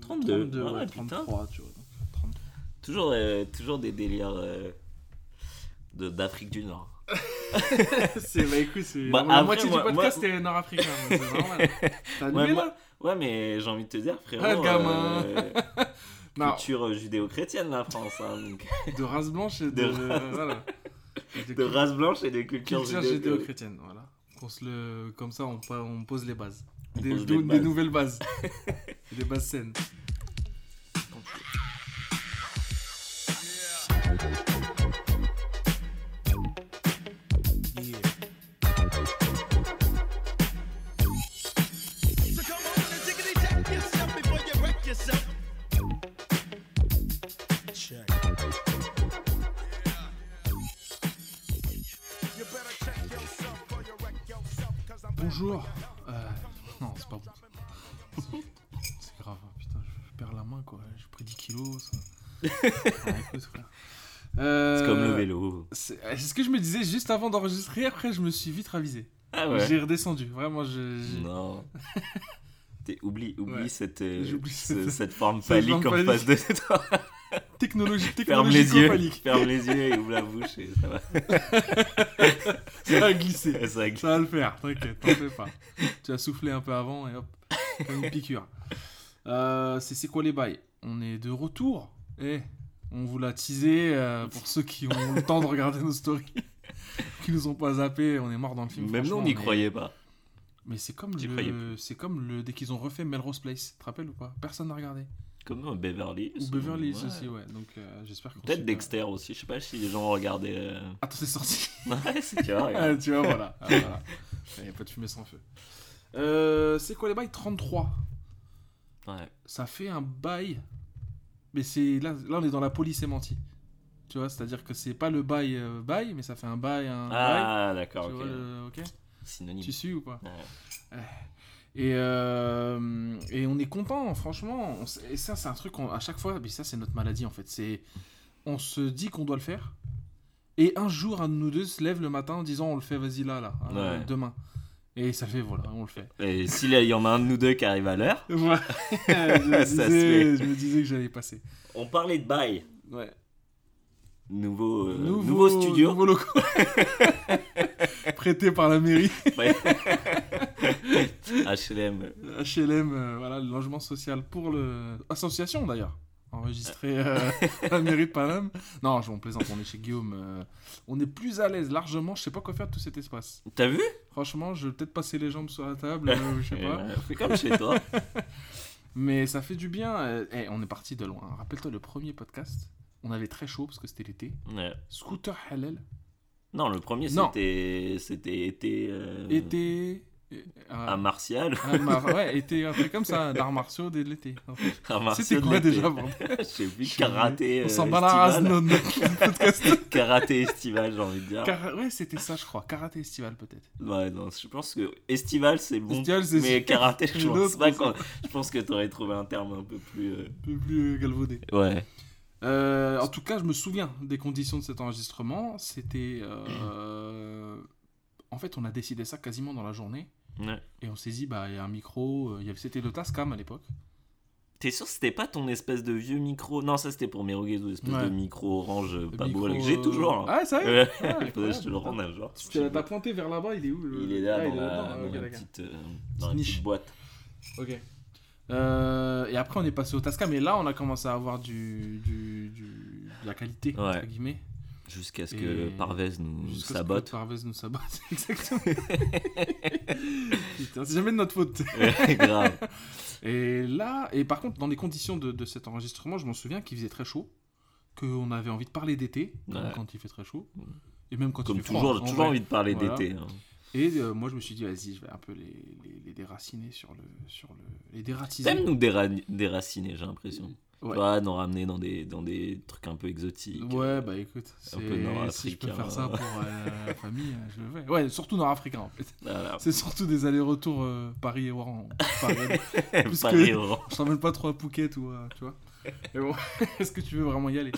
32, 32, ouais, ouais, putain. 33, tu vois. 30. Toujours, euh, toujours des délires euh, de- d'Afrique du Nord. c'est, bah écoute, c'est. Bah, la après, moitié moi- du podcast est nord-africain, c'est normal. T'as Ouais, allumé moi- là? Ouais, mais j'ai envie de te dire, frérot. Ah, gamin. euh, Non, culture judéo-chrétienne, la France. hein, donc, de race blanche et de. De voilà. Et de de race blanche et de culture, culture judéo- judéo-chrétienne, voilà. On se le... Comme ça, on, pose les bases. On Des, pose des- les des bases. nouvelles bases. Des bases saines. Avant d'enregistrer. Après, je me suis vite ravisé. Ah ouais. J'ai redescendu. Vraiment, je. Non. T'es- oublie oublie Ouais. cette, euh, ce- cette- forme phallique en face de toi. Technologie, Ferme les yeux, ferme les yeux et ouvre la bouche et ça va. Ça va glisser. Ça va Ça va le faire, t'inquiète, t'en fais pas. tu as soufflé un peu avant et hop, comme une piqûre. Euh, c'est c'est quoi les bails? On est de retour. Eh, on vous l'a teasé euh, pour ceux qui ont le temps de regarder nos stories, qui nous ont pas zappé. On est mort dans le film. Même nous, on n'y croyait pas. Mais c'est comme le, c'est comme le dès qu'ils ont refait Melrose Place. Tu te rappelles ou pas? Personne n'a regardé. Comme nous, Beverly. Ou Beverly Hills ouais. aussi, ouais. Donc euh, j'espère Peut-être. Dexter aussi. Je sais pas si les gens ont regardé. euh, Attends, c'est sorti. Ouais, c'est tu vois, tu vois, voilà. Ah, voilà. Il n'y a pas de fumée sans feu. Euh, c'est quoi les bails? 33. Ouais. Ça fait un bail. Mais c'est là, là, on est dans la polysémantie. Tu vois, c'est-à-dire que c'est pas le bail euh, bail, mais ça fait un bail, un Ah, d'accord, ok. vois, le- ok Synonyme. Tu suis ou pas Ouais. et, euh, et on est content, franchement. On et ça, c'est un truc, à chaque fois, mais ça, c'est notre maladie en fait. C'est On se dit qu'on doit le faire. Et un jour, un de nous deux se lève le matin en disant on le fait, vas-y là, là, Ouais. demain. Et ça fait, voilà, on le fait. Et s'il y en a un de nous deux qui arrive à l'heure, je, me disais, je me disais que j'allais passer. on parlait de bail. Ouais. Nouveau, euh, nouveau, studio. Nouveau local. Prêté par la mairie. HLM. HLM, euh, voilà, le logement social pour le. Association d'ailleurs. Enregistré euh, à la mairie de Paname. Non, je on plaisante, on est chez Guillaume. on est plus à l'aise largement. Je sais pas quoi faire de tout cet espace. T'as vu? Franchement, je vais peut-être passer les jambes sur la table, je sais pas. Fais comme chez toi. Mais ça fait du bien. eh, on est parti de loin. Rappelle-toi le premier podcast. On avait très chaud parce que c'était l'été. Ouais. Scooter Halal. Non, le premier c'était c'était été euh, Été. à Martial. Mar- ouais, été, un truc comme ça, d'arts martiaux dès l'été. en fait. C'était quoi déjà, Je sais plus, karaté. On euh, s'en bat la race, non, podcast. Karaté estival, j'ai envie de dire. Car- Ouais, c'était ça, je crois. Karaté estival, peut-être. Ouais, non, je pense que estival c'est bon. Estival, mais karaté, je pense pas qu'on- Je pense que t'aurais trouvé un terme un peu plus. euh, Un peu plus euh, galvaudé. Ouais. Euh, en tout cas, je me souviens des conditions de cet enregistrement. C'était. euh, En fait, on a décidé ça quasiment dans la journée. ouais. Et on s'est dit, bah, il y a un micro. euh, il y avait... C'était le Tascam à l'époque. T'es sûr que c'était pas ton espèce de vieux micro? Non, ça c'était pour Merugezu, espèce Ouais. de micro orange Le pas micro, beau. que J'ai euh, toujours. hein. Ah, ça Ouais. Ah, je te le rende un jour. Tu pointé vers là-bas, il est où le- Il est là Ah, dans, il est dans ah, la petite, euh, dans la petite boîte. Ok. Euh, et après, on est passé au Tascam, et là, on a commencé à avoir du, du, du- de la qualité, Ouais. entre guillemets. Jusqu'à ce que Parvez nous que sabote. Parvez nous sabote, exactement. Putain, c'est jamais de notre faute. Ouais, Grave. Et là, et par contre, dans les conditions de, de cet enregistrement, je m'en souviens qu'il faisait très chaud, qu'on avait envie de parler d'été, comme Ouais. quand il fait très chaud, et même quand Comme il fait toujours, froid. en toujours vrai. envie de parler Voilà. d'été. hein. Et euh, moi, je me suis dit, vas-y, je vais un peu les, les, les déraciner sur le, sur le, les dératiser. T'aimes nous déra- déraciner, j'ai l'impression. Ouais. Tu vois, nous ramener dans des, dans des trucs un peu exotiques. Ouais, bah écoute, Un peu si je peux faire ça pour euh, la famille, euh, je le fais. Ouais, surtout nord-africain en fait. Voilà. C'est surtout des allers-retours euh, Paris et Oran. Paris. Plus Paris que- Oran. Je t'emmène pas trop à Phuket ou tu vois. Mais bon, est-ce que tu veux vraiment y aller?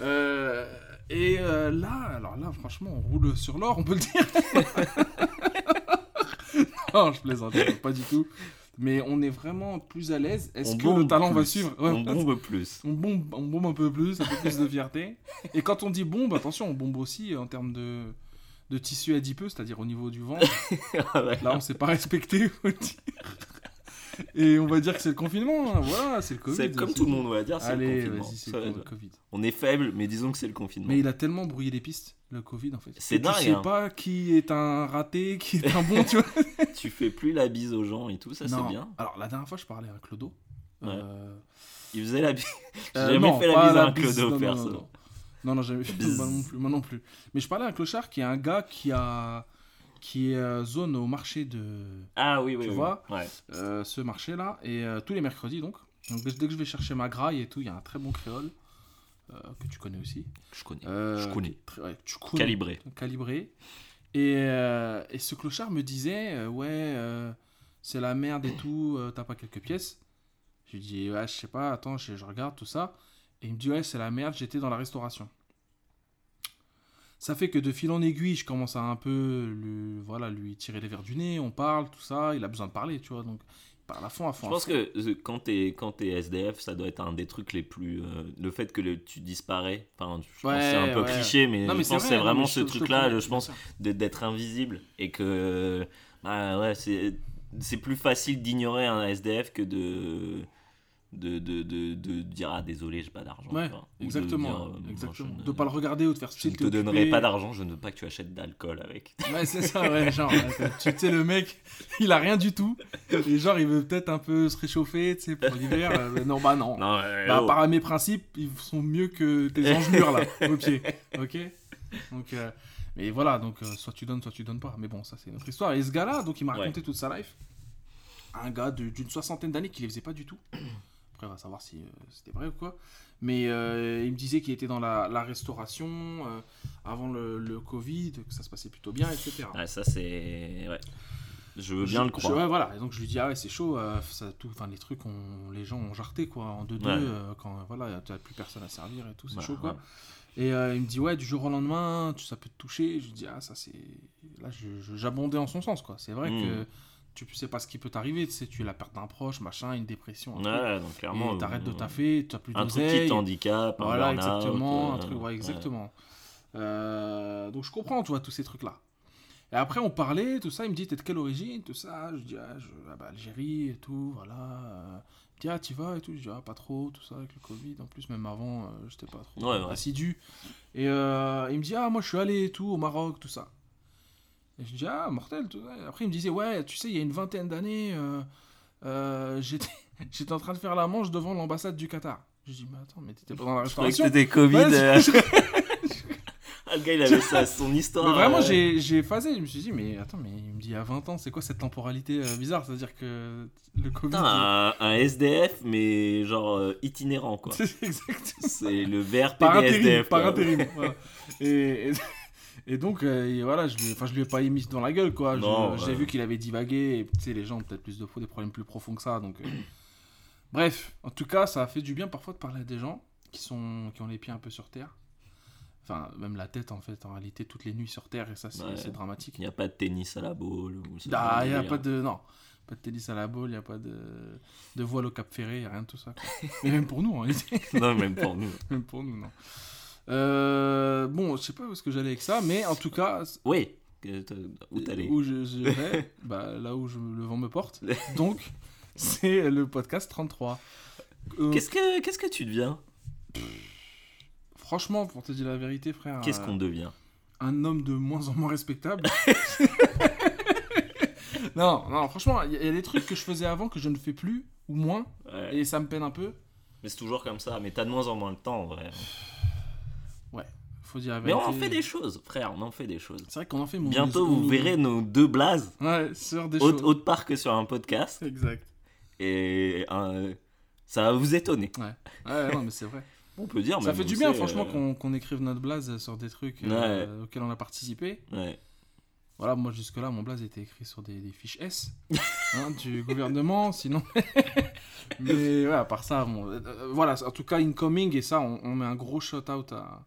Euh, Et euh, là, alors là, franchement, on roule sur l'or, on peut le dire. non, je plaisante, pas du tout. mais on est vraiment plus à l'aise. Est-ce que le talent va suivre Ouais, On bombe plus. on bombe, on bombe un peu plus, un peu plus de fierté. Et quand on dit bombe, attention, on bombe aussi en termes de, de tissu adipeux, c'est-à-dire au niveau du ventre. Ah ouais. Là, on s'est pas respecté. Et on va dire que c'est le confinement, hein. voilà, c'est le Covid. C'est comme tout le monde va dire, c'est le Allez, confinement. vas-y, c'est Ça, le Covid. On est faible, mais disons que c'est le confinement. Mais il a tellement brouillé les pistes, le Covid, en fait. C'est dingue, Tu sais hein. pas qui est un raté, qui est un bon, tu vois. Tu fais plus la bise aux gens et tout, ça c'est Non. bien. Alors, la dernière fois, je parlais à Clodo. Euh, Il faisait la bise. J'ai euh, jamais non, fait la pas bise à un bise, clodo non, non, perso. Non, non, non, non, jamais fait. Bise. Moi non, plus, moi non plus. Mais je parlais à un clochard qui est un gars qui a qui est euh, zone au marché de Ah oui, oui, Tu oui. vois Ouais. euh, ce marché là et euh, tous les mercredis donc. Donc dès que je vais chercher ma graille et tout, il y a un très bon créole euh, que tu connais aussi. Je connais. Je connais. très- ouais, tu connais. Calibré. calibré. Et, et ce clochard me disait Ouais, c'est la merde et tout, t'as pas quelques pièces Je lui dis Ouais, je sais pas, attends, je, je regarde tout ça. Et il me dit Ouais, c'est la merde, j'étais dans la restauration. Ça fait que de fil en aiguille, je commence à un peu lui, voilà, lui tirer les verres du nez, on parle, tout ça. Il a besoin de parler, tu vois. Donc, il parle à fond, à fond. Je pense fond. que euh, quand t'es quand t'es SDF, ça doit être un des trucs les plus. euh, le fait que le- tu disparais. Enfin, je pense que c'est un Ouais, peu ouais. cliché, mais Non, je pense que vrai, c'est vraiment ce je- je truc-là. comprends, Je pense d'être invisible et que bah ouais c'est c'est plus facile d'ignorer un SDF que de de, de, de, de dire ah désolé j'ai pas d'argent Ouais, de exactement. dire, euh, exactement. je ne- De pas le regarder ou de faire je ne style te donnerai pas d'argent je ne veux pas que tu achètes d'alcool avec Ouais, c'est ça, ouais, genre, tu sais, le mec, il a rien du tout, et genre, il veut peut-être un peu se réchauffer, tu sais, pour l'hiver, euh, mais non, bah non. Bah, oh. par mes principes, ils sont mieux que tes engelures, là, au pied, ok? Donc, euh, mais voilà, donc, euh, soit tu donnes, soit tu donnes pas, mais bon, ça, c'est notre histoire. Et ce gars-là, donc, il m'a Ouais. raconté toute sa life, un gars de- d'une soixantaine d'années qui les faisait pas du tout. Après, on va savoir si euh, c'était vrai ou quoi. Mais euh, il me disait qu'il était dans la, la restauration euh, avant le, le Covid, que ça se passait plutôt bien, etc. Ouais, ça c'est ouais je veux bien Je- le je- croire ouais, voilà. Et donc je lui dis ah ouais c'est chaud, euh, ça, tout, enfin les trucs on, les gens ont jarté quoi en 2-2 Ouais. euh, quand voilà t'as plus personne à servir et tout c'est Ouais, chaud quoi. Et euh, il me dit ouais du jour au lendemain ça peut te toucher. Je lui dis ah ça c'est là j'abondais en son sens quoi. C'est vrai Mm. que tu sais pas ce qui peut t'arriver, tu sais tu es la perte d'un proche machin, une dépression. un truc. ouais donc clairement t'arrêtes de euh, taffer, tu as plus un truc qui t'handicape un Voilà, exactement, un euh, truc, ouais, ouais. exactement. Euh, donc je comprends, tu vois, tous ces trucs-là. Et après, on parlait, tout ça, il me dit, t'es de quelle origine, tout ça. Je dis, ah, je, ah bah, Algérie et tout, voilà. Il me dit, ah, tu vas et tout. Je dis, ah, pas trop, tout ça, avec le Covid. En plus, même avant, euh, j'étais pas trop Ouais, ouais. assidu. Et euh, il me dit, ah, moi, je suis allé et tout, au Maroc, tout ça. Et je dis, ah, mortel, tout ça. Et après, il me disait, ouais, tu sais, il y a une vingtaine d'années, euh, euh, j'étais j'étais en train de faire la manche devant l'ambassade du Qatar. Je dis, mais attends, mais t'étais pas dans la Je croyais que restauration c'était Covid. Ouais, ah, le gars, il avait ça, son histoire. Mais vraiment, j'ai j'ai phasé. Je me suis dit, mais attends, mais il me dit à 20 ans, c'est quoi cette temporalité euh, bizarre? C'est-à-dire que le Covid. Putain, un, un SDF, mais genre euh, itinérant, quoi. C'est exactement. C'est le VRP Par intérim. Par intérim. voilà. Et, et, et donc, euh, et voilà, je je lui ai pas émis dans la gueule, quoi. J'ai ouais. vu qu'il avait divagué. Et tu sais, les gens ont peut-être plus de des problèmes plus profonds que ça. Donc, euh, bref, en tout cas, ça a fait du bien parfois de parler à des gens qui sont qui ont les pieds un peu sur terre. Enfin, même la tête, en fait, en réalité, toutes les nuits sur terre, et ça, c'est Ouais. dramatique. Il n'y a pas de tennis à la boule. Ou Ah, genre il n'y a pas de. Non. Pas de tennis à la boule, il n'y a pas de, de voile au Cap Ferré, il n'y a rien de tout ça. quoi. Mais même pour nous, en réalité. Non, même pour nous. Même pour nous, non. Euh, bon, je sais pas où est-ce que j'allais avec ça, mais en tout cas, Oui. Où t'allais où je, je vais, bah, là où je- le vent me porte. Donc, c'est le podcast 33. Euh, Qu'est-ce que qu'est-ce que tu deviens? Franchement, pour te dire la vérité, frère, Qu'est-ce euh, qu'on devient? un homme de moins en moins respectable. non, non, franchement, il y, a- il y a des trucs que je faisais avant que je ne fais plus, ou moins, Ouais. et ça me peine un peu. Mais c'est toujours comme ça. Mais t'as de moins en moins le temps, en vrai. Faut dire la Mais on en fait des choses, frère. On en fait des choses. C'est vrai qu'on en fait. Bientôt, vous verrez nos deux blazes, Ouais, sur des autre, choses. autre part que sur un podcast. Exact. Et ça va vous étonner. Ouais, non, mais c'est vrai. On peut dire. Ça fait du bien, franchement, euh, qu'on écrive notre blaze sur des trucs euh, auxquels on a participé. Ouais. Voilà, moi jusque-là, mon blaze était écrit sur des, des fiches S hein, du gouvernement, sinon. mais ouais, à part ça, bon, euh, euh, voilà, en tout cas, incoming, et ça, on, on met un gros shout-out à,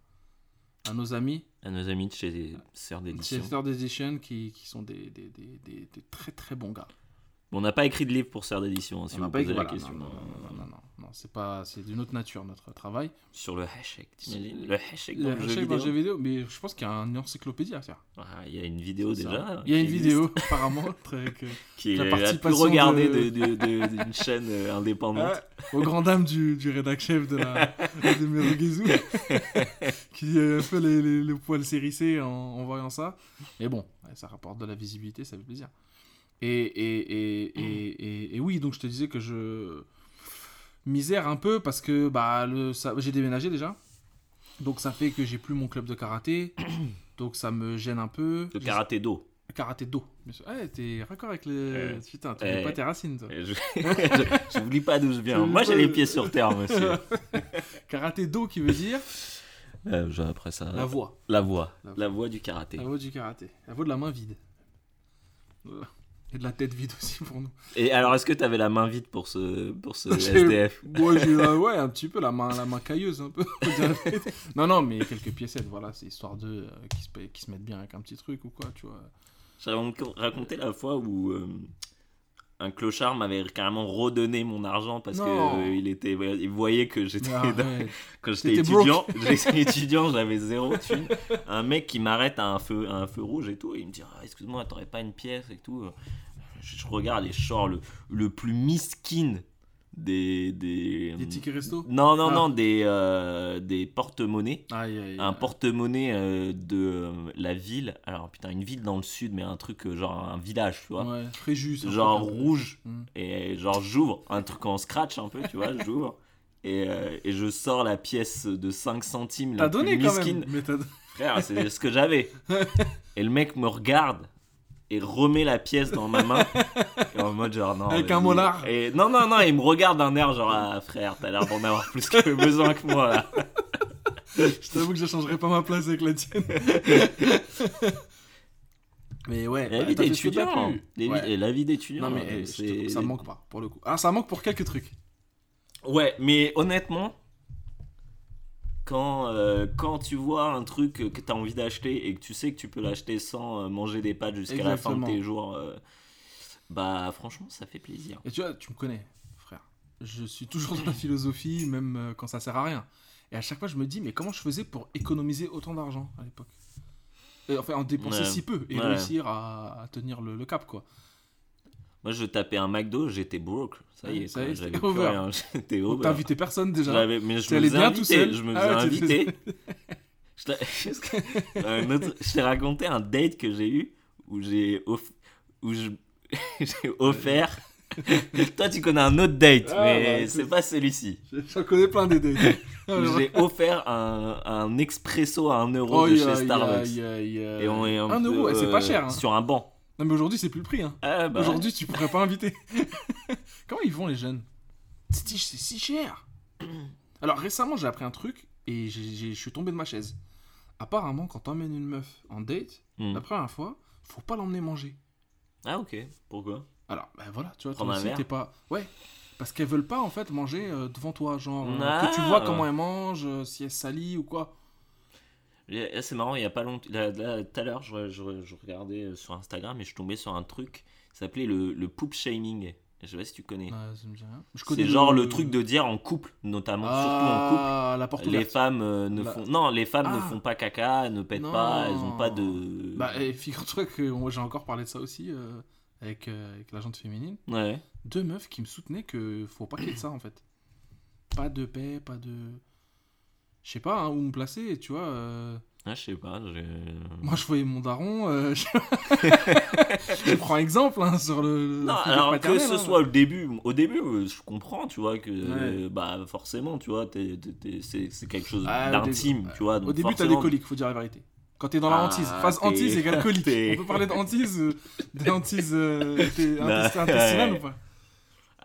à nos amis, À nos amis de chez Sœurs d'édition. chez Third Edition, qui, qui sont des, des, des- des très très bons gars. On n'a pas écrit de livre pour sœur d'édition, hein, si On vous pas posez écrit- la voilà, question. Non, non, non, non, non, non, c'est pas, c'est d'une autre nature notre travail. Sur le hashtag, Le hashtag dans le un jeu le vidéo. jeu vidéo, mais je pense qu'il y a une encyclopédie à faire. Ah, Il y a une vidéo déjà. Il y a une vidéo apparemment très que- qui la est la plus participation regardée de- de- de- de- d'une chaîne euh, indépendante. Aux grandes dames du, du rédac chef de la de Merugezu qui euh, fait les, les, les poils sérissés en, en voyant ça. Mais bon, ça rapporte de la visibilité, ça fait plaisir. Et, et, et, et, oui, donc je te disais que je misère un peu parce que bah, le, ça, j'ai déménagé déjà. Donc ça fait que j'ai plus mon club de karaté. Donc ça me gêne un peu. J'ai- karaté do. Karaté sûr. Ouais, t'es raccord avec le. Euh, Putain, tu euh, n'oublies pas tes racines, toi. Et Je n'oublie pas d'où je viens. Moi, j'ai les pieds sur terre, monsieur. Karaté do qui veut dire Euh, après ça, la voix. la voix. La La voix du karaté. La voix du karaté. La voix de la main vide. Voilà. Et de la tête vide aussi pour nous. Et alors, est-ce que tu avais la main vide pour ce, pour ce SDF ouais, un petit peu la main, la main cailleuse, un peu. non, non, mais quelques piécettes, voilà, c'est histoire de euh, qui, se, qui se mettent bien avec un petit truc ou quoi, tu vois. J'avais raconté la fois où euh, un clochard m'avait carrément redonné mon argent parce que euh, il était, il voyait que j'étais quand j'étais étudiant, j'étais étudiant, j'avais zéro thune. Un mec qui m'arrête à un feu, à un feu rouge et tout, et il me dit Ah, excuse-moi, t'aurais pas une pièce et tout. Je, je regarde et je sors le, le plus miskin des des Des tickets resto? Non non Ah. non des euh, des porte-monnaies. Aïe, aïe, un porte-monnaie euh, de euh, la ville. Alors putain, une ville dans le sud, mais un truc genre un village, tu vois. Ouais, Fréjus. Genre rouge. Hmm. Et genre j'ouvre un truc en scratch un peu, tu vois, j'ouvre. Et, et je sors la pièce de 5 centimes. T'as donné plus quand même. Mais Frère, c'est ce que j'avais. Et le mec me regarde et remet la pièce dans ma main. Et en mode genre non. Avec un molar. Et non, non, non, il me regarde d'un air genre ah, frère, t'as l'air d'en avoir plus que besoin que moi là. Je t'avoue que je changerais pas ma place avec la tienne. mais ouais, La bah, vie d'étudiant. Ouais. et La vie d'étudiant. Non mais euh, c'est- ça me manque pas pour le coup. Alors ça manque pour quelques trucs. Ouais, mais honnêtement, quand, euh, quand tu vois un truc que tu as envie d'acheter et que tu sais que tu peux l'acheter sans euh, manger des pâtes jusqu'à la fin de tes jours, euh, bah franchement, ça fait plaisir. Et tu vois, tu me connais, frère. Je suis toujours dans la philosophie, même quand ça sert à rien. Et à chaque fois, je me dis, mais comment je faisais pour économiser autant d'argent à l'époque? Enfin, en dépenser Ouais. si peu et Ouais. réussir à, à tenir le, le cap, quoi. Moi, je tapais un McDo, j'étais broke. Ça y est, ça y j'avais over. J'étais over. Invité personne déjà. Mais je me faisais bien tout inviter, seul. je me faisais ouais, tu te inviter. Je t'ai- raconté un date que j'ai eu où j'ai off- où je- offert. Toi, tu connais un autre date, Ah, mais bah, c'est pas celui-ci. J'en connais plein des dates. J'ai offert un, un expresso à 1 euro de chez Starbucks. aïe. Et on est un, euro, c'est pas euh, cher. hein. Sur un banc. Non, mais aujourd'hui, c'est plus le prix. Hein. Ah, bah, Aujourd'hui, tu pourrais pas inviter. Comment ils vont, les jeunes? C'est si- c'est si cher. Alors, récemment, j'ai appris un truc et je suis tombé de ma chaise. Apparemment, quand t'emmènes une meuf en date, hmm. la première fois, faut pas l'emmener manger. Ah, ok. Pourquoi? Alors, ben voilà, tu vois, Prendre toi aussi, t'es pas. Ouais. Parce qu'elles veulent pas, en fait, manger euh, devant toi. Genre, euh, Ah. que tu vois comment elles mangent, euh, si elles salient ou quoi. C'est marrant, il y a pas longtemps. là, Tout à l'heure, je, je- je regardais euh, sur Instagram et je tombais sur un truc. Ça s'appelait le, le poop shaming. Je sais pas si tu connais. Je C'est genre le truc de dire en couple, notamment, surtout en couple. Ah, la porte Les femmes euh, ne La- font non, les femmes ne Ah. font pas caca, ne pètent Non. pas, elles ont pas de. Bah, et figure-toi que moi j'ai encore parlé de ça aussi euh, avec, euh, avec la gente féminine. Ouais. Deux meufs qui me soutenaient que faut pas qu'il y ait de ça en fait. Pas de paix, pas de. Je sais pas hein, où me placer, tu vois. euh, Ah, je sais pas. Moi je voyais mon daron. euh, je... je prends exemple hein, sur le. le Non, alors que ce hein. soit au début, au début, euh, je comprends, tu vois que Ouais. bah forcément, tu vois, t'es- c'est quelque chose Ah, d'intime, tu vois. donc Au début t'as des coliques, faut dire la vérité. Quand t'es dans la Ah, hantise. Phase hantise égale colique. On peut parler de hantise, des hantises euh, t'es- Non, intesti- intestinales ouais. ou pas?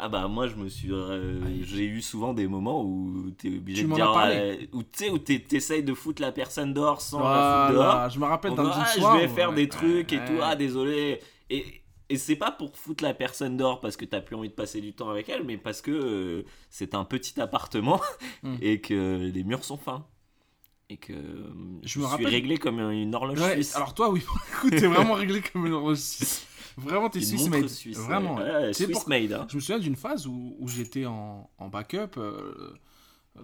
Ah bah moi je me suis euh, Aïe. j'ai eu souvent des moments où t'es obligé Tu de dire euh, où tu sais où t'es- t'essayes de foutre la personne dehors sans la foutre dehors. Je me rappelle d'un ah, soir. je vais faire ouais, des ouais, trucs et ouais. tout ah désolé et et c'est pas pour foutre la personne dehors parce que t'as plus envie de passer du temps avec elle mais parce que euh, c'est un petit appartement Hmm. et que les murs sont fins et que je, me suis rappelle- réglé comme une horloge suisse. alors toi, oui, écoute, t'es vraiment réglé comme une horloge suisse. Vraiment, t'es montre made. suisse. Vraiment. ouais. pour- made. hein. Je me souviens d'une phase où, où j'étais en, en backup, euh,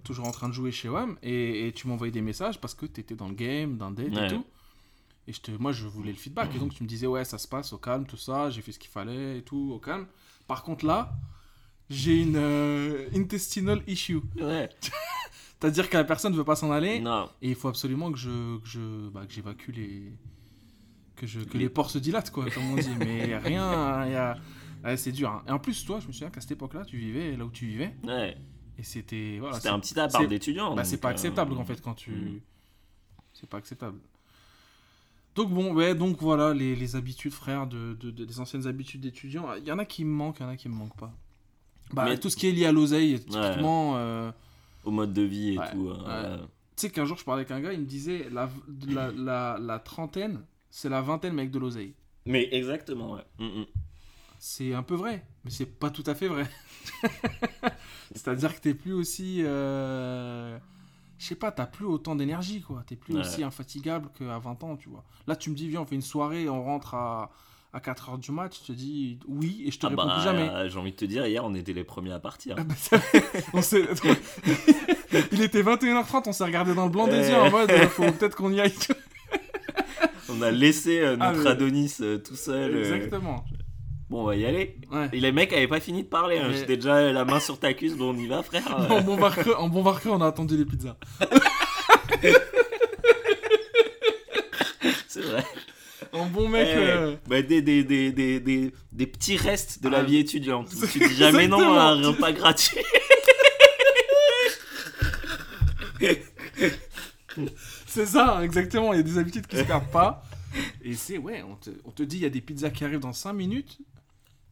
toujours en train de jouer chez WAM, et, et tu m'envoyais des messages parce que tu étais dans le game, dans date Ouais. et tout. Et je te, moi, je voulais le feedback. Et donc, tu me disais, ouais, ça se passe au calme, tout ça, j'ai fait ce qu'il fallait et tout, au calme. Par contre, là, j'ai une euh, intestinal issue. Ouais. C'est-à-dire que la personne ne veut pas s'en aller, Non. et il faut absolument que je, que je, bah, que j'évacue les, que je, que Les- les pores se dilatent, quoi, comme on dit. Mais rien, y a- ouais, c'est dur. hein. Et en plus, toi, je me souviens qu'à cette époque-là, tu vivais là où tu vivais, Ouais. et c'était, voilà, C'était un petit appart d'étudiant. bah, c'est pas euh, acceptable en fait quand tu, mm. c'est pas acceptable. Donc bon, ouais, donc voilà les, les habitudes, frère, de, de- de- des anciennes habitudes d'étudiants. Il y en a qui me manquent, il y en a qui me manquent pas. Bah, Mais- tout ce qui est lié à l'oseille, typiquement. euh, Au mode de vie et Ouais, tout. ouais. Tu sais qu'un jour je parlais avec un gars, il me disait la, la, la, la trentaine, c'est la vingtaine avec de l'oseille. Mais exactement, ouais. Mm, mm. C'est un peu vrai, mais c'est pas tout à fait vrai. C'est-à-dire que t'es plus aussi. euh, Je sais pas, t'as plus autant d'énergie, quoi. T'es plus Ouais. aussi infatigable qu'à 20 ans, tu vois. Là, tu me dis, viens, on fait une soirée, on rentre à, à 4h du match, je te dis oui, et je te Ah réponds bah, plus jamais. euh, J'ai envie de te dire, hier, on était les premiers à partir. Ah bah, on Il était 21h30, on s'est regardé dans le blanc des Ouais. yeux en mode, faut peut-être qu'on y aille. On a laissé euh, Ah, notre mais- Adonis euh, tout seul. euh, Exactement. Bon, on va y aller. Ouais. Et les mecs avaient pas fini de parler. hein. Mais- J'étais déjà la main sur ta cuisse. Bon, on y va, frère. En bon varqueux, en bon on a attendu les pizzas. C'est vrai. En bon mec. Eh, euh, bah, des, des, des, des, des, des petits restes de la Ah, vie étudiante. Tu dis jamais non à un repas gratuit. C'est ça, exactement. Il y a des habitudes qui se perdent pas. Et c'est, ouais, on te, on te dit, il y a des pizzas qui arrivent dans 5 minutes.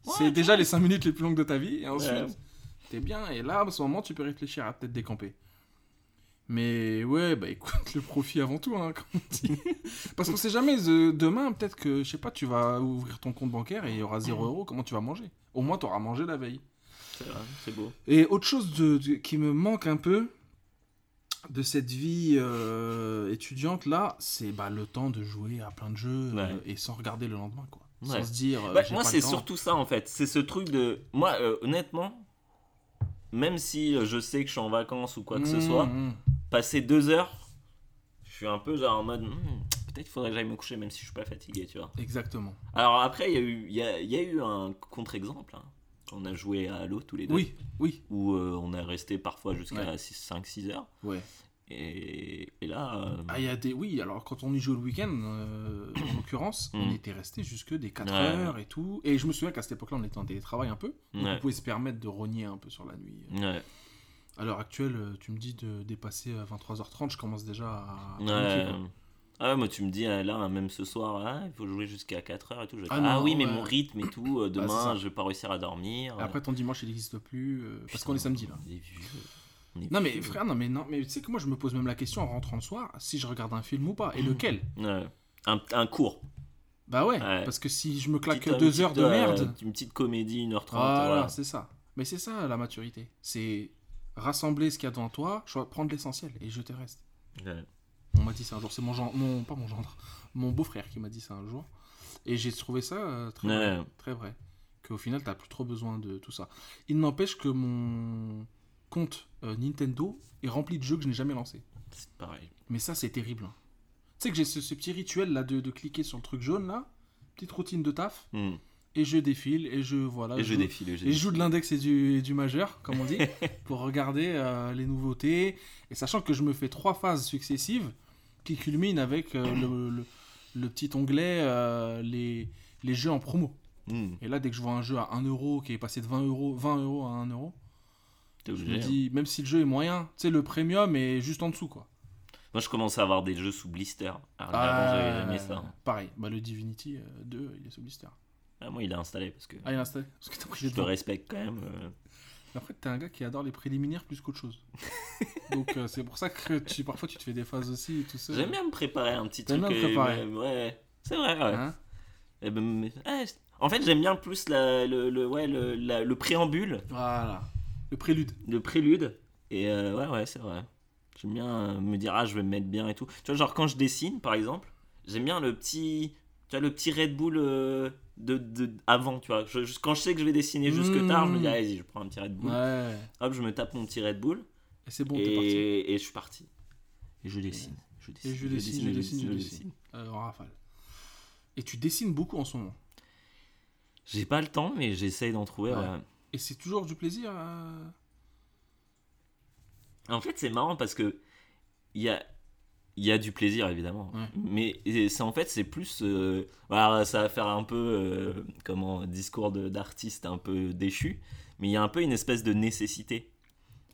c'est Ouais, déjà les 5 minutes les plus longues de ta vie. Et ensuite, Ouais. t'es bien. Et là, à ce moment, tu peux réfléchir à peut-être décamper. Mais ouais, bah écoute, le profit avant tout, hein, comme on dit. Parce qu'on sait jamais, euh, demain, peut-être que, je sais pas, tu vas ouvrir ton compte bancaire et il y aura 0 euros. Comment tu vas manger? Au moins, tu auras mangé la veille. C'est vrai, c'est beau. Et autre chose de, de- qui me manque un peu de cette vie euh, étudiante là, c'est bah, le temps de jouer à plein de jeux Ouais. euh, et sans regarder le lendemain quoi. Ouais. Sans se dire. euh, Bah, moi, c'est surtout ça en fait. C'est ce truc de. Moi, euh, honnêtement, même si je sais que je suis en vacances ou quoi que ce Mmh, soit, mmh. passer deux heures, je suis un peu genre en mode. Hmm, Peut-être faudrait que j'aille me coucher même si je suis pas fatigué, tu vois. Exactement. Alors après, il y, a eu- y, a, y a eu un contre-exemple. hein. On a joué à Halo tous les deux. Oui, oui. Où euh, on est resté parfois jusqu'à Ouais. 5-6 heures. Ouais. Et, et là. euh, Ah, y a des. Oui, alors quand on y joue le week-end, euh, en l'occurrence, on Mm. était resté jusque des 4 Ouais. heures et tout. Et je me souviens qu'à cette époque-là, on était en télétravail un peu. Donc Ouais. on pouvait se permettre de rogner un peu sur la nuit. ouais. À l'heure actuelle, euh, tu me dis de dépasser à 23h30, je commence déjà à. Ouais. Ah ouais, moi tu me dis euh, là même ce soir ah, il faut jouer jusqu'à 4h et tout. Je Ah dire, non, ah oui mais ouais. mon rythme et tout euh, Bah, demain ça. je vais pas réussir à dormir. Et Après, ton dimanche, il n'existe plus. euh, parce qu'on est samedi là. on est vieux. On est Non mais frère, non mais non, mais tu sais que moi je me pose même la question en rentrant le soir, si je regarde un film ou pas, et Mmh. lequel? Ouais. Un, un cours. Bah ouais, Ouais. parce que si je me claque Petite- deux une heures de euh, merde, une petite comédie 1h30. voilà, voilà. c'est ça. Mais c'est ça la maturité, c'est rassembler ce qu'il y a devant toi, prendre l'essentiel et jeter le reste. Ouais. M'a dit ça un jour, c'est mon gendre, mon pas mon gendre, mon beau-frère qui m'a dit ça un jour, et j'ai trouvé ça euh, très Ouais. vrai, très vrai, qu'au final t'as plus trop besoin de tout ça. Il n'empêche que mon compte euh, Nintendo est rempli de jeux que je n'ai jamais lancés. C'est pareil. Mais ça, c'est terrible. hein. Tu sais que j'ai ce, ce petit rituel là de, de cliquer sur le truc jaune là, petite routine de taf, Hmm. et je défile, et je voilà. Et je défile. et je Et je joue de l'index et du, et du majeur, comme on dit, pour regarder euh, les nouveautés. Et sachant que je me fais trois phases successives qui culminent avec euh, le, le- le petit onglet euh, les, les jeux en promo. Hmm. Et là, dès que je vois un jeu à 1 euro qui est passé de 20 euros, 20 euros à 1 euro, je me hein. dis, même si le jeu est moyen, tu sais, le premium est juste en dessous quoi. Moi je commence à avoir des jeux sous blister. Alors, avant j'avais Euh, jamais ça. Pareil, bah, le Divinity euh, 2, il est sous blister. Ah, moi il a installé parce que Ah, il est installé Parce que t'as pris je te respecte quand même. euh. Après, t'es un gars qui adore les préliminaires plus qu'autre chose. Donc, euh, c'est pour ça que tu, parfois tu te fais des phases aussi tout seul. J'aime bien me préparer un petit truc. bien te et- préparer. ouais, ouais. c'est vrai. Ouais. Hein Eh ben, mais- ouais, c'est- en fait, j'aime bien plus la- le, le, ouais, le, la- le préambule, voilà. Le prélude. le prélude. Et euh, ouais, ouais, c'est vrai. J'aime bien euh, me dire, ah, je vais me mettre bien et tout. Tu vois, genre quand je dessine, par exemple, j'aime bien le petit, tu vois, le petit Red Bull euh, de, de- avant, tu vois. Je- je- quand je sais que je vais dessiner jusque Mmh. tard, je me dis, allez, je prends un petit Red Bull. Ouais. Hop, je me tape mon petit Red Bull Et c'est bon, t'es parti. et, et je suis parti. Et je dessine. Je dessine, je dessine, je dessine, je dessine. Euh, en rafale. Et tu dessines beaucoup en ce moment. J'ai pas le temps, mais j'essaye d'en trouver. Ouais. Et c'est toujours du plaisir. euh, En fait, c'est marrant parce que il y a, il y a du plaisir évidemment, Ouais. mais c'est en fait c'est plus, euh, voilà, ça va faire un peu euh, comment discours d'artiste un peu déchu, mais il y a un peu une espèce de nécessité.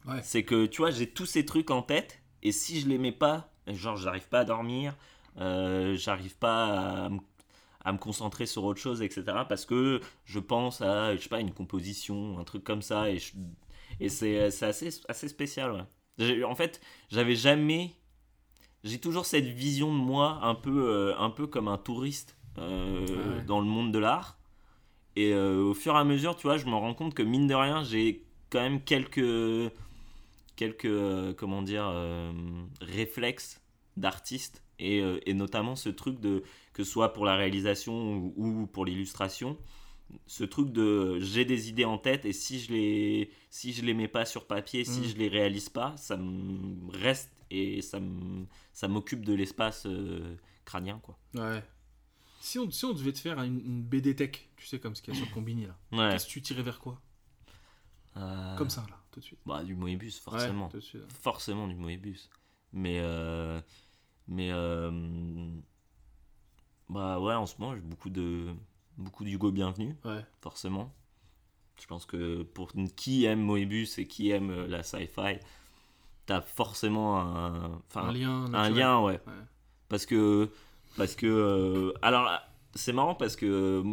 Ouais. C'est que tu vois, j'ai tous ces trucs en tête et si je les mets pas, genre j'arrive pas à dormir, euh, j'arrive pas à, me- à me concentrer sur autre chose, etc. Parce que je pense à, je sais pas, une composition, un truc comme ça et, je- et c'est assez, assez spécial. Ouais. En fait, j'avais jamais. J'ai toujours cette vision de moi un peu, euh, un peu comme un touriste euh, Ah ouais. dans le monde de l'art. Et euh, au fur et à mesure, tu vois, je me rends compte que mine de rien, j'ai quand même quelques, quelques comment dire, réflexes d'artiste. Et, et notamment ce truc de, que ce soit pour la réalisation ou, ou pour l'illustration, ce truc de j'ai des idées en tête et si je les si je les mets pas sur papier si Mm. je les réalise pas ça me reste et ça m'occupe de l'espace euh, crânien quoi Ouais. Si on, si on devait te faire une, une BD tech, tu sais, comme ce qu'il y a sur combini là, ouais qu'est-ce que tu tirais vers quoi? Euh, Comme ça, là, tout de suite. bah du Moebius forcément Ouais, tout de suite. forcément du Moebius mais euh, mais bah ouais en ce moment j'ai beaucoup de beaucoup d'Hugo Bienvenu Ouais. forcément. Je pense que pour qui aime Moebius et qui aime la sci-fi, t'as forcément un, lien. un lien, ouais. Ouais. Parce que, parce que, euh, alors c'est marrant parce que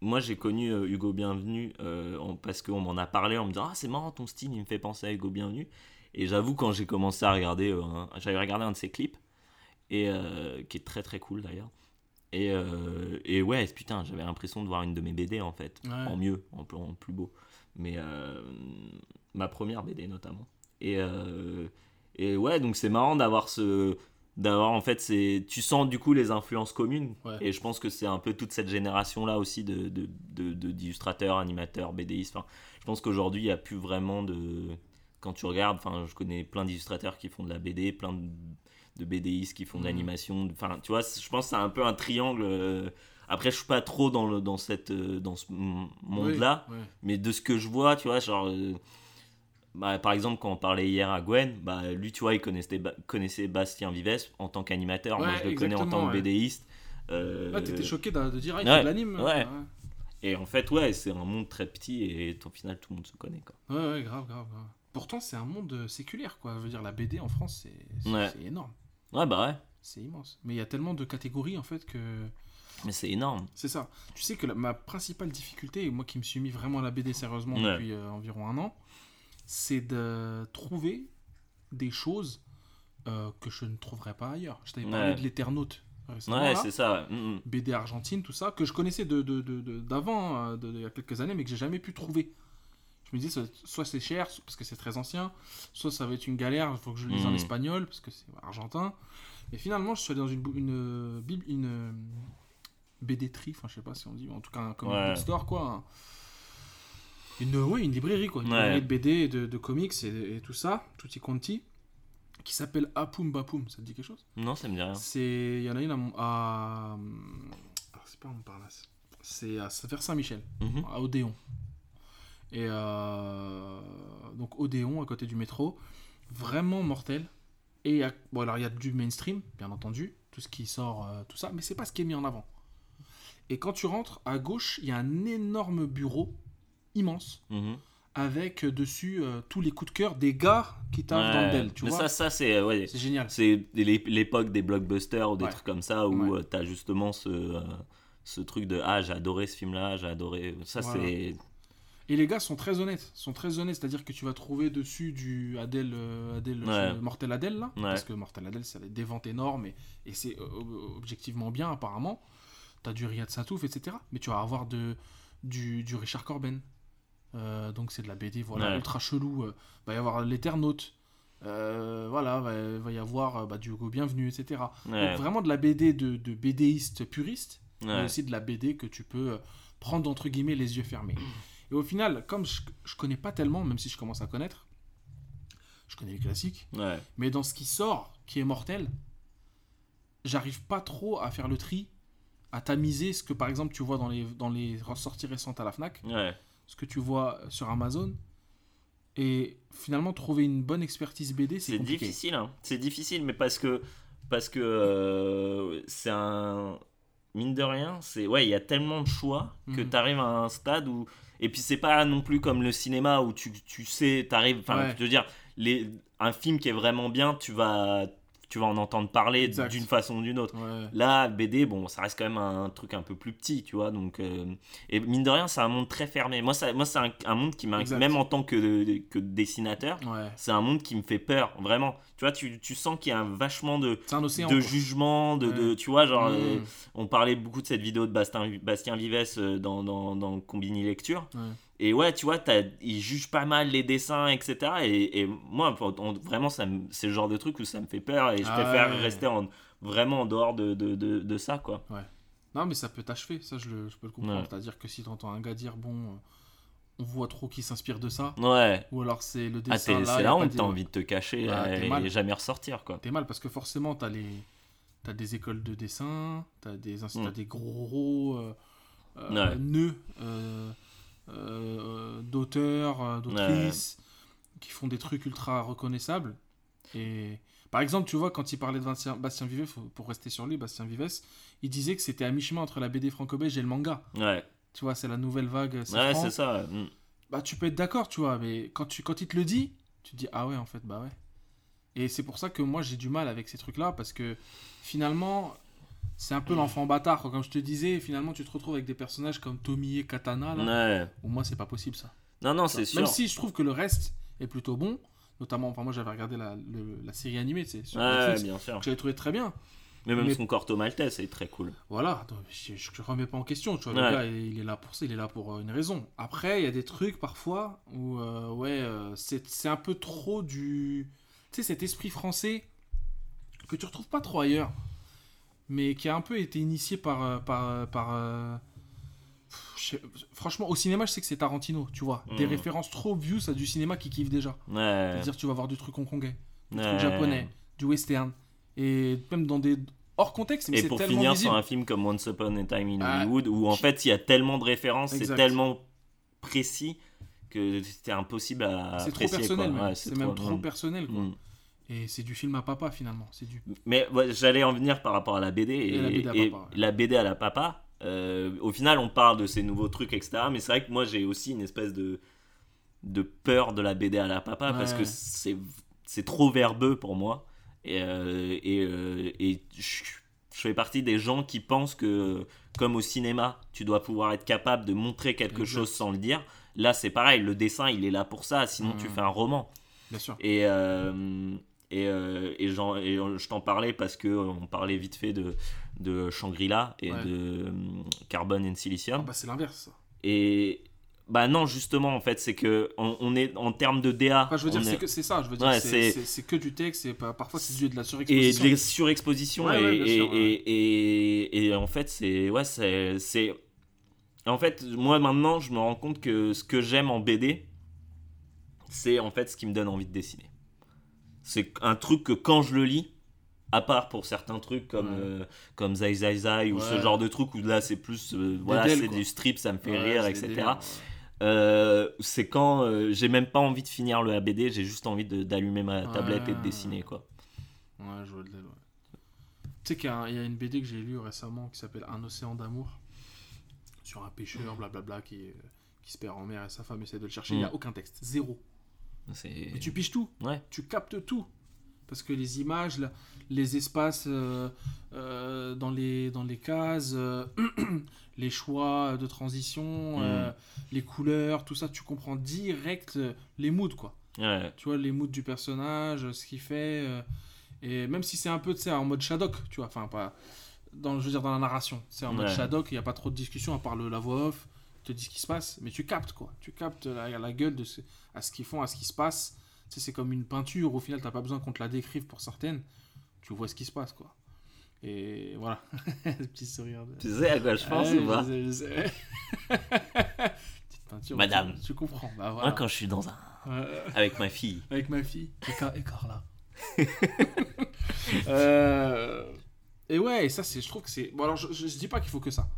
moi j'ai connu euh, Hugo Bienvenu euh, parce qu'on m'en a parlé en me disant ah c'est marrant ton style il me fait penser à Hugo Bienvenu et j'avoue quand j'ai commencé à regarder, euh, j'avais regardé un de ses clips et euh, qui est très très cool d'ailleurs. Et, euh, et ouais, putain, j'avais l'impression de voir une de mes BD en fait, Ouais. en mieux, en, plus- en plus beau. Mais ma première BD notamment. Et, euh, et ouais, donc c'est marrant d'avoir ce. D'avoir en fait, c'est tu sens du coup les influences communes. Ouais. Et je pense que c'est un peu toute cette génération là aussi de, de, de- de- d'illustrateurs, animateurs, BDistes. Enfin, je pense qu'aujourd'hui il n'y a plus vraiment de. Quand tu regardes, enfin, je connais plein d'illustrateurs qui font de la BD, plein de, de BDistes qui font de Mhm. l'animation. Enfin, tu vois, je pense que c'est un peu un triangle. euh, Après, je suis pas trop dans, le, dans, cette, euh, dans ce monde-là. Oui, ouais. Mais de ce que je vois, tu vois, genre. Bah, par exemple, quand on parlait hier à Gwen, bah, lui, tu vois, il connaissait, connaissait Bastien Vives en tant qu'animateur. Moi, Ouais, je le connais en tant que. BDiste. Euh, Ah, t'étais choqué de, de dire, ah, il ouais, fait de l'anime. ouais. et en fait, ouais, c'est un monde très petit et au final, tout le monde se connaît. Quoi. Ouais, ouais, grave, grave, grave. Pourtant, c'est un monde euh, séculaire, quoi. Je veux dire, la BD en France, c'est énorme. Ouais, bah ouais, C'est immense. Mais il y a tellement de catégories, en fait, que... mais c'est énorme. C'est ça. Tu sais que la- ma principale difficulté, et moi qui me suis mis vraiment à la BD sérieusement depuis euh, environ un an, c'est de trouver des choses euh, que je ne trouverais pas ailleurs. Je t'avais parlé Ouais. de l'Éternaute récemment. Ouais, c'est ça. Mm, mm. BD argentine, tout ça, que je connaissais de, de- de- de- d'avant, euh, de, de- il y a quelques années, mais que j'ai jamais pu trouver. Je me disais, soit- c'est cher, parce que c'est très ancien, soit ça va être une galère, il faut que je le lise en Mhm. espagnol, parce que c'est argentin. Et finalement, je suis allé dans une, une, euh, bib- une euh, BD-tri, enfin je sais pas si on dit, en tout cas un comic Ouais. book store, quoi. Un- Une, ouais, une librairie, quoi. Une Ouais. librairie de BD, de, de comics et, et tout ça, tutti quanti, qui s'appelle Apum Bapum, ça te dit quelque chose? Non, ça me dit rien. c'est. Il y en a une à. À... alors, c'est pas à Montparnasse. C'est à vers Saint-Michel, Mhm. à Odéon. Et euh, donc Odéon, à côté du métro. Vraiment mortel. Et il y a- bon, alors il y a du mainstream, bien entendu. Tout ce qui sort, euh, tout ça. Mais c'est pas ce qui est mis en avant. Et quand tu rentres, à gauche, il y a un énorme bureau, immense, Mhm. avec euh, dessus euh, tous les coups de cœur des gars qui taffent dans le Ouais. Dell. Tu mais vois ça, ça c'est ouais, C'est génial. c'est l'é- l'époque des blockbusters ou des Ouais. trucs comme ça où Ouais. euh, t'as justement ce, euh, ce truc de ah j'ai adoré ce film là, j'ai adoré ça Voilà. c'est Et les gars sont très honnêtes, sont très honnêtes, c'est-à-dire que tu vas trouver dessus du Adèle, euh, Adèle Ouais. euh, Mortel Adèle là, Ouais. parce que Mortel Adèle c'est des ventes énormes et, et c'est euh, ob- objectivement bien apparemment. T'as du Riyad Satouf, etc. Mais tu vas avoir de, du, du Richard Corben. Euh, donc c'est de la BD voilà, Ouais. ultra chelou. Euh, va y avoir l'Eternaute. Euh, voilà, va, va y avoir euh, bah, du Hugo Bienvenu, etc. ouais. Donc vraiment de la BD de, de BDiste puriste, mais aussi de la BD que tu peux prendre entre guillemets les yeux fermés. Et au final, comme je, je connais pas tellement, même si je commence à connaître, je connais les classiques, mais dans ce qui sort, qui est mortel, j'arrive pas trop à faire le tri, à tamiser ce que par exemple tu vois dans les, dans les sorties récentes à la Fnac, Ouais. Ce que tu vois sur Amazon. Et finalement, trouver une bonne expertise BD, c'est C'est compliqué. difficile, hein. C'est difficile, mais parce que parce que euh, c'est un mine de rien, c'est ouais, il y a tellement de choix que Mhm. tu arrives à un stade où et puis c'est pas non plus comme le cinéma où tu, tu sais, t'arrives, enfin, Ouais. je veux dire, les un film qui est vraiment bien, tu vas tu vas en entendre parler d'une façon ou d'une autre. Ouais. Là, BD, bon, ça reste quand même un truc un peu plus petit, tu vois. Donc, euh, et mine de rien, c'est un monde très fermé. Moi, ça, moi, c'est un, un monde qui m'a, même en tant que, que dessinateur, Ouais. c'est un monde qui me fait peur, vraiment. Tu vois, tu, tu sens qu'il y a un vachement de, océan. de quoi. jugement, de, de- tu vois, genre, Mmh. euh, on parlait beaucoup de cette vidéo de Bastien, Bastien Vives euh, dans, dans, dans Combini Lecture. Ouais. Et ouais, tu vois, t'as- il juge pas mal les dessins, etc. Et, et moi, on- vraiment, c'est le genre de truc où ça me fait peur et je Ah préfère ouais. rester en, vraiment en dehors de, de, de, de ça, quoi. Non, mais ça peut t'achever, ça je, le- je peux le comprendre. Ouais. C'est-à-dire que si t'entends un gars dire, bon, euh, on voit trop qu'il s'inspire de ça, Ouais. ou alors c'est le Ah, dessin là. c'est honte, de- t'as envie de te cacher Ah, t'es et, jamais ressortir, quoi. T'es mal parce que forcément, t'as les. T'as des écoles de dessin, t'as des, Mm. t'as des gros euh, euh, Ouais. nœuds euh, d'auteurs, euh, d'autrices, qui font des trucs ultra reconnaissables. Et par exemple, tu vois, quand il parlait de Bastien, Bastien Vives, pour rester sur lui, Bastien Vives, il disait que c'était à mi-chemin entre la BD franco-belge et le manga. Ouais, Tu vois, c'est la nouvelle vague. c'est ouais franc. c'est ça. Mm. Bah, tu peux être d'accord, tu vois, mais quand, tu, quand il te le dit, tu te dis, ah ouais, en fait, bah ouais. Et c'est pour ça que moi, j'ai du mal avec ces trucs-là, parce que finalement, c'est un peu l'enfant bâtard, quoi. Comme je te disais, finalement, tu te retrouves avec des personnages comme Tomie et Katana, là, Ouais. où moi, c'est pas possible, ça. Non, non, c'est sûr. Même si je trouve que le reste est plutôt bon, notamment, enfin, moi, j'avais regardé la, le- la série animée, tu sais, sur Ouais, Netflix, bien sûr. que j'avais trouvé très bien. Mais même Mais- son corto maltais, c'est très cool. Voilà, je, je remets pas en question, tu vois, Ouais. le gars, il, il est là pour ça, il est là pour euh, une raison. Après, il y a des trucs parfois où, euh, ouais, euh, c'est c'est un peu trop du... Tu sais, cet esprit français que tu retrouves pas trop ailleurs, mais qui a un peu été initié par... euh, par, euh, par euh, sais- franchement, au cinéma, je sais que c'est Tarantino, tu vois. Des Mhm. références trop obvious à du cinéma qui kiffe déjà. Ouais. C'est-à-dire, tu vas voir du truc hongkongais, du Ouais. truc japonais, du western, et même dans des... hors contexte, mais Et c'est pour tellement finir visible. sur un film comme Once Upon a Time in Ah, Hollywood, où en fait il y a tellement de références, c'est tellement précis que c'était impossible à C'est trop personnel. Ouais, c'est même trop mm, personnel. Quoi. mm. Et c'est du film à papa finalement. C'est du. Mais ouais, j'allais en venir par rapport à la BD. Et, Et la BD à et papa, ouais. la BD à la papa, euh, au final on parle de ces nouveaux trucs, etc. Mais c'est vrai que moi j'ai aussi une espèce de, de peur de la BD à la papa parce que c'est c'est trop verbeux pour moi. Et, euh, et, euh, et je, je fais partie des gens qui pensent que, comme au cinéma, tu dois pouvoir être capable de montrer quelque chose sans le dire. Là, c'est pareil, le dessin, il est là pour ça, sinon tu Mhm. fais un roman. Bien sûr. Et, euh, et, euh, et, j'en- et je t'en parlais parce que on parlait vite fait de, de Shangri-La et Ouais. de euh, Carbon and Ah Silicium. bah, c'est l'inverse. Et bah non, justement, en fait, c'est que on, on est en termes de DA. Enfin, je veux dire, c'est est- que c'est ça. Je veux dire, Ouais, c'est- que du texte. Et parfois, c'est du- de la et surexposition. de la surexposition Ouais, et, et, et, et- et en fait c'est ouais c'est c'est en fait moi maintenant je me rends compte que ce que j'aime en BD c'est en fait ce qui me donne envie de dessiner c'est un truc que quand je le lis à part pour certains trucs comme Ouais. euh, comme Zai Zai Zai ou ce genre de truc où là c'est plus euh, voilà c'est du strip ça me fait Ouais, rire etc euh, c'est quand j'ai même pas envie de finir le ABD j'ai juste envie d'allumer ma tablette et de dessiner quoi Ouais, je vois de l'aile, ouais. Tu sais qu'il y, a y une BD que j'ai lue récemment qui s'appelle Un océan d'amour. Sur un pêcheur, blablabla, qui, qui se perd en mer et sa femme essaie de le chercher. Il n'y a Mm. aucun texte. Zéro. Mais tu piges tout. ouais tu captes tout. Parce que les images, les espaces euh, euh, dans, les, dans les cases, euh, les choix de transition, Mm. les couleurs, tout ça, tu comprends direct les moods, quoi. ouais Tu vois, les moods du personnage, ce qu'il fait. et même si c'est un peu, tu en mode Shadok, tu vois, enfin, pas. Dans, je veux dire, dans la narration. C'est en mode. Shadok, il n'y a pas trop de discussion à part le, la voix off, te dit ce qui se passe, mais tu captes, quoi. Tu captes la, la gueule de ce, à ce qu'ils font, à ce qui se passe. Tu sais, c'est comme une peinture, au final, t'as pas besoin qu'on te la décrive pour certaines. Tu vois ce qui se passe, quoi. Et voilà. Petit sourire. de- Tu sais à quoi je pense Ouais, ou pas je sais, je sais. Petite peinture. Madame. Tu, tu comprends. Bah, Moi, quand je suis dans un. Euh, avec ma fille. avec ma fille. Et, Car- et Carla. Euh, Et ouais, et ça, c'est, je trouve que c'est. Bon, alors, je, je, je dis pas qu'il faut que ça.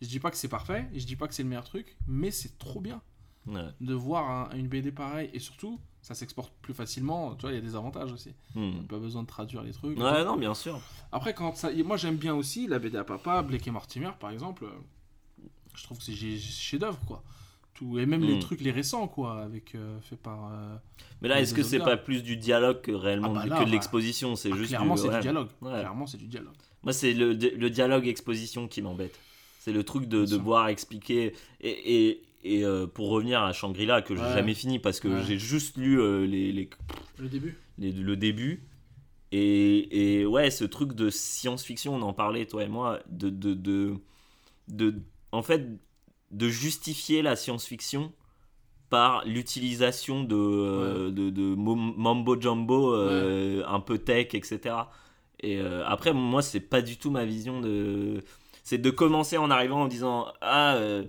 Je dis pas que c'est parfait. Je dis pas que c'est le meilleur truc. Mais c'est trop bien Ouais. de voir un- une BD pareille. Et surtout, ça s'exporte plus facilement. Tu vois, il y a des avantages aussi. Hmm. Pas besoin de traduire les trucs. Ouais, non, bien sûr. Après, quand ça. Moi, j'aime bien aussi la BD à papa, Blake et Mortimer, par exemple. euh, Je trouve que c'est chef-d'œuvre, quoi. Tout, et même les Mm. trucs, les récents, quoi, avec euh, fait par. euh, Mais là, est-ce que c'est pas plus du dialogue que réellement Ah bah là, que de bah, l'exposition C'est ah, juste clairement, du, c'est ouais. du dialogue. Ouais. Clairement, c'est du dialogue. Moi, c'est le dialogue exposition qui m'embête. C'est le truc de, de sûr. voir expliquer. Et, et, et, euh, pour revenir à Shangri-La, que j'ai Ouais. jamais fini parce que Ouais. j'ai juste lu euh, les, les, Le début les- le début. Et, et ouais, ce truc de science-fiction, on en parlait, toi et moi, de, de, de, de- en fait, de justifier la science-fiction par l'utilisation de, euh, de, de mambo jumbo euh, un peu tech, etc. Et euh, après, moi, c'est pas du tout ma vision de. C'est de commencer en arrivant en disant Ah. euh,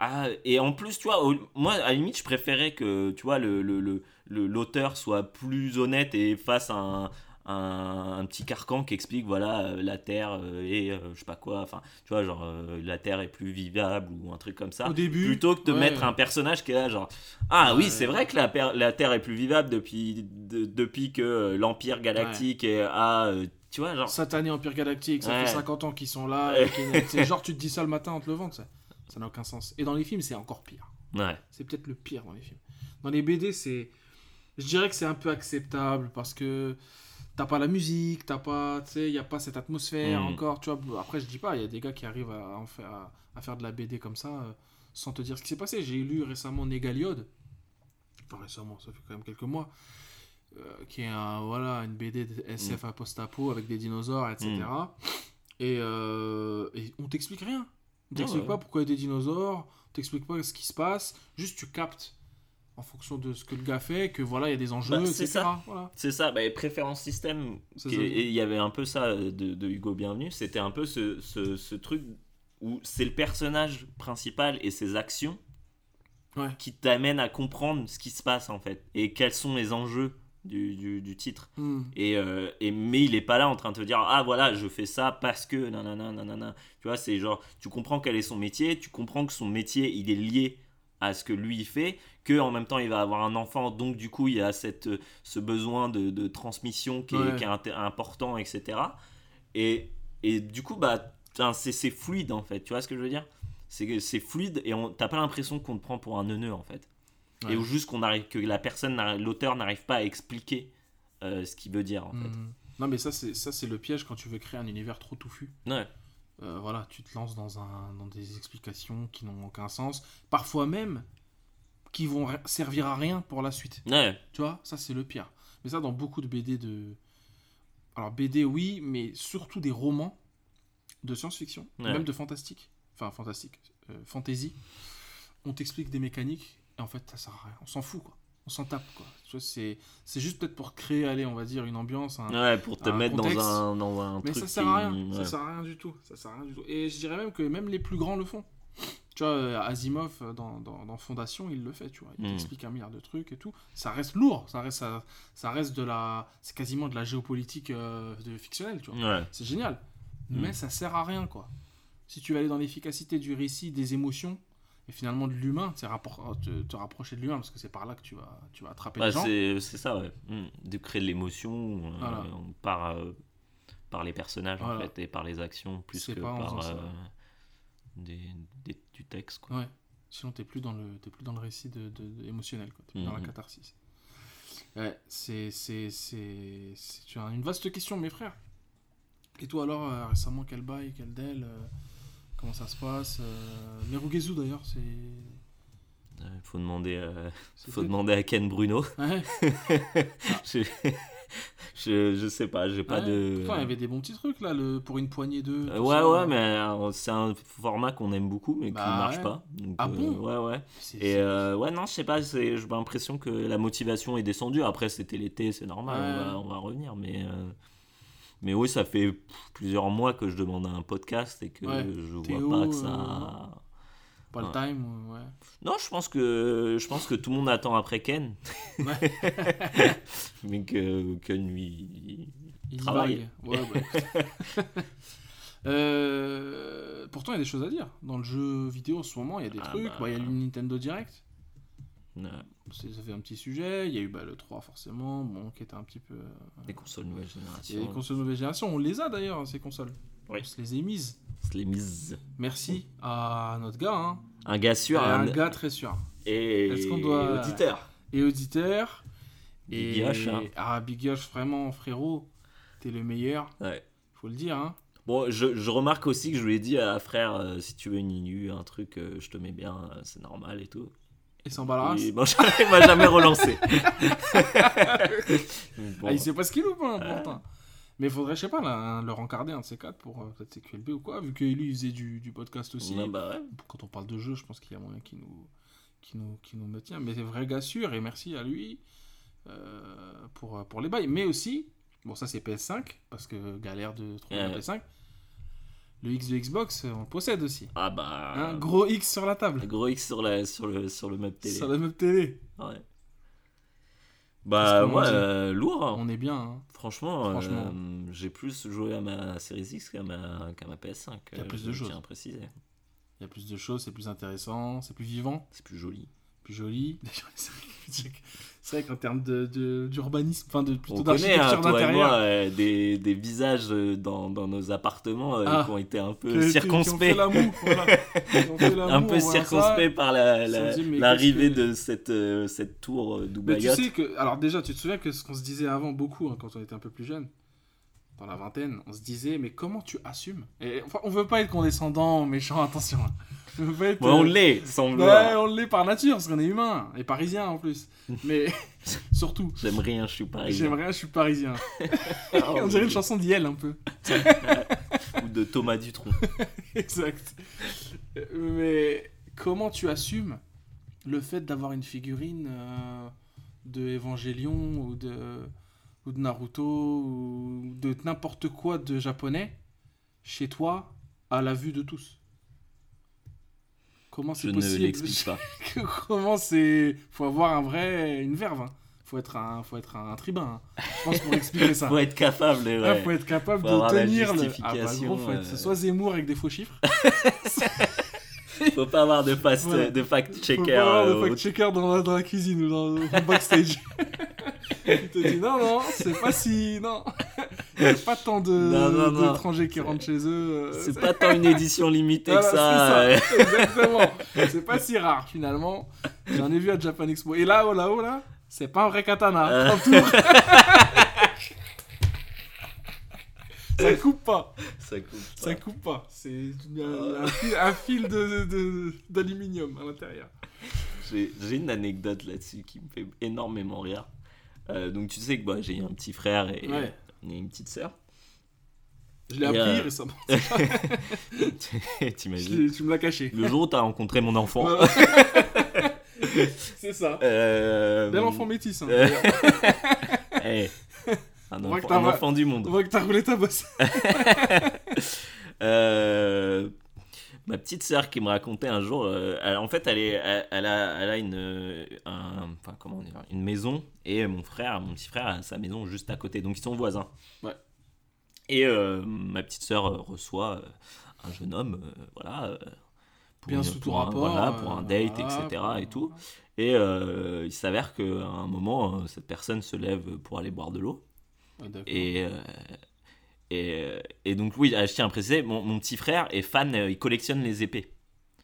ah et en plus, tu vois, moi, à la limite, je préférais que, tu vois, le, le, le- le- l'auteur soit plus honnête et fasse un, un, un petit carcan qui explique voilà euh, la terre euh, et euh, je sais pas quoi enfin tu vois genre euh, la terre est plus vivable ou un truc comme ça Au début. plutôt que de ouais. mettre un personnage qui est là genre ah oui c'est vrai que la, la terre est plus vivable depuis de- depuis que l'empire galactique est a tu vois genre Satané Empire Galactique, ça Ouais. fait 50 ans qu'ils sont là. Qu'ils- C'est genre, tu te dis ça le matin en te levant, ça. Ça n'a aucun sens. Et dans les films, c'est encore pire. ouais C'est peut-être le pire dans les films. Dans les BD, c'est. Je dirais que c'est un peu acceptable parce que t'as pas la musique, t'as pas. Tu sais, il n'y a pas cette atmosphère Mm. encore. Tu vois, après, je dis pas, il y a des gars qui arrivent à, en faire, à, à faire de la BD comme ça euh, sans te dire ce qui s'est passé. J'ai lu récemment Négaliode. Enfin, récemment, ça fait quand même quelques mois. Euh, qui est un, voilà, une BD de SF à post-apo avec des dinosaures, etc. Et, euh, et on t'explique rien. On t'explique ouais. pas pourquoi il y a des dinosaures, on t'explique pas ce qui se passe, juste tu captes en fonction de ce que le gars fait, que voilà, il y a des enjeux, Bah, c'est ça. Voilà. c'est ça bah, préférence système et il y avait un peu ça euh, de, de Hugo Bienvenu c'était un peu ce, ce, ce truc où c'est le personnage principal et ses actions Ouais. qui t'amènent à comprendre ce qui se passe en fait et quels sont les enjeux du, du, du titre. Hmm. Et, euh, et mais il est pas là en train de te dire ah voilà je fais ça parce que nanana nanana. Tu vois c'est genre tu comprends quel est son métier tu comprends que son métier il est lié à ce que lui il fait que en même temps il va avoir un enfant donc du coup il y a cette euh, ce besoin de, de transmission qui est, Ouais. qui est important etc et, et du coup bah c'est c'est fluide en fait. Tu vois ce que je veux dire? C'est que c'est fluide et on t'as pas l'impression qu'on te prend pour un neuneu en fait Ouais. et ou juste qu'on arrive que la personne l'auteur n'arrive pas à expliquer euh, ce qu'il veut dire en fait Hmm. Non, mais ça, c'est ça, c'est le piège quand tu veux créer un univers trop touffu. Ouais. Euh, voilà, tu te lances dans, un, dans des explications qui n'ont aucun sens, parfois même qui vont servir à rien pour la suite. Ouais. Tu vois, ça c'est le pire. Mais ça dans beaucoup de BD de... Alors BD oui, mais surtout des romans de science-fiction, Ouais. même de fantastique. Enfin fantastique, euh, fantasy. On t'explique des mécaniques et en fait ça sert à rien. On s'en fout quoi. On s'en tape quoi. Tu vois, c'est, c'est juste peut-être pour créer, allez, on va dire une ambiance. un- Ouais, pour te un mettre contexte. dans un, dans un Mais truc. ça sert à rien. ouais. Ça sert à rien du tout. Ça sert à rien du tout. Et je dirais même que même les plus grands le font. Tu vois, euh, Asimov euh, dans, dans, dans Fondation, il le fait, tu vois. Il Mm. t'explique un milliard de trucs et tout. Ça reste lourd. Ça reste, ça, ça reste de la. C'est quasiment de la géopolitique euh, de fictionnelle, tu vois. Ouais. C'est génial. Mm. Mais ça sert à rien, quoi. Si tu veux aller dans l'efficacité du récit, des émotions, et finalement de l'humain, c'est rapport- te, te rapprocher de l'humain, parce que c'est par là que tu vas, tu vas attraper Ouais, les gens. c'est ça, ouais. Mm. De créer de l'émotion euh, par, euh, par les personnages en fait et par les actions plus que par euh, des, des- du texte. Quoi. Ouais. Sinon, t'es plus dans le, plus dans le récit de, de- de- émotionnel, quoi. T'es plus dans la Mhm. catharsis. Ouais, c'est, tu une vaste question, mes frères. Et toi alors, euh, récemment, quel bail, quel del, euh, comment ça se passe euh, Merugezu d'ailleurs, c'est. Il faut demander, euh, faut demander à Ken Bruno. Ouais. je, je, je sais pas, j'ai pas de. Il y avait des bons petits trucs là, le, pour une poignée de. Euh, ouais, ouais, mais euh, c'est un format qu'on aime beaucoup, mais qui Bah marche ouais. pas. Donc, Ah euh, bon Ouais, ouais. Et euh, ouais, non, je sais pas, j'ai l'impression que la motivation est descendue. Après, c'était l'été, c'est normal, on, va, on va revenir. Mais, Mais oui, ça fait plusieurs mois que je demande un podcast et que Ouais. je Théo, vois pas que euh, ça. Pas le Ouais. time, euh, ouais. Non, je pense que je pense que tout le monde attend après Ken. Ouais. Mais que Ken lui. Il Travaille. Euh, pourtant, il y a des choses à dire. Dans le jeu vidéo en ce moment, il y a des Ah trucs. bah. Bah, Il y a le Nintendo Direct. Ça fait un petit sujet. Il y a eu bah, le 3, forcément, bon, qui était un petit peu. des consoles nouvelle génération. les consoles nouvelle génération. On les a d'ailleurs, ces consoles. Oui. On se les a mises. Les mises. Merci à notre gars. Hein. Un gars sûr, Et un un, gars très sûr. et Est-ce qu'on doit- auditeur. Et auditeur. Big et... Yosh, hein. Ah, Big Yosh, vraiment, frérot. T'es le meilleur. Ouais. Faut le dire, hein. Bon, je, je remarque aussi que je lui ai dit à frère, euh, si tu veux une inu, un truc, euh, je te mets bien, euh, c'est normal et tout. Il s'en bat la race. Il m'a jamais, il m'a jamais relancé. Bon, Ah, il sait pas ce qu'il loupe, hein, pourtant. Mais il faudrait, je sais pas, là, un- le rencarder, un de ces quatre, pour euh, peut-être CQLB ou quoi, vu que lui, il faisait du, du podcast aussi. ouais, bah ouais. Quand on parle de jeu, je pense qu'il y a moyen qu'il nous, qui nous, qui nous maintient. Mais c'est vrai gars sûr, et merci à lui euh, pour, pour les bails. Mais aussi, bon, ça c'est PS5, parce que galère de trouver la Ouais. PS5. Le X de Xbox, euh, on le possède aussi. Ah bah. Un gros X sur la table. gros X sur, la, sur, le, sur le map télé. Sur la même télé. Ouais. Bah, moi, euh, lourd. hein. On est bien. hein. Franchement, Franchement. euh, j'ai plus joué à ma Series X qu'à ma, qu'à ma PS5. Il y a plus de choses. tiens à préciser. Il y a plus de choses, c'est plus intéressant, c'est plus vivant. C'est plus joli. Plus joli. C'est vrai qu'en termes de- de- d'urbanisme, enfin de plutôt hein, d'architecture d'intérieur, euh, des, des visages euh, dans, dans nos appartements euh, Ah. qui ont été un peu circonspects. un peu circonspects par la- la- l'arrivée que- de cette, euh, cette tour Dubaï. tu sais que, alors déjà, tu te souviens que ce qu'on se disait avant beaucoup, hein, quand on était un peu plus jeune, dans la vingtaine, on se disait, mais comment tu assumes? Et, enfin, on veut pas être condescendant méchant, attention. On veut pas être, Ouais, on euh, l'est, sans Ouais, vouloir. on l'est par nature, parce qu'on est humain, et parisien en plus. Mais surtout, J'aime rien, je suis parisien. j'aimerais, je suis parisien. Oh, on dirait une chanson d'Yel un peu. Ou de Thomas Dutronc. exact. Mais comment tu assumes le fait d'avoir une figurine euh, de Evangelion ou de, ou de Naruto ou de n'importe quoi de japonais chez toi à la vue de tous Comment Je c'est ne possible l'explique pas. Comment c'est Faut avoir un vrai une verve. hein. Faut être un faut être un, tribun. hein. Je pense pour expliquer ça. Faut être capable. Là, Ouais. faut être capable Faut de tenir le. Ah bah gros, faut être euh. soit Zemmour avec des faux chiffres, Faut pas avoir de, fast, Voilà. de Faut fact-checker. pas avoir euh, de fact-checker dans la, dans la cuisine ou dans le backstage. Il te dit non, non, c'est pas si. Non. Il n'y a pas tant d'étrangers qui rentrent chez eux. euh, C'est pas tant une édition limitée Voilà, que ça. ça, exactement. C'est pas si rare finalement. J'en ai vu à Japan Expo. Et là-haut, là-haut, là, c'est pas un vrai katana. Euh. Prends tout. Ça coupe pas. Ça coupe. Ça pas. coupe pas. C'est un, Euh. un fil, fil de- de- d'aluminium à l'intérieur. J'ai une anecdote là-dessus qui me fait énormément rire. Euh, donc tu sais que bah, j'ai un petit frère et, Ouais. et une petite sœur. Je l'ai appris euh, récemment. T'imagines? Tu me l'as caché. Le jour où t'as rencontré mon enfant. C'est ça. euh, Bel enfant métis. Hein, euh, un, On enfant, un enfant du On monde. voit que t'as roulé ta bosse. Euh, ma petite sœur qui me racontait un jour, euh, elle- en fait, elle, est, elle, elle a, elle a une, euh, un- enfin, comment dire, une maison et mon frère, mon petit frère, a sa maison juste à côté, donc ils sont voisins. Ouais. Et euh, ma petite sœur reçoit un jeune homme, voilà. pour Bien une- sous tout pour un- rapport. Voilà, pour un date, voilà, etc. pour- Et tout. Et il s'avère qu'à un moment, cette personne se lève pour aller boire de l'eau. Ah. Et, euh, et, euh, et donc, oui, je tiens à préciser, mon, mon petit frère est fan, euh, il collectionne les épées.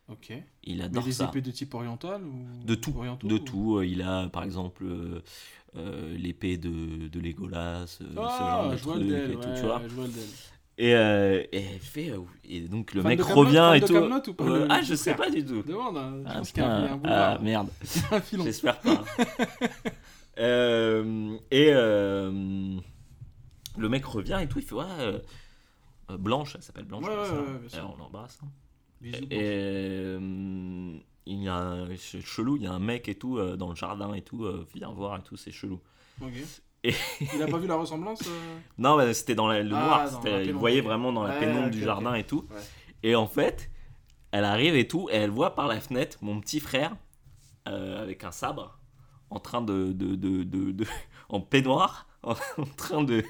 Ok. Il Mais adore des ça. épées de type oriental ou De tout, de ou- tout. Il a, par exemple, euh, l'épée de, de Legolas, ce genre Ah, de truc et tout, ouais, tu vois. Et, euh, et fait, et donc le Fan mec revient et tout. Ou pas, le- ah, je sais pas du tout. Demande, hein, je Ah, pense un, un ah, merde. J'espère pas. Et le mec revient et tout, il fait ouais, euh, euh, Blanche, elle s'appelle Blanche. Ouais, ouais, ouais, on l'embrasse. hein. Bisous, Et euh, il y a un c'est chelou, il y a un mec et tout euh, dans le jardin et tout, viens voir et tout, c'est chelou. Et- Il a pas vu la ressemblance Non, mais c'était dans la- le Ah, noir. dans c'était- la il voyait vraiment dans la pénombre du jardin et tout. Et en fait, elle arrive et tout, et elle voit par la fenêtre mon petit frère avec un sabre en train de, de, de, de- de- en peignoir, en, train de,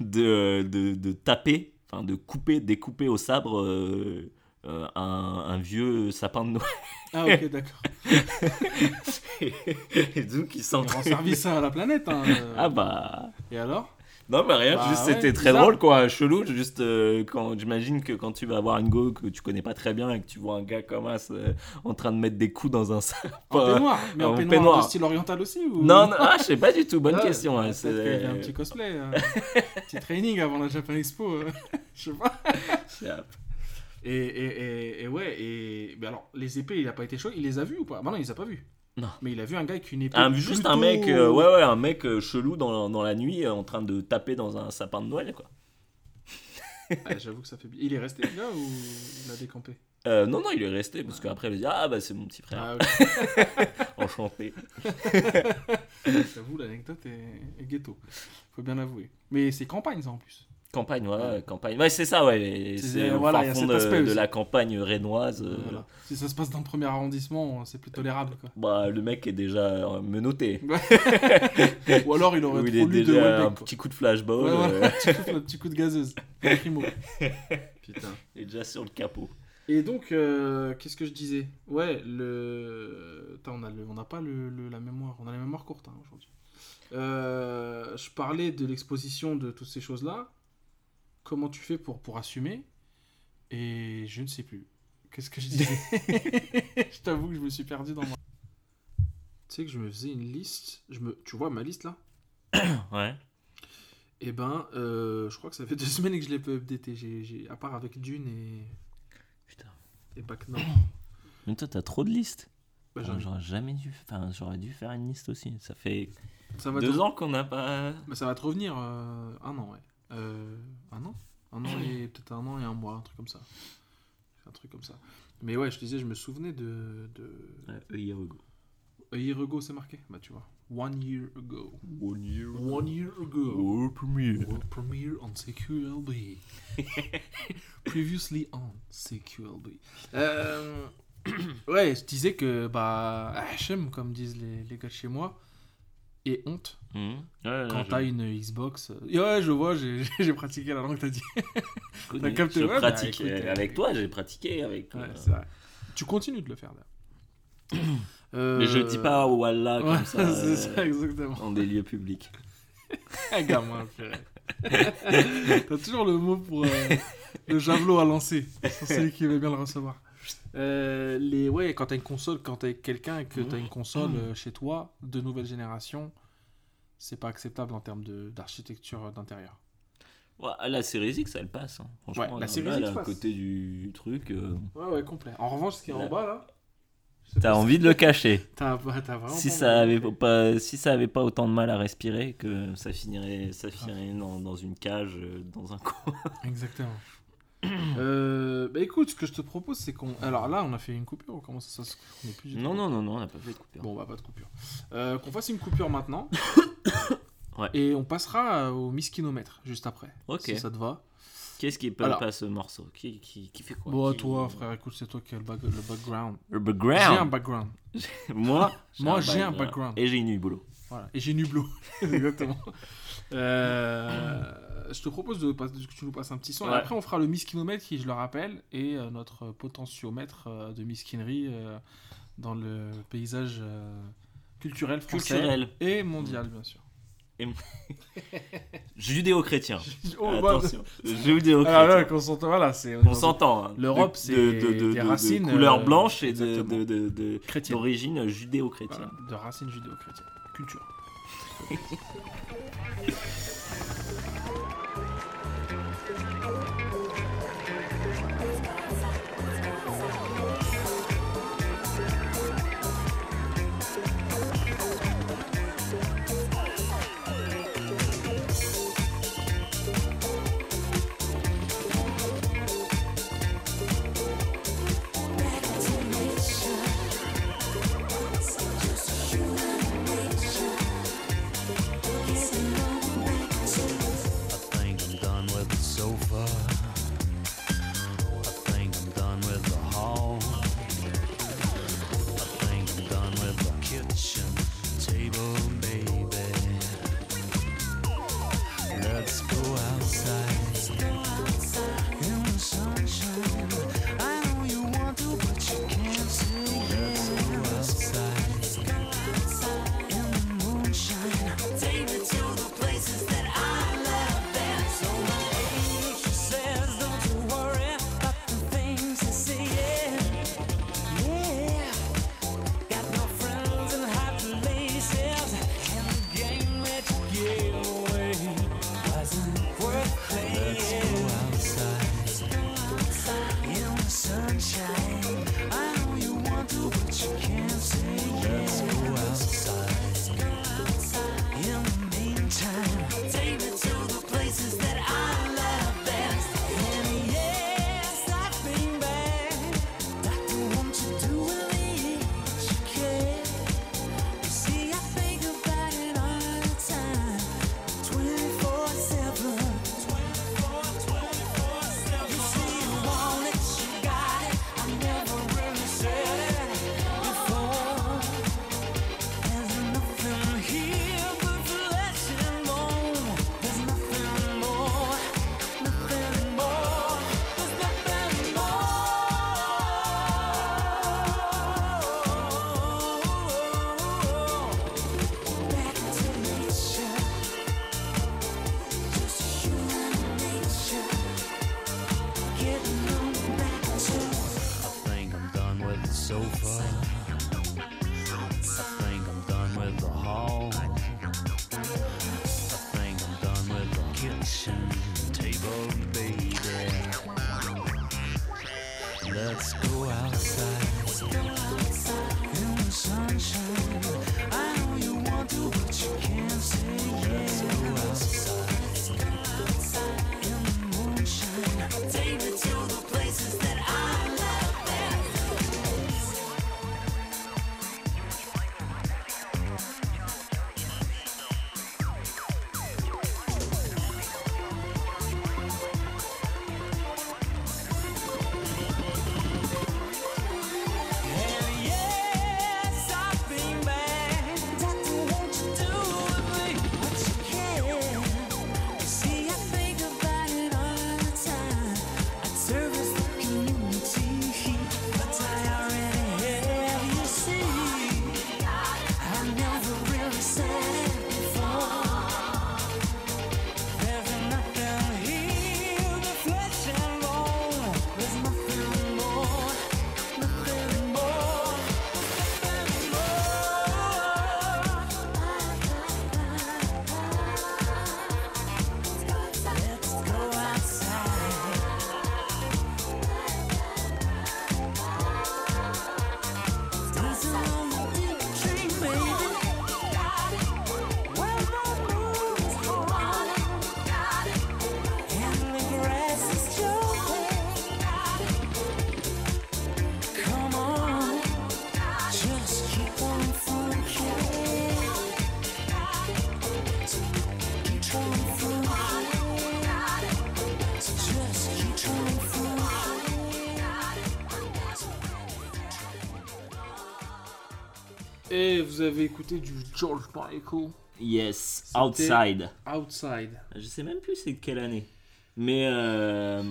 de, de, de taper, enfin de couper, découper au sabre euh, euh, un, un vieux sapin de Noël. Ah, ok, d'accord. et donc il Il s'en rend service à la planète. Hein. euh. Ah bah. Et alors? Non, mais rien, Bah juste ouais, c'était très bizarre. drôle quoi, chelou. Juste euh, quand j'imagine que quand tu vas voir une go que tu connais pas très bien et que tu vois un gars comme ça euh, en train de mettre des coups dans un sac. En peignoir Mais en, en peignoir, peignoir. de style oriental aussi ou... Non, non, ah, je sais pas du tout, bonne Ah, question. qu'il y avait un c'est- petit cosplay. euh, petit training avant la Japan Expo. euh, Je sais pas. Et, et, et, et ouais, et. Mais alors, les épées, il a pas été chaud. Il les a vues ou pas? Bah non, il les a pas vues. Non. Mais il a vu un gars avec une épée. Un- juste un mec, euh, ouais, ouais, un mec euh, chelou dans, dans la nuit euh, en train de taper dans un sapin de Noël quoi. Ah, J'avoue que ça fait. bi- Il est resté là ou il a décampé? Euh, non, non, il est resté parce qu'après il a dit Ah bah c'est mon petit frère, Ah, ok. enchanté. J'avoue, l'anecdote est... est ghetto. Faut bien l'avouer. Mais c'est campagne, ça en plus. Campagne, ouais, ouais, campagne. Ouais, c'est ça, ouais. C'est- C'est au voilà, fin il y a fond cet de, aspect de la campagne rénoise. euh, Voilà. Si ça se passe dans le premier arrondissement, c'est plus tolérable. Quoi. Bah, le mec est déjà euh, menotté. Ou alors il aurait Ou trop il est lu de déjà Welbeck. un petit coup de flashball. Ouais, euh, voilà, un petit coup, un petit coup de gazeuse. Un primo. Putain. il est déjà sur le capot. Et donc, euh, qu'est-ce que je disais? Ouais, le. Attends, on a le- on n'a pas le, le- la mémoire. On a la mémoire courte hein, aujourd'hui. Euh, je parlais de l'exposition de toutes ces choses-là. Comment tu fais pour, pour assumer Et je ne sais plus. Qu'est-ce que je disais Je t'avoue que je me suis perdu dans moi. Tu sais que je me faisais une liste. Je me... Tu vois ma liste là Ouais. Eh ben, euh, je crois que ça fait deux semaines que je l'ai pas updaté. J'ai, à part avec Dune et, Putain. et Back North. Mais toi, t'as trop de listes. Bah, J'aurais jamais dû. Enfin, j'aurais dû faire une liste aussi. Ça fait ça va deux ans qu'on n'a pas. Mais ça va te revenir euh, un an, ouais. Euh, un an Un an et peut-être un an et un mois, un truc comme ça. Un truc comme ça. Mais ouais, je te disais, je me souvenais de. de... A year ago. A year ago, c'est marqué Bah, tu vois. One year ago. One year One year ago. World premiere. World premiere on CQLB. Previously on CQLB. Euh, ouais, je disais que, bah, HM, comme disent les, les gars de chez moi, et honte Mhm. Ouais, quand t'as une Xbox. euh, Ouais, je vois, j'ai j'ai pratiqué la langue que t'as dit. je connais. t'as capté, Je ouais, bah, pratique. écoute, euh, euh, avec toi, j'ai pratiqué. Avec, Ouais, vrai. Tu continues de le faire, là. Mais je dis pas Wallah Ouais, comme ça. c'est euh, ça, exactement. dans des lieux publics. Gamin. T'as toujours le mot pour euh, le javelot à lancer. Pour celui qui veut bien le recevoir. Euh, les, ouais, quand t'as une console, quand t'es quelqu'un et que t'as une console euh, chez toi, de nouvelle génération, c'est pas acceptable en termes de- d'architecture euh, d'intérieur. Ouais, la série X, elle passe. hein. Franchement, Ouais, la là, Series là, X à passe. côté du truc, euh, Ouais, ouais, complet. En revanche, ce qui est en bas là, je sais t'as pas envie de le cacher. si- T'as t'as vraiment. Si pas ça, envie. avait pas, si ça avait pas autant de mal à respirer, que ça finirait, ça finirait dans, dans une cage, euh, dans un coin. Exactement. Euh, bah écoute, ce que je te propose, c'est qu'on. Alors là, on a fait une coupure ou comment ça, ça se. On est plus Non, non, non, non, on n'a pas fait de coupure. Bon, bah pas de coupure. Euh, qu'on fasse une coupure maintenant. Ouais. Et on passera au miskinomètre juste après. Ok. Si ça te va. Qu'est-ce qui Alors. pas ce morceau? Qui, qui, qui fait quoi? Bon, Qui- toi, frère, écoute, c'est toi qui as le, back- le background. Le J'ai un background. background. Moi, Moi, j'ai un background. Et j'ai une boulot. Voilà. Et j'ai Nublo. Exactement. Euh, je te propose de, que tu nous passes un petit son. Et après, on fera le miskinomètre qui, je le rappelle, est euh, notre potentiomètre euh, de miskinerie dans le paysage culturel français Culturel. et mondial, bien sûr. Judéo-chrétien. Oh, bah, Attention. Judéo-chrétien. Alors là, qu'on s'entend, voilà, On s'entend. hein. L'Europe, De- c'est de, de, de, des de- de racines, couleur euh, blanche et d'origine judéo-chrétienne. Voilà, de racines judéo-chrétiennes. Culture. vous avez écouté du George Michael? Yes, Outside. Outside. Je sais même plus c'est de quelle année. Mais euh,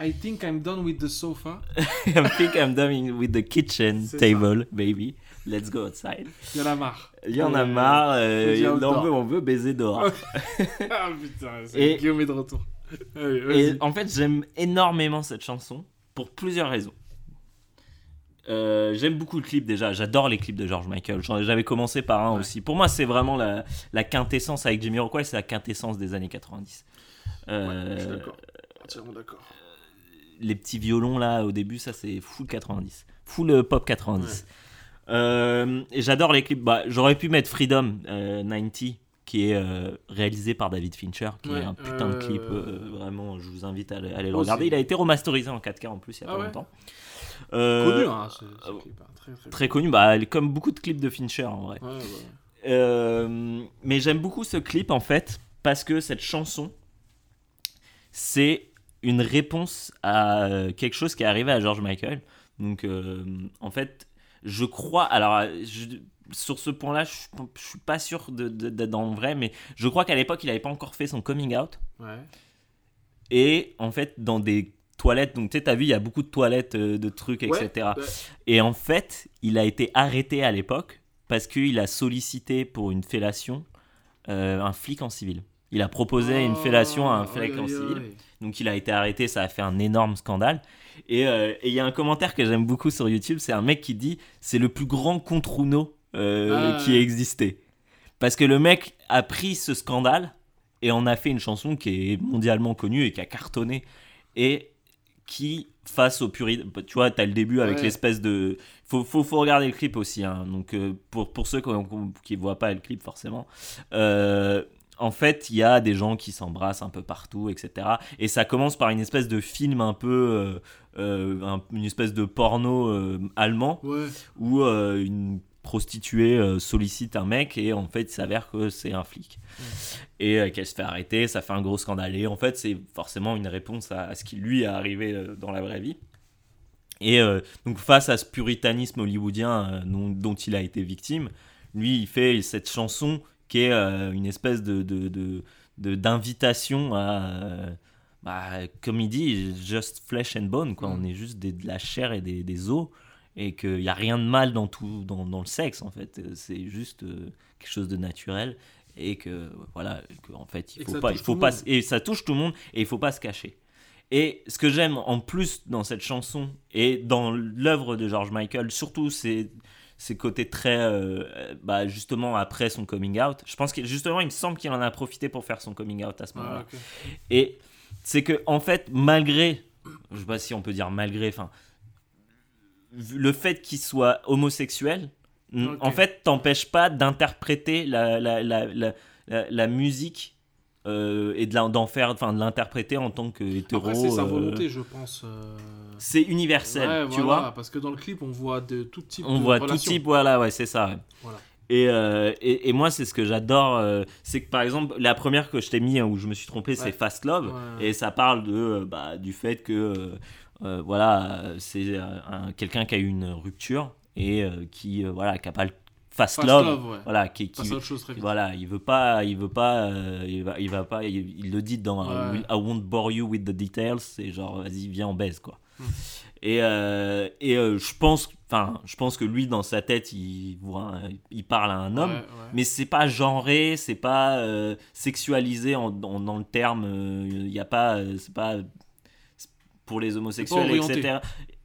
I think I'm done with the sofa. I think I'm done with the kitchen table, baby. Let's go outside. Il y en a marre. Il y en a Euh, marre. euh, on, veut, on veut baiser dehors. ah putain, c'est Et- Guillaume est de retour. Allez, Et vas-y. en fait, j'aime énormément cette chanson pour plusieurs raisons. Euh, j'aime beaucoup le clip déjà, j'adore les clips de George Michael. J'avais commencé par un Ouais. aussi. Pour moi, c'est vraiment la, la quintessence avec Jimmy Rockway, c'est la quintessence des années 90. Euh, Je suis d'accord. Entièrement d'accord. les petits violons là au début, ça c'est full 90, full euh, pop 90. Euh, et j'adore les clips. Bah, J'aurais pu mettre Freedom euh, 90 qui est euh, réalisé par David Fincher, qui Ouais, est un putain de euh, clip. euh, vraiment, je vous invite à aller, à aller le regarder. Il a été remasterisé en 4K en plus il y a Ah pas ouais longtemps. Euh, Connu, hein, ce, ce clip, hein, très, très, Très connu, bah, comme beaucoup de clips de Fincher en vrai. Ouais, ouais, ouais. Euh, mais j'aime beaucoup ce clip en fait parce que cette chanson, c'est une réponse à euh, quelque chose qui est arrivé à George Michael. Donc euh, en fait, je crois. Alors je- sur ce point-là, je, je suis pas sûr de- de- d'être dans le vrai, mais je crois qu'à l'époque, il n'avait pas encore fait son coming out. Ouais. Et en fait, dans des toilettes, donc tu sais, t'as vu, il y a beaucoup de toilettes, euh, de trucs, etc. ouais. Et en fait, il a été arrêté à l'époque parce qu'il a sollicité pour une fellation euh, un flic en civil. Il a proposé une fellation à un flic en civil. Donc il a été arrêté, ça a fait un énorme scandale. Et euh, et il y a un commentaire que j'aime beaucoup sur YouTube, c'est un mec qui dit c'est le plus grand contre-Uno euh, Ah, qui ait existé. Parce que le mec a pris ce scandale et en a fait une chanson qui est mondialement connue et qui a cartonné. Et qui, face au puritanisme, tu vois, t'as le début avec Ouais. l'espèce de... Faut, faut, faut regarder le clip aussi, hein. donc euh, pour, pour ceux qui ne voient pas le clip forcément. Euh, en fait, il y a des gens qui s'embrassent un peu partout, etc. Et ça commence par une espèce de film un peu... euh, un- une espèce de porno allemand Ouais. où une prostituée euh, sollicite un mec et en fait il s'avère que c'est un flic. Et euh, qu'elle se fait arrêter ça fait un gros scandale. Et en fait c'est forcément une réponse à, à ce qui lui est arrivé euh, dans la vraie vie. Et euh, donc face à ce puritanisme hollywoodien euh, dont, dont il a été victime lui il fait cette chanson qui est euh, une espèce de d'invitation à bah, comme il dit just flesh and bone quoi. Mm. on est juste des- de la chair et des, des os et qu'il n'y a rien de mal dans tout dans, dans le sexe en fait. Euh, c'est juste euh, quelque chose de naturel et que voilà que, en fait il faut pas il faut pas et ça touche tout le monde et il faut pas se cacher. Et ce que j'aime en plus dans cette chanson et dans l'œuvre de George Michael surtout c'est ses côtés très euh, bah, justement après son coming out je pense que justement il me semble qu'il en a profité pour faire son coming out à ce moment-là. Ah, ok. et c'est que en fait, malgré, je sais pas si on peut dire malgré, enfin, le fait qu'il soit homosexuel, en fait, t'empêche pas d'interpréter la, la, la, la, musique euh, et d'en faire, enfin, de l'interpréter en tant que hétéro. C'est sa euh, volonté, je pense. euh, c'est universel, ouais, tu voilà, vois. Parce que dans le clip, on voit de tout type On de voit tout relations. type, voilà, ouais, c'est ça. ouais. Voilà. Et, euh, et, et moi, c'est ce que j'adore. c'est que par exemple, la première que je t'ai mis hein, où je me suis trompé, c'est. Fast Love. Et ça parle de, bah, du fait que voilà, euh, c'est euh, un- quelqu'un qui a eu une rupture et euh, qui euh, voilà, qui a pas le Fast, Fast Love. Love, ouais. Voilà, qui, qui- voilà, il veut pas, il veut pas, euh, il va, il va pas, il, il le dit dans Ouais. I won't bore you with the details, c'est genre vas-y viens on baise quoi. Hmm. Et, euh, et euh, je pense, enfin, je pense que lui dans sa tête il il parle à un homme, Ouais, ouais. mais c'est pas genré, c'est pas euh, sexualisé en, en- dans le terme, il y a pas, euh, c'est pas pour les homosexuels, etc.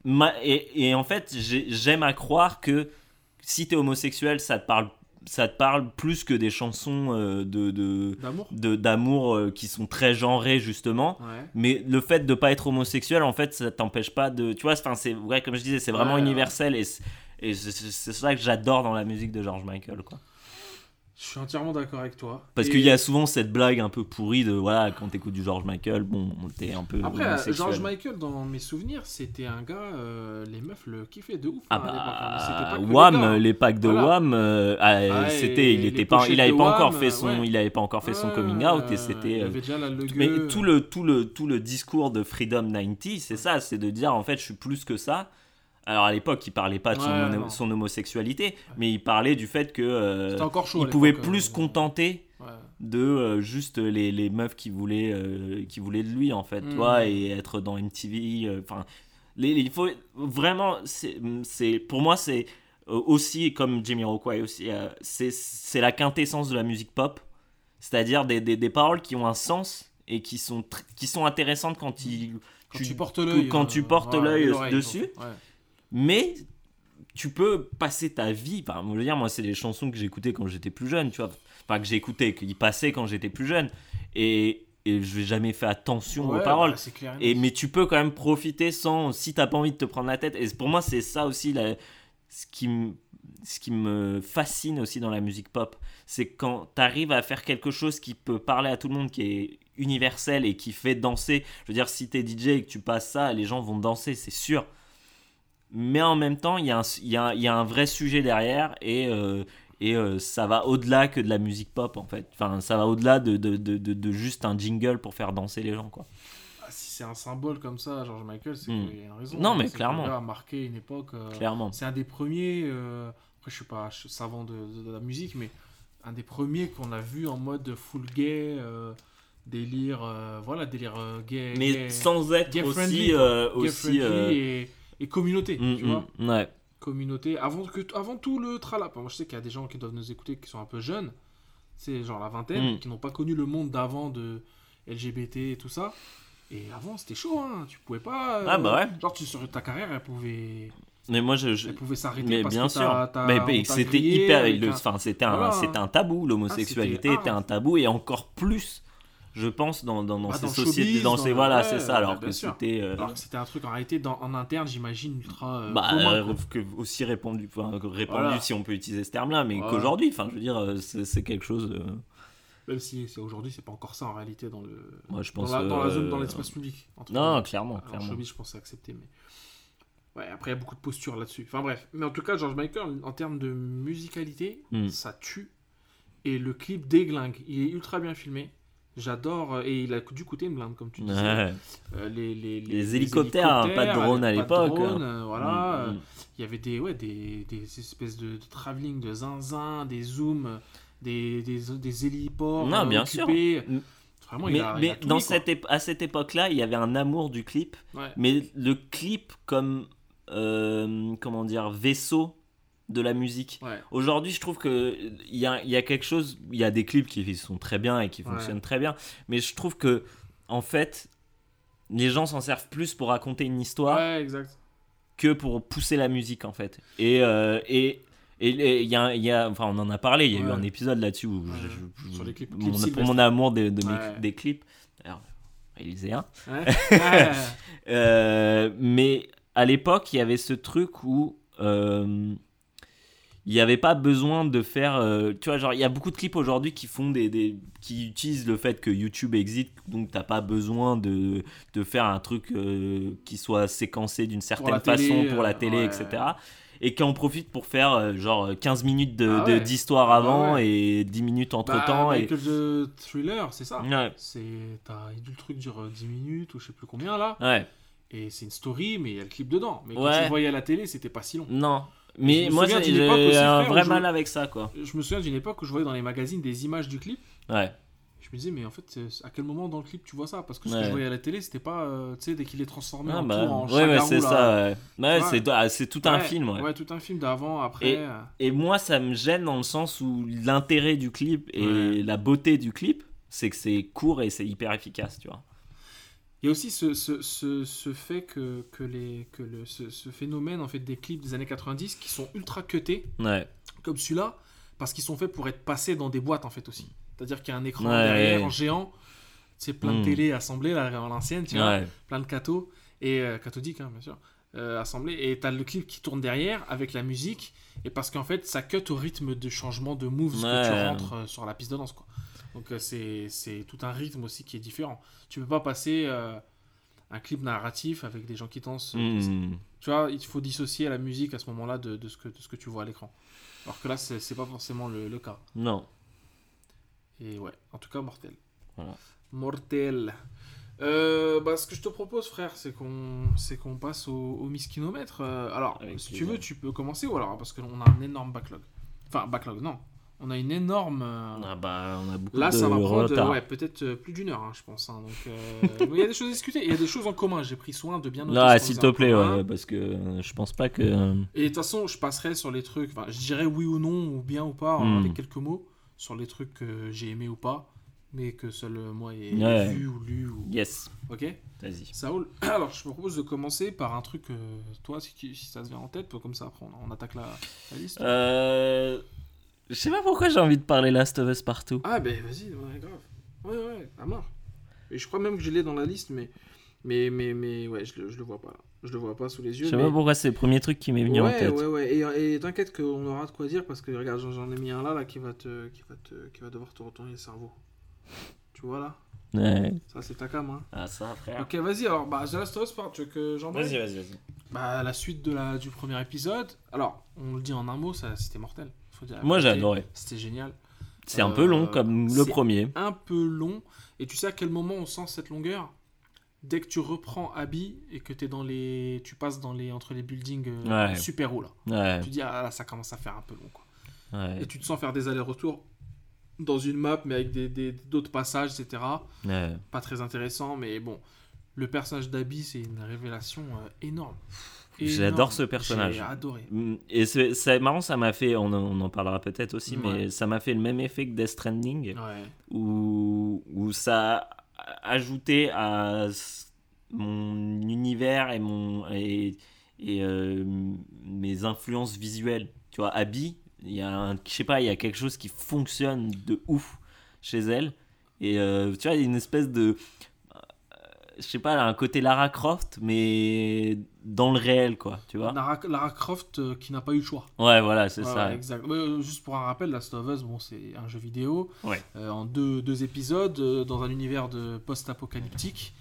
Ma- et, et en fait, j'ai- j'aime à croire que si t'es homosexuel, ça te parle, ça te parle plus que des chansons euh, de, D'amour de- euh, qui sont très genrées justement. Ouais. Mais le fait de pas être homosexuel, en fait, ça t'empêche pas de. Tu vois, c'est ouais, comme je disais, c'est vraiment Ouais, universel et c'est ça que j'adore dans la musique de George Michael, quoi. Je suis entièrement d'accord avec toi. Parce Et qu'il y a souvent cette blague un peu pourrie de voilà, quand t'écoutes du George Michael, bon, t'es un peu. Après. George Michael, dans mes souvenirs, c'était un gars, euh, les meufs le kiffaient de ouf. Ah hein, hein, bah, c'était pas les Wham, gars. les, packs de Voilà. Wham, euh, ah, Ouais, c'était, il était pas, il avait pas encore fait son, ouais. il avait pas encore fait son coming out et c'était. Euh, Mais tout le, tout, le, tout le discours de Freedom 90, c'est ça, c'est de dire en fait je suis plus que ça. Alors à l'époque, il parlait pas de son, Ouais, homo- non. son homosexualité, mais il parlait du fait que euh, encore chaud. il pouvait plus se euh, contenter ouais. de euh, juste les, les meufs qui voulaient, euh, qui voulaient de lui en fait, Mm. tu vois, et être dans MTV. euh, Enfin, il faut vraiment, c'est, c'est pour moi c'est aussi comme Jimmy Rockway aussi, c'est, c'est la quintessence de la musique pop, c'est-à-dire des, des, des paroles qui ont un sens et qui sont qui sont intéressantes quand tu- tu, portes l'œil. quand tu portes l'œil dessus. Mais tu peux passer ta vie je veux dire moi c'est des chansons que j'écoutais quand j'étais plus jeune tu vois. Enfin que j'écoutais qu'ils passaient quand j'étais plus jeune. Et et je n'ai jamais fait attention Ouais, aux paroles. bah, clair. et mais tu peux quand même profiter sans si t'as pas envie de te prendre la tête. Et pour moi c'est ça aussi la- ce qui me ce qui me fascine aussi dans la musique pop. C'est quand t'arrives à faire quelque chose qui peut parler à tout le monde qui est universel et qui fait danser. Je veux dire si t'es DJ et que tu passes ça les gens vont danser c'est sûr mais en même temps il y, a un- il y, y a un vrai sujet derrière et euh, et euh, ça va au-delà que de la musique pop en fait enfin ça va au-delà de, de, de, de- juste un jingle pour faire danser les gens quoi Ah, si c'est un symbole comme ça, George Michael, c'est qu'il y a une raison. Non, hein, mais clairement. Le gars a marqué une époque. euh, clairement C'est un des premiers. Après, je suis pas savant de, la musique, mais un des premiers qu'on a vu en mode full gay, délire, euh, voilà, délire euh, gay. mais gay- sans être gay aussi friendly, euh, aussi et, et communauté, mm, tu vois. mm, ouais Communauté. Avant, que, avant tout le tralap. Moi, je sais qu'il y a des gens qui doivent nous écouter qui sont un peu jeunes, c'est genre la vingtaine, Mm. qui n'ont pas connu le monde d'avant de LGBT et tout ça. Et avant, c'était chaud, hein. Tu pouvais pas. euh, Ah, bah ouais. Genre, tu, sur ta carrière, elle pouvait, mais moi je, je- elle pouvait s'arrêter mais parce bien que sûr mais, c'était hyper un- enfin c'était un Voilà. un tabou l'homosexualité Ah, était c'était un tabou et encore plus je pense dans, dans, dans Ah, ces sociétés dans ces voilà c'est ça alors que c'était euh, Alors que c'était un truc en réalité dans, en interne, j'imagine, ultra euh, bah, commun, euh, que aussi répandu enfin, répandu Voilà. si on peut utiliser ce terme là mais Voilà. qu'aujourd'hui enfin je veux dire c'est quelque chose de... Même si aujourd'hui, c'est pas encore ça en réalité dans le moi je dans pense la, dans la zone, dans l'espace public. non clairement Alors, clairement showbiz, je pense accepté, mais ouais, après il y a beaucoup de postures là-dessus. Enfin bref, mais en tout cas, George Michael, en termes de musicalité, Mm. ça tue et le clip déglingue. Il est ultra bien filmé. J'adore euh, et il a du côté une blinde comme tu disais. Ouais. Euh, les, les, Les hélicoptères, hein, pas de drone à l'époque, hein. euh, voilà. Mm, euh, mm. Il y avait des, ouais, des, des espèces de, de travelling, de zinzin, des zooms, des, des, des héliports. Non, euh, bien occupés. Mm. Vraiment, il mais, a, mais dans mis, cette à cette époque-là, il y avait un amour du clip, Ouais. mais le clip comme comment dire vaisseau de la musique. Ouais. Aujourd'hui, je trouve que il y a, y a quelque chose, il y a des clips qui sont très bien et qui Ouais. fonctionnent très bien, mais je trouve que en fait, les gens s'en servent plus pour raconter une histoire Ouais, exact. que pour pousser la musique en fait. Et euh, et et il y a, y a- enfin on en a parlé, il y a eu un épisode là-dessus où je- Ouais. je- je- Sur les clips- mon- clips pour mon amour des, de mes- Ouais. des clips. Alors. Ouais. Ouais. Euh, mais à l'époque, il y avait ce truc où euh, il n'y avait pas besoin de faire. euh, tu vois, genre, il y a beaucoup de clips aujourd'hui qui font des, des- qui utilisent le fait que YouTube existe, donc t'as pas besoin de, de faire un truc euh, qui soit séquencé d'une certaine télé, façon pour la euh, télé, ouais. etc. Et qui en profitent pour faire euh, genre 15 minutes de- Ah ouais. d'histoire Ah avant ouais. et 10 minutes entre Bah, temps. et... Michael the Thriller, c'est ça. Ouais, C'est t'as le truc dure euh, 10 minutes ou je sais plus combien là. ouais. Et c'est une story, mais il y a le clip dedans. Mais quand tu le voyais à la télé, c'était pas si long. Non. Mais moi, j'ai un vrai je- mal avec ça, quoi. Je me souviens d'une époque où je voyais dans les magazines des images du clip. Ouais. Je me disais, mais en fait, à quel moment dans le clip tu vois ça? Parce que ce que je voyais à la télé, c'était pas, euh, tu sais, dès qu'il est transformé Ah en bah, tour, en ouais, ouais, c'est ça. Ouais, c'est ah, c'est tout un film. Ouais. Tout un film d'avant, après. Et- euh, Et moi, ça me gêne dans le sens où l'intérêt du clip et la beauté du clip, c'est que c'est court et c'est hyper efficace, tu vois. Il y a aussi ce, ce, ce, ce fait que, que, les, que le, ce, phénomène en fait, des clips des années 90 qui sont ultra cutés, Ouais. comme celui-là, parce qu'ils sont faits pour être passés dans des boîtes en fait aussi. C'est-à-dire qu'il y a un écran Ouais, derrière ouais. en géant, c'est plein de Mm. télé assemblées là, à l'ancienne, tu vois, plein de cathos, et euh, cathodiques hein, bien sûr, euh, assemblés, et t'as le clip qui tourne derrière avec la musique, et parce qu'en fait ça cut au rythme de changement de moves que tu rentres euh, sur la piste de danse quoi. Donc euh, c'est tout un rythme aussi qui est différent. Tu peux pas passer euh, un clip narratif avec des gens qui dansent. Hmm. Tu vois, il faut dissocier la musique à ce moment-là de, de ce, que, de ce que tu vois à l'écran. Alors que là, c'est pas forcément le, le cas. Non. Et ouais, en tout cas, mortel. Voilà. Mortel. Euh, bah, ce que je te propose, frère, c'est qu'on passe au, au miskinomètre. Euh, alors, Avec si tu veux, tu peux commencer ou alors parce qu'on a un énorme backlog. Enfin, backlog, non. On a une énorme. euh, Ah bah, on a beaucoup Là, de ça va prendre ouais, peut-être euh, plus d'une heure, hein, je pense. hein, donc, euh, il y a des choses à discuter. Il y a des choses en commun. J'ai pris soin de bien noter. Là, s'il te plaît, ouais, parce que je pense pas que. Et de toute façon, je passerai sur les trucs. Enfin, je dirais oui ou non, ou bien ou pas, Hmm. avec quelques mots, sur les trucs que j'ai aimé ou pas, mais que seul moi ai Ouais. vu ou lu. Ou... Yes, Ok vas-y. Ça roule. Alors, je me propose de commencer par un truc, euh, toi, si, si ça te vient en tête, comme ça, après, on, on attaque la, la liste. Euh. Je sais pas pourquoi j'ai envie de parler Last of Us partout. Ah, ben vas-y, ouais, grave. Ouais, ouais, à mort. Et je crois même que je l'ai dans la liste, mais. Mais, mais, mais, ouais, je le, je le vois pas là. Je le vois pas sous les Je yeux. sais mais... pas pourquoi c'est le premier truc qui m'est venu en Ouais, tête. ouais, ouais. Et, et t'inquiète qu'on aura de quoi dire parce que regarde, j'en- j'en ai mis un là, là qui va te, qui va te, qui va devoir te retourner le cerveau. Tu vois là? Ouais. Ça c'est ta cam, hein. Ah, ça, frère. Ok, vas-y. Alors, bah, The Last of Us Part, tu veux que j'en Vas-y, vas-y, vas-y. Bah, la suite de la, du premier épisode. Alors, on le dit en un mot, ça, c'était mortel. Moi, j'ai adoré. C'était génial. C'est un Euh, peu long comme le premier. Un peu long. Et tu sais à quel moment on sent cette longueur? Dès que tu reprends Abby et que es dans les, tu passes dans les entre les buildings euh, Ouais. super hauts là. Ouais, Tu dis ah là ça commence à faire un peu long quoi. ouais, et tu te sens faire des allers-retours dans une map, mais avec des- des- d'autres passages, etc. Pas très intéressant, mais bon. Le personnage d'Abby, c'est une révélation euh, énorme. J'adore ce personnage. J'ai adoré. Mm, Et c'est marrant, ça m'a fait, on, en- on en parlera peut-être aussi, mais ça m'a fait le même effet que Death Stranding, Ouais. où, où ça a ajouté à mon univers et, mon, et, et, euh, mes influences visuelles. Tu vois, Abby, il y a un, je sais pas, il y a quelque chose qui fonctionne de ouf chez elle. Et euh, tu vois, il y a une espèce de. euh, Je sais pas, un côté Lara Croft, mais dans le réel, quoi, tu vois. Lara, Lara Croft euh, qui n'a pas eu le choix. Ouais, voilà, c'est ça. exact. Euh, juste pour un rappel, Last of Us, bon, c'est un jeu vidéo Ouais. euh, en deux, deux épisodes dans un univers de post-apocalyptique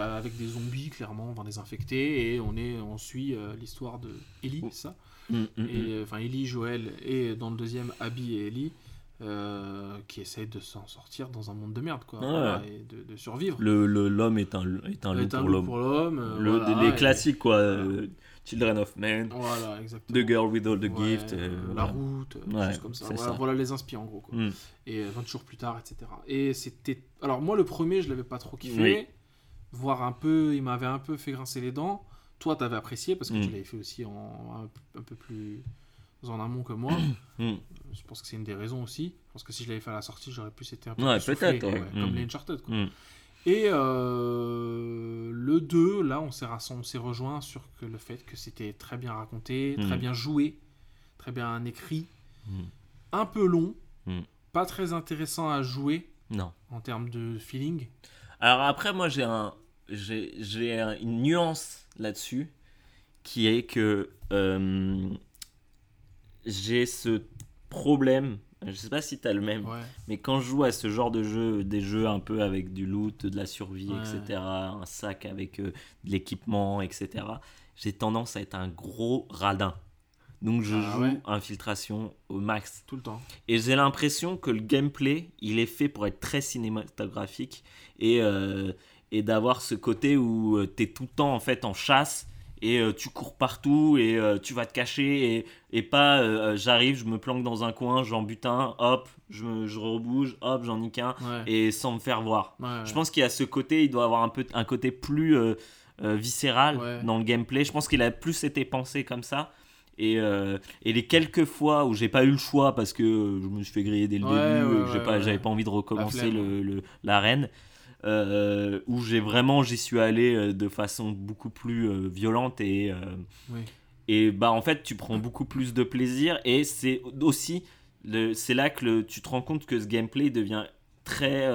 avec des zombies clairement, enfin des infectés et on est, on suit l'histoire de Ellie, ça? Mm, mm, mm. Et euh, enfin Ellie, Joël et dans le deuxième Abby et Ellie euh, qui essayent de s'en sortir dans un monde de merde quoi, Ouais. Voilà, et de, de survivre. Le le- l'homme est un, est un loup Est un pour loup l'homme. pour l'homme. euh, Le- voilà, les et- classiques, quoi. euh, Children of Men, Voilà. The Girl with All the Ouais, Gift. euh, la route, Ouais, choses comme ça. Voilà, ça. voilà les inspire en gros. Quoi. Mm. Et euh, 20 jours plus tard, etc. Et c'était. Alors, moi, le premier, je l'avais pas trop kiffé. Oui. Voire un peu. Il m'avait un peu fait grincer les dents. Toi, t'avais apprécié parce que Mm. tu l'avais fait aussi en un, un peu plus en amont que moi. Mm. Je pense que c'est une des raisons aussi. Je pense que si je l'avais fait à la sortie, j'aurais plus été un peu Ouais, peut-être. Comme Mm. les Uncharted. Quoi. Mm. Et euh, le 2, là, on s'est on s'est rejoint sur que le fait que c'était très bien raconté, très Mm. bien joué, très bien écrit, Mm. un peu long, pas très intéressant à jouer Non. en termes de feeling. Alors après, moi, j'ai un, j'ai, j'ai un- une nuance là-dessus qui est que euh, j'ai ce problème. Je sais pas si t'as le même, Ouais. mais quand je joue à ce genre de jeu, des jeux un peu avec du loot, de la survie, Ouais. etc., un sac avec euh, de l'équipement, etc., j'ai tendance à être un gros radin. Donc je Ah joue ouais infiltration au max. Tout le temps. Et j'ai l'impression que le gameplay, il est fait pour être très cinématographique et, euh, et d'avoir ce côté où tu es tout le temps en fait en chasse et euh, tu cours partout et euh, tu vas te cacher et, et pas euh, j'arrive, je me planque dans un coin, j'en bute un, hop, je, me, je rebouge, hop, j'en nique un Ouais. et sans me faire voir. Ouais, Je pense qu'il y a ce côté, il doit avoir un, peu, un côté plus viscéral dans le gameplay. Je pense qu'il a plus été pensé comme ça. Et, et les quelques fois où j'ai pas eu le choix parce que je me suis fait griller dès le début, que j'ai ouais, pas, j'avais pas envie de recommencer flemme, le, le- l'arène, euh, où j'ai vraiment j'y suis allé euh, de façon beaucoup plus euh, violente et Oui. et bah en fait tu prends beaucoup plus de plaisir et c'est aussi le, c'est là que le- tu te rends compte que ce gameplay devient très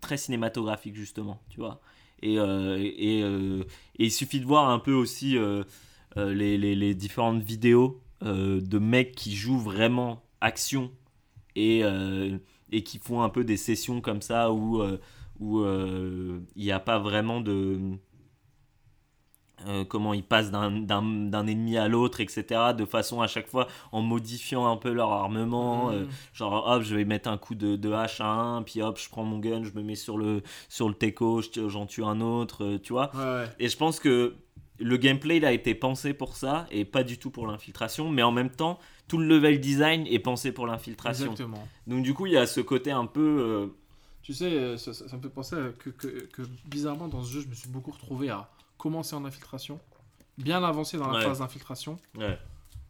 très cinématographique justement tu vois et, et, et il suffit de voir un peu aussi les, les- les différentes vidéos euh, de mecs qui jouent vraiment action et, euh, et qui font un peu des sessions comme ça où euh, où euh, il n'y a pas vraiment de euh, comment ils passent d'un- ennemi à l'autre, etc. De façon à chaque fois en modifiant un peu leur armement. euh, Mmh. genre hop, je vais mettre un coup de, de hache à un, puis hop, je prends mon gun, je me mets sur le, sur le teco, j'en tue un autre, euh, tu vois. Ouais, ouais. Et je pense que le gameplay il a été pensé pour ça et pas du tout pour l'infiltration, mais en même temps, tout le level design est pensé pour l'infiltration. Exactement. Donc du coup, il y a ce côté un peu... Tu sais, euh, ça, ça- ça me fait penser que, que, que bizarrement dans ce jeu, je me suis beaucoup retrouvé à commencer en infiltration, bien avancé dans la Ouais. phase d'infiltration, ouais.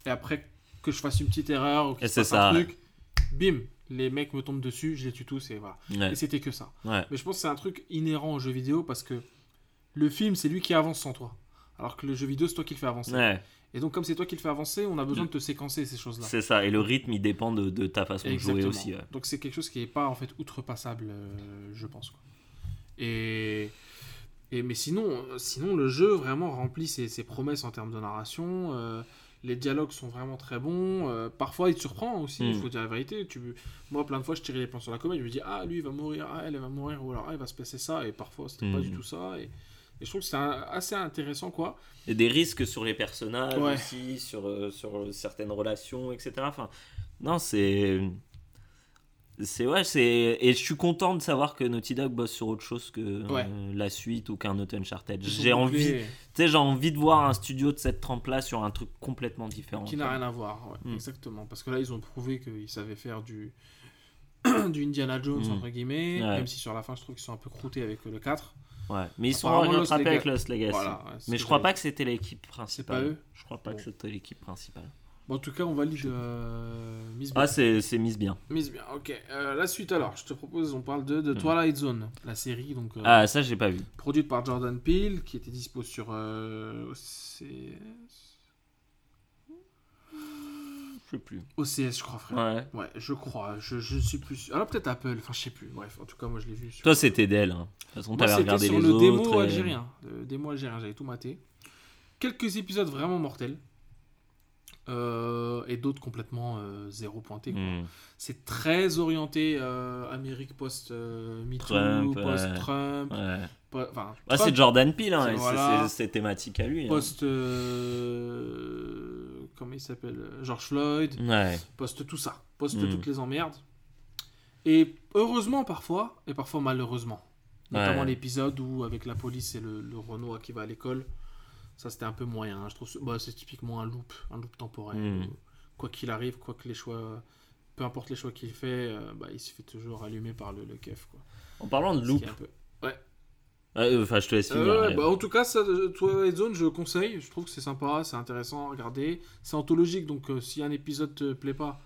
et après que je fasse une petite erreur ou qu'il se c'est passe ça, un truc, bim, les mecs me tombent dessus, je les tue tous et voilà. Et c'était que ça. Mais je pense que c'est un truc inhérent au jeu vidéo parce que le film, c'est lui qui avance sans toi. Alors que le jeu vidéo, c'est toi qui le fais avancer. Et donc, comme c'est toi qui le fais avancer, on a besoin de te séquencer ces choses-là. c'est ça. Et le rythme, il dépend de, de ta façon de jouer aussi. ouais. Donc c'est quelque chose qui n'est pas en fait outrepassable, euh, je pense. quoi. Et, et mais sinon, sinon le jeu vraiment remplit ses, ses promesses en termes de narration. euh, les dialogues sont vraiment très bons. euh, parfois, il te surprend aussi. Il Mm. faut dire la vérité. Tu, moi, plein de fois, je tirais les plans sur la comédie. Je me dis ah lui il va mourir, ah elle, elle va mourir, ou alors ah, il va se passer ça. Et parfois, c'était pas Mm. du tout ça. Et, et je trouve que c'est assez intéressant quoi. Et des risques sur les personnages Ouais. aussi, sur, euh, sur certaines relations, etc. Enfin, non, c'est. C'est ouais, c'est. Et je suis content de savoir que Naughty Dog bosse sur autre chose que euh, la suite ou qu'un autre Uncharted. J'ai envie, tu sais, j'ai envie de voir un studio de cette trempe-là sur un truc complètement différent. Qui n'a rien à voir, ouais, Mm. exactement. Parce que là, ils ont prouvé qu'ils savaient faire du, du Indiana Jones, Mm. entre guillemets, même si sur la fin, je trouve qu'ils sont un peu croûtés avec le 4. Ouais. Mais ils sont Lost rattrapés avec Lost Legacy. Voilà, ouais, Mais je crois pas que c'était l'équipe principale. pas eux Je crois pas que Bon. c'était l'équipe principale. Bon, en tout cas, on valide euh, Miss Bien. Ah, c'est c'est mise bien. Miss Bien, ok. Euh, la suite, alors, je te propose, on parle de, de Twilight Zone, la série, donc euh, Ah, ça, j'ai pas vu. produite par Jordan Peele, qui était dispo sur euh, OCS... Je sais plus. OCS, je crois, frère. Ouais. Ouais, je crois, je, je suis plus. Alors peut-être Apple, enfin je sais plus. Bref, en tout cas, moi je l'ai vu sur... Toi, c'était d'elle. Hein. De toute façon, t'avais regardé sur les le autres. démo et- algérien. Le démo algérien, j'avais tout maté. Quelques épisodes vraiment mortels. Euh, et d'autres complètement euh, zéro pointé. Hmm. C'est très orienté euh, Amérique post-MeToo, post-Trump. Ouais. po- Enfin, Trump, c'est Jordan Peele, hein, C'est- voilà. à lui. hein. post. euh, comment il s'appelle George Floyd. Ouais. poste tout ça, poste Mm. toutes les emmerdes. Et heureusement parfois, et parfois malheureusement. Notamment Ouais. l'épisode où avec la police et le, le Renoir qui va à l'école, ça c'était un peu moyen. hein. Je trouve bah, c'est typiquement un loop, un loop temporel. Mm. où, quoi qu'il arrive, quoi que les choix, peu importe les choix qu'il fait, euh, bah, il se fait toujours allumer par le, le keuf. Quoi. En parlant de loop, peu- euh, enfin, je te laisse finir. Euh, ouais, allez. bah, en tout cas, ça, euh, Twilight Zone, je conseille. Je trouve que c'est sympa, c'est intéressant à regarder. C'est anthologique, donc euh, si un épisode te plaît pas,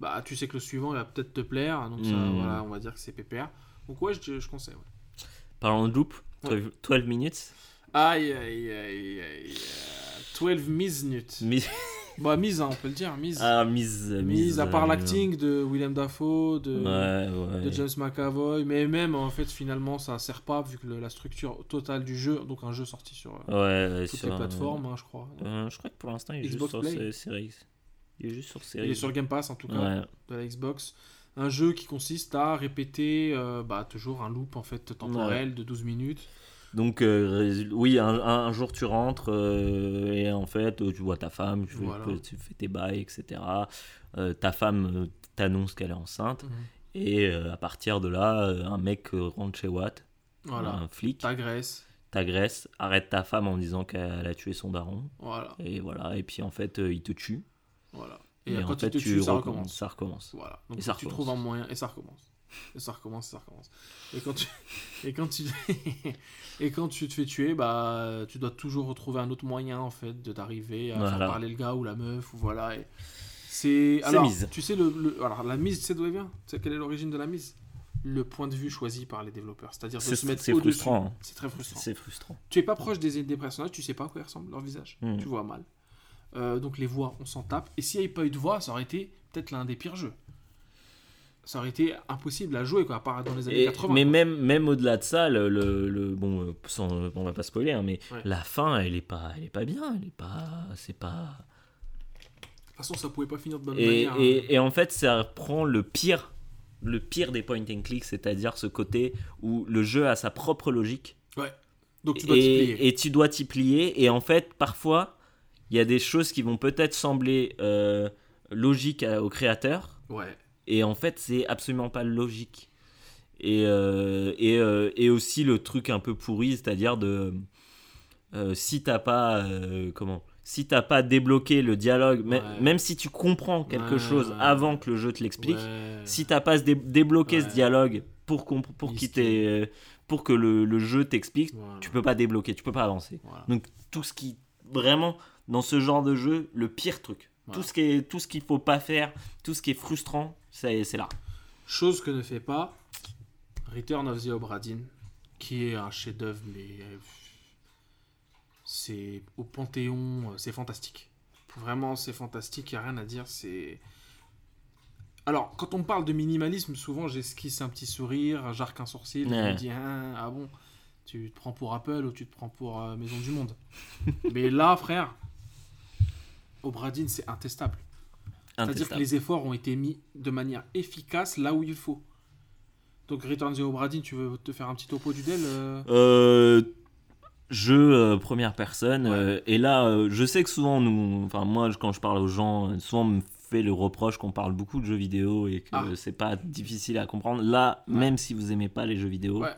bah tu sais que le suivant il va peut-être te plaire. Donc ça, Mm. voilà, on va dire que c'est pépère. Donc ouais, je, je conseille. ouais. Parlant de loop, Ouais. 12 12 minutes. Aïe aïe aïe aïe. euh, 12 minutes. Bah, mise, hein, on peut le dire, mise. Ah, mise. mise, à part euh, l'acting de Willem Dafoe, de, Ouais, ouais. de James McAvoy, mais même en fait, finalement, ça sert pas vu que le- la structure totale du jeu, donc un jeu sorti sur euh, toutes sur, les plateformes, hein, je crois. euh, je crois que pour l'instant, il est Xbox juste sur Series. Il est juste sur Series Il est sur Game Pass en tout cas. De la Xbox. Un jeu qui consiste à répéter euh, bah, toujours un loop en fait temporel de 12 minutes. Donc, euh, oui, un, jour tu rentres euh, et en fait, euh, tu vois ta femme, tu, fais- Voilà. tu fais tes bails, etc. Euh, ta femme t'annonce qu'elle est enceinte. Mhm. Et à partir de là, un mec rentre chez Watt, Voilà. un flic, T'agresses. t'agresse, arrête ta femme en disant qu'elle a tué son daron. Voilà. Et voilà, et puis en fait, il te tue. voilà. Et, Et, quand en fait, il te tu tue, ça recommence. Ça recommence. Voilà. Donc Et ça tu recommence. trouves un moyen et ça recommence. Ça recommence, ça recommence. Et quand tu et quand tu et quand tu te fais tuer, bah tu dois toujours retrouver un autre moyen en fait de d'arriver à faire parler le gars ou la meuf ou voilà. Et c'est alors mise. tu sais le, le- alors la mise, tu sais d'où elle vient? Tu sais quelle est l'origine de la mise? Le point de vue choisi par les développeurs, c'est-à-dire de C'est se mettre c'est frustrant. hein. C'est très frustrant. C'est frustrant. Tu es pas proche des, des personnages, tu sais pas à quoi ils ressemblent, leur visage. Mhm. Tu vois mal. Euh, donc les voix, on s'en tape. Et s'il n'y avait pas eu de voix, ça aurait été peut-être l'un des pires jeux. Ça aurait été impossible à jouer, quoi, à part dans les années Et- 80. mais quoi. même, même au-delà de ça, le, le- le- bon, euh, sans, on va pas spoiler, hein, mais Ouais. la fin, elle est pas, elle est pas bien, elle est pas, c'est pas. De toute façon, ça pouvait pas finir de bonne Et, manière. hein. et, et en fait, ça prend le pire, le pire des point and click, c'est-à-dire ce côté où le jeu a sa propre logique Donc tu dois t'y plier. et, et tu dois t'y plier. Et en fait, parfois, il y a des choses qui vont peut-être sembler euh, logiques à- au créateur, Ouais. Et en fait, c'est absolument pas logique. Et, euh, et, euh, et aussi le truc un peu pourri, c'est-à-dire de euh, si t'as pas comment si t'as pas débloqué le dialogue, Ouais. même si tu comprends quelque Ouais, chose ouais. avant que le jeu te l'explique, si t'as pas dé- débloqué ce dialogue pour pour pour que le, le jeu t'explique, Voilà. tu peux pas débloquer, tu peux pas avancer. Voilà. Donc tout ce qui vraiment dans ce genre de jeu, le pire truc, Voilà. tout ce qui est tout ce qu'il faut pas faire, tout ce qui est frustrant, c'est là. Chose que ne fait pas Return of the Obra Dinn, qui est un chef-d'œuvre, mais euh, c'est au Panthéon, euh, c'est fantastique. Vraiment, c'est fantastique, il n'y a rien à dire. C'est. Alors, quand on parle de minimalisme, souvent j'esquisse un petit sourire, j'arque un sourcil, je Ouais. me dis ah, ah bon, tu te prends pour Apple ou tu te prends pour euh, Maison du Monde? mais là, frère, Obra Dinn, c'est intestable. C'est-à-dire que les efforts ont été mis de manière efficace là où il faut. Donc Return to Obra Dinn, tu veux te faire un petit topo du Dell euh Euh, jeu euh, première personne. Ouais. euh, et là, je sais que souvent, nous, enfin moi, quand je parle aux gens, souvent on me fait le reproche qu'on parle beaucoup de jeux vidéo et que Ah. c'est pas difficile à comprendre. Là, Ouais. même si vous aimez pas les jeux vidéo, Ouais.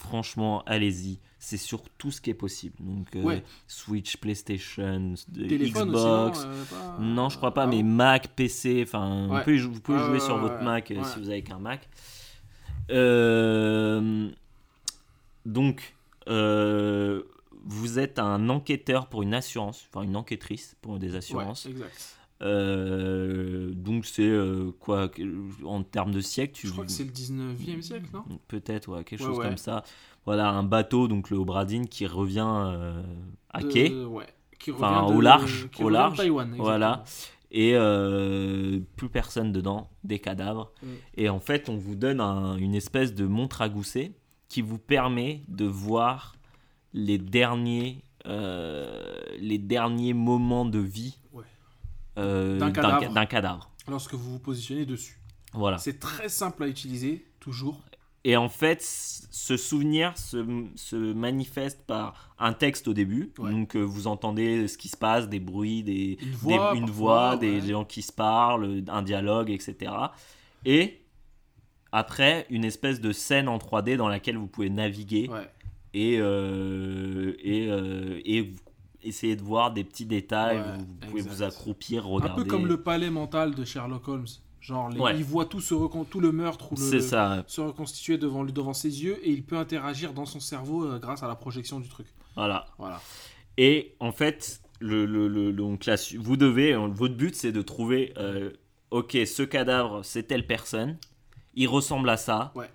Franchement, allez-y. C'est sur tout ce qui est possible. Donc euh. Switch, PlayStation, Téléphone Xbox. aussi, non, euh, pas- Non, je crois pas, Ah mais Mac, PC, enfin, Ouais. vous pouvez, vous pouvez Ouais, jouer sur votre. Mac euh, Ouais. si vous avez qu'un Mac. Euh, donc, euh, vous êtes un enquêteur pour une assurance, enfin une enquêtrice pour des assurances. exact. Euh, donc c'est euh, quoi en termes de siècle, tu Je crois que c'est le 19e siècle, non? Peut-être ouais, quelque Ouais, chose ouais. comme ça. Voilà un bateau donc le Obradine qui revient euh, à De- quai. Enfin, au large, qui au revient de large. Voilà. et plus personne dedans, des cadavres. Mm. Et en fait, on vous donne un- une espèce de montre à gousset qui vous permet de voir les derniers, les derniers moments de vie D'un d'un cadavre. Lorsque vous vous positionnez dessus. Voilà. C'est très simple à utiliser, toujours. Et en fait, ce souvenir se, se manifeste par un texte au début. Ouais. Donc, euh, vous entendez ce qui se passe, des bruits, des, Une des- voix, une des ouais. gens qui se parlent, un dialogue, etc. Et après, une espèce de scène en 3D dans laquelle vous pouvez naviguer Ouais. et, euh, et, euh, et vous- essayer de voir des petits détails. Ouais, vous, vous pouvez exact. vous accroupir, Un regarder. peu comme le palais mental de Sherlock Holmes. Genre, les- Ouais. il voit tout, se recon- tout le meurtre ou le, C'est ça, se reconstituer devant, lui, devant ses yeux et il peut interagir dans son cerveau euh, grâce à la projection du truc. voilà. Voilà. Et en fait, le, le- le- donc là, vous devez, votre but c'est de trouver, euh, ok, ce cadavre c'est telle personne, il ressemble à ça, Ouais.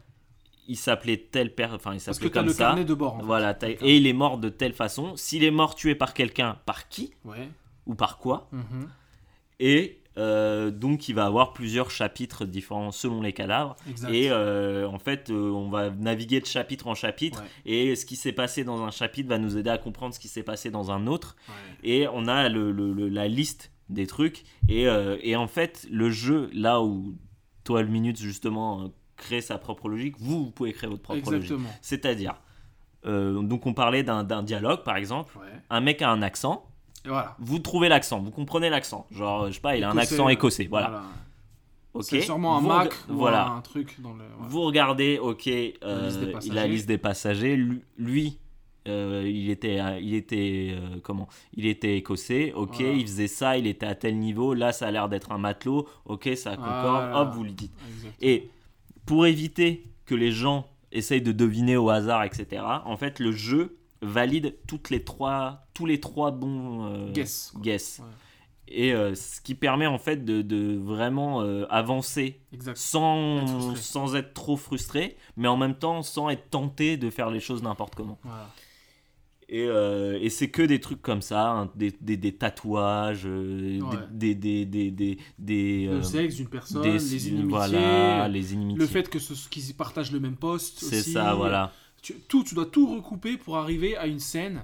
Il s'appelait telle personne, enfin il s'appelait comme le ça, carnet de bord. en fait. voilà, et il est mort de telle façon. S'il est mort tué par quelqu'un, par qui Ouais. ou par quoi Mhm. Et euh, donc, il va avoir plusieurs chapitres différents selon les cadavres. Exact. Et euh, en fait, euh, on va naviguer de chapitre en chapitre. Ouais. Et ce qui s'est passé dans un chapitre va nous aider à comprendre ce qui s'est passé dans un autre. Ouais. Et on a le, le- le- la liste des trucs. Et, et en fait, le jeu, là où 12 Minutes, justement, euh, crée sa propre logique, vous, vous pouvez créer votre propre logique. Exactement. C'est-à-dire, euh, donc on parlait d'un dialogue, par exemple. Ouais. Un mec a un accent. Et voilà. Vous trouvez l'accent, vous comprenez l'accent. Genre, je sais pas, il a un Écossais, accent euh, écossais. Voilà. Ok. C'est sûrement un Vous Mac ou voilà. un truc dans le. Vous regardez, ok, euh, la liste des passagers. Lui, lui, euh, il était, il était euh, comment? Il était écossais. Ok, Voilà. il faisait ça, il était à tel niveau. Là, ça a l'air d'être un matelot. Ok, ça concorde. Voilà. Hop, vous le dites. Exactement. Et pour éviter que les gens essayent de deviner au hasard, etc. En fait, le jeu valide toutes les trois, tous les trois bons euh, Guess, guess. Ouais. Et euh, ce qui permet en fait de, de vraiment euh, avancer Exact. Être sans, frustré. sans être trop frustré, mais en même temps sans être tenté de faire les choses n'importe comment. Voilà. Et, euh, et c'est que des trucs comme ça, hein, des, des, des tatouages, euh, Ouais. des, des, des, des, des, Le euh, sexe d'une personne, les inimitiés, voilà, les inimitiés. le fait que qu'ils partagent le même poste. c'est ça, voilà. Tu, tout, tu dois tout recouper pour arriver à une scène.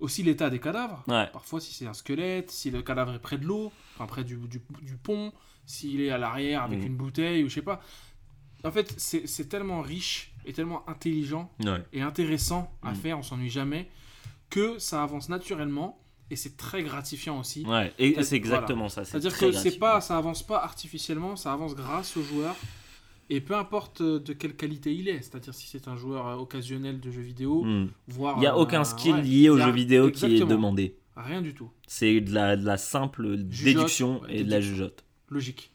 Aussi l'état des cadavres. Ouais. Parfois, si c'est un squelette, si le cadavre est près de l'eau, enfin près du, du, du pont, s'il est à l'arrière avec une bouteille ou je sais pas. En fait, c'est tellement riche et tellement intelligent Ouais. et intéressant à Mhm. faire, on s'ennuie jamais, que ça avance naturellement et c'est très gratifiant aussi. Ouais, et C'est- exactement ça. C'est-à-dire que c'est pas, ça avance pas artificiellement, ça avance grâce au joueur. Et peu importe euh, de quelle qualité il est, c'est-à-dire si c'est un joueur euh, occasionnel de jeux vidéo, Hmm. voire. Il n'y a euh, aucun skill ouais, lié au jeu vidéo qui est demandé. Rien du tout. C'est de la, de la simple déduction et de la jugeote. Logique.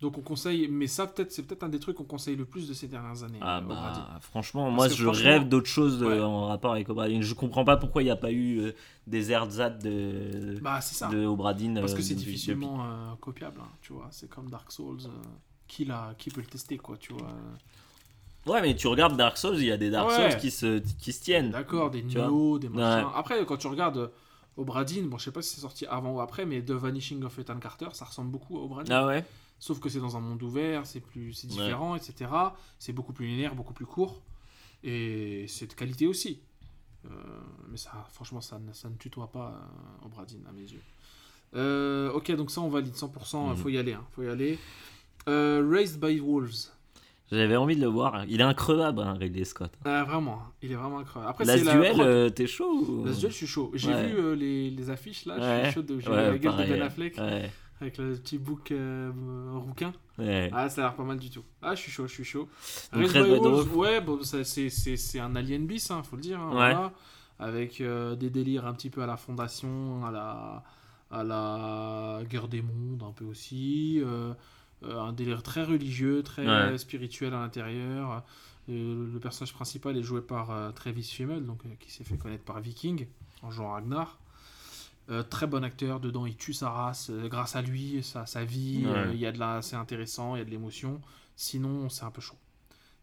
Donc on conseille, mais ça peut-être c'est peut-être un des trucs qu'on conseille le plus de ces dernières années. Ah euh, bah franchement, Parce moi je franchement- rêve d'autre chose Ouais. en rapport avec Obradin. Je comprends pas pourquoi il n'y a pas eu euh, des ersatz de, Bah c'est ça. de Obradin. Parce que euh, c'est difficilement euh, copiable, hein, tu vois. C'est comme Dark Souls. euh, qui, l'a, qui peut le tester, quoi, tu vois. Ouais, mais tu regardes Dark Souls, il y a des Dark Ouais. Souls qui se, qui se tiennent. D'accord, des. Nioh, des machins. Ouais. Après, quand tu regardes euh, Obradin, bon, je sais pas si c'est sorti avant ou après, mais The Vanishing of Ethan Carter, ça ressemble beaucoup à Obradin. Ah ouais Sauf que c'est dans un monde ouvert, c'est plus, c'est différent, etc. C'est beaucoup plus linéaire, beaucoup plus court, et c'est de qualité aussi. Euh, mais ça, franchement, ça, ne- ça ne tutoie pas euh, Obradin à mes yeux. Euh, ok, donc ça on valide 100%, il Mhm. faut y aller, hein, faut y aller. Euh, Raised by Wolves. J'avais envie de le voir. Il est increvable, hein, Ridley Scott. Ah, vraiment, hein, il est vraiment incroyable. Après, Last la Duel, euh, t'es chaud ou- Last Duel, je suis chaud. J'ai Ouais. vu euh, les, les affiches là, je suis chaud de j'ai Ouais, la pareil, de Ben. Affleck Ouais, avec le petit bouc euh, rouquin. ouais. Ah, ça a l'air pas mal du tout. Ah, je suis chaud, je suis chaud. Red Wolves, Wolves. ouais, bon, c'est, un alien bis, hein, faut le dire. hein, Ouais. voilà. avec euh, des délires un petit peu à la Fondation, à la, à la Guerre des Mondes, un peu aussi. euh, un délire très religieux, très Ouais. spirituel à l'intérieur. Le personnage principal est joué par Travis Fimmel, donc, qui s'est fait connaître par Viking, en jouant Ragnar. Euh, très bon acteur, dedans il tue sa race, euh, grâce à lui, sa, sa vie, Ouais. euh, il y a de la, c'est intéressant, il y a de l'émotion. Sinon, c'est un peu chaud.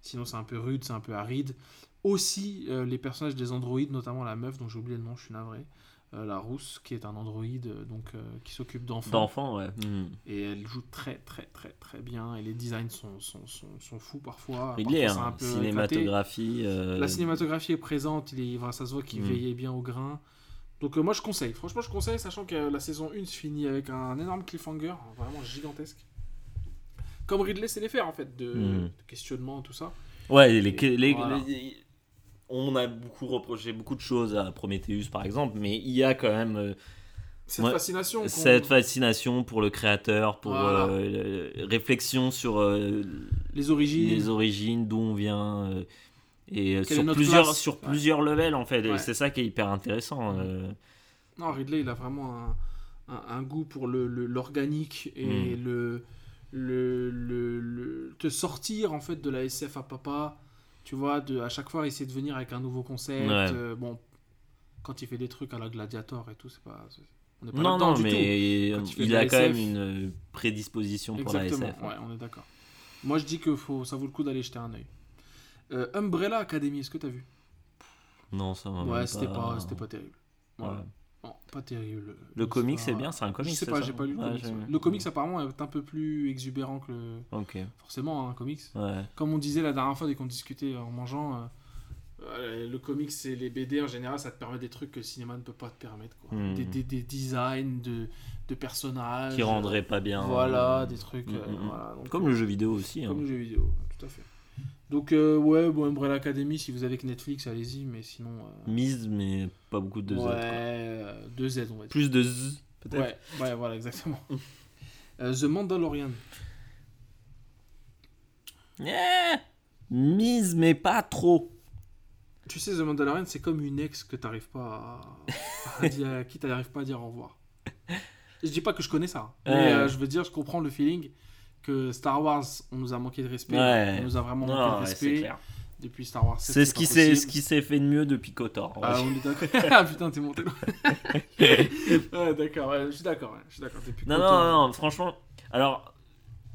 Sinon, c'est un peu rude, c'est un peu aride. Aussi, les personnages des androïdes, notamment la meuf dont j'ai oublié le nom, je suis navré, la rousse, qui est un androïde donc, qui s'occupe d'enfants. D'enfant, ouais. Hmm. Et elle joue très très très très bien. Et les designs sont, sont, sont, sont fous parfois. Parfois, c'est hein, un peu cinématographie. La cinématographie est présente, il est, ça se voit qu'il Mm. veillait bien au grain. Donc euh, moi je conseille, franchement je conseille, sachant que la saison 1 se finit avec un énorme cliffhanger, vraiment gigantesque. Comme Ridley sait les faire en fait, de, Mm. de questionnement, tout ça. Ouais, les, Et les- voilà. les- on a beaucoup reproché beaucoup de choses à Prometheus par exemple, mais il y a quand même euh, Cette fascination. cette fascination pour le créateur, pour Voilà. euh, le- réflexion sur Les origines. les origines, d'où on vient, et euh, sur plusieurs, place sur Ouais. plusieurs levels en fait. Et Ouais. c'est ça qui est hyper intéressant. euh. Non, Ridley, il a vraiment un, un- un goût pour le- l'organique et Mm. le, le, le, le- te sortir en fait de la SF à papa. Tu vois, de, à chaque fois essayer de venir avec un nouveau concept. Ouais. euh, bon, quand il fait des trucs à la Gladiator et tout, c'est pas. On pas Non, non, du mais Quand il il a quand même SF. une euh, prédisposition pour la Exactement, SF. ouais, on est d'accord. Moi, je dis que faut, ça vaut le coup d'aller jeter un œil. Euh, Umbrella Academy, est-ce que t'as vu? Non, ça m'a Ouais, c'était pas, c'était pas terrible. Voilà. Ouais. Non, pas terrible. Le comics, L'histoire- c'est bien, c'est un comics. Je sais pas, j'ai pas lu le Ouais, ouais. Le comics apparemment est un peu plus exubérant que le. Ok, Forcément, un comics. ouais. Comme on disait la dernière fois dès qu'on discutait en mangeant, euh, euh, le comics et les BD en général, ça te permet des trucs que le cinéma ne peut pas te permettre. Quoi. Hmm. Des, des- des designs de, de personnages. Qui rendrait pas bien. Voilà, des trucs. mm, euh, mm, mm. voilà, donc, Comme le jeu vidéo aussi. hein. comme le jeu vidéo, tout à fait. Donc, euh, ouais, bon, Umbrella Academy, si vous avez que Netflix, allez-y, mais sinon. euh, Mise, mais pas beaucoup de Z. ouais, quoi. euh, deux Z, on va dire. Plus de Z, peut-être. Ouais, ouais, voilà, exactement. Euh, The Mandalorian. Yeah Mise, mais pas trop. Tu sais, The Mandalorian, c'est comme une ex que t'arrives pas à, à dire, à qui t'arrives pas à dire au revoir. Je dis pas que je connais ça, mais Ouais. euh, je veux dire, je comprends le feeling que Star Wars, on nous a manqué de respect, Ouais. on nous a vraiment manqué Non, de respect clair. depuis Star Wars. 7, C'est ce qui ce qui s'est fait de mieux depuis Kotor. Ah, on est d'accord. ah putain, t'es monté ouais, d'accord, ouais, je suis d'accord, je suis d'accord. Non, non, non, franchement. Alors,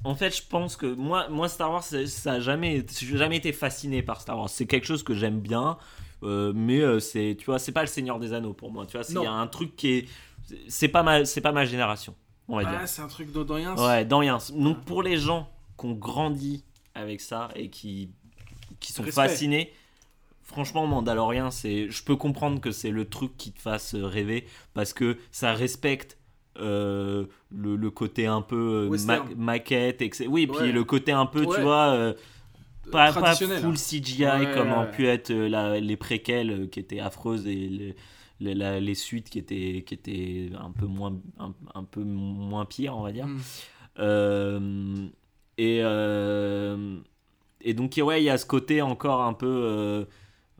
en fait, je pense que moi, moi Star Wars, ça a jamais, j'ai jamais été fasciné par Star Wars. C'est quelque chose que j'aime bien, euh, mais euh, c'est, tu vois, c'est pas le Seigneur des Anneaux pour moi. Tu vois, c'est- il y a un truc qui est, c'est pas ma, c'est pas ma génération, on va Ah, dire. c'est un truc d'Odorien. Ouais. Donc pour les gens qui ont grandi avec ça et qui, qui sont Respect. fascinés, franchement, Mandalorian, c'est, je peux comprendre que c'est le truc qui te fasse rêver parce que ça respecte euh, le, le côté un peu euh, ma- maquette, etc. Oui, puis Ouais. le côté un peu, Ouais. tu vois, euh, pas, pas full CGI Ouais, comme ont pu être la- les préquels qui étaient affreuses et les, les, la- les suites qui étaient, qui étaient un peu moins, un, un peu moins pires, on va dire. Hmm. Euh, et, euh, et donc, ouais, il y a ce côté encore un peu euh,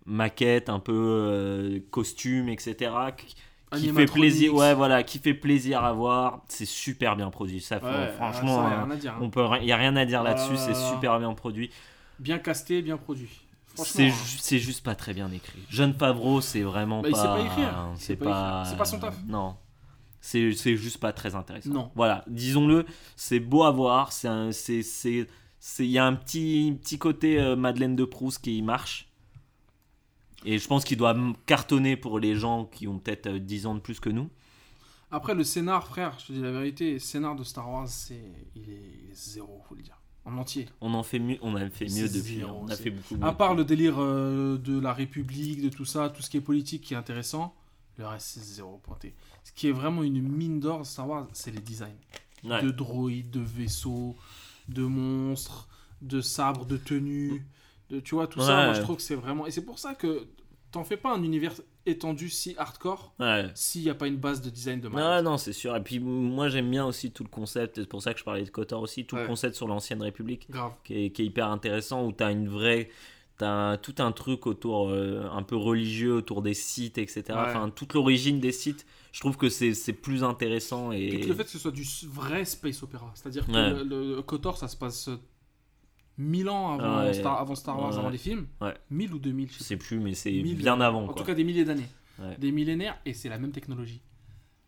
maquette, un peu costume, etc. qui- Qui fait plaisir, ouais, voilà, qui fait plaisir à voir. C'est super bien produit. Ça, Ouais, franchement, ça, y a rien à dire, hein. on peut, il y a rien à dire Ah là-dessus. là C'est super bien produit. Bien casté, bien produit. C'est hein. c'est juste pas très bien écrit. Jeune Favreau, c'est vraiment Bah, il pas. sait pas C'est pas pas. C'est son taf. Non. C'est c'est juste pas très intéressant. Non. Voilà, disons-le, c'est beau à voir. C'est c'est c'est c'est- il y a un petit petit côté euh, Madeleine de Proust qui marche. Et je pense qu'il doit cartonner pour les gens qui ont peut-être euh, 10 ans de plus que nous. Après, le scénar, frère, je te dis la vérité, le scénar de Star Wars, c'est il est, il est zéro, faut le dire. En entier. On en fait mieux, on a fait mieux depuis. zéro, hein. On a fait beaucoup mieux. À part le délire euh, de la République, de tout ça, tout ce qui est politique qui est intéressant, le reste, c'est zéro pointé. Ce qui est vraiment une mine d'or de Star Wars, c'est les designs. Ouais. De droïdes, de vaisseaux, de monstres, de sabres, de tenues. De, tu vois, tout ça, moi je trouve que c'est vraiment. Et c'est pour ça que t'en fais pas un univers étendu si hardcore Ouais. s'il n'y a pas une base de design de malade. Ah non, c'est sûr. Et puis moi j'aime bien aussi tout le concept, c'est pour ça que je parlais de Kotor aussi, tout Ouais. le concept sur l'ancienne République Grave. qui est, qui est hyper intéressant, où tu as une vraie... T'as tout un truc autour, euh, un peu religieux, autour des sites, etc. Ouais. Enfin, toute l'origine des sites, je trouve que c'est plus intéressant. Et... Le fait que ce soit du vrai space opéra, c'est-à-dire que le, le KOTOR ça se passe 1000 ans avant, Ouais. Star, avant Star Wars, Ouais. avant les films. Ouais. 1000 ou 2000, je Je sais sais plus, mais c'est bien avant. En Quoi. tout cas, des milliers d'années. Des millénaires, et c'est la même technologie.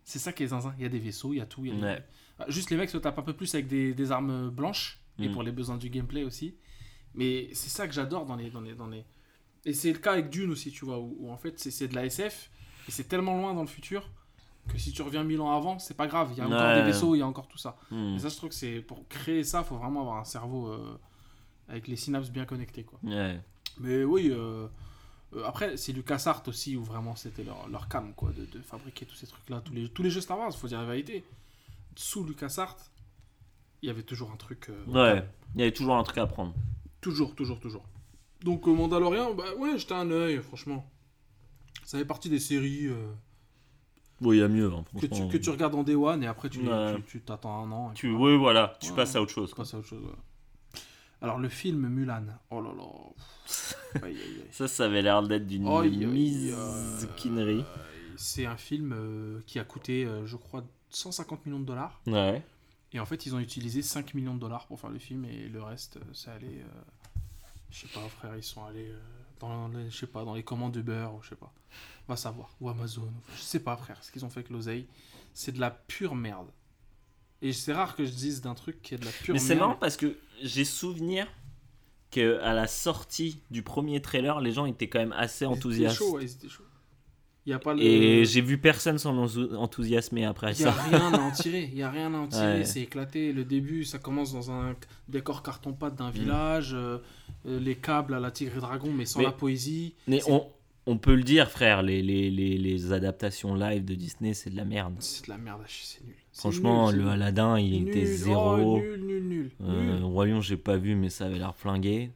C'est ça qui est zinzin. Il y a des vaisseaux, il y a tout. il y a. Ah, Juste les mecs se tapent un peu plus avec des, des armes blanches, et Mm. pour les besoins du gameplay aussi. Mais c'est ça que j'adore dans les, dans, les, dans les. Et c'est le cas avec Dune aussi, tu vois, où, où en fait c'est de la SF, et c'est tellement loin dans le futur que si tu reviens mille ans avant, c'est pas grave. Il y a encore Ouais. des vaisseaux, il y a encore tout ça. Hmm. Et ça, je trouve que c'est pour créer ça, faut vraiment avoir un cerveau euh, avec les synapses bien connectées, quoi. Ouais. Mais oui, euh, euh, après, c'est LucasArts aussi où vraiment c'était leur, leur cam, quoi, de, de fabriquer tous ces trucs-là. Tous les, tous les jeux Star Wars, faut dire la vérité. Sous LucasArts, il y avait toujours un truc. euh, Ouais. Il y avait toujours un truc à prendre. Toujours, toujours, toujours. Donc, euh, Mandalorian, bah ouais, jeté un œil, franchement. Ça fait partie des séries euh, Bon, il y a mieux. hein, que, tu, franchement. que tu regardes en Day One et après tu Ouais. tu- tu t'attends un an. et Tu... Oui, voilà, tu Ouais. passes à autre chose. tu passes à autre chose. ouais. Alors, le film Mulan. Oh là là. Pff, aïe, aïe, aïe. Ça, ça avait l'air d'être d'une misquinerie. Euh, C'est un film euh, qui a coûté, euh, je crois, 150 millions de dollars. Ouais. Et en fait, ils ont utilisé 5 millions de dollars pour faire le film et le reste, euh, ça allait. je sais pas, frère, ils sont allés dans, les, je sais pas, dans les commandes Uber ou je sais pas. Va savoir. Ou Amazon. ou- Je sais pas, frère, ce qu'ils ont fait avec l'oseille. C'est de la pure merde. Et c'est rare que je dise d'un truc qui est de la pure Mais c'est marrant parce que j'ai souvenir que à la sortie du premier trailer, les gens étaient quand même assez Ils étaient enthousiastes. chauds, ouais, ils étaient chauds. Il y a pas le. Et j'ai vu personne s'en enthou- enthousiasmer après Il n'y a ça. rien à en tirer, il y a rien à en tirer, Ouais. c'est éclaté. Le début, ça commence dans un décor carton-pâte d'un village, euh, euh, les câbles à la Tigre et Dragon, mais sans Mais- la poésie. Mais on, on peut le dire, frère, les, les, les, les adaptations live de Disney, c'est de la merde. C'est de la merde c'est nul. Franchement, nul, le. Aladdin, il était zéro. oh, nul, nul, nul. Euh, nul. Roi Lion, j'ai pas vu, mais ça avait l'air flingué.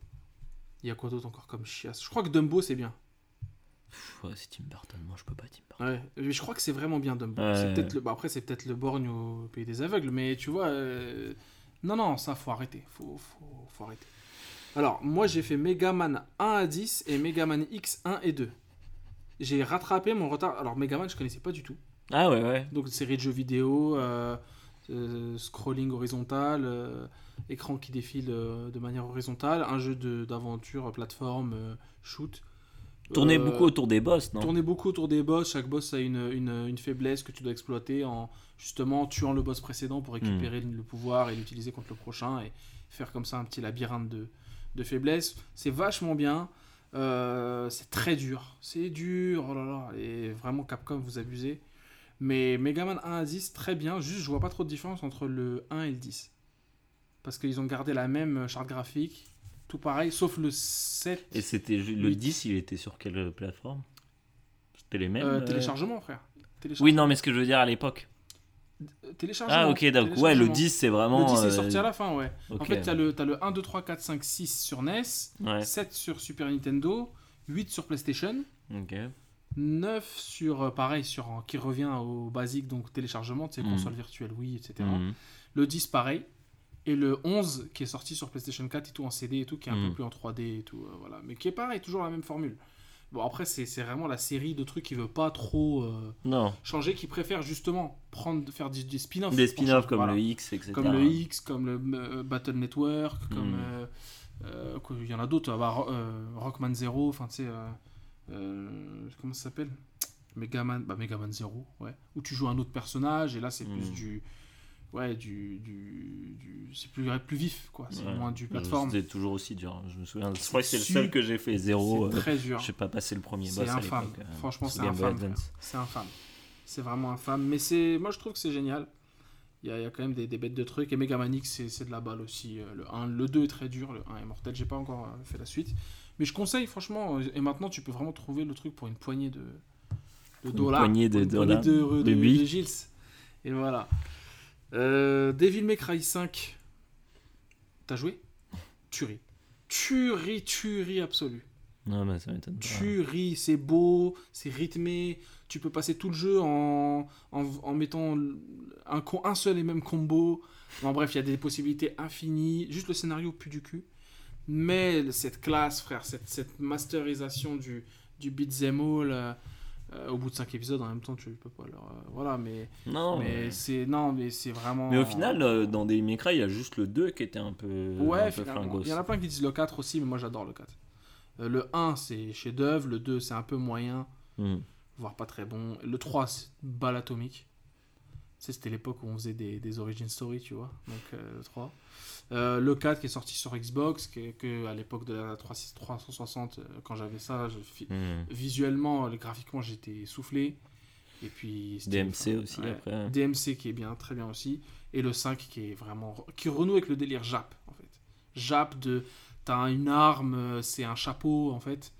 Il y a quoi d'autre encore comme chiasse? Je crois que Dumbo, c'est bien. Pff, ouais, c'est Tim Burton, moi je peux pas Tim Burton. Ouais, mais je crois que c'est vraiment bien Dumbo. Ouais. C'est peut-être le... bah, après, c'est peut-être le borgne au pays des aveugles, mais tu vois. euh, Non, non, ça, faut arrêter. Faut, faut, faut arrêter. Alors, moi, j'ai fait Megaman 1 à 10 et Megaman X 1 et 2. J'ai rattrapé mon retard. Alors, Megaman, je connaissais pas du tout. Ah ouais, ouais. Donc, série de jeux vidéo, euh, euh, scrolling horizontal, euh, écran qui défile de manière horizontale, un jeu d'aventure, plateforme, shoot. Tournait Euh, beaucoup autour des boss, non? Tourner beaucoup autour des boss, chaque boss a une, une, une faiblesse que tu dois exploiter en justement tuant le boss précédent pour récupérer le pouvoir et l'utiliser contre le prochain et faire comme ça un petit labyrinthe de, de faiblesses. C'est vachement bien, Euh, c'est très dur, c'est dur, oh là là, et vraiment Capcom vous abusez. Mais Megaman 1 à 10, très bien, juste je vois pas trop de différence entre le 1 et le 10. Parce qu'ils ont gardé la même charte graphique, tout pareil, sauf le 7. Et c'était le Oui. 10, il était sur quelle plateforme? C'était les mêmes Euh, euh, téléchargement, frère. Oui, non, mais ce que je veux dire à l'époque. Téléchargement. Ah, ok, donc ouais, le téléchargement. 10, c'est Le vraiment. 10 est euh, sorti à la fin, ouais. En fait, t'as le, t'as le 1, 2, 3, 4, 5, 6 sur NES, Ouais, 7 sur Super Nintendo, 8 sur PlayStation, ok. 9 sur, euh, pareil, sur, qui revient au basique, donc téléchargement, tu sais, Mhm. console virtuelle, oui, etc. Mhm. Le 10, pareil. Et le 11, qui est sorti sur PlayStation 4 et tout en CD et tout, qui est un Mhm. peu plus en 3D et tout, euh, voilà. Mais qui est pareil, toujours la même formule. Bon, après, c'est c'est vraiment la série de trucs qui veut pas trop euh, Non, changer, qui préfère justement prendre, faire des, spin-offs. des spin-offs comme voilà. le X, etc. comme le X, comme le euh, Battle Network, comme quoi, il y en a d'autres, bah, Ro- Rockman Zero, enfin tu sais, euh, comment ça s'appelle? Megaman, bah Megaman Zero, ouais, où tu joues un autre personnage et là c'est plus Mm. du, ouais, du, du, du- c'est plus plus vif quoi, c'est Ouais. moins du Euh, plateforme. C'était toujours aussi dur. Je me souviens. Je crois que c'est le seul que j'ai fait zéro. C'est euh, très dur. Je sais pas passer le premier C'est boss infâme. euh, Franchement, c'est infâme. C'est infâme. C'est vraiment infâme. Mais c'est, moi, je trouve que c'est génial. Il y, a, il y a quand même des, des bêtes de trucs. Et Mega Man X, c'est, de la balle aussi. Le 1, le 2 est très dur. Le 1 est mortel. J'ai pas encore fait la suite. Mais je conseille, franchement. euh, Et maintenant, tu peux vraiment trouver le truc pour une poignée de, de Une dollars. poignée de une dollars. poignée de, de, De de. Gilles. Et voilà. Euh, Devil May Cry 5. T'as joué? Tuerie. Tuerie, tuerie absolue. Non, mais ça m'étonne. Tu ris, c'est beau, c'est rythmé. Tu peux passer tout le jeu en, en, en mettant un, un seul et même combo. En bref, il y a des possibilités infinies. Juste le scénario pue du cul. Mais cette classe, frère, cette, cette masterisation du, du beat'em all, euh, euh, au bout de 5 épisodes, en même temps, tu peux pas leur. euh, voilà, mais, Non, mais mais... c'est. Non, mais c'est vraiment. mais au final, euh, dans des Cry, il y a juste le 2 qui était un peu, Ouais, un peu finalement. Il y en a plein qui disent le 4 aussi, mais moi j'adore le 4. Euh, le 1, c'est chef-d'œuvre. Le 2, c'est un peu moyen. Hmm. voire pas très bon. Le 3, c'est balle atomique. Tu sais, C'était l'époque où on faisait des, des origin story, tu vois. Donc euh, le 3. Euh, le 4 qui est sorti sur Xbox, que, que à l'époque de la 3, 360, euh, quand j'avais ça, je, Hmm. visuellement, graphiquement, j'étais soufflé. Et puis. DMC aussi, ouais. après. DMC qui est bien, très bien aussi. Et le 5 qui est vraiment. qui renoue avec le délire Jap, en fait. Jap de. T'as une arme, euh, c'est un chapeau, en fait.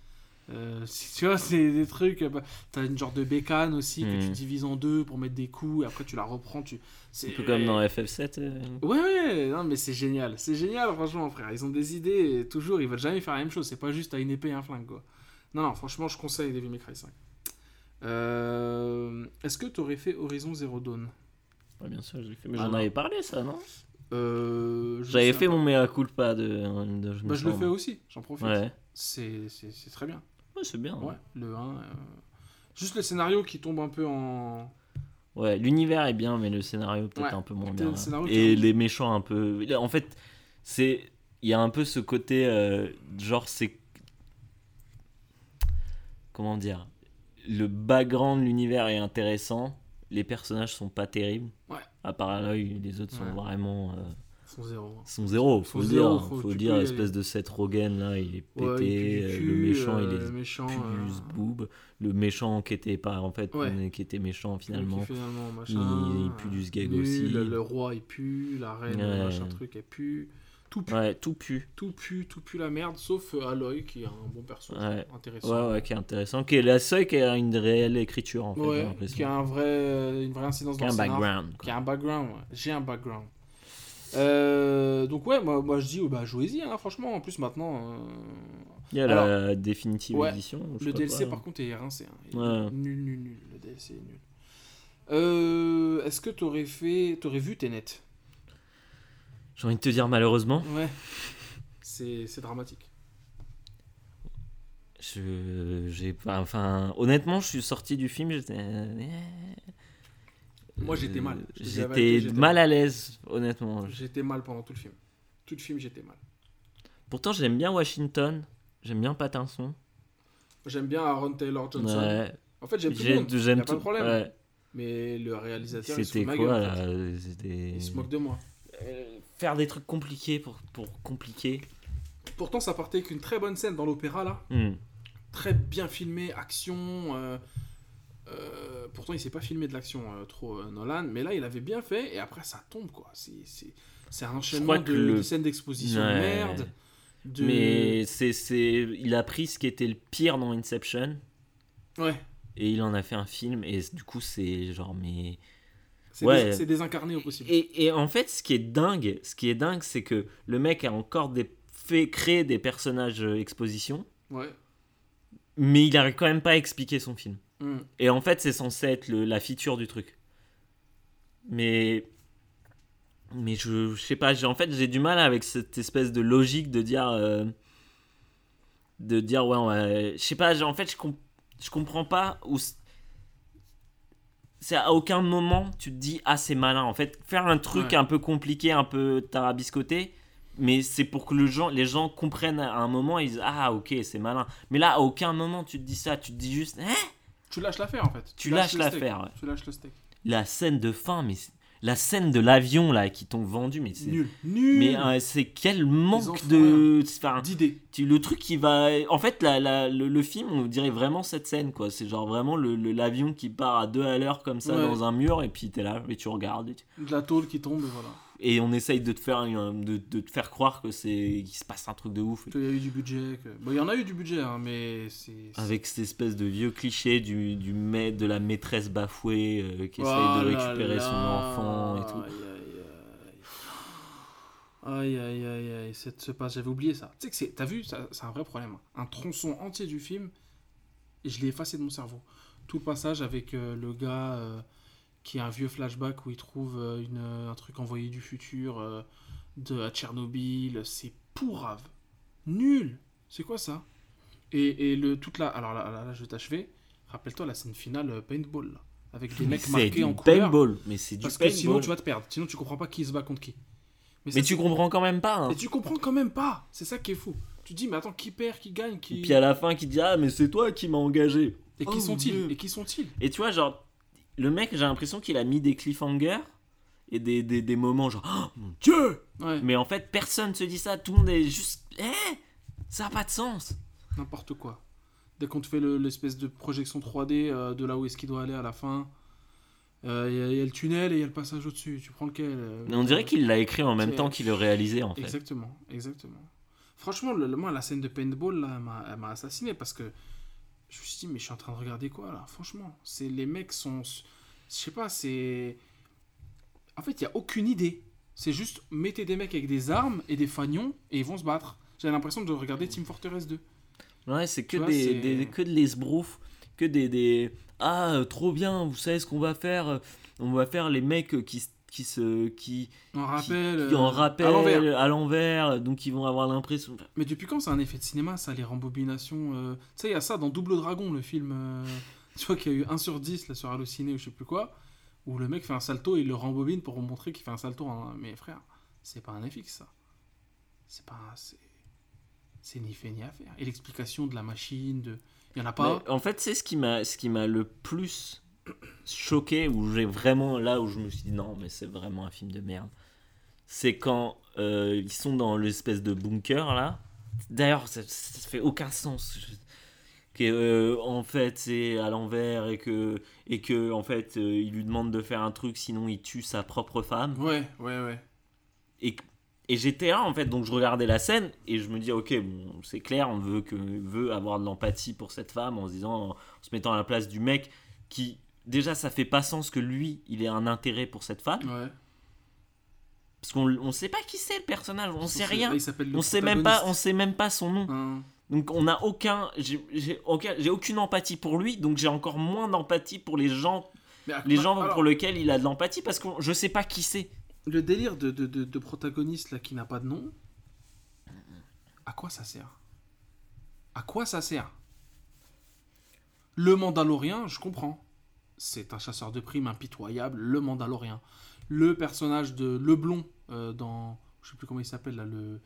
Euh, tu vois, c'est des trucs. euh, bah, T'as une genre de bécane aussi que tu Mhm. divises en deux pour mettre des coups et après tu la reprends. Tu... C'est Un peu comme dans FF7. euh, Ouais, ouais, non, mais c'est génial. C'est génial, franchement, frère. Ils ont des idées et toujours, ils veulent jamais faire la même chose. C'est pas juste à une épée et un flingue, quoi. Non, non, franchement, je conseille Devil May Cry 5. Euh, Est-ce que t'aurais fait Horizon Zero Dawn? Ouais, bien sûr, je l'ai fait. Mais Ah j'en avais parlé, ça, non? Euh, J'avais fait pas. mon mea culpa de. de Bah, je le fais aussi, j'en profite. Ouais. C'est c'est- c'est très bien. Ouais, c'est bien. Ouais, le 1. euh, Juste le scénario qui tombe un peu en. Ouais, l'univers est bien, mais le scénario peut-être Ouais, un peu moins bien. le scénario qui Et les méchants un peu. En fait, c'est. Il y a un peu ce côté. euh, genre, c'est. Comment dire Le background de l'univers est intéressant. Les personnages sont pas terribles. Ouais. À part l'œil, les autres sont Ouais. vraiment. euh, Son zéro. Son zéro, faut le dire. faut- Faut dire, peux y espèce aller. de Seth Rogen là, il est pété. Ouais, il euh, cul, le méchant, euh, il est méchant, plus euh, boob. Le méchant qui était pas en fait, Ouais. qui était méchant finalement. Qui, finalement, machin, il- il pue du nul, aussi. Le roi il pue, la reine, Ouais. machin truc, elle pue. Tout pue, Ouais, tout pue. tout pue, tout pue la merde, sauf euh, Aloy qui est un bon perso, Ouais. intéressant. Ouais, ouais, qui est intéressant. Qui est la seule qui a une réelle écriture en fait. Ouais, l'impression. qui a un vrai, une vraie incidence Qui dans un le background. Qui a un background, ouais. J'ai un background. Euh, donc ouais, moi, moi je dis, oh, bah jouez-y, hein, franchement. En plus maintenant, euh, Il y a la définitive ouais, édition. le DLC quoi. par contre est rincé. hein. Il est Ouais. Nul, nul, nul. Le DLC est nul. Euh, Est-ce que t'aurais fait, t'aurais vu Tenet? J'ai envie de te dire malheureusement. Ouais. C'est c'est dramatique. Je, j'ai pas, enfin, honnêtement, je suis sorti du film, j'étais, Moi, j'étais mal. J'étais mal à l'aise, honnêtement. J'étais mal pendant tout le film. Tout le film, j'étais mal. Pourtant, j'aime bien Washington, j'aime bien Pattinson. J'aime bien Aaron Taylor Johnson. Ouais, En fait, j'aime tout le monde. a pas de problème. ouais. Mais le réalisateur, il se quoi gueule. en fait. là C'était Il se moque de moi. Euh, faire des trucs compliqués pour pour compliquer. Pourtant, ça partait avec une très bonne scène dans l'opéra là. Hmm. Très bien filmé, action. euh, euh, pourtant, il s'est pas filmé de l'action euh, trop euh, Nolan, mais là, il avait bien fait. Et après, ça tombe quoi. C'est c'est c'est un enchaînement de, le- de scènes d'exposition de Ouais. merde. De... Mais c'est c'est il a pris ce qui était le pire dans Inception ouais, et il en a fait un film et du coup c'est genre mais c'est Ouais. dés- c'est désincarné au possible. Et, et en fait, ce qui est dingue, ce qui est dingue, c'est que le mec a encore des, fait créer des personnages euh, exposition, Ouais. mais il arrive quand même pas à expliquer son film. Hmm. Et en fait, c'est censé être le- la feature du truc. Mais mais je, je sais pas, en fait j'ai du mal avec cette espèce de logique de dire euh, de dire ouais, va- je sais pas, en fait je, je comprends pas où c'est à aucun moment tu te dis ah c'est malin en fait faire un truc Ouais. un peu compliqué un peu tarabiscoté mais c'est pour que le gens, les gens comprennent à un moment ils disent ah ok c'est malin mais là à aucun moment tu te dis ça tu te dis juste hein? Tu lâches l'affaire en fait. Tu lâches le l'affaire, ouais. Tu lâches le steak. la scène de fin, mais la scène de l'avion là qui t'ont vendu, mais c'est. Nul. Nul. Mais euh, c'est quel manque de. Enfin, D'idées. le truc qui va. En fait, la, la- le, le film, on dirait vraiment cette scène quoi. C'est genre vraiment le- le- l'avion qui part à deux à l'heure comme ça Ouais. dans un mur et puis t'es là et tu regardes. Et, tu- De la tôle qui tombe, et voilà. Et on essaye de te faire, de, de te faire croire que c'est qu'il se passe un truc de ouf. Il y a eu du budget. que- Bon, il y en a eu du budget, hein, mais c'est. Avec cette espèce de vieux cliché du, du ma- de la maîtresse bafouée euh, qui essaye Oh de là récupérer son là. enfant et tout. Aïe, aïe, aïe. Aïe, aïe, aïe, aïe. Cette, ce pas, j'avais oublié ça. Tu sais que c'est. T'as vu, c'est un vrai problème. hein. Un tronçon entier du film, je l'ai effacé de mon cerveau. Tout le passage avec euh, le gars euh, qui a un vieux flashback où il trouve euh, une, un truc envoyé du futur euh, de, à Tchernobyl. C'est pourrave. Nul. C'est quoi ça? Et, et le toute la. Alors là, là, là, je vais t'achever. Rappelle-toi la scène finale euh, paintball là, avec des mecs marqués en couleur. paintball, mais c'est du Parce que sinon tu vas te perdre. Sinon tu comprends pas qui se bat contre qui. Mais ça, tu comprends quand même pas. hein. Et tu comprends quand même pas. C'est ça qui est fou. Tu te dis mais attends qui perd, qui gagne, qui. Et puis à la fin qui dit ah mais c'est toi qui m'as engagé. Et qui Oh, sont-ils? Dieu. Et qui sont-ils? Et tu vois genre le mec j'ai l'impression qu'il a mis des cliffhangers et des, des, des moments genre oh, mon dieu. Ouais. Mais en fait personne se dit ça, tout le monde est juste eh ça a pas de sens. N'importe quoi. Dès qu'on te fait le- l'espèce de projection 3D euh, de là où est-ce qu'il doit aller à la fin, euh, il y, a- il y a le tunnel et il y a le passage au-dessus. Tu prends lequel euh, Mais on dirait qu'il l'a écrit en même temps qu'il le réalisait en fait. Exactement, exactement. Franchement, le, le- moi, la scène de paintball, là, elle m'a assassiné parce que je me suis dit, mais je suis en train de regarder quoi, là? Franchement, c'est les mecs sont... Je sais pas, c'est... En fait, il n'y a aucune idée. C'est juste, mettez des mecs avec des armes et des fagnons et ils vont se battre. J'ai l'impression de regarder Team Fortress 2. Ouais, c'est que, vois, des, des- que de l'esbrouf, que des, des... Ah, trop bien, vous savez ce qu'on va faire? On va faire les mecs qui, s- qui se... Qui, qui- rappelle... qui en euh, rappellent à l'envers. donc ils vont avoir l'impression... Mais depuis quand c'est un effet de cinéma, ça, les rembobinations euh, Tu sais, il y a ça dans Double Dragon, le film. euh, Tu vois qu'il y a eu 1 sur 10 là, sur Allociné ou je sais plus quoi, où le mec fait un salto et il le rembobine pour montrer qu'il fait un salto. hein. Mais frère, c'est pas un FX ça. C'est pas. C'est c'est ni fait ni à faire. Et l'explication de la machine, de. Il y en a pas. Mais en fait, c'est ce qui m'a ce qui m'a le plus choqué, où j'ai vraiment... Là où je me suis dit, non, mais c'est vraiment un film de merde. c'est quand euh, ils sont dans l'espèce de bunker là. D'ailleurs, ça, ça fait aucun sens. Que, euh, en fait, c'est à l'envers et que, et que en fait, euh, il lui demande de faire un truc, sinon il tue sa propre femme. Ouais, ouais, ouais. Et, et j'étais là en fait, donc je regardais la scène et je me dis, ok, bon, c'est clair, on veut, que, veut avoir de l'empathie pour cette femme en se disant, en se mettant à la place du mec qui, déjà, ça fait pas sens que lui, il ait un intérêt pour cette femme. ouais. Parce qu'on on sait pas qui c'est le personnage, on sait rien. On sait même pas, on sait même pas son nom. Hein. Donc on a aucun, j'ai j'ai aucun- j'ai aucune empathie pour lui, donc j'ai encore moins d'empathie pour les gens, les gens alors, pour lesquels il a de l'empathie parce que je sais pas qui c'est. Le délire de, de, de, de protagoniste là qui n'a pas de nom, à quoi ça sert? À quoi ça sert? Le Mandalorien, je comprends. C'est un chasseur de primes impitoyable, le Mandalorien. Le personnage de Leblon euh, dans. Je sais plus comment il s'appelle là. Le,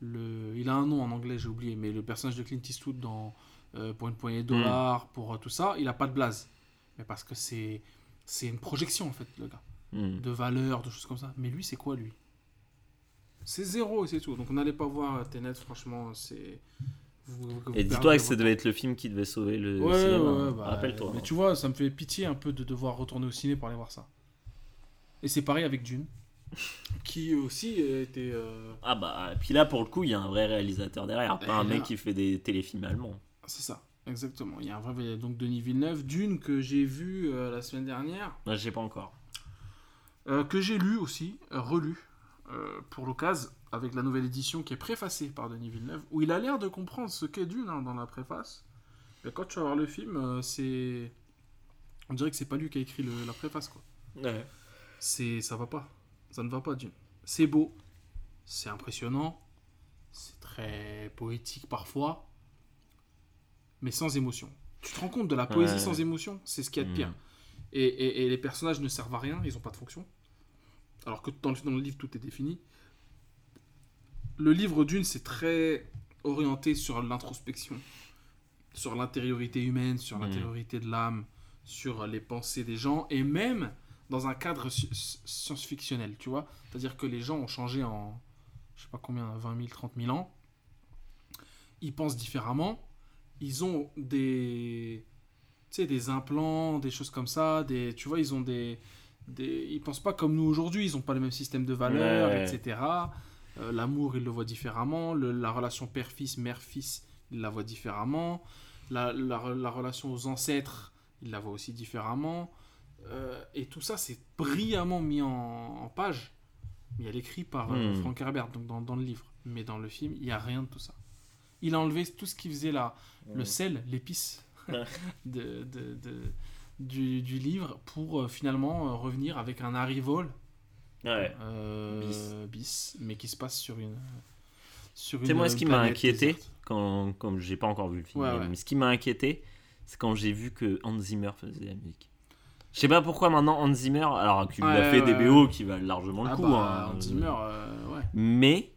le, il a un nom en anglais, j'ai oublié, mais le personnage de Clint Eastwood dans euh, Pour une poignée de dollars, pour euh, tout ça, il a pas de blase. Mais parce que c'est. C'est une projection en fait, le gars Hmm. de valeurs, de choses comme ça. Mais lui, c'est quoi lui? C'est zéro et c'est tout. Donc n'allez pas voir Tenet, franchement, c'est. Vous- vous- vous Et dis-toi que ça devait être le film qui devait sauver le. Ouais, cinéma. ouais, bah, Rappelle-toi. Mais hein. tu vois, ça me fait pitié un peu de devoir retourner au ciné pour aller voir ça. Et c'est pareil avec Dune, qui aussi était. euh, Ah bah, et puis là pour le coup, il y a un vrai réalisateur derrière, pas un mec qui fait des téléfilms allemands. C'est ça, exactement. Il y a un vrai. Donc Denis Villeneuve, Dune que j'ai vu euh, la semaine dernière. Je sais pas encore. Euh, que j'ai lu aussi, euh, relu, pour l'occasion, avec la nouvelle édition qui est préfacée par Denis Villeneuve, où il a l'air de comprendre ce qu'est Dune hein, dans la préface. Et quand tu vas voir le film, euh, c'est. On dirait que c'est pas lui qui a écrit le- la préface, quoi. Ouais. C'est, ça va pas. Ça ne va pas, Dune. C'est beau, c'est impressionnant, c'est très poétique parfois, mais sans émotion. Tu te rends compte de la poésie Ouais. sans émotion? C'est ce qu'il y a de pire. Et, et- et les personnages ne servent à rien, ils n'ont pas de fonction. Alors que dans le, dans le livre, tout est défini. Le livre d'une, c'est très orienté sur l'introspection, sur l'intériorité humaine, sur Mhm. l'intériorité de l'âme, sur les pensées des gens, et même dans un cadre sci- science-fictionnel, tu vois. C'est-à-dire que les gens ont changé en, je sais pas combien, 20 000, 30 000 ans. Ils pensent différemment. Ils ont des, tu sais, des implants, des choses comme ça. Des, tu vois, ils ont des, des, ils pensent pas comme nous aujourd'hui. Ils ont pas le même système de valeurs, Ouais. etc. Euh, L'amour, ils le voient différemment. Le- la relation père-fils, mère-fils, ils la voient différemment. La, la- la relation aux ancêtres, ils la voient aussi différemment. Euh, et tout ça, c'est brillamment mis en, en page. Mais elle est écrite par euh, Hmm. Frank Herbert, donc dans, dans le livre. Mais dans le film, il n'y a rien de tout ça. Il a enlevé tout ce qui faisait la, le sel, l'épice de, de- de- du, du livre pour euh, finalement revenir avec un Arrival Ouais. euh, Bis. bis, mais qui se passe sur une. Sur C'est moi une ce qui m'a inquiété quand, comme j'ai pas encore vu le film, Ouais, mais ouais. ce qui m'a inquiété, c'est quand j'ai vu que Hans Zimmer faisait la musique. Je sais pas pourquoi maintenant Hans Zimmer, alors qu'il Ouais, a fait ouais, des BO qui valent largement le Ah coup, bah, hein, Hans Zimmer, euh, ouais. mais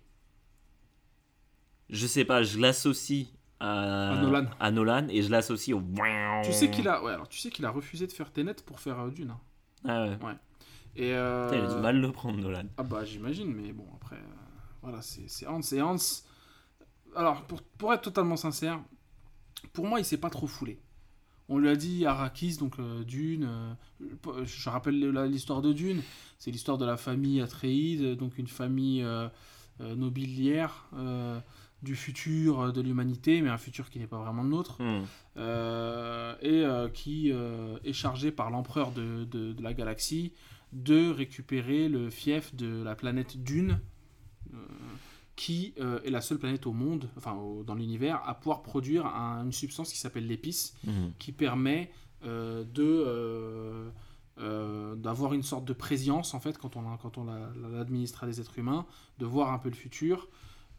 je sais pas, je l'associe à, À Nolan. à Nolan et je l'associe au. Tu sais qu'il a, ouais, alors tu sais qu'il a refusé de faire Tenet pour faire euh, Dune. hein. Ah ouais. Et euh, Putain, il a du mal de le prendre Nolan. Ah bah j'imagine, mais bon après, euh, voilà, c'est Hans. Et Hans, alors pour, pour être totalement sincère, pour moi il s'est pas trop foulé. On lui a dit Arrakis, donc euh, Dune. je rappelle l'histoire de Dune. C'est l'histoire de la famille Atreides, donc une famille nobiliaire du futur de l'humanité, mais un futur qui n'est pas vraiment le nôtre Hmm. euh, et euh, qui euh, est chargé par l'empereur de, de- de la galaxie de récupérer le fief de la planète Dune, euh, qui euh, est la seule planète au monde, enfin au- dans l'univers, à pouvoir produire un- une substance qui s'appelle l'épice, Mhm. qui permet euh, de d'avoir une sorte de préscience en fait quand on, a- quand on la- la- l'administre à des êtres humains, de voir un peu le futur,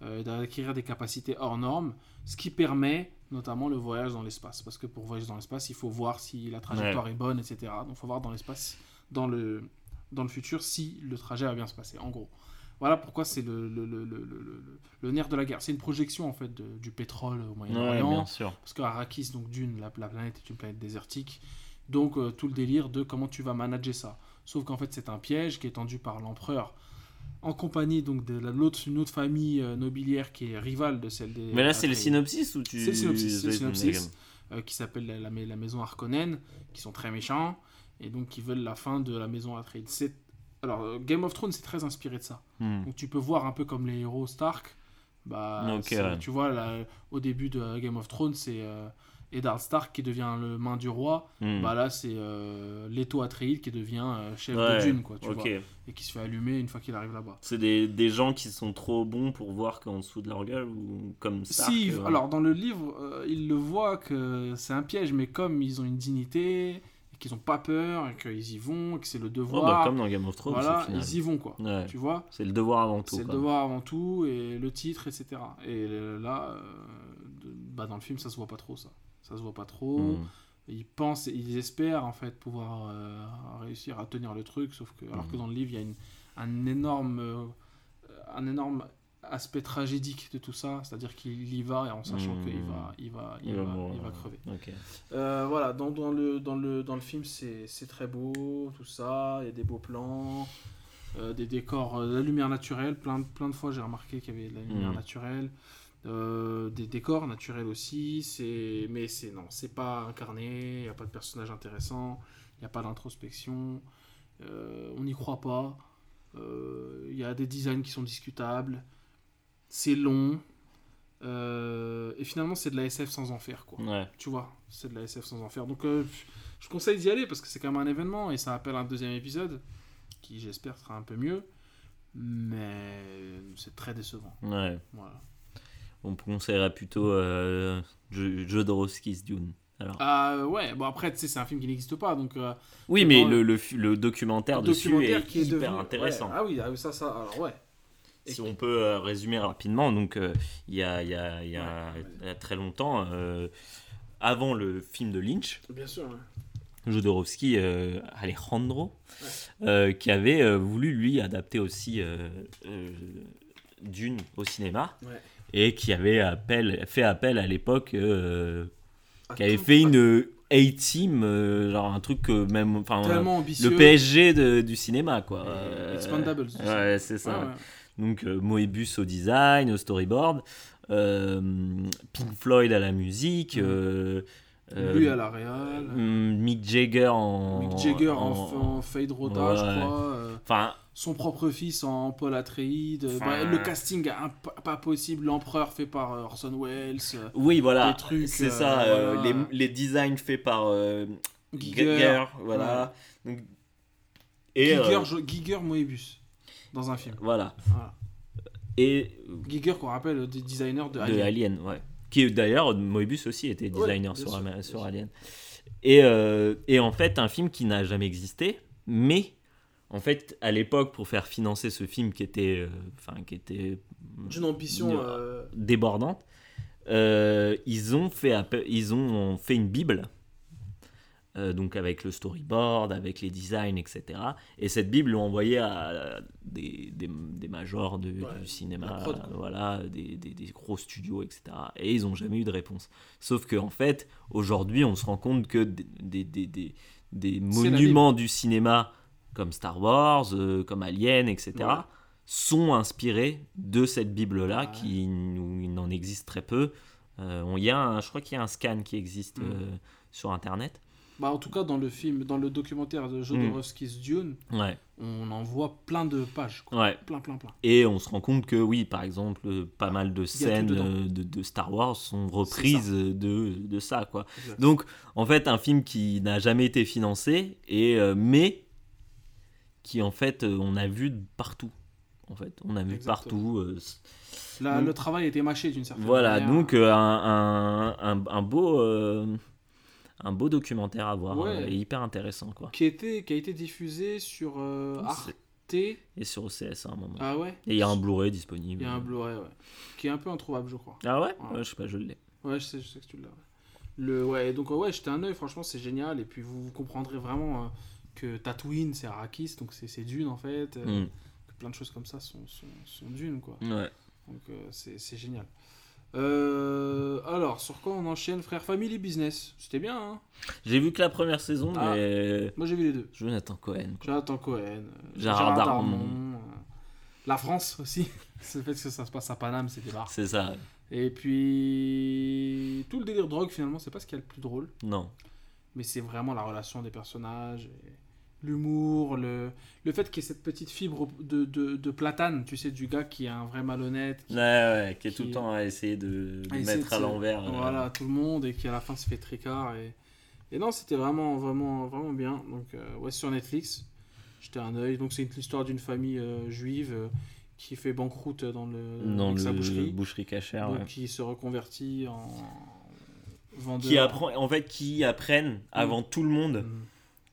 d'acquérir des capacités hors normes, ce qui permet notamment le voyage dans l'espace. Parce que pour voyager dans l'espace, il faut voir si la trajectoire est bonne, etc. Donc il faut voir dans l'espace, dans le, dans le futur, si le trajet va bien se passer, en gros. Voilà pourquoi c'est le, nerf de la guerre. C'est une projection en fait de- du pétrole au Ouais, Moyen-Orient. bien sûr. Parce qu'Arrakis, donc Dune, la, la planète est une planète désertique. Donc euh, tout le délire de comment tu vas manager ça. Sauf qu'en fait c'est un piège qui est tendu par l'empereur en compagnie donc de la- l'autre une autre famille euh, nobiliaire qui est rivale de celle des. Mais là, c'est le synopsis ou tu. C'est le synopsis, c'est le Ouais, synopsis. euh, qui s'appelle la, la- la maison Harkonnen, qui sont très méchants, et donc qui veulent la fin de la maison Atreides. C'est- Alors, euh, Game of Thrones, c'est très inspiré de ça. Hmm. Donc tu peux voir un peu comme les héros Stark. Bah. Tu vois, là, au début de Game of Thrones, c'est euh, Eddard Stark qui devient le main du roi. Hmm. Bah là, c'est euh, Leto Atreides qui devient euh, chef Ouais, de Dune, quoi, tu vois, et qui se fait allumer une fois qu'il arrive là-bas. C'est des, des gens qui sont trop bons pour voir qu'en dessous de leur gueule ou comme Si, euh, alors dans le livre, ils le voient que c'est un piège, mais comme ils ont une dignité, qu'ils ont pas peur, et qu'ils y vont, et que c'est le devoir, bah, comme dans Game of Thrones voilà, ils y vont, quoi. Ouais. Tu vois C'est le devoir avant tout. C'est le devoir avant tout, et le titre, etc. Et là, euh, bah, dans le film, ça se voit pas trop, ça. Ça se voit pas trop. Hmm. Ils pensent, ils espèrent, en fait, pouvoir euh, réussir à tenir le truc, sauf que, alors Mhm. que dans le livre, il y a une, un énorme... euh, un énorme aspect tragédique de tout ça, c'est-à-dire qu'il y va et en sachant Mhm. qu'il va, il va, il Il va, il va crever. Euh, voilà, dans, dans le, dans, le, dans le film, c'est très beau, tout ça, il y a des beaux plans, euh, des décors, euh, de la lumière naturelle, plein, de- plein de fois j'ai remarqué qu'il y avait de la lumière Mhm. naturelle, des décors naturels aussi, mais c'est non, c'est pas incarné, il n'y a pas de personnage intéressant, il n'y a pas d'introspection, on n'y croit pas, il y a des designs qui sont discutables, c'est long, euh, et finalement c'est de la SF sans en faire quoi Ouais. tu vois, c'est de la SF sans en faire. Donc euh, je conseille d'y aller parce que c'est quand même un événement et ça appelle un deuxième épisode qui j'espère sera un peu mieux, mais c'est très décevant. Ouais. Voilà. On conseillerait plutôt euh, Jodorowsky's Dune. Alors. Ah ouais, bon après tu sais c'est un film qui n'existe pas donc euh, oui, mais le, le, le documentaire un dessus documentaire est qui est hyper devenu- intéressant. ouais, Ah oui, ah, ça ça alors ouais. Si on peut euh, résumer rapidement, donc euh, il y, a, il y, a, il y, a, Ouais, il y a très longtemps, euh, avant le film de Lynch, Bien sûr. ouais. Jodorowsky, Alejandro, qui avait voulu lui adapter aussi Dune au cinéma et qui avait appel, fait appel à l'époque, qui avait fait une A-Team, euh, genre un truc que même, enfin, le PSG de- du cinéma quoi. Euh, Expandables. Ouais, c'est ça. Ouais. Donc euh, Moebius au design, au storyboard, euh, Pink Floyd à la musique, Mhm. euh, Lui à la Real. mm, Mick Jagger en. Mick Jagger en, en- en fade rota, je crois. Enfin, son propre fils en Paul Atreides. Enfin- bah, le casting pas possible. L'empereur fait par Orson Welles. oui, voilà. C'est euh, ça, euh, voilà. les, les designs faits par euh, Giger. Giger, voilà. Donc, et Giger, Giger Moebius. Dans un film. voilà. Voilà. Et Giger, qu'on rappelle, le designer de de Alien. Alien, ouais. Qui d'ailleurs, Moebius aussi était Ouais, designer bien sur, sûr. Alien. Et, euh, et en fait, un film qui n'a jamais existé, mais en fait, à l'époque, pour faire financer ce film qui était, euh, enfin, qui était D'une ambition. Euh, débordante, ils, ont fait ils ont fait une Bible. Euh, donc avec le storyboard, avec les designs, etc. Et cette Bible l'ont envoyée à des, des, des majors de- Ouais, du cinéma, prod, voilà, des, gros studios, etc. Et ils n'ont jamais eu de réponse. Sauf qu'en en fait, aujourd'hui, on se rend compte que des, monuments du cinéma comme Star Wars, euh, comme Alien, etc., Ouais. sont inspirés de cette Bible-là, Ouais. qui n'en existe très peu. Euh, on- y a un- je crois qu'il y a un scan qui existe Mm. euh, sur Internet. Bah, en tout cas, dans le film, dans le documentaire de Jodorowsky's Dune, Ouais, on en voit plein de pages. Quoi. ouais. Plein, plein, plein. Et on se rend compte que oui, par exemple, pas mal de scènes euh, de, de Star Wars sont reprises de, de ça, quoi. Exact. Donc, en fait, un film qui n'a jamais été financé, et, euh, mais qui, en fait, euh, on a vu partout. En fait, on a vu Exactement. partout. euh, donc- le travail été mâché d'une certaine voilà, manière. donc euh, un, un, un, un beau, un beau documentaire à voir, Ouais. euh, et hyper intéressant, quoi. Qui, était, qui a été diffusé sur euh, Arte. Et sur OCS à un moment. Ah ouais Et il y a un Blu-ray disponible. Il y a un Blu-ray, ouais. Qui est un peu introuvable, je crois. Ah ouais, Je sais pas, je l'ai. Ouais, je sais, je sais que tu l'as. ouais. Le, ouais, donc ouais, jetez un œil, franchement, c'est génial. Et puis vous, vous comprendrez vraiment euh, que Tatooine, c'est Arrakis, donc c'est Dune en fait. euh, Mm. que plein de choses comme ça sont, sont, sont Dune, quoi. Ouais. Donc euh, c'est c'est génial. Euh, alors, sur quoi on enchaîne, frère? Family Business C'était bien, hein? J'ai vu que la première saison, Ah. mais Moi j'ai vu les deux. Jonathan Cohen. quoi. Jonathan Cohen, euh, Gérard Darmon. euh, La France aussi. le fait que ça se passe à Paname, c'est des. C'est ça. Et puis. Tout le délire drogue, finalement, c'est pas ce qu'il y a le plus drôle. Non. Mais c'est vraiment la relation des personnages. et L'humour, le... le fait qu'il y ait cette petite fibre de, de, de platane, tu sais, du gars qui est un vrai malhonnête, qui Ouais, ouais, qui est Qui- tout le temps à essayer de, de à essayer mettre à l'envers. euh, Voilà, tout le monde et qui à la fin se fait tricard. Et, et non, c'était vraiment, vraiment, vraiment bien. Donc, euh, ouais, sur Netflix, jeté un œil. Donc, c'est une- l'histoire d'une famille euh, juive euh, qui fait banqueroute dans, le, dans avec le sa boucherie. boucherie cachère. donc, ouais. qui se reconvertit en vendeur. Qui apprend, en fait, qui apprennent avant tout le monde Mhm.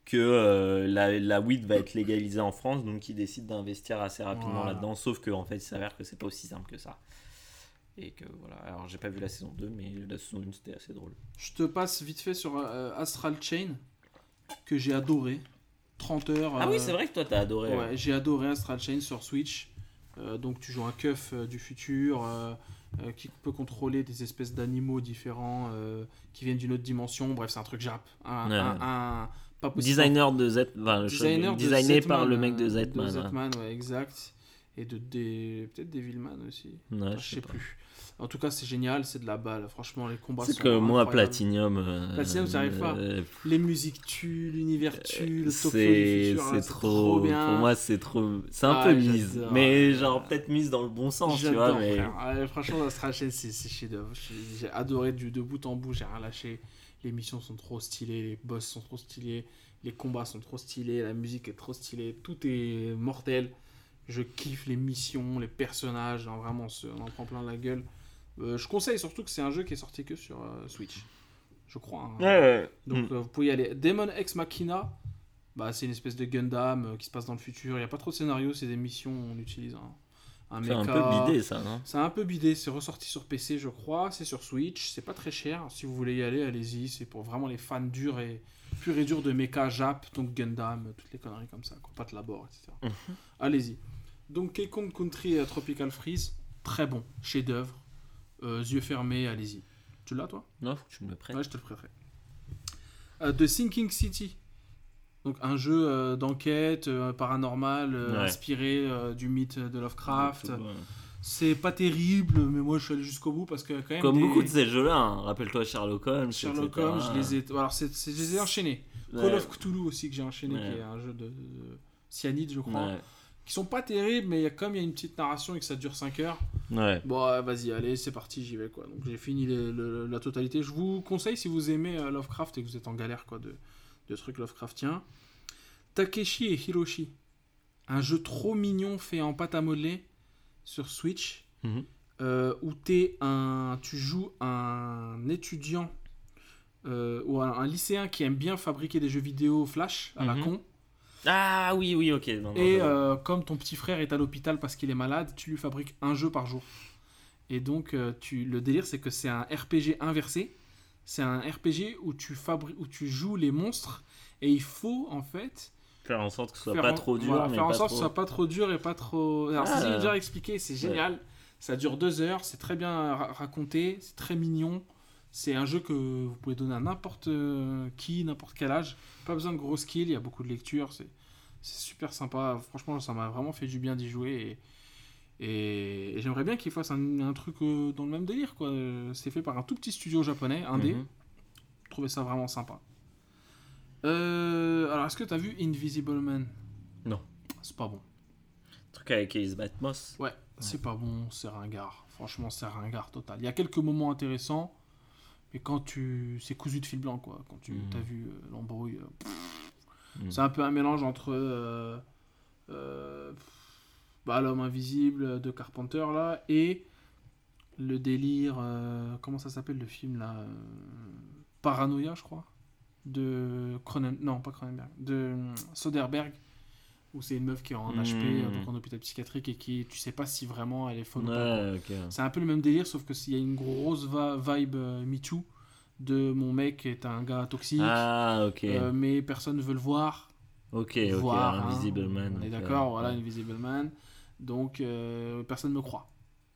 Que euh, la, la weed va être légalisée en France, donc qui décident d'investir assez rapidement Voilà. là-dedans. Sauf qu'en fait, il s'avère que c'est pas aussi simple que ça. Et que voilà. Alors, j'ai pas vu la saison 2, mais la saison 1 c'était assez drôle. Je te passe vite fait sur euh, Astral Chain, que j'ai adoré. 30 heures. Ah oui, euh, c'est vrai que toi t'as adoré. Ouais, j'ai adoré Astral Chain sur Switch. Donc tu joues un keuf du futur qui peut contrôler des espèces d'animaux différents qui viennent d'une autre dimension. Bref, c'est un truc Jap. Un, Ouais. un- un- pas possible. Designer de Z, enfin, je- Designer de designé par le mec de euh, Zetman. De ouais. Zetman, ouais, exact. Et de des peut-être Devilman aussi. Ouais, Enfin, je sais pas. plus. En tout cas, c'est génial, c'est de la balle. Franchement, les combats C'est sont que moi. Platinum. euh, Platinum, ça arrive pas. euh, Les musiques tuent, l'univers tue, le c'est c'est trop, bien. pour moi c'est trop c'est un Ah, peu mise mais genre peut-être mise dans le bon sens tu vois mais. Ouais, franchement, Astral Chain, c'est c'est chef-d'œuvre. J'ai j'ai adoré du de bout en bout, j'ai rien lâché. Les missions sont trop stylées, les boss sont trop stylés, les combats sont trop stylés, la musique est trop stylée, tout est mortel. Je kiffe les missions, les personnages, hein, vraiment, on en prend plein la gueule. Euh, je conseille surtout que c'est un jeu qui est sorti que sur euh, Switch, je crois. hein. ouais, ouais. Donc Mm. euh, vous pouvez y aller. Demon Ex Machina, bah, c'est une espèce de Gundam qui se passe dans le futur. Il n'y a pas trop de scénario, c'est des missions, on utilise un, un c'est un peu bidé ça non? C'est un peu bidé, c'est ressorti sur PC je crois, c'est sur Switch, c'est pas très cher. Si vous voulez y aller, allez-y, c'est pour vraiment les fans durs et purs et durs de mecha Jap, donc Gundam, toutes les conneries comme ça, quoi, pas de labor, etc. Mhm. Allez-y. Donc Kong Country euh, Tropical Freeze, très bon, chef-d'œuvre, euh, yeux fermés, allez-y. Tu l'as toi? Non faut que tu me le prennes Ouais, je te le prêterai. Euh, The Sinking City. Donc un jeu euh, d'enquête euh, paranormal euh, Ouais. inspiré euh, du mythe de Lovecraft. C'est pas terrible, mais moi je suis allé jusqu'au bout parce que quand même comme des- beaucoup de ces jeux là rappelle-toi Sherlock Holmes Sherlock etc. Holmes, je les ai alors c'est, je les ai enchaînés. Ouais. Call of Cthulhu aussi que j'ai enchaîné Ouais. qui est un jeu de, de- de cyanide je crois. Qui sont pas terribles mais comme il y a une petite narration et que ça dure 5 heures. ouais Bon vas-y, allez, c'est parti, j'y vais quoi. Donc j'ai fini les- le- la totalité. Je vous conseille si vous aimez Lovecraft et que vous êtes en galère quoi de, de trucs Lovecraftiens. Takeshi et Hiroshi. Un jeu trop mignon fait en pâte à modeler sur Switch. Mhm. euh, où un, tu joues un étudiant euh, ou un, un lycéen qui aime bien fabriquer des jeux vidéo flash à la Mhm. con. ah oui oui ok non, non, Et euh, comme ton petit frère est à l'hôpital parce qu'il est malade, tu lui fabriques un jeu par jour. Et donc, tu, le délire, c'est que c'est un RPG inversé. C'est un RPG où tu, fabri- où tu joues les monstres. Et il faut, en fait, faire en sorte que ce soit pas en- trop dur voilà, mais faire en sorte trop... que ce soit pas trop dur et pas trop. Alors, Ah. c'est dur à expliquer, c'est génial. Ça dure deux heures, c'est très bien ra- raconté, c'est très mignon. C'est un jeu que vous pouvez donner à n'importe euh, qui, n'importe quel âge. Pas besoin de gros skills, il y a beaucoup de lecture, c'est c'est super sympa. Franchement, ça m'a vraiment fait du bien d'y jouer. Et, j'aimerais bien qu'ils fassent un, un truc euh, dans le même délire. quoi. Euh, C'est fait par un tout petit studio japonais, indé. Mhm. Je trouvais ça vraiment sympa. Euh, alors, est-ce que tu as vu Invisible Man? Non. C'est pas bon. truc avec Ace Batmos Ouais, c'est pas bon, c'est ringard. Franchement, c'est ringard total. Il y a quelques moments intéressants, mais quand tu. C'est cousu de fil blanc, quoi. Quand tu Mhm. as vu euh, l'embrouille. euh, Mhm. C'est un peu un mélange entre. euh, bah, L'homme invisible de Carpenter, là, et le délire. euh, comment ça s'appelle le film, là euh, Paranoia, je crois. De Cronen... Non, pas Cronenberg. De euh, Soderbergh. Où c'est une meuf qui est en HP, Mhm. donc en hôpital psychiatrique, et qui, tu sais pas si vraiment elle est ou pas. ok C'est un peu le même délire, sauf que s'il y a une grosse vibe euh, Me Too de mon mec est un gars toxique, ah euh, mais personne ne veut le voir. ok ok voir, hein, Invisible Man On est d'accord, voilà, Invisible Man. Donc euh, personne ne me croit.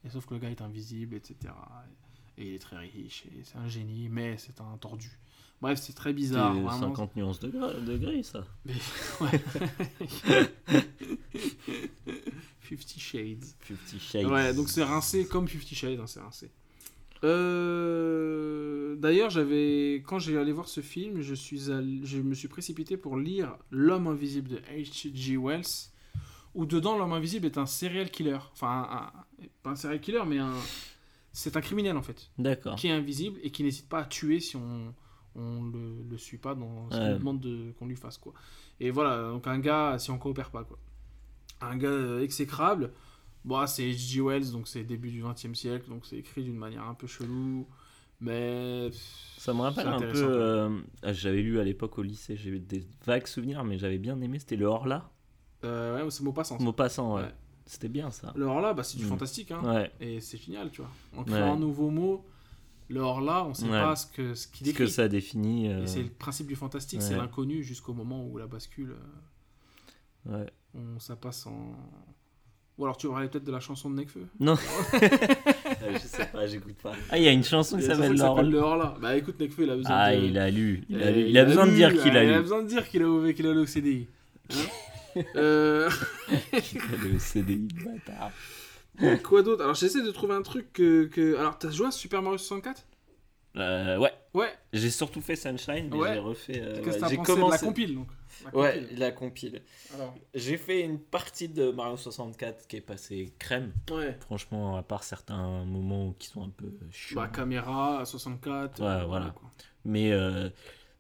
Et sauf que le gars est invisible, etc. Et il est très riche, et c'est un génie, mais c'est un tordu. Bref, c'est très bizarre. C'est vraiment. 50 nuances de gris, de gris, ça. Ouais. Fifty Shades. Fifty Shades. Ouais, donc c'est rincé comme Fifty Shades, hein, c'est rincé. Euh, D'ailleurs, j'avais quand j'ai allé voir ce film, je suis allé- je me suis précipité pour lire L'homme invisible de H.G. Wells, où dedans l'homme invisible est un serial killer, enfin un- un- pas un serial killer, mais un c'est un criminel en fait, D'accord. qui est invisible et qui n'hésite pas à tuer si on on le, le suit pas dans ce Ouais. demande de- qu'on lui fasse quoi. Et voilà, donc un gars si on coopère pas quoi. Un gars euh, exécrable. Bon, c'est H.G. Wells, donc c'est début du XXe siècle, donc c'est écrit d'une manière un peu chelou, mais Ça me rappelle un peu. euh, ah, j'avais lu à l'époque au lycée, j'ai des vagues souvenirs, mais j'avais bien aimé. C'était le Horla. Euh, ouais, c'est mot passant. ça. Mot passant, ouais. Ouais. C'était bien ça. Le hors-là, bah, c'est du Mm. fantastique, hein, Ouais. et c'est génial, tu vois. En Ouais. créant un nouveau mot, le hors-là, on sait Ouais. pas ce que ce qu'il Ce que décrit. ça définit. euh, c'est le principe du fantastique, c'est l'inconnu jusqu'au moment où la bascule, euh, ouais. on, ça passe en. Ou alors tu parlais peut-être de la chanson de Necfeu Non. Euh, je sais pas, j'écoute pas. Ah, il y a une chanson qui Il a s'appelle. Le hors-là. Bah écoute, Necfeu, il a besoin Ah, de. il a lu. Il a, Euh, lu. Il a besoin de dire qu'il ouais, a Il a lu. besoin de dire qu'il a, qu'il a le CDI. Hein Euh, Le CDI, bâtard. quoi d'autre? Alors j'essaie de trouver un truc que. que... Alors t'as joué à Super Mario 64 Euh, ouais. Ouais. J'ai surtout fait Sunshine, mais Ouais. j'ai refait. euh, Qu'est-ce que ouais, t'as de la commencé. compile donc? La Ouais, compile. la compile. Alors, J'ai fait une partie de Mario 64 qui est passée crème. ouais. Franchement, à part certains moments qui sont un peu chiants. Bah, caméra à 64. Ouais, euh, voilà. quoi. Mais, euh,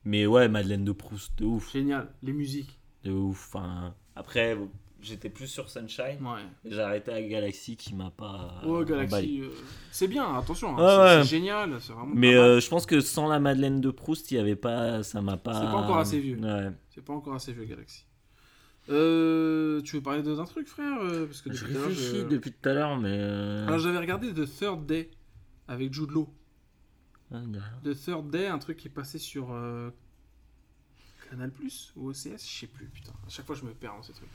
mais ouais, Madeleine de Proust, de ouf. Génial. Les musiques. De ouf. Enfin, après, j'étais plus sur Sunshine. Ouais. J'ai arrêté à Galaxy qui m'a pas. Oh, emballé. Galaxy. euh, C'est bien, attention. hein, Ouais, c'est ouais. génial. C'est vraiment. Mais euh, je pense que sans la Madeleine de Proust, il y avait pas. Ça m'a pas. C'est pas encore assez vieux. Ouais. C'est pas encore assez vieux, Galaxy. Euh, tu veux parler d'un truc, frère Parce que Je depuis tout à l'heure, réfléchis je- depuis tout à l'heure, mais. euh, Alors j'avais regardé The Third Day avec Jude Law. ah. The Third Day, un truc qui est passé sur euh, Canal Plus ou OCS, je sais plus, putain. À chaque fois je me perds dans ces trucs.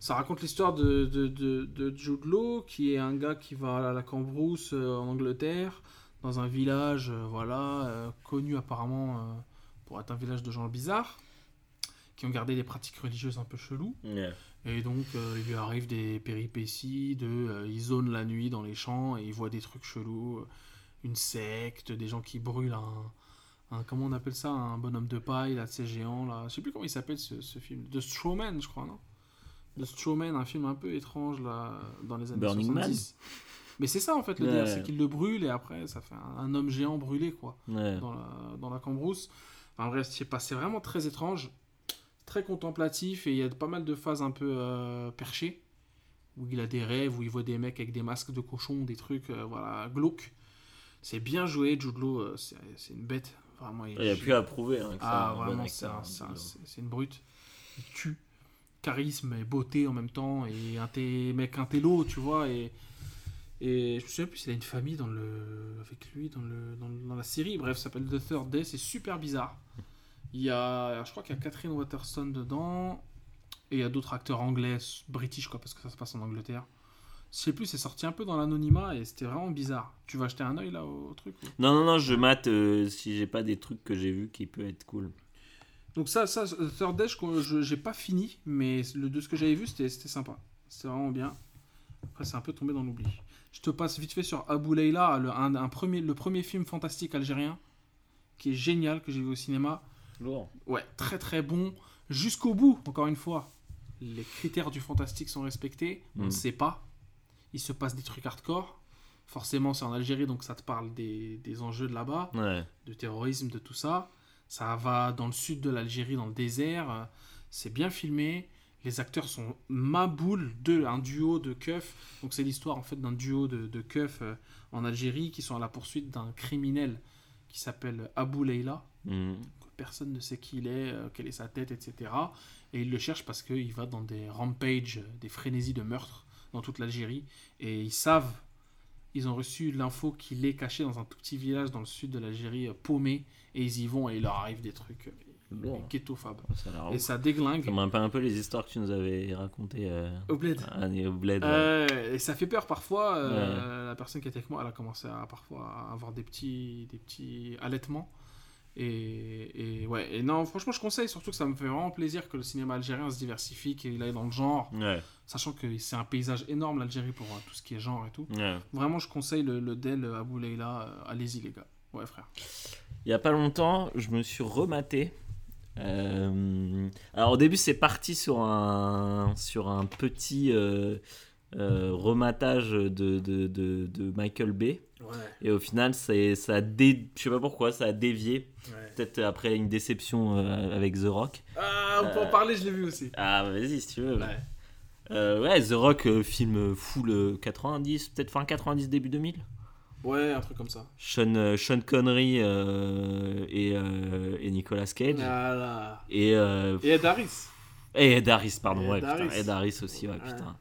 Ça raconte l'histoire de, de, de, de Jude Law, qui est un gars qui va à la Cambrousse euh, en Angleterre, dans un village, euh, voilà, euh, connu apparemment pour être un village de gens bizarres, qui ont gardé des pratiques religieuses un peu cheloues. Et donc, il lui arrive des péripéties de. il zone la nuit dans les champs et il voit des trucs chelous. une secte, des gens qui brûlent un. Un- comment on appelle ça Un bonhomme de paille, là, de ces géants, là. Je sais plus comment il s'appelle ce, ce film. The Strawman, je crois, non? The Strawman, un film un peu étrange, là, dans les années Burning Man 70. Mais c'est ça, en fait, le Ouais. délire, c'est qu'il le brûle et après, ça fait un, un homme géant brûlé, quoi Ouais. dans la, dans la cambrousse. Enfin bref, je sais pas, c'est vraiment très étrange, très contemplatif et il y a pas mal de phases un peu euh, perchées où il a des rêves, où il voit des mecs avec des masques de cochon, des trucs euh, voilà, glauques. C'est bien joué, Jude Law, euh, c'est une bête. Vraiment, il, n'y a plus à prouver. Hein, ah, un bon vraiment, c'est un- hein, c'est un- une brute. Il tue. Charisme et beauté en même temps. Et un té- mec intello, tu vois. Et, et je me souviens plus s'il a une famille dans le, avec lui dans, le, dans, la série. Bref, ça s'appelle The Third Day. C'est super bizarre. Il y a, je crois qu'il y a Catherine Waterston dedans. Et il y a d'autres acteurs anglais, british, quoi, parce que ça se passe en Angleterre. Je sais plus, c'est sorti un peu dans l'anonymat et c'était vraiment bizarre. Tu vas jeter un oeil là au truc ou- Non, non, non, je mate euh, si j'ai pas des trucs que j'ai vus qui peut être cool. Donc ça, ça euh, Third Day, je- je- j'ai pas fini, mais le, de ce que j'avais vu, c'était c'était sympa. C'était vraiment bien. Après, c'est un peu tombé dans l'oubli. Je te passe vite fait sur Abu Leila, le, un, un premier, le premier film fantastique algérien, qui est génial, que j'ai vu au cinéma. Lourd. Ouais, très très bon. Jusqu'au bout, encore une fois. Les critères du fantastique sont respectés. On ne Mm. sait pas. Il se passe des trucs hardcore. Forcément, c'est en Algérie, donc ça te parle des, des enjeux de là-bas Ouais. de terrorisme, de tout ça. Ça va dans le sud de l'Algérie, dans le désert. C'est bien filmé. Les acteurs sont Maboul, deux, un duo de keufs. Donc c'est l'histoire en fait d'un duo de, de keufs euh, en Algérie qui sont à la poursuite d'un criminel qui s'appelle Abou Leila. Mhm. Personne ne sait qui il est, euh, quelle est sa tête, etc. Et ils le cherchent parce qu'il va dans des rampages, des frénésies de meurtre dans toute l'Algérie. Et ils savent, ils ont reçu l'info qu'il est caché dans un tout petit village dans le sud de l'Algérie, euh, paumé. Et ils y vont et il leur arrive des trucs euh, ghetto-fab. Ça Et ça déglingue. Ça me rappelle un peu les histoires que tu nous avais racontées euh, Au bled. à- au bled. ouais. Euh, et ça fait peur parfois. euh, La personne qui était avec moi, elle a commencé à parfois à avoir des petits, des petits allaitements. Et, et ouais, et non, franchement, je conseille, surtout que ça me fait vraiment plaisir que le cinéma algérien se diversifie, qu'il aille dans le genre, Ouais, sachant que c'est un paysage énorme l'Algérie pour euh, tout ce qui est genre et tout. ouais. Vraiment, je conseille le, le Del Abou Leila, euh, allez-y les gars. Ouais, frère. Il y a pas longtemps, je me suis rematé. Euh, alors au début, c'est parti sur un, sur un petit euh, euh, rematage de, de, de, de Michael Bay. Ouais, Et au final, c'est- ça a dé... je sais pas pourquoi, ça a dévié. ouais. Peut-être après une déception euh, avec The Rock. Ah, on peut en parler, je l'ai vu aussi. Ah, vas-y, si tu veux. Ouais. Euh, ouais, The Rock, euh, film full euh, 90, peut-être fin 90, début 2000. Ouais, un truc comme ça. Sean, Sean Connery et, et Nicolas Cage. Voilà. Et, Et Ed Harris. et Ed Harris, pardon. Et ouais, Ed putain, Harris. Ed Harris aussi, ouais, Ouais. putain.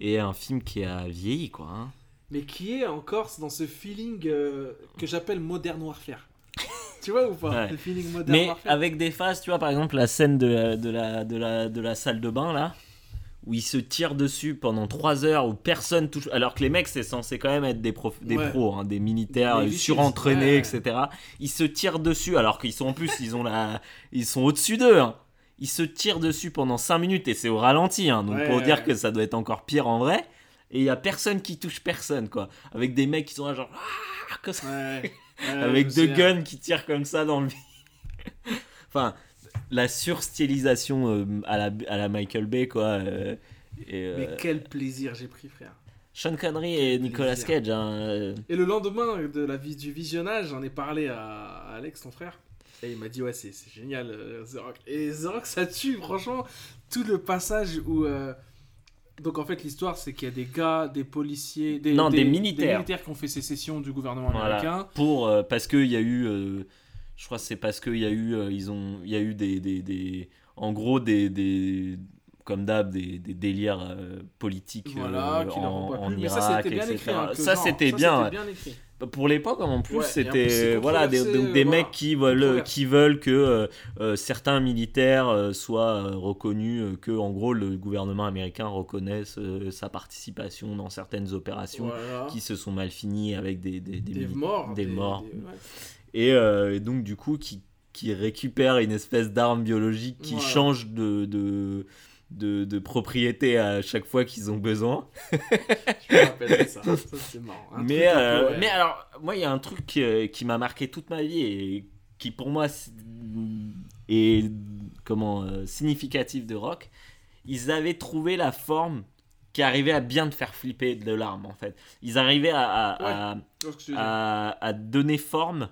Et un film qui a vieilli, quoi. hein. Mais qui est encore dans ce feeling que j'appelle Modern Warfare. tu vois ou pas Ouais. Le feeling Modern Mais Warfare? avec des phases, tu vois, par exemple, la scène de, de, la, de, la, de la salle de bain, là, où ils se tirent dessus pendant 3 heures, où personne touche. Alors que les mecs, c'est censé quand même être des, prof, des Ouais. pros, hein, des militaires Des euh, surentraînés, etc. Ils se tirent dessus, alors qu'ils sont en plus, ils, ont la... ils sont au-dessus d'eux. hein. Ils se tirent dessus pendant 5 minutes et c'est au ralenti, hein, donc Ouais, pour dire que ça doit être encore pire en vrai. Et il y a personne qui touche personne, quoi. Avec des mecs qui sont là, genre. Ah comme ça avec deux guns qui tirent comme ça dans le vide. enfin, la surstylisation euh, à, la, à la Michael Bay, quoi. euh, et, euh, Mais quel plaisir j'ai pris, frère. Sean Connery et Nicolas plaisir. Cage. hein, euh, Et le lendemain de la vis du visionnage, j'en ai parlé à, à Alex, ton frère. Et il m'a dit, ouais, c'est c'est génial, euh, The Rock. Et The Rock, ça tue, franchement. Tout le passage où. euh, Donc en fait, l'histoire, c'est qu'il y a des gars, des policiers, des, Non, des militaires. qui ont fait sécession du gouvernement voilà. américain. Pour, euh, parce qu'il y a eu. euh, je crois que c'est parce qu'il y a eu. euh, ils ont, il y a eu des. des, des- en gros, des. des comme d'hab, des, des délires euh, politiques euh, Voilà, leur en, en Irak, ça, c'était bien etc. écrit. hein, ça, genre, c'était ça, bien. écrit. Pour l'époque, en plus, Ouais, et en plus, c'était voilà des, des euh, voilà. mecs qui veulent qui veulent que euh, euh, certains militaires euh, soient euh, reconnus, euh, que en gros le gouvernement américain reconnaisse euh, sa participation dans certaines opérations Voilà. qui se sont mal finies avec des des, des morts. morts. ouais. Et, euh, et donc du coup qui qui récupère une espèce d'arme biologique qui Voilà. change de, de de, de propriété à chaque fois qu'ils ont besoin. Je me rappelle ça. Ça, c'est marrant. Un mais, euh, mais alors, moi, il y a un truc qui, euh, qui m'a marqué toute ma vie et qui, pour moi, est comment, euh, significatif de rock. Ils avaient trouvé la forme qui arrivait à bien te faire flipper de l'arme, en fait. Ils arrivaient à, à- à, à donner forme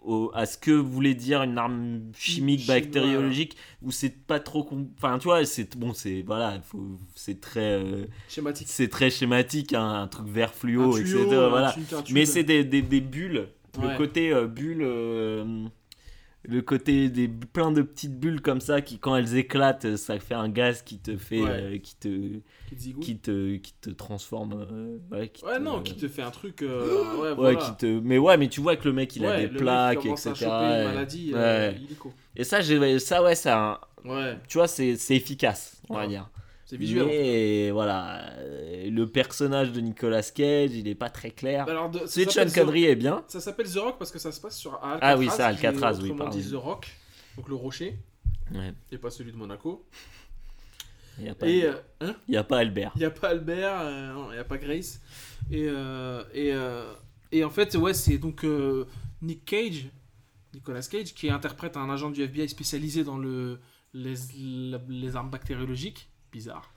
au- à ce que voulait dire une arme chimique, Chimique, bactériologique, où c'est pas trop. Enfin, tu vois, c'est bon, c'est voilà, c'est très. euh, Schématique. c'est très schématique, hein, un truc vert fluo, Un etc. un voilà. tube, un tube. Mais c'est des, des, des bulles. Ouais. Le côté euh, bulle, euh, le côté des plein de petites bulles comme ça qui, quand elles éclatent, ça fait un gaz qui te fait, Ouais. euh, qui te, Qui te qui te, qui te transforme. euh, ouais, qui Ouais, te- non, qui te fait un truc. euh, ouais, voilà. qui te. Mais ouais, mais tu vois que le mec il a des plaques, etc. à une maladie euh. Et ça, j'ai, ça ouais, ça, Ouais, tu vois, c'est, efficace, on va dire. C'est visuel. Mais voilà, euh, le personnage de Nicolas Cage, il est pas très clair. De s'appelle Sean Connery est bien. Ça s'appelle The Rock parce que ça se passe sur Alcatraz. Ah oui, ça, Alcatraz, oui, pardon. dit The Rock, donc le rocher, Ouais. et pas celui de Monaco. Il n'y a, euh, hein a pas Albert. il n'y a pas Albert, euh, non, il n'y a pas Grace. Et, euh, et, et en fait, ouais, c'est donc Nick Cage, Nicolas Cage, qui interprète un agent du FBI spécialisé dans le, les, les armes bactériologiques. Bizarre.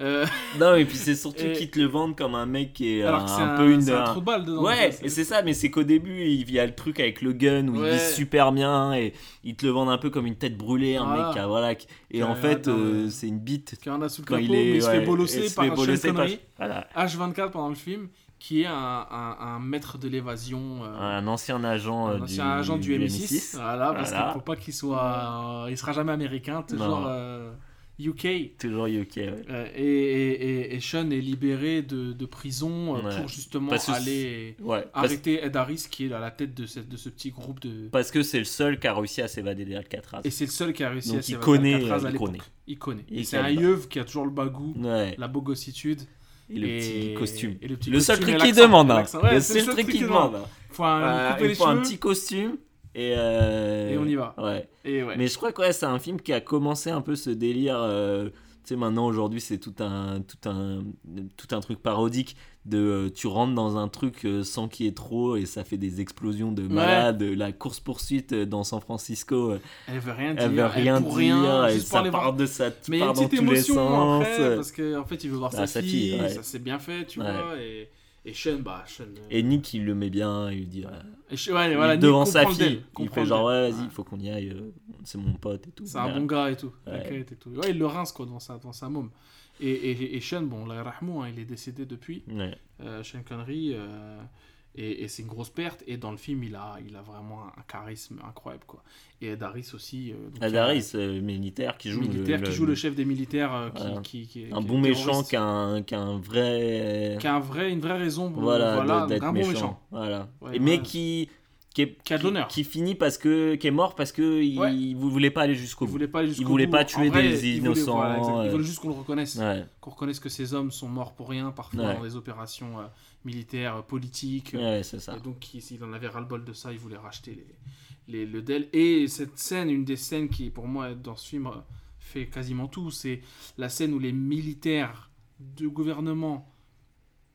Euh, Non, et puis c'est surtout Et- qu'ils te le vendent comme un mec qui est alors un, que c'est un un, peu une. c'est un un- trou de balle dedans. Ouais, et c'est ça, mais c'est qu'au début, il y a le truc avec le gun où il vise super bien et ils te le vendent un peu comme une tête brûlée, un mec qui a- voilà. qui- Et Qui en fait, euh, le- c'est une bite Qui en a sous le capot, il est. il se ouais, fait bolosser par Connery, Voilà. H24 pendant le film, qui est un, un, un maître de l'évasion. euh, Un ancien agent, euh, un du, ancien agent du, M6. M6. Voilà, parce Voilà. qu'il faut pas qu'il soit. euh, il sera jamais américain, toujours euh, UK. Toujours UK, ouais. Euh, et, et, et, et Sean est libéré de, de prison euh, Ouais. pour justement Parce aller Ouais, parce, arrêter Ed Harris qui est à la tête de, cette, de ce petit groupe de. parce que c'est le seul qui a réussi à s'évader d'Alcatraz. Et c'est le seul qui a réussi Donc à s'évader d'Alcatraz euh, à il l'époque. connaît. Il connaît. Il Et c'est un yeuve qui a toujours le bagou, la bogossitude. Et le petit costume. et le petit le seul truc et qu'il demande, hein. Le seul truc qu'il demande. Faut un, il faut un petit costume Et, euh, Et on y va. Ouais. Et ouais. Mais je crois que ouais, c'est un film qui a commencé un peu ce délire. euh, tu sais, maintenant, aujourd'hui, c'est tout un, tout, un, tout un truc parodique de euh, tu rentres dans un truc sans qu'il y ait trop et ça fait des explosions de malades. La course-poursuite dans San Francisco, Elle veut rien dire. elle veut rien pour dire rien, et ça part voir. de ça Mais il y a part une petite tous les émotion sens. après, parce qu'en fait, il veut voir Ah, sa, sa fille, fille, ouais. ça s'est bien fait, tu Ouais. vois. Et, et Sean, bah, Sean. euh, Et Nick, il le met bien, il lui dit. ouais, et Sean- ouais, il- voilà, Nick devant sa fille, il fait genre ouais, vas-y, il faut qu'on y aille, euh, c'est mon pote et tout. C'est un bon gars et tout. Ouais. t'inquiète et tout. Ouais, il le rince quoi dans sa, dans sa môme. Et, et, et Sean, bon, là, Rahmou, hein, il est décédé depuis. Ouais. Euh, Sean Connery. euh, et, et c'est une grosse perte. Et dans le film, il a, il a vraiment un, charisme incroyable quoi. Et Ed Harris aussi. euh, donc, il a Adaris, euh, militaire, qui joue militaire le, qui joue le chef des militaires euh, qui, Voilà. qui, qui est un bon méchant qui a un, qui a un vrai. qui a un vrai, une vraie raison pour voilà, d'être un bon méchant. Voilà. Ouais, mais qui. Qui, est- Qui a de l'honneur. qui finit parce que qui est mort parce que il, Ouais. il voulait pas aller jusqu'au Il bout. voulait pas aller voulait bout. pas tuer vrai, des il voulait- innocents, voilà, exact. euh. Il voulait juste qu'on le reconnaisse. Ouais, Qu'on reconnaisse que ces hommes sont morts pour rien, parfois Ouais. dans des opérations euh, militaires, euh, politiques. ouais, c'est ça. Et donc, il- en avait ras-le-bol de ça, il voulait racheter les, les, le DEL. Et cette scène, une des scènes qui, pour moi, dans ce film, euh, fait quasiment tout, c'est la scène où les militaires du gouvernement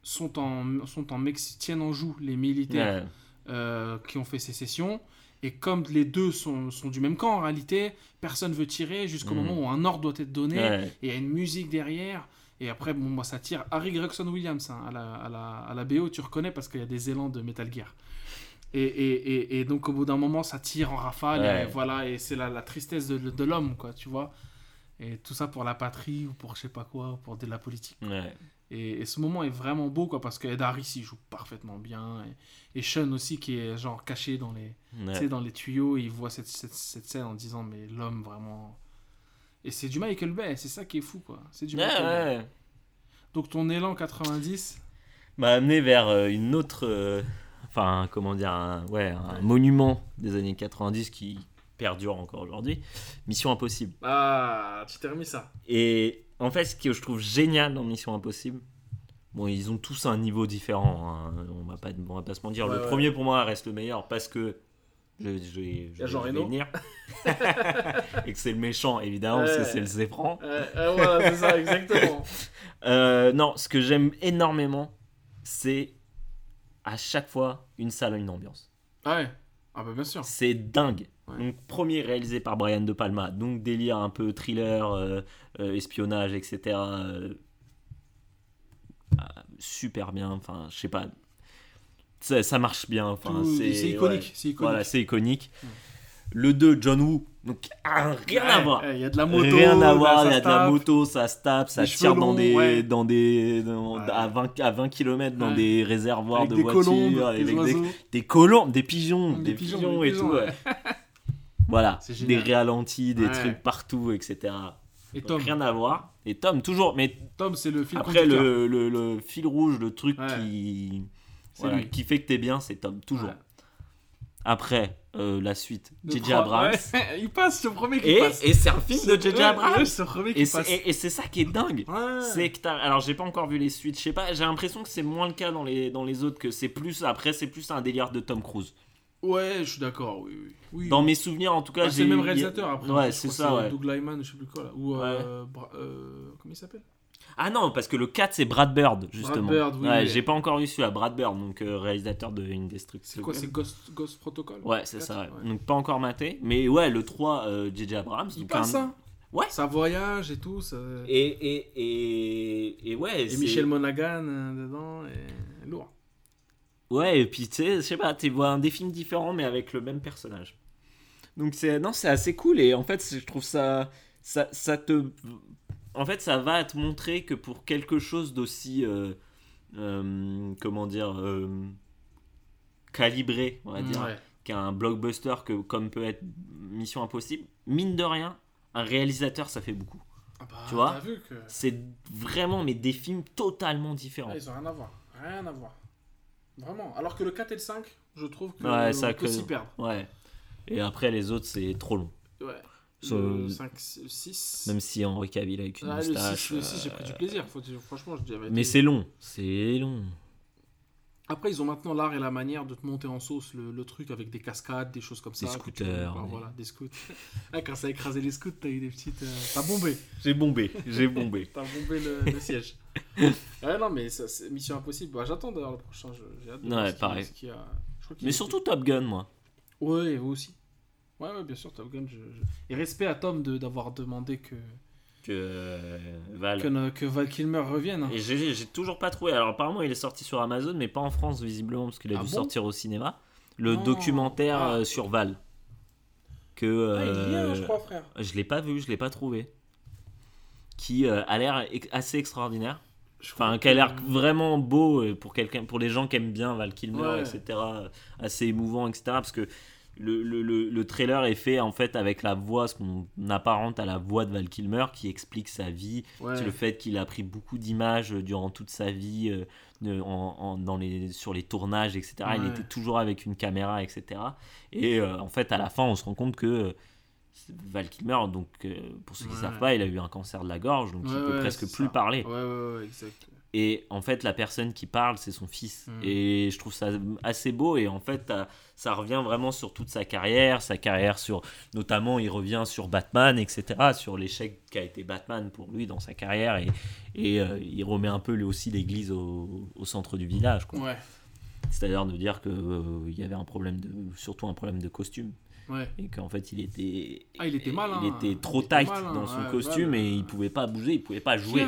sont en, sont en Mexique, tiennent en joue les militaires Ouais. euh, qui ont fait sécession. Et comme les deux sont, sont du même camp en réalité, personne veut tirer jusqu'au Mhm. moment où un ordre doit être donné. Ouais. Et il y a une musique derrière. Et après, bon, moi, ça tire. Harry Gregson Williams hein, à, la, à, la, à la BO, tu reconnais parce qu'il y a des élans de Metal Gear. Et, et, et, et donc, au bout d'un moment, ça tire en rafale. Ouais. Et voilà, et c'est la, la tristesse de, de l'homme, quoi, tu vois. Et tout ça pour la patrie ou pour je sais pas quoi, ou pour de la politique. Ouais. Et, et ce moment est vraiment beau, quoi, parce qu'Ed Harris, il joue parfaitement bien. Et, Sean aussi, qui est genre caché dans les, Ouais. dans les tuyaux, il voit cette, cette, cette scène en disant, mais l'homme vraiment. Et c'est du Michael Bay, c'est ça qui est fou, quoi. C'est du Ouais, Michael Bay. ouais. Donc ton élan 90, m'a amené vers euh, une autre euh, enfin comment dire un, ouais, un monument des années 90 qui perdure encore aujourd'hui Mission Impossible ah, tu t'es remis ça. et en fait ce que je trouve génial dans Mission Impossible bon ils ont tous un niveau différent hein, on va pas on va pas se mentir Ouais, le ouais. premier pour moi reste le meilleur parce que je, je, je, Jean vais venir et que c'est le méchant évidemment parce que c'est le Zéfran voilà, c'est ça, exactement. Euh, non, ce que j'aime énormément, c'est à chaque fois une salle, une ambiance. Ah ouais, ah bah bien sûr. C'est dingue. Ouais. Donc, premier réalisé par Brian De Palma. Donc, délire un peu thriller, euh, euh, espionnage, etc. euh, ah, super bien. Enfin, je sais pas. Ça, ça marche bien. Enfin, c'est iconique, ouais. c'est iconique. Voilà, c'est iconique. Le 2, John Woo. Donc, ah, rien à voir. ouais, Il y a de la moto. Rien à voir, il y a de la moto, ça se tape, ça Les tire cheveux dans longs, des, ouais. dans des, dans- Ouais. à 20, à 20 km dans des réservoirs Avec de des voitures, colombes, avec des des, oiseaux. des colombes, des pigeons, Des pigeons, et pigeons, tout. voilà, des ralentis, des trucs partout, etc. Et Donc, Tom, Rien à voir. Et Tom, toujours, mais Tom c'est le fil après le, le, le fil rouge, le truc qui, voilà, lui. qui fait que t'es bien, c'est Tom, toujours. Ouais. Après, euh, la suite, J.J. Abrams. ouais, il passe, le premier qui Et, passe. et c'est un film de J.J. Abrams. le premier qui Et c'est, passe. et- et c'est ça qui est dingue. Ouais. C'est que alors j'ai pas encore vu les suites, je sais pas, j'ai l'impression que c'est moins le cas dans les dans les autres que c'est plus après c'est plus un délire de Tom Cruise. Ouais, je suis d'accord, oui. oui. oui. Dans mes souvenirs en tout cas, j'ai c'est le même réalisateur après. Ouais, c'est ça ouais. Doug Lyman, je sais plus quoi là. Ou euh, Bra- euh, comment il s'appelle? Ah non, parce que le 4 c'est Brad Bird justement. Bird, oui, ouais, j'ai pas encore vu celui-à Brad Bird donc euh, réalisateur de Indestructible. C'est quoi C'est Ghost, Ghost Protocol? Ouais, c'est ça. ouais. Donc pas encore maté, mais ouais, le 3 euh, JJ Abrams Il passe un- ça Ouais. Ça voyage et tout. Ça... Et, Et et et et ouais, c'est- Michel Monaghan euh, dedans. Et... Lourd. Ouais, et puis tu sais, je sais pas, tu vois un des films différents mais avec le même personnage. Donc c'est non, c'est assez cool et en fait, je trouve ça ça ça te en fait, ça va te montrer que pour quelque chose d'aussi euh, euh, comment dire euh, calibré, on va dire, Ouais. qu'un blockbuster que comme peut être Mission Impossible, mine de rien, un réalisateur ça fait beaucoup. Ah bah, Tu vois que. C'est vraiment mais des films totalement différents. Ils ont rien à voir. Rien à voir. Vraiment. Alors que le 4 et le 5, je trouve que Ouais, on ça peut que- s'y perdre. Ouais. Et après les autres c'est trop long. Ouais. Ça- Le 5, 6. Même si Henri Cavill avec une Ah, moustache. 6, le 6, j'ai pris euh, du plaisir. Faut franchement, je vérité. Mais c'est long, c'est long. Après, ils ont maintenant l'art et la manière de te monter en sauce le, le truc avec des cascades, des choses comme ça. Des tu- scooters, des- Voilà, des scouts. ah, quand ça a écrasé les scouts, t'as eu des petites. euh, T'as bombé. J'ai bombé, j'ai bombé. T'as bombé le, le siège. ouais, non, mais ça, c'est Mission Impossible. Bah, J'attends d'ailleurs le prochain jeu. J'ai hâte de Ouais, voir ce qu'il- pareil. ce qu'il y a. Je crois qu'il Mais surtout Top Gun, moi. Ouais, vous aussi. Ouais, ouais, bien sûr, Top Gun. Je, je- Et respect à Tom de- d'avoir demandé que, Que euh, Val. que, Val Kilmer revienne. hein. Et j'ai toujours pas trouvé. Alors apparemment il est sorti sur Amazon, mais pas en France visiblement parce qu'il a Ah dû bon? sortir au cinéma. Le documentaire Ah. euh, sur Val. Que Ah, il y euh, je crois, frère. je l'ai pas vu, je l'ai pas trouvé. Qui euh, a l'air ex- assez extraordinaire. Je Enfin, qui a l'air vraiment beau pour pour les gens qui aiment bien Val Kilmer, Ouais. etc. Assez émouvant, etc. Parce que le, le, le, le trailer est fait en fait avec la voix, ce qu'on apparente à la voix de Val Kilmer, qui explique sa vie, Ouais. c'est le fait qu'il a pris beaucoup d'images euh, durant toute sa vie euh, en, en- dans les, sur les tournages, etc. Il était toujours avec une caméra, etc. Et euh, en fait, à la fin, on se rend compte que Val Kilmer, donc euh, pour ceux qui ne Ouais. savent pas, il a eu un cancer de la gorge, donc il Ouais, peut presque plus ça. parler. Et en fait, la personne qui parle, c'est son fils. Mm. Et je trouve ça assez beau. Et en fait, ça revient vraiment sur toute sa carrière. Sa carrière sur. Notamment, il revient sur Batman, etc. Sur l'échec qu'a été Batman pour lui dans sa carrière. Et, et euh, il remet un peu lui aussi l'église au, au centre du village. quoi. Ouais, C'est-à-dire de dire qu'il y avait un problème de. Surtout un problème de costume. Ouais. Et qu'en fait, il était. Ah, il était mal. Il était trop Il était tight mal, dans son Ouais, costume et il pouvait pas bouger, il pouvait pas jouer.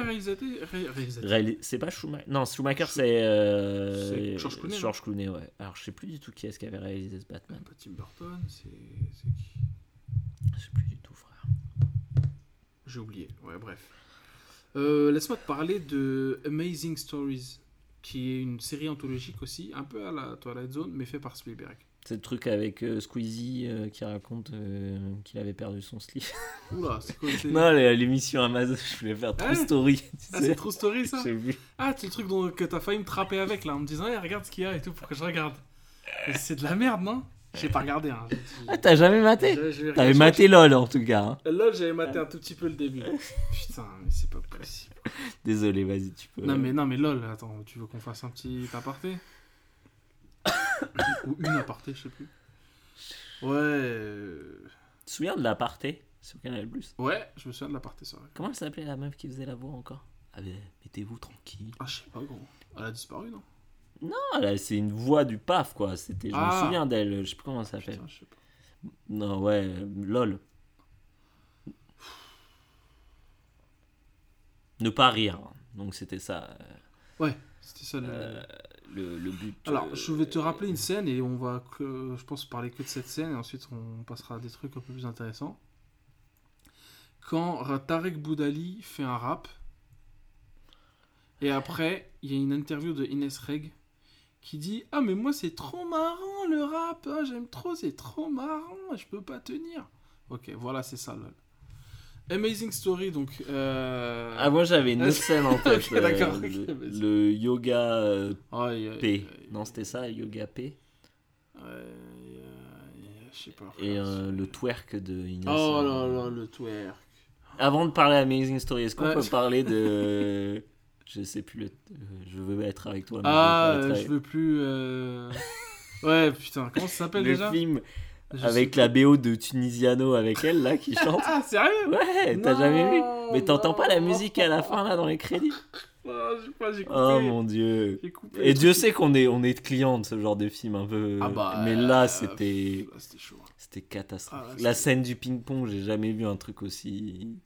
ré- C'est pas Schumacher. Non, Schumacher, c'est. euh, C'est George Clooney, George Clooney, ouais. Alors, je sais plus du tout qui est-ce qui avait réalisé ce Batman. Pas Tim Burton, c'est c'est qui Je sais plus du tout, frère. J'ai oublié. Ouais, bref. Euh, Laisse-moi te parler de Amazing Stories, qui est une série anthologique aussi, un peu à la Twilight Zone, mais fait par Spielberg. C'est le truc avec euh, Squeezie euh, qui raconte euh, qu'il avait perdu son slip. Oula, c'est quoi non, l'émission Amazon, je voulais faire True Ah. Story. Tu Ah, c'est True Story ça vu. Ah, c'est le truc dont, que t'as failli me trapper avec là, en me disant, Eh, regarde ce qu'il y a et tout pour que je regarde. Mais C'est de la merde, non? J'ai pas regardé. Hein. Ah, t'as jamais maté T'avais maté LOL en tout cas. hein. Là, j'avais maté un tout petit peu le début. Putain, mais c'est pas possible. Désolé, vas-y, tu peux. Non mais non mais lol, attends, tu veux qu'on fasse un petit aparté? Ou une aparté, je sais plus. Ouais, euh, Tu te souviens de l'aparté sur Canal Plus? Ouais, je me souviens de l'aparté, c'est vrai. Comment elle s'appelait la meuf qui faisait la voix encore? Ah, mettez-vous tranquille. Ah, je sais pas gros. Elle a disparu non? Ah, là, c'est une voix du paf, quoi. C'était, je Ah. me souviens d'elle. Je sais plus comment elle s'appelle. Pas. Non, ouais, lol. Ne pas rire. Donc c'était ça euh, Ouais, c'était ça le. euh, le, le but. Alors, euh, je vais te rappeler une scène et on va, que, je pense, parler que de cette scène et ensuite on passera à des trucs un peu plus intéressants. Quand Tarek Boudali fait un rap et après, il y a une interview de Inès Reg qui dit Ah, mais moi c'est trop marrant le rap, hein, j'aime trop, c'est trop marrant, je peux pas tenir. Ok, voilà, c'est ça, lol. Amazing Story, donc. euh, Ah, moi j'avais une scène en tête. Ok, d'accord, euh, le, yoga euh, P. Non, c'était ça, yoga P. sais pas. Et le twerk de. Oh là là, le twerk. Avant de parler Amazing Story, est-ce qu'on Ouais. peut parler de. Je sais plus le. euh, Je veux être avec toi. mais Ah, je veux pas euh, je veux plus. euh, Ouais, putain, comment ça s'appelle Le déjà film Je sais avec la BO de Tunisiano avec elle là qui chante. Ah, sérieux? Ouais, t'as jamais vu? Mais t'entends pas la musique à la fin là dans les crédits? Ah, pas, coupé. Oh mon dieu. Coupé. Et Dieu sait qu'on est, on est client de ce genre de film un peu. Ah bah, mais euh, là c'était. Là, c'était chaud. hein. C'était catastrophique. Ah, la scène du ping-pong, j'ai jamais vu un truc aussi.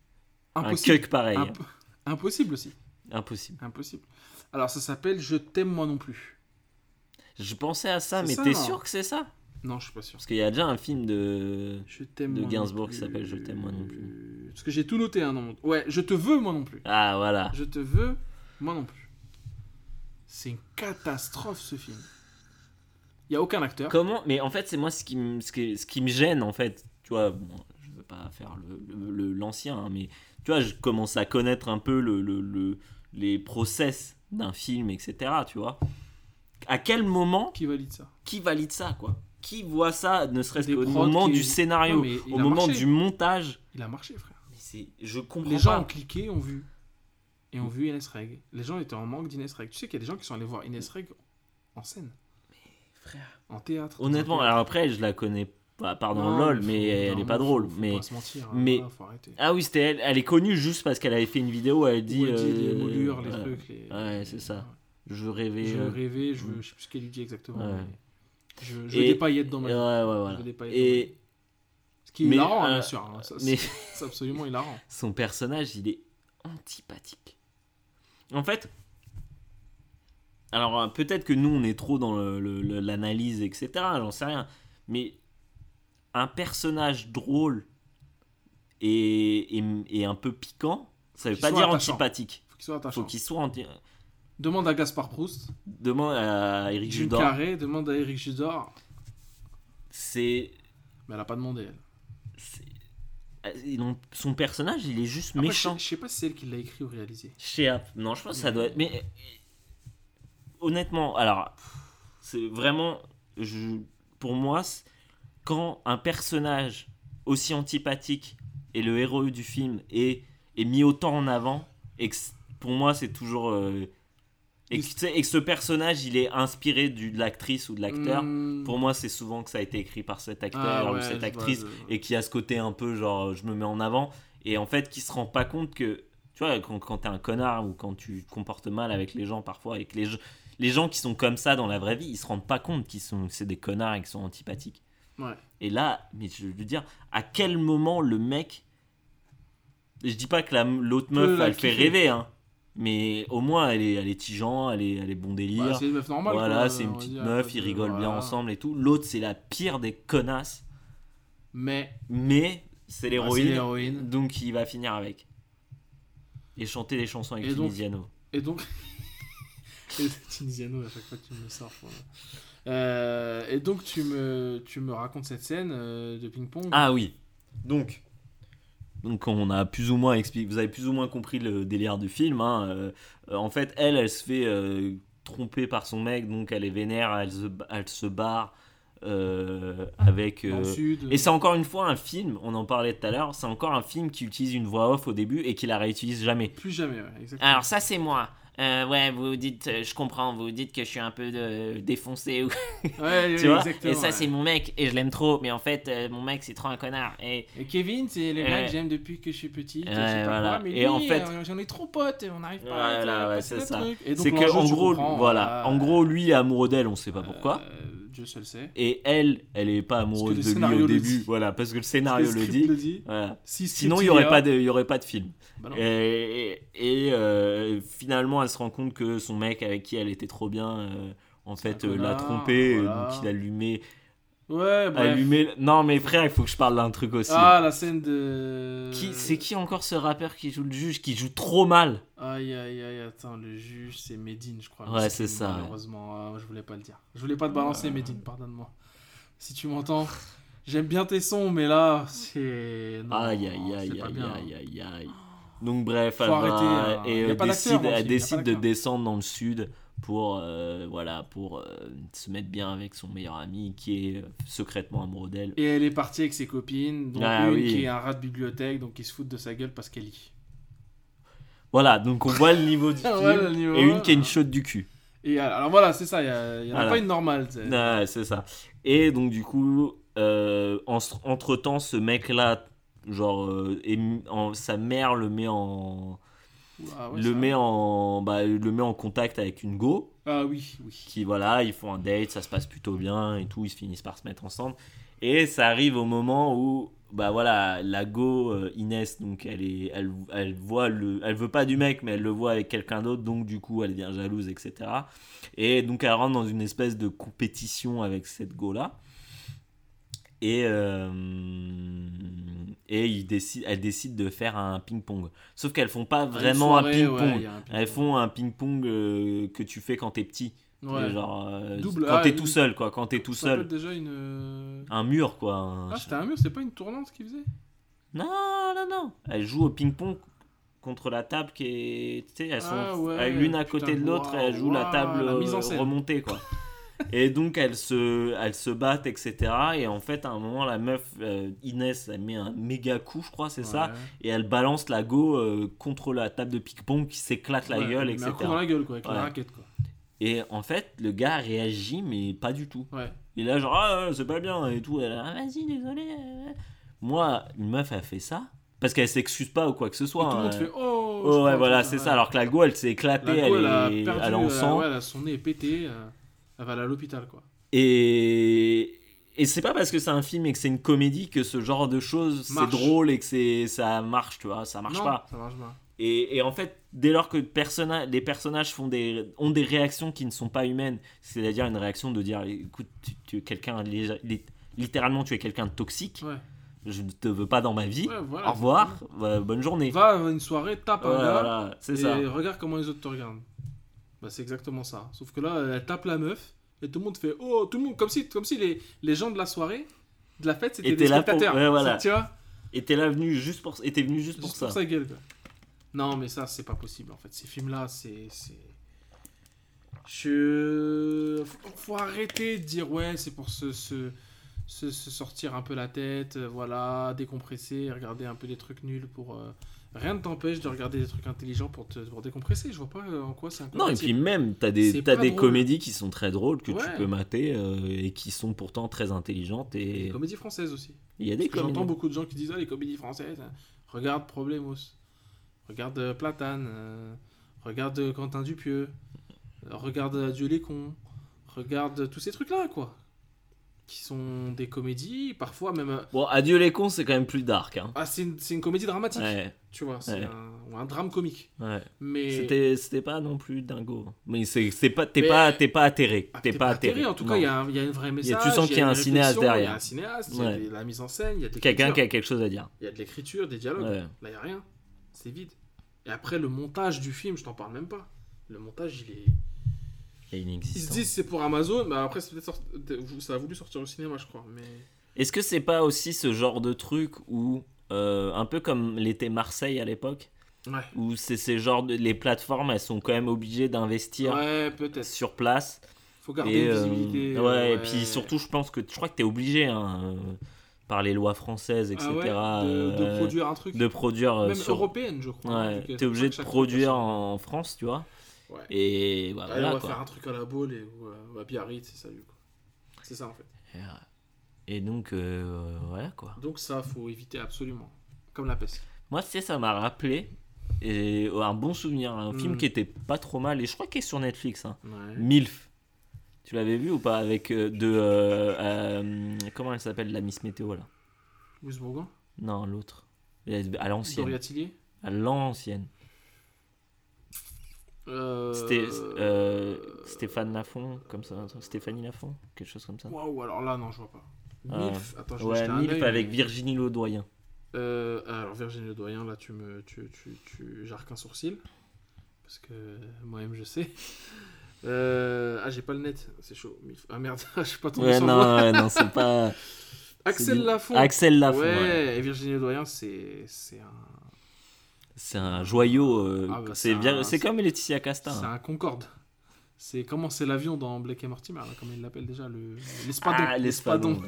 Impossible. Un cuck pareil. Imp- Impossible aussi. Impossible. Impossible. Alors, ça s'appelle Je t'aime moi non plus. Je pensais à ça, mais t'es sûr que c'est ça? Non, je suis pas sûr. Parce qu'il y a déjà un film de. Je De Gainsbourg qui s'appelle Je t'aime moi non plus. Parce que j'ai tout noté, hein, mon... Ouais, je te veux moi non plus. Ah voilà. Je te veux, moi non plus. C'est une catastrophe ce film. Il y a aucun acteur. Comment Mais en fait, c'est moi ce qui, me- ce, qui, ce qui me gêne en fait. Tu vois, bon, je veux pas faire le- le- le- l'ancien, hein, mais tu vois, je commence à connaître un peu le, le- le- les process d'un film, etc. Tu vois. À quel moment Qui valide ça? Qui valide ça, quoi? Qui voit ça, ne serait-ce qu'au moment qui- du scénario, Non, mais au moment marché. du montage? Il a marché, frère. Mais je comprends Les gens pas. ont cliqué, ont vu. Et ont vu Inès Reg. Les gens étaient en manque d'Inès Reg. Tu sais qu'il y a des gens qui sont allés voir Inès Reg en scène, frère. en théâtre. Honnêtement, alors après, je la connais pas, pardon, Non, LOL, faut- mais elle non, est pas faut- drôle. faut mais pas se mentir, hein, mais- ah oui, c'était elle. Elle est connue juste parce qu'elle avait fait une vidéo où elle dit. Elle dit les euh, moulures, les ouais, trucs. Les... Ouais, c'est ça. Je rêvais. Je euh, rêvais, je, mm. veux, je sais plus ce qu'elle dit exactement. Ouais. mais Je, je Et- veux des paillettes dans ma vie. Je veux des. Et Ce qui est mais, hilarant, euh, bien sûr. hein, ça, mais- c'est- absolument hilarant. son personnage, il est antipathique. En fait, alors euh, peut-être que nous, on est trop dans le- le- le- l'analyse, etc. J'en sais rien. Mais un personnage drôle et, et, et un peu piquant, ça veut pas dire attachant. antipathique. Faut qu'il soit attachant. Faut qu'il soit anti... Demande à Gaspard Proust, Demande à Eric Jules Judor. Carré, demande à Eric Judor. C'est. Mais elle a pas demandé, elle. ont- Son personnage, il est juste Après, méchant. Je, je sais pas si c'est elle qui l'a écrit ou réalisé. App. Non, je pense que ça doit être. Mais euh, honnêtement, alors, c'est vraiment. Je, pour moi, c'est- quand un personnage aussi antipathique et le héros du film est, est mis autant en avant, et que pour moi, c'est toujours. euh, et, que, et ce personnage, il est inspiré du, de l'actrice ou de l'acteur. Hmm. Pour moi, c'est souvent que ça a été écrit par cet acteur Ah ou ouais, cette je vois, actrice je- et qui a ce côté un peu genre je me mets en avant et en fait qui se rend pas compte que tu vois quand, quand t'es un connard ou quand tu te comportes mal avec les gens parfois et que les, gens- les gens qui sont comme ça dans la vraie vie ils se rendent pas compte qu'ils sont c'est des connards et qu'ils sont antipathiques Ouais. et là mais je veux dire à quel moment le mec je dis pas que la- l'autre Peut meuf la elle fait rêver hein mais au moins elle est elle est tigeant elle est elle est bon délire Bah, c'est une meuf normale. voilà, c'est une petite meuf, pas ils rigolent bien ensemble et tout. L'autre, c'est la pire des connasses, Mais mais c'est bah, l'héroïne, c'est l'héroïne. donc il va finir avec. Et chanter des chansons avec Et donc- Tunisiano. Et donc. et Tunisiano, à chaque fois tu me sors. voilà. Euh, et donc tu me, tu me racontes cette scène euh, de ping-pong. Ah oui, donc. Donc on a plus ou moins expliqué, vous avez plus ou moins compris le délire du film. hein, euh, en fait, elle, elle se fait euh, tromper par son mec, donc elle est vénère, elle se, elle se barre euh, avec... sud. Et c'est encore une fois un film, on en parlait tout à l'heure, c'est encore un film qui utilise une voix off au début et qui la réutilise jamais. Plus jamais, ouais, exactement. Alors ça c'est moi. Euh, ouais, vous dites, euh, je comprends, vous dites que je suis un peu de- défoncé ou Ouais, tu ouais, vois? exactement, Et ça ouais. c'est mon mec et je l'aime trop, mais en fait euh, mon mec c'est trop un connard. Et Et Kevin, c'est le gars que j'aime depuis que je suis petit. Ouais, je sais pas voilà. mais Et lui, en fait- euh, j'en ai trop potes, on n'arrive pas Voilà, à c'est ça. Et c'est que en gros, voilà, en gros lui est amoureux d'elle, on sait pas pourquoi. Euh, Dieu seul sait. Et elle, elle est pas amoureuse de lui au début, voilà, parce que le scénario Le dit. Sinon il y aurait pas de, il y aurait pas de film. Bah. Et, et, euh, finalement, elle se rend compte que son mec avec qui elle était trop bien, euh, en fait, euh, l'a trompé, voilà. donc il allumait, Ouais, bref. allumé. Non, mais frère, il faut que je parle d'un truc aussi. Ah, la scène de. Qui, c'est qui encore ce rappeur qui joue le juge, qui joue trop mal? Aïe, aïe, aïe, attends, le juge, c'est Medine, je crois. Ouais, c'est ça. Malheureusement, ah, je voulais pas le dire. Je voulais pas te balancer, Medine, pardonne-moi. Si tu m'entends, j'aime bien tes sons, mais là, c'est. Aïe, aïe, aïe, aïe, aïe, aïe, aïe. Donc, bref, elle va- arrêter, hein. et euh, décide, elle a décide de descendre dans le sud pour, euh, voilà, pour euh, se mettre bien avec son meilleur ami qui est euh, secrètement amoureux d'elle. Et elle est partie avec ses copines, dont Ah, une oui. qui est un rat de bibliothèque, donc qui se fout de sa gueule parce qu'elle lit. Voilà, donc on voit le niveau du film. Voilà le niveau, et une qui a une hein. chaude du cul. Et alors voilà, c'est ça, il y, a- y en a Voilà. pas une normale. Ouais, c'est ça. Et donc, du coup, euh, entre temps, ce mec-là, genre, euh, en- sa mère le met en. Ah, ouais, le met en bah, le met en contact avec une go Ah oui, oui. qui voilà ils font un date ça se passe plutôt bien et tout ils se finissent par se mettre ensemble et ça arrive au moment où bah voilà la go euh, Inès donc elle est elle, elle voit le elle veut pas du mec mais elle le voit avec quelqu'un d'autre donc du coup elle devient jalouse etc et donc elle rentre dans une espèce de compétition avec cette go là et euh, et il décide elle décide de faire un ping pong sauf qu'elles font pas vraiment soirée, un ouais, ping-pong. elles font un ping pong que tu fais quand t'es petit. Ouais. genre euh, Double- quand ah, t'es une- tout seul quoi quand t'es tout Ça seul. déjà une. euh, un mur quoi un- Ah, c'était un mur, c'est pas une tournante qu'il faisait non non non. Elle joue au ping pong contre la table qui est tu sais elles sont Ah ouais, euh, l'une à côté de l'autre et elles jouent la table la euh, remontée quoi et donc elles se elles se battent etc et en fait à un moment la meuf euh, Inès elle met un méga coup je crois c'est ça et elle balance la go euh, contre la table de ping pong qui s'éclate la Ouais, gueule etc un coup dans la gueule, quoi, avec Ouais. la raquette, quoi. Et en fait, le gars réagit, mais pas du tout. Il est là, genre, ah, c'est pas bien et tout. Elle est là, Ah, vas-y, désolé. euh. Moi, une meuf a fait ça parce qu'elle s'excuse pas ou quoi que ce Et soit. tout le monde hein. fait oh. Oh, ouais, voilà, c'est ça. Alors que la go, elle s'est éclatée, La go, elle a est, perdu, elle est en sang. ouais, elle a son nez est pété. euh, Elle va aller à l'hôpital, quoi. Et, et c'est pas parce que c'est un film et que c'est une comédie que ce genre de choses c'est drôle et que c'est ça marche, tu vois, ça marche non, pas. ça marche pas. Et, et en fait, dès lors que personna- les personnages font des, ont des réactions qui ne sont pas humaines, c'est-à-dire une réaction de dire écoute, tu, tu es quelqu'un, li- li- littéralement, tu es quelqu'un de toxique, Ouais. je ne te veux pas dans ma vie, Ouais, voilà, au revoir, euh, bonne journée. Va à une soirée, tape un Voilà, gars. voilà, et ça. regarde comment les autres te regardent. Bah, c'est exactement ça. Sauf que là, elle tape la meuf et tout le monde fait oh, tout le monde comme si comme si les, les gens de la soirée, de la fête, c'était des pour- spectateurs. ouais, voilà. Tu vois Et t'es là venu juste pour, et venu juste Juste pour pour ça. sa gueule. quoi. Non, mais ça, c'est pas possible en fait. Ces films-là, c'est. c'est- Je. Faut, arrêter de dire ouais, c'est pour se, se, se, se sortir un peu la tête, euh, voilà, décompresser, regarder un peu des trucs nuls pour. euh, Rien ne t'empêche de regarder des trucs intelligents pour, te, pour décompresser. Je vois pas euh, en quoi c'est Non, et puis même, t'as des, t'as pas des drôle. comédies qui sont très drôles que tu peux mater euh, et qui sont pourtant très intelligentes. Et comédies françaises aussi. il y a des J'entends beaucoup de gens qui disent ah, les comédies françaises, hein. regarde Problemos, regarde euh, Platane, euh, regarde Quentin Dupieux, regarde Adieu les cons, regarde tous ces trucs-là, quoi. Qui sont des comédies, parfois même. euh, Bon, Adieu les cons, c'est quand même plus dark. Hein. Ah, c'est une, une comédie dramatique, Ouais, tu vois, c'est Ouais. un, ou un drame comique. ouais. Mais. C'était, pas non plus dingo. Mais c'est, pas, t'es Mais- pas, t'es pas atterré. Ah, t'es, pas atterré. En tout Non. cas, il y, a un- y a un vrai y a- message. tu sens qu'il y a une un cinéaste réflexion, Il y derrière. a un cinéaste, il y a la mise en scène, il y a quelqu'un qui a quelque chose à dire. Il y a de l'écriture, des dialogues. Là, il n'y a rien. C'est vide. Et après, le montage du film, je t'en parle même pas. Le montage, il est. A Ils se disent c'est pour Amazon, mais après, c'est peut-être sorti- ça a voulu sortir au cinéma, je crois. Mais... Est-ce que c'est pas aussi ce genre de truc où, euh, un peu comme l'était Marseille à l'époque, Ouais. où c'est ces genres de, les plateformes, elles sont quand même obligées d'investir Ouais, sur place. Faut garder Et, une euh, visibilité. ouais, euh, et puis surtout, je pense que je crois que t'es obligé, hein, euh, par les lois françaises, etc., Ah ouais, de, de euh, produire un truc. de produire, euh, Même sur- européenne, je crois. Ouais, t'es obligé de produire en France, tu vois. Ouais. Et bah, Allez, voilà on va quoi. faire un truc à la boule et ou, euh, à Biarritz et salut. quoi. C'est ça en fait. Et donc, euh, voilà quoi. Donc ça, faut éviter absolument. Comme la peste. Moi, tu sais, ça m'a rappelé et, euh, un bon souvenir, un film Mm. qui était pas trop mal, et je crois qu'il est sur Netflix. Hein. Ouais. MILF. Tu l'avais vu ou pas avec euh, de euh, euh, comment elle s'appelle la Miss Météo là? Louis Bourgoin? Non, l'autre. À l'ancienne. À l'ancienne. Euh, C'était euh, Stéphane Lafont, comme ça, Stéphanie Lafont, quelque chose comme ça. Waouh, alors là, non, je vois pas. Ah. Milf, attends, je vais Ouais, un MILF avec mais- Virginie Ledoyen. Euh, alors Virginie Le Doyen, là tu me, tu, tu, tu j'arque un sourcil parce que moi-même je sais. Euh, ah j'ai pas le net, c'est chaud. Milf. Ah merde, je suis pas tombé Ouais, sur non, doigt. ouais, non, c'est pas. Axel Lafont. Axel Lafont. ouais, ouais. et Virginie Le Doyen, c'est c'est un, C'est un joyau. euh, Ah, bah, c'est bien- c'est comme Laetitia Casta. c'est hein. un Concorde. C'est comment c'est l'avion dans Blake et Mortimer, là, comment il l'appelle déjà le l'espadon. Ah, l'espadon.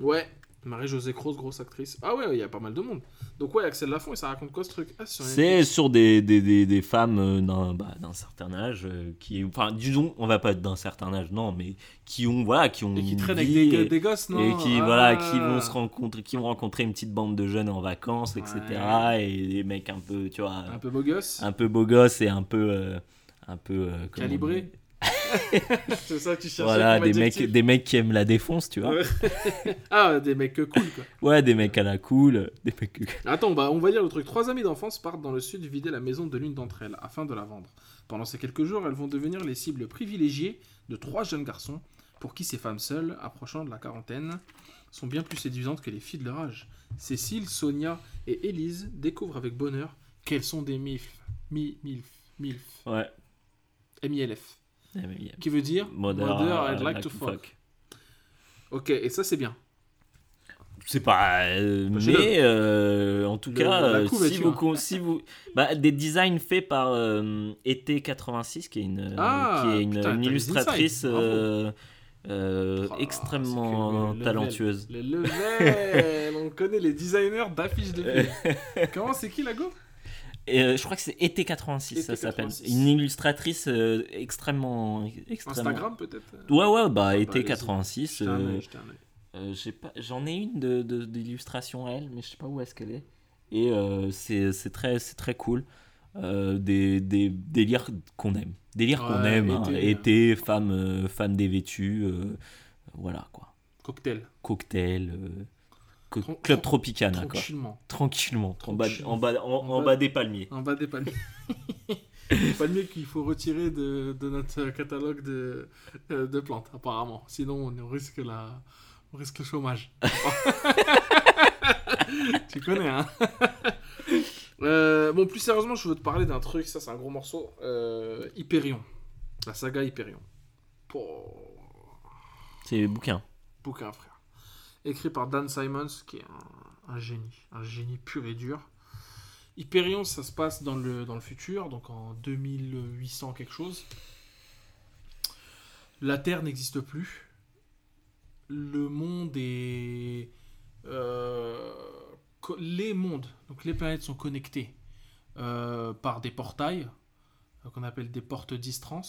Ouais. Marie-Josée Croze, grosse actrice. Ah ouais, il y a pas mal de monde. Donc ouais, Axel Lafont, et ça raconte quoi ce truc? Ah, C'est sur des, des, des, des femmes euh, d'un bah, certain âge euh, qui enfin disons on va pas être d'un certain âge non mais qui ont voilà qui ont Et qui traînent avec des, et- des gosses, non? et qui Ah. voilà qui vont se rencontrer qui vont rencontrer une petite bande de jeunes en vacances etc Ouais. et des mecs un peu tu vois Un peu beau gosse. un peu beaux gosses et un peu euh, un peu euh, Calibré. C'est ça que tu cherchais voilà des mecs des mecs qui aiment la défonce tu vois Ouais. ah, des mecs cool, quoi. ouais des mecs à la cool des mecs Attends, bah, on va dire le truc. Trois amies d'enfance partent dans le sud vider la maison de l'une d'entre elles afin de la vendre. Pendant ces quelques jours, elles vont devenir les cibles privilégiées de trois jeunes garçons pour qui ces femmes seules, approchant de la quarantaine, sont bien plus séduisantes que les filles de leur âge. Cécile, Sonia et Élise découvrent avec bonheur qu'elles sont des MILF. Mi, MILF, MILF. ouais M-I-L-F. Euh, Qui veut dire Mother, Mother, I'd uh, like to fuck. Ok, et ça c'est bien. C'est pas. euh, Bah, mais euh, en tout Le- cas, euh, si, vous, con- si vous. Bah, des designs faits par euh, été 86, qui est une, Ah, qui est une, putain, illustratrice Oh extrêmement le talentueuse. Le level On connaît les designers d'affiches de films. Comment c'est qui la go euh, je crois que c'est été 86, ça Été s'appelle. 86. Une illustratrice euh, extrêmement, extrêmement. Instagram peut-être euh Ouais, ouais, bah, Ah, été allez-y. 86. Jetez un euh, œil, jetez un œil. euh, je sais pas, j'en ai une de, de- d'illustration à elle, mais je sais pas où est-ce qu'elle est. Et euh, c'est, c'est très, c'est très cool. Euh, des, des délires qu'on aime. Délires qu'on Ouais, aime. hein. été, Été, femme, euh, femme dévêtue. euh, voilà quoi. Cocktail. Cocktail. Tran- Club Tropicana quoi. Tranquillement. Tranquillement. En bas, Tranquillement. en bas, en, En en bas- bas des palmiers. En bas des palmiers. Les palmiers qu'il faut retirer de, de notre catalogue de, euh, de plantes, apparemment. Sinon, on risque, la, on risque le chômage. tu connais, hein Euh, Bon, plus sérieusement, je veux te parler d'un truc. Ça, c'est un gros morceau. Euh, Hyperion. La saga Hyperion. Pouah, C'est bouquin. bouquin, frère. Écrit par Dan Simons, qui est un, génie. Un génie pur et dur. Hyperion, ça se passe dans le, dans le futur, donc en 2800 quelque chose. La Terre n'existe plus. Le monde est... euh, les mondes, donc les planètes sont connectées euh, par des portails euh, qu'on appelle des portes distrans.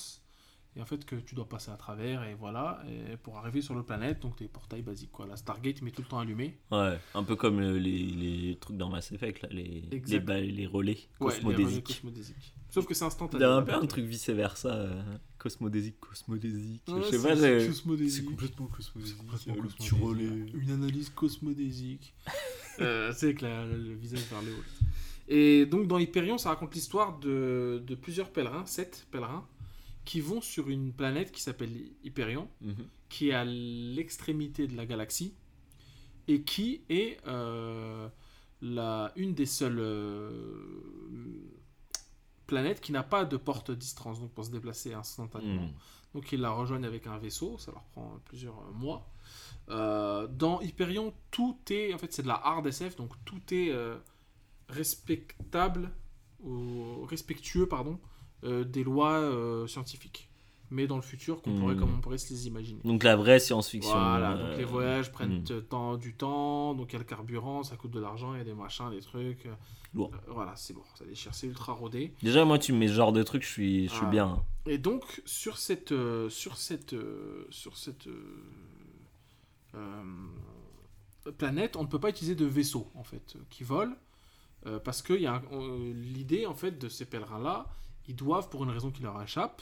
Et en fait que tu dois passer à travers et voilà, et pour arriver sur le planète, donc des portails basiques quoi. La Stargate met tout le temps allumé. Ouais, un peu comme euh, les, les trucs dans Mass Effect, là, les, les, les relais Ouais, les relais cosmodésiques. Sauf que c'est Il instantané. y a un peu un truc vice versa, cosmodésique, cosmodésique. Ouais, je sais c'est- pas, c'est cosmodésique. complètement cosmodésique. complètement euh, le cosmodésique. relais. Une analyse cosmodésique. euh, c'est avec la- le visage vers le haut. Et donc dans Hyperion, ça raconte l'histoire de, de plusieurs pèlerins, sept pèlerins, qui vont sur une planète qui s'appelle Hyperion, Mhm. qui est à l'extrémité de la galaxie, et qui est euh, la, une des seules euh, planètes qui n'a pas de porte distance, donc pour se déplacer instantanément. Mhm. Donc ils la rejoignent avec un vaisseau, ça leur prend plusieurs mois. Euh, dans Hyperion, tout est, en fait c'est de la hard SF, donc tout est respectable, ou respectueux, pardon, des lois euh, scientifiques. Mais dans le futur, qu'on pourrait, Hmm. comme on pourrait se les imaginer. Donc la vraie science-fiction. Voilà, euh, donc les voyages prennent hmm. euh, temps, du temps, donc il y a le carburant, ça coûte de l'argent, il y a des machins, des trucs. euh, Lourd. euh, voilà, c'est lourd, ça déchire, c'est ultra rodé. Déjà, moi, tu me mets ce genre de truc, je suis, je suis Ah. bien. Et donc sur cette euh, sur cette euh, sur cette euh, euh, planète, on ne peut pas utiliser de vaisseau en fait euh, qui volent euh, parce que il y a un- euh, l'idée en fait de ces pèlerins là, ils doivent pour une raison qui leur échappe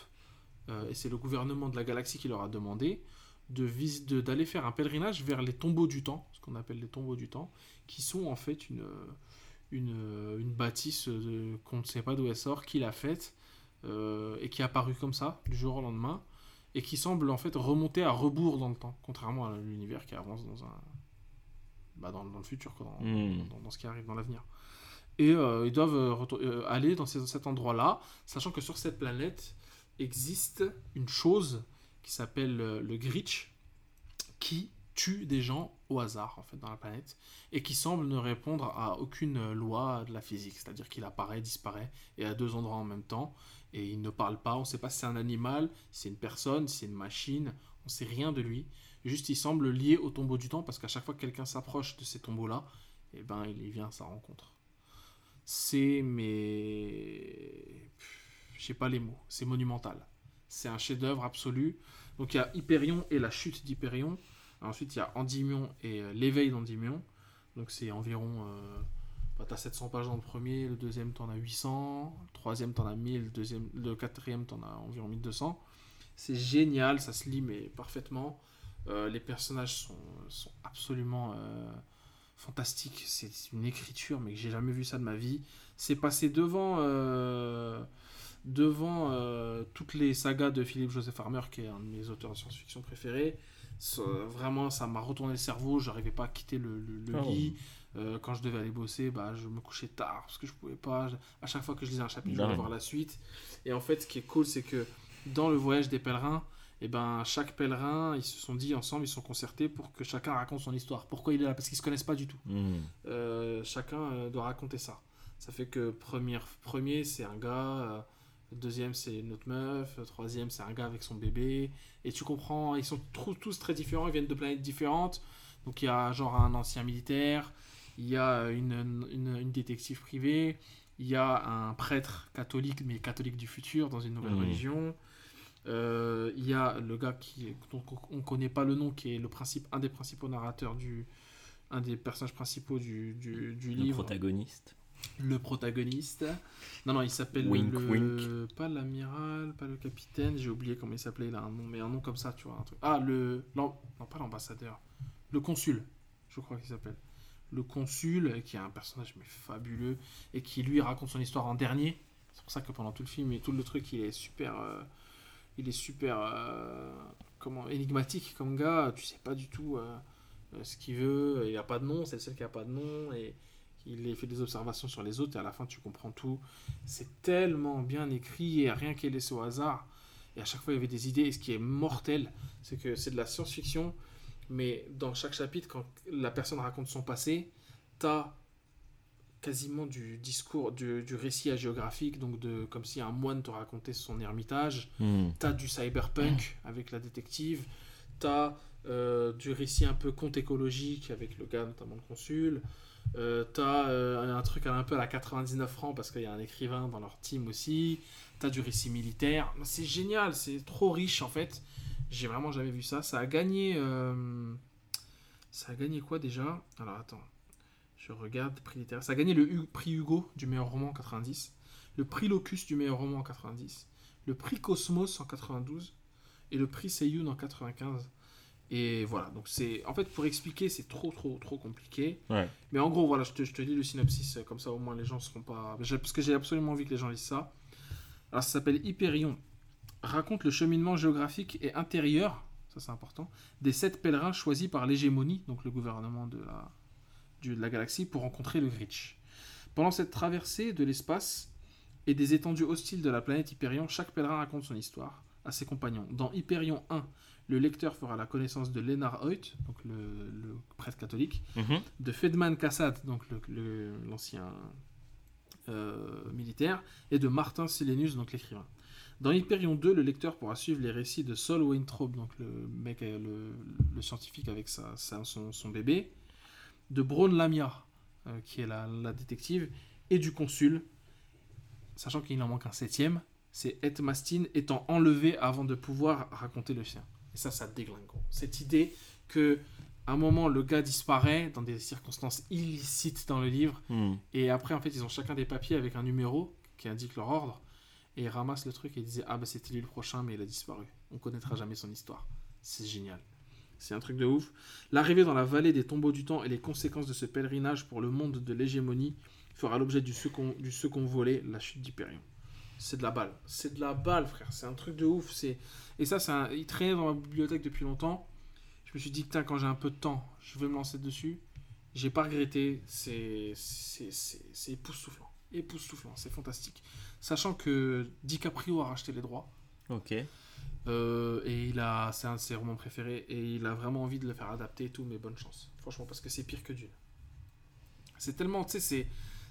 euh, et c'est le gouvernement de la galaxie qui leur a demandé de d'aller faire un pèlerinage vers les tombeaux du temps, ce qu'on appelle les tombeaux du temps, qui sont en fait une une, une bâtisse euh, qu'on ne sait pas d'où elle sort, qui l'a faite euh, et qui est apparu comme ça du jour au lendemain et qui semble en fait remonter à rebours dans le temps, contrairement à l'univers qui avance dans un bah, dans, dans le futur, quoi, dans, Hmm. dans- dans ce qui arrive dans l'avenir. Et euh, ils doivent euh, euh, aller dans cet endroit-là, sachant que sur cette planète existe une chose qui s'appelle le Gritch, qui tue des gens au hasard en fait dans la planète et qui semble ne répondre à aucune loi de la physique, c'est-à-dire qu'il apparaît, disparaît et à deux endroits en même temps et il ne parle pas, on ne sait pas si c'est un animal, si c'est une personne, si c'est une machine, on ne sait rien de lui. Juste il semble lié au tombeau du temps parce qu'à chaque fois que quelqu'un s'approche de ces tombeaux-là, eh ben il y vient à sa rencontre. C'est mais je pas les mots, c'est monumental. C'est un chef-d'œuvre absolu. Donc il y a Hyperion et la chute d'Hyperion. Ensuite, il y a Endymion et euh, l'éveil d'Endymion. Donc, c'est environ. Euh, bah, t'as 700 pages dans le premier, le deuxième, t'en as 800, le troisième, t'en as 1000, le, deuxième, le quatrième, t'en as environ 1200. C'est génial, ça se lit mais parfaitement. Euh, les personnages sont absolument fantastiques. C'est une écriture, mais que j'ai jamais vu ça de ma vie. C'est passé devant. euh, devant euh, toutes les sagas de Philippe Joseph Farmer, qui est un de mes auteurs de science-fiction préférés. Ça- vraiment, ça m'a retourné le cerveau. J'arrivais pas à quitter le, le- le ouais. lit. Euh, quand je devais aller bosser, bah, je me couchais tard parce que je pouvais pas. À chaque fois que je lisais un chapitre, je voulais voir la suite. Et en fait, ce qui est cool, c'est que dans le voyage des pèlerins, et ben, chaque pèlerin, ils se sont dit ensemble, ils se sont concertés pour que chacun raconte son histoire. Pourquoi il est là? Parce qu'ils se connaissent pas du tout. Mhm. Euh, chacun euh, doit raconter ça. Ça fait que premier, premier c'est un gars, euh, deuxième c'est une autre meuf, troisième c'est un gars avec son bébé. Et tu comprends, ils sont tous très différents, ils viennent de planètes différentes. Donc il y a genre un ancien militaire, il y a une, une, une détective privée, Il y a un prêtre catholique, mais catholique du futur, dans une nouvelle Mhm. religion. Euh, il y a le gars qui, dont on ne connaît pas le nom, qui est le principe, un des principaux narrateurs du, un des personnages principaux du, du, du Le livre, protagoniste. le protagoniste. Non, non, il s'appelle Wink, le, pas l'amiral, pas le capitaine, j'ai oublié comment il s'appelait, il a un nom, mais un nom comme ça, tu vois, un truc. Ah, le, l'am- non, pas l'ambassadeur, le consul, je crois qu'il s'appelle. Le consul, qui est un personnage mais fabuleux, et qui lui raconte son histoire en dernier. C'est pour ça que pendant tout le film et tout le truc, il est super, euh, il est super, euh, comment, énigmatique comme gars. Tu sais pas du tout euh, euh, ce qu'il veut. Il a pas de nom, c'est le seul qui a pas de nom et il fait des observations sur les autres et à la fin tu comprends tout. C'est tellement bien écrit et rien qui est laissé au hasard. Et à chaque fois il y avait des idées. Et ce qui est mortel, c'est que c'est de la science-fiction, mais dans chaque chapitre, quand la personne raconte son passé, t'as quasiment du discours, du, du récit hagiographique, donc de, comme si un moine te racontait son ermitage. Hmm. T'as du cyberpunk avec la détective. T'as euh, du récit un peu conte écologique avec le gars, notamment le consul. Euh, t'as euh, un truc un peu à la 99 francs parce qu'il y a un écrivain dans leur team aussi. T'as du récit militaire. C'est génial, c'est trop riche en fait. J'ai vraiment jamais vu ça. Ça a gagné. Ça a gagné quoi déjà? Alors attends. Je regarde prix littéraire. Ça a gagné le prix Hugo du meilleur roman en 90. Le prix Locus du meilleur roman en 90 le prix Cosmos en 92 et le prix Seiyun en 95. Et voilà, donc c'est en fait pour expliquer, c'est trop trop trop compliqué. Ouais. Mais en gros, voilà, je te, je te lis le synopsis euh, comme ça au moins les gens seront pas parce que j'ai absolument envie que les gens lisent ça. Alors ça s'appelle Hyperion. Raconte le cheminement géographique et intérieur, ça c'est important, des sept pèlerins choisis par l'hégémonie, donc le gouvernement de la de la galaxie pour rencontrer le Grich. Pendant cette traversée de l'espace, et des étendues hostiles de la planète Hyperion, chaque pèlerin raconte son histoire à ses compagnons. Dans Hyperion 1, le lecteur fera la connaissance de Lennart Hoyt, donc le, le prêtre catholique, Mhm. de Fedman Kassad, donc le- le- l'ancien euh, militaire, et de Martin Silenius, donc l'écrivain. Dans Hyperion 2, le lecteur pourra suivre les récits de Sol Weintraub, donc le mec, le, le scientifique avec sa, sa- son, son bébé, de Braun Lamia, euh, qui est la, la détective, et du consul, sachant qu'il en manque un septième, c'est Ed Mastin étant enlevé avant de pouvoir raconter le sien. Et ça, ça déglingue. Cette idée que à un moment le gars disparaît dans des circonstances illicites dans le livre, Hmm. et après en fait ils ont chacun des papiers avec un numéro qui indique leur ordre, et ils ramassent le truc et ils disaient ah bah c'était lui le prochain mais il a disparu. On connaîtra jamais son histoire. C'est génial. C'est un truc de ouf. L'arrivée dans la vallée des tombeaux du temps et les conséquences de ce pèlerinage pour le monde de l'hégémonie fera l'objet du second, volet, la chute d'Hyperion. C'est de la balle. C'est de la balle, frère. C'est un truc de ouf. C'est Et ça, c'est il traînait dans ma bibliothèque depuis longtemps. Je me suis dit, quand j'ai un peu de temps, je vais me lancer dessus. J'ai pas regretté. C'est c'est- c'est- c'est époustouflant. Époustouflant. C'est fantastique. Sachant que DiCaprio a racheté les droits. Ok. Euh, et il a, c'est un de ses romans préférés et il a vraiment envie de le faire adapter et tout, mais bonne chance. Franchement, parce que c'est pire que Dune. C'est tellement, tu sais, c'est,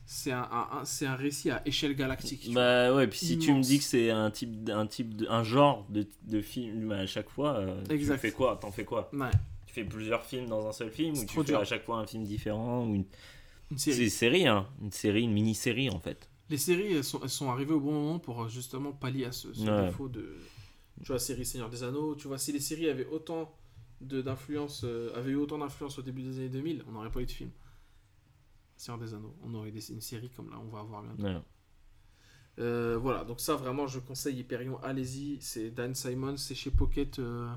c'est un, un- un- c'est un récit à échelle galactique. Bah ouais, puis si tu me dis que c'est un type, un type, de, un genre de, de film à chaque fois, euh, tu fais quoi? T'en fais quoi? Ouais, Tu fais plusieurs films dans un seul film C'est ou tu fais dur. à chaque fois un film différent ou une... une C'est série. une série, hein Une série, une mini-série en fait. Les séries, elles sont, elles sont arrivées au bon moment pour euh, justement pallier à ce, ce Ouais. défaut de. Tu vois, la série Seigneur des Anneaux, tu vois, si les séries avaient autant d'influence, euh, avaient eu autant d'influence au début des années 2000, on n'aurait pas eu de film. Seigneur des Anneaux, on aurait des, une série comme là, on va avoir bientôt. Ouais. Euh, voilà, donc ça vraiment je conseille Hyperion, allez-y, c'est Dan Simon, c'est chez Pocket euh,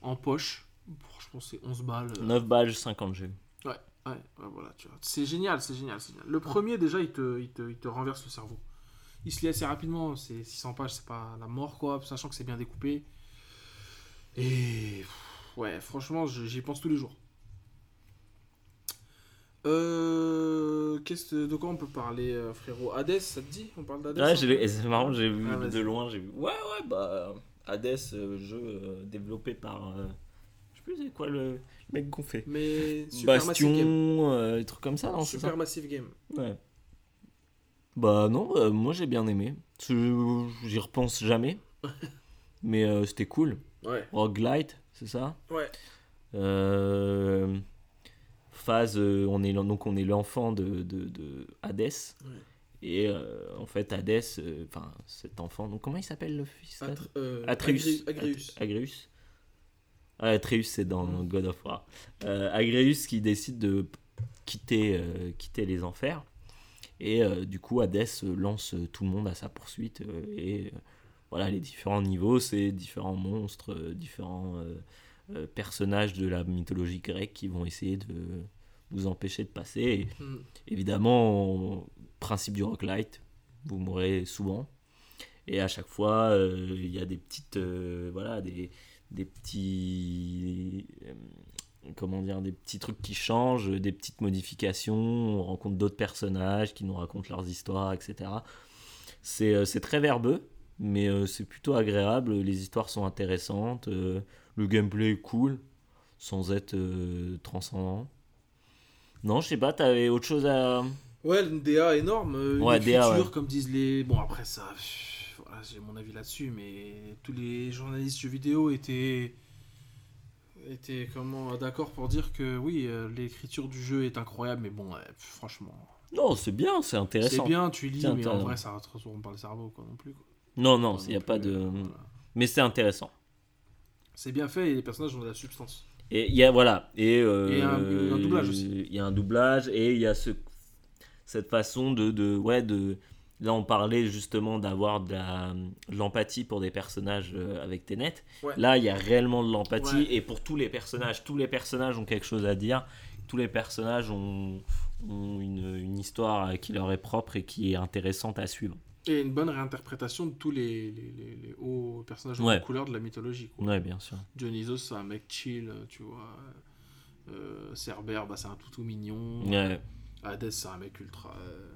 en poche. Pour, je pense que c'est 11 balles. euh. 9 balles, 50 G. Ouais, ouais, voilà, tu vois. C'est génial, c'est génial, c'est génial. Le premier déjà il te, il, te, il te renverse le cerveau. Il se lit assez rapidement, c'est 600 pages, c'est pas la mort quoi, sachant que c'est bien découpé. Et ouais, franchement, j'y pense tous les jours. Euh, qu'est-ce que- de quoi on peut parler, euh, frérot? Hades, ça te dit? On parle d'Hades Ouais, c'est marrant, j'ai vu Ah, de loin, j'ai vu. Ouais, ouais, bah. Hades, euh, jeu euh, développé par. euh, je sais plus c'est quoi le, mec qu'on fait. Mais Supermassive Game. Bastion, euh, des trucs comme ça, non c'est ça? Supermassive Game. Ouais. Bah non, euh, moi j'ai bien aimé. J'y repense jamais. Mais euh, c'était cool. Ouais. Roguelite, c'est ça? Ouais. Euh, phase, on est, donc on est l'enfant de, de, de Hades. Ouais. Et en fait, Hadès, euh, enfin cet enfant, donc comment il s'appelle le fils? Atre- Atreus. At- Agréus. Ah, Atreus, c'est dans God of War. Agréus qui décide de quitter, quitter les enfers. Et euh, du coup, Hadès euh, lance euh, tout le monde à sa poursuite. et voilà, les différents niveaux, c'est différents monstres, différents personnages de la mythologie grecque qui vont essayer de vous empêcher de passer. Et Hmm. évidemment, principe du roguelite, vous mourrez souvent. Et à chaque fois, euh, il y a des petites. euh, voilà, des, des petits. euh, comment dire Des petits trucs qui changent, des petites modifications. On rencontre d'autres personnages qui nous racontent leurs histoires, etc. C'est euh, c'est très verbeux, mais euh, c'est plutôt agréable. Les histoires sont intéressantes. euh, le gameplay est cool, sans être transcendant. Non, je sais pas, t'avais autre chose à. Ouais, une DA énorme. Une Ouais, DA, ouais. comme disent les. Bon, après ça, voilà, j'ai mon avis là-dessus, mais tous les journalistes jeux vidéo étaient. Étaient comment d'accord pour dire que oui, euh, l'écriture du jeu est incroyable, mais bon, ouais, franchement. Non, c'est bien, c'est C'est intéressant. bien, tu lis, C'est mais en vrai, ça te retourne par le cerveau, quoi, non plus. Quoi. Non, non, il n'y a pas de. euh, voilà. Mais c'est intéressant. C'est bien fait et les personnages ont de la substance. Et il y a, voilà. Et, euh, Et un- un doublage aussi. Il y a un doublage et il y a ce, cette façon de, de. Ouais, de. Là, on parlait justement d'avoir de l'empathie pour des personnages euh, avec Tenet. Ouais. Là, il y a réellement de l'empathie Ouais. et pour tous les personnages. Tous les personnages ont quelque chose à dire. Tous les personnages ont, ont une, une histoire qui leur est propre et qui est intéressante à suivre. Et une bonne réinterprétation de tous les, les, les- les hauts personnages Ouais. de couleur de la mythologie. quoi. Ouais, bien sûr. Dionysos, c'est un mec chill, tu vois. Euh, Cerbère, bah, c'est un toutou mignon. Hadès, c'est un mec ultra. euh,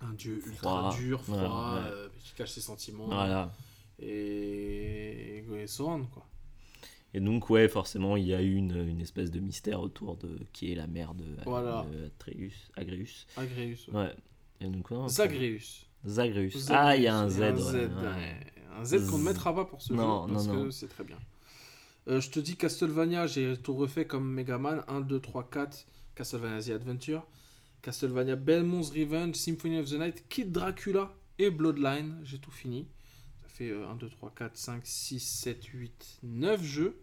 un dieu Froid. ultra dur, froid, ouais. euh, qui cache ses sentiments. Voilà. Et. Et Sauron, quoi. Et donc, ouais, forcément, il y a eu une, une espèce de mystère autour de qui est la mère de, Voilà. de Atreus, Agrius. Agréus. ouais. Ouais. Et donc, ouais, Zagreus. Zagreus. Zagreus. Ah, il y a un Z. Un Z, ouais. qu'on ne mettra pas pour ce Non, jeu, parce non, non. que c'est très bien. Euh, je te dis Castlevania, j'ai tout refait comme Megaman 1, 2, 3, 4, Castlevania The Adventure, Castlevania Belmont's Revenge, Symphony of the Night, Kid Dracula et Bloodline, j'ai tout fini. Ça fait euh, 1, 2, 3, 4, 5, 6, 7, 8, 9 jeux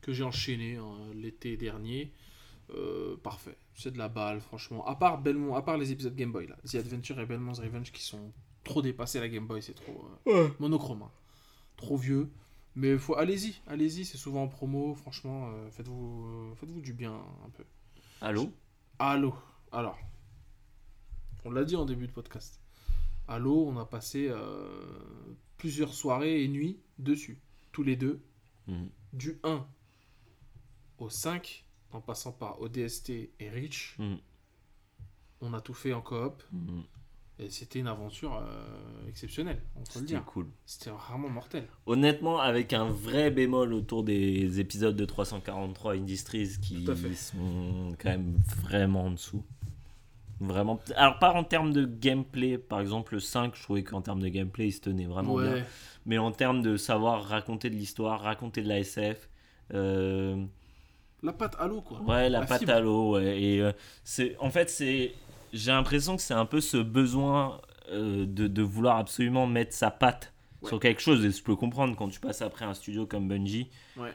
que j'ai enchaînés hein, l'été dernier. Euh, parfait, c'est de la balle, franchement. À part Belmont, à part les épisodes Game Boy, là, The Adventure et Belmont's Revenge qui sont trop dépassés, la Game Boy, c'est trop euh, monochrome, hein. trop vieux. Mais faut, allez-y, allez-y, c'est souvent en promo, franchement, euh, faites-vous, euh, faites-vous du bien un peu. Allô? Halo, alors, on l'a dit en début de podcast. Halo, on a passé euh, plusieurs soirées et nuits dessus, tous les deux, Mhm. du 1 au 5, en passant par ODST et Reach. Mhm. On a tout fait en coop, Mhm. et c'était une aventure euh, exceptionnelle, on peut le C'était dire. cool. C'était vraiment mortel. Honnêtement, avec un vrai bémol autour des épisodes de 343 Industries qui sont quand même vraiment en dessous. Vraiment. Alors, pas en termes de gameplay, par exemple, le 5, je trouvais qu'en termes de gameplay, il se tenait vraiment bien. mais en termes de savoir raconter de l'histoire, raconter de la SF, euh, La patte Halo, quoi. ouais, la, La pâte fibre. à l'eau, ouais, et euh, c'est, en fait, c'est, j'ai l'impression que c'est un peu ce besoin euh, de, de vouloir absolument mettre sa patte Ouais. sur quelque chose, et je peux comprendre quand tu passes après un studio comme Bungie, Ouais.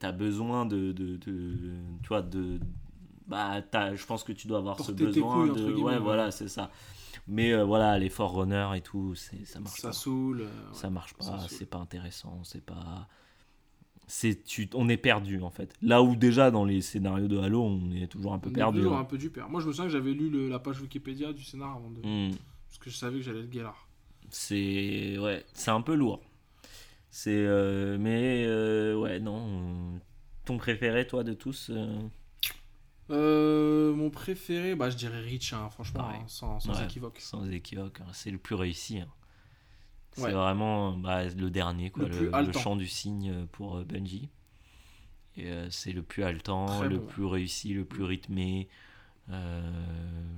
t'as besoin de, de, de- tu vois, de, bah, je pense que tu dois avoir ce Porter tes besoin couilles, de, ouais, ouais. voilà, c'est ça. Mais euh, voilà, les Forerunner et tout, c'est, ça marche Ça pas saoule. euh, ça marche pas, c'est pas intéressant, c'est pas c'est tu on est perdu en fait. Là où déjà dans les scénarios de Halo, on est toujours un peu On est perdu. toujours hein. un peu du père. Moi, je me souviens que j'avais lu le- la page Wikipédia du scénar avant de. Hmm. Parce que je savais que j'allais être galard. C'est ouais, c'est un peu lourd. C'est euh, mais ouais, non, ton préféré toi de tous euh, mon préféré, bah, je dirais Rich, hein, franchement, hein, sans, sans Ouais. équivoque. sans équivoque, hein, c'est le plus réussi. hein. C'est Ouais. vraiment bah, le dernier quoi, Le chant du cygne pour euh, Bungie. Et euh, c'est le plus haletant, Très le bon. plus réussi, le plus rythmé. euh,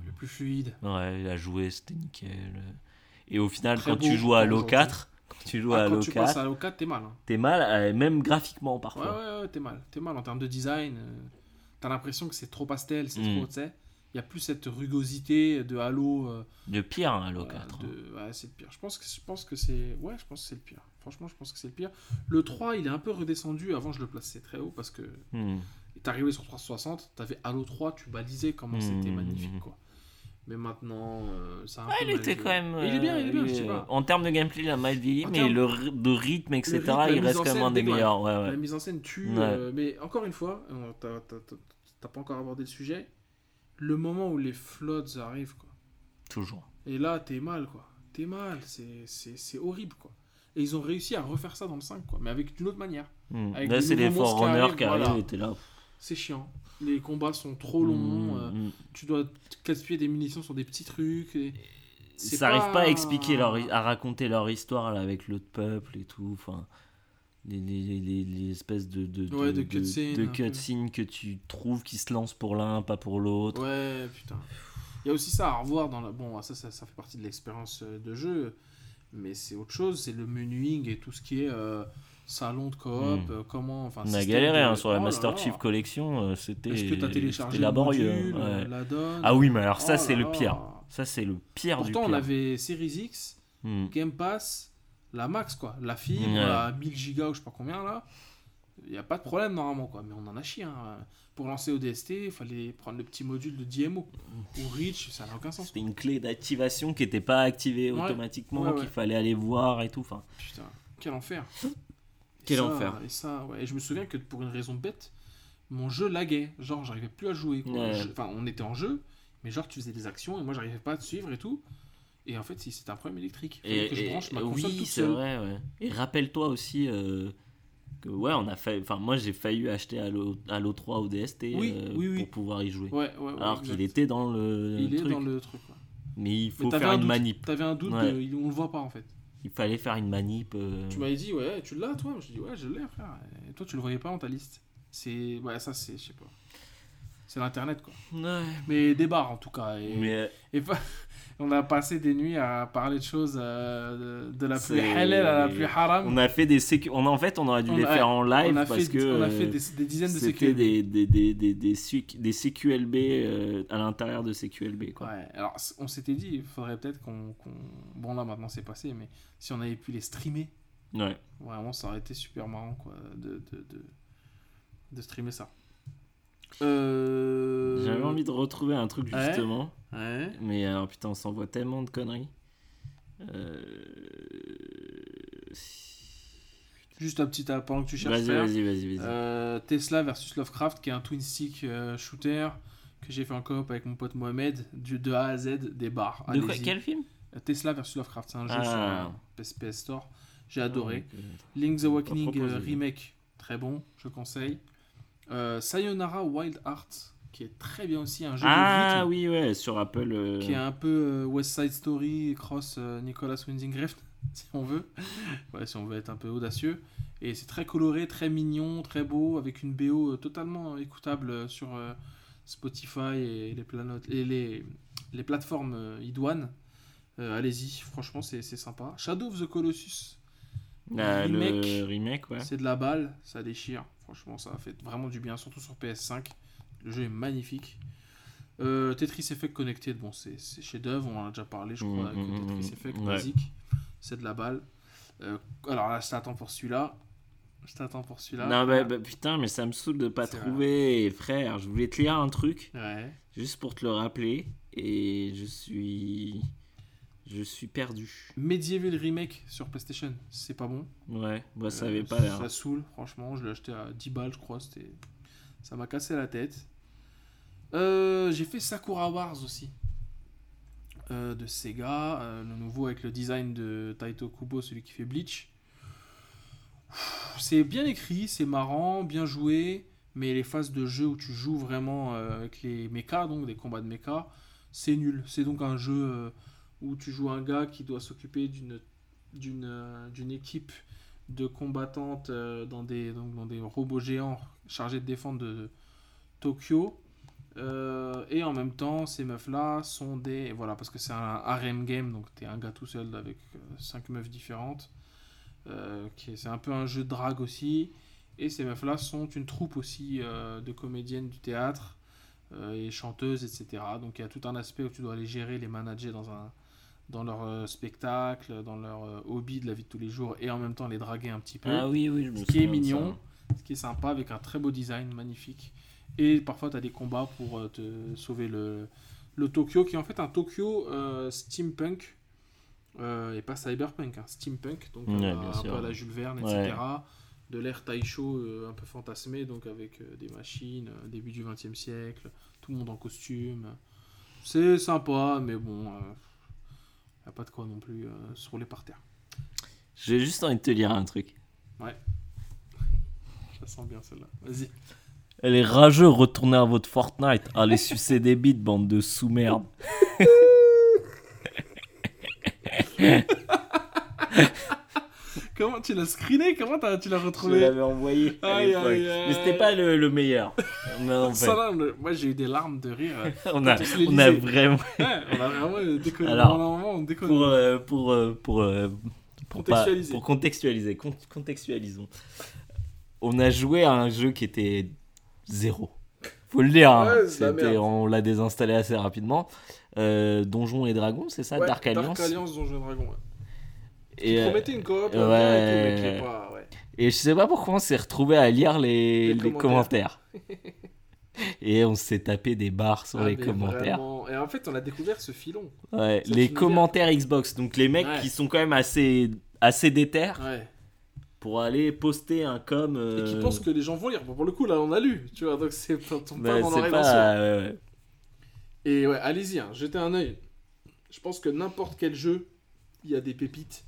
Le plus fluide. Ouais, la jouer, c'était nickel. Et au final, Très quand tu joues à pour Halo aujourd'hui. 4, quand tu joues à Ah, Halo quand tu passes 4, à Halo 4, t'es mal. t'es mal, même graphiquement Ouais, parfois. ouais, ouais, t'es mal. T'es mal en termes de design. T'as l'impression que c'est trop pastel, c'est Mm. trop, tu sais. Il Il y a plus cette rugosité de Halo. euh, Le pire, hein, Halo euh, 4. de- ouais, c'est le pire. Je pense que je pense que c'est ouais, je pense que c'est le pire. Franchement, je pense que c'est le pire. Le 3, il est un peu redescendu. Avant, je le plaçais très haut parce que Hmm. t'arrivais sur 360, t'avais Halo 3, tu balisais comment Mhm. c'était magnifique quoi. Mais maintenant, euh, ça a un Ouais, peu il mal était quand même. Il est bien, euh, il est bien, je il sais est- pas. En termes de gameplay, il a mal vieilli, mais termes- le de rythme, etc., rythme, il reste quand même un des meilleurs. Ouais, ouais. La mise en scène tue, Ouais. euh, mais encore une fois, euh, t'as- pas encore abordé le sujet. Le moment où les floods arrivent, quoi. Toujours. Et là, t'es mal, quoi. T'es mal, c'est- horrible, quoi. Et ils ont réussi à refaire ça dans le 5, quoi. Mais avec d'une autre manière. Hmm. Avec Là, c'est les monstres qui Forerunners arrivent, qui arrivent voilà. et t'es là. C'est chiant. Les combats sont trop longs. Hmm, euh, hmm. tu dois gaspiller des munitions sur des petits trucs. Et... Ça arrive pas à expliquer leur, pas- à raconter leur histoire là, avec l'autre peuple et tout. Enfin, les, les, les, les espèces de de, Ouais, de de, cutscenes, cutscenes que tu trouves qui se lancent pour l'un, pas pour l'autre. Ouais, putain. Il y a aussi ça à revoir dans la... Bon, ça, ça, ça fait partie de l'expérience euh, de jeu, mais c'est autre chose, c'est le menuing et tout ce qui est euh, salon de coop, Hmm. euh, comment... Enfin, On a galéré de- hein, sur la Oh Master là. Chief Collection, euh, c'était Est-ce que t'as c'était téléchargé le laborieux. module, ouais. euh, la donne Ah oui, mais alors ça Oh c'est le pire. Ça c'est le pire Pourtant, du on pire. avait Series X, Hmm. Game Pass, la max, quoi. La fibre, Ouais. à 1000 gigas ou je sais pas combien, là. Il n'y a pas de problème, normalement, quoi. Mais on en a chié, hein. Pour lancer ODST, il fallait prendre le petit module de DMO. Ou Reach, ça n'a aucun sens. C'était une clé d'activation qui n'était pas activée Ouais. automatiquement, ouais. qu'il fallait aller voir et tout. Enfin, Putain, quel enfer. Et Quel ça- enfer. Et ça, ouais. Et je me souviens que pour une raison bête, mon jeu laguait. Genre, j'arrivais plus à jouer. quoi. Ouais. Je- Enfin, on était en jeu, mais genre, tu faisais des actions et moi, j'arrivais pas à te suivre et tout. Et en fait, c'était un problème électrique, il et, que je branche ma console oui, c'est vrai. Ouais. Et rappelle-toi aussi euh, que ouais, on a fait. Enfin, moi j'ai failli acheter Halo, Halo 3 au DST Oui, euh, oui, oui. pour pouvoir y jouer. Ouais, ouais, ouais, alors qu'il était dans le Il est truc. dans le truc. ouais. Mais il Mais faut t'avais faire un une doute. manip. T'avais un doute, de- on le voit pas en fait. Il fallait faire une manip. euh, Tu m'avais dit, ouais, tu l'as toi? Je dis, ouais, je l'ai, frère. Et toi, tu le voyais pas dans ta liste? C'est. Ouais, ça, c'est. Je sais pas. C'est l'internet, quoi. Ouais. Mais des bars, en tout cas. Et, Mais et pas- on a passé des nuits à parler de choses euh, de, de la plus halal à la plus haram. on a fait des sécu... on a, en fait on aurait dû On les a- faire en live on a parce fait, que on a fait des, des dizaines de séquelles. des, des, des, des, des, des CQLB euh, à l'intérieur de CQLB quoi. Ouais, alors on s'était dit, il faudrait peut-être qu'on. qu'on- Bon, là maintenant c'est passé, mais si on avait pu les streamer, Ouais. vraiment ça aurait été super marrant quoi, de, de, de, de streamer ça. Euh... J'avais envie de retrouver un truc Ouais. justement, Ouais. mais alors putain on s'envoie tellement de conneries. Euh... Juste un petit. Pendant que tu cherches. Vas-y vas-y vas-y vas-y. euh, Tesla versus Lovecraft, qui est un twin stick euh, shooter que j'ai fait en coop avec mon pote Mohamed, du, de A à Z, des bars. de quoi quel film? Euh, Tesla versus Lovecraft, c'est un jeu Ah. sur PS, PS Store. J'ai adoré. Ah, ok. Link's Awakening proposé. euh, remake, très bon, je conseille. Euh, Sayonara Wild Heart, qui est très bien aussi, un jeu Ah de rythme, oui ouais sur Apple. euh, qui est un peu euh, West Side Story cross euh, Nicolas Winding Refn, si on veut. Ouais, si on veut être un peu audacieux. Et c'est très coloré, très mignon, très beau, avec une BO totalement écoutable sur Spotify et les, et les, les plateformes idoines. Euh, Allez-y, franchement, c'est c'est sympa. Shadow of the Colossus, ah, remake. le remake ouais. c'est de la balle, ça déchire. Franchement, ça a fait vraiment du bien, surtout sur PS5. Le jeu est magnifique. Euh, Tetris Effect Connected, bon, c'est chef-d'œuvre, on en a déjà parlé, je crois, Mm, avec mm, le Tetris mm, Effect, ouais. basique. C'est de la balle. Euh, alors là, je t'attends pour celui-là. Je t'attends pour celui-là. Non bah, bah, putain mais ça me saoule de pas trouver frère. Je voulais te lire un truc. Ouais. Juste pour te le rappeler, et je suis. Je suis perdu. Medieval Remake sur PlayStation, c'est pas bon. Ouais, bah ça avait Euh, pas l'air. Ça saoule, franchement. Je l'ai acheté à 10 balles, je crois. C'était... Ça m'a cassé la tête. Euh, j'ai fait Sakura Wars aussi. Euh, de Sega. euh, le nouveau avec le design de Taito Kubo, celui qui fait Bleach. C'est bien écrit, c'est marrant, bien joué. Mais les phases de jeu où tu joues vraiment avec les mechas, donc des combats de mechas, c'est nul. C'est donc un jeu où tu joues un gars qui doit s'occuper d'une d'une équipe de combattantes dans des robots géants chargés de défendre de Tokyo Euh, et en même temps ces meufs là sont des voilà parce que c'est un harem game donc t'es un gars tout seul avec euh, cinq meufs différentes euh, c'est un peu un jeu de drague aussi et ces meufs là sont une troupe aussi euh, de comédiennes du théâtre euh, et chanteuses, etc. Donc il y a tout un aspect où tu dois les gérer, les manager dans, un, dans leur euh, spectacle, dans leur euh, hobby de la vie de tous les jours, et en même temps les draguer un petit peu. Ah oui, oui, je me ce qui est mignon, ça. Ce qui est sympa, avec un très beau design, magnifique. Et parfois tu as des combats pour euh, te sauver le, le Tokyo, qui est en fait un Tokyo euh, steampunk. euh, et pas cyberpunk, hein, steampunk, donc Ouais, euh, un sûr. peu à la Jules Verne, Ouais. etc. De l'ère Taisho euh, un peu fantasmé, donc avec des machines, début du XXe siècle, tout le monde en costume. C'est sympa, mais bon, il a pas de quoi non plus se rouler par terre. J'ai juste envie de te dire un truc. Je la sens bien celle-là. Vas-y. Elle est rageux, retournez à votre Fortnite. Allez sucer des bites, bande de sous-merde. Comment tu l'as screené? Comment tu l'as Je retrouvé? l'avais envoyé à Aïe, l'époque. aïe, aïe. Mais c'était pas le, le meilleur. Mais en fait, Ça, là, le- moi j'ai eu des larmes de rire. on a, on a vraiment. Ouais, on a vraiment déconné. Alors, on déconne. Pour, euh, pour, euh, pour, euh, pour, pas- Contextualiser. pour contextualiser, con- contextualisons. On a joué à un jeu qui était zéro. Faut le dire, hein. Ouais, la on l'a désinstallé assez rapidement. Euh, Donjons et Dragons, c'est ça Ouais, Dark Alliance. Dark Alliance, Donjons et Dragons. Ouais. Et, Tu euh, promettais une coop ouais. ouais. pas. Ouais. Et je sais pas pourquoi on s'est retrouvé à lire les, Les les commentaires. et on s'est tapé des barres sur Ah, les commentaires. vraiment. Et en fait, on a découvert ce filon. Ouais, les commentaires Xbox. Donc les mecs Ouais. qui sont quand même assez, assez déter Ouais. Pour aller poster un com. Et qui euh, pensent que les gens vont lire. Bon, pour le coup, là, on a lu. Tu vois, donc c'est pas, tombe bah, pas dans ouais, ouais. Et ouais, allez-y, hein, jetez un œil. Je pense que n'importe quel jeu, il y a des pépites.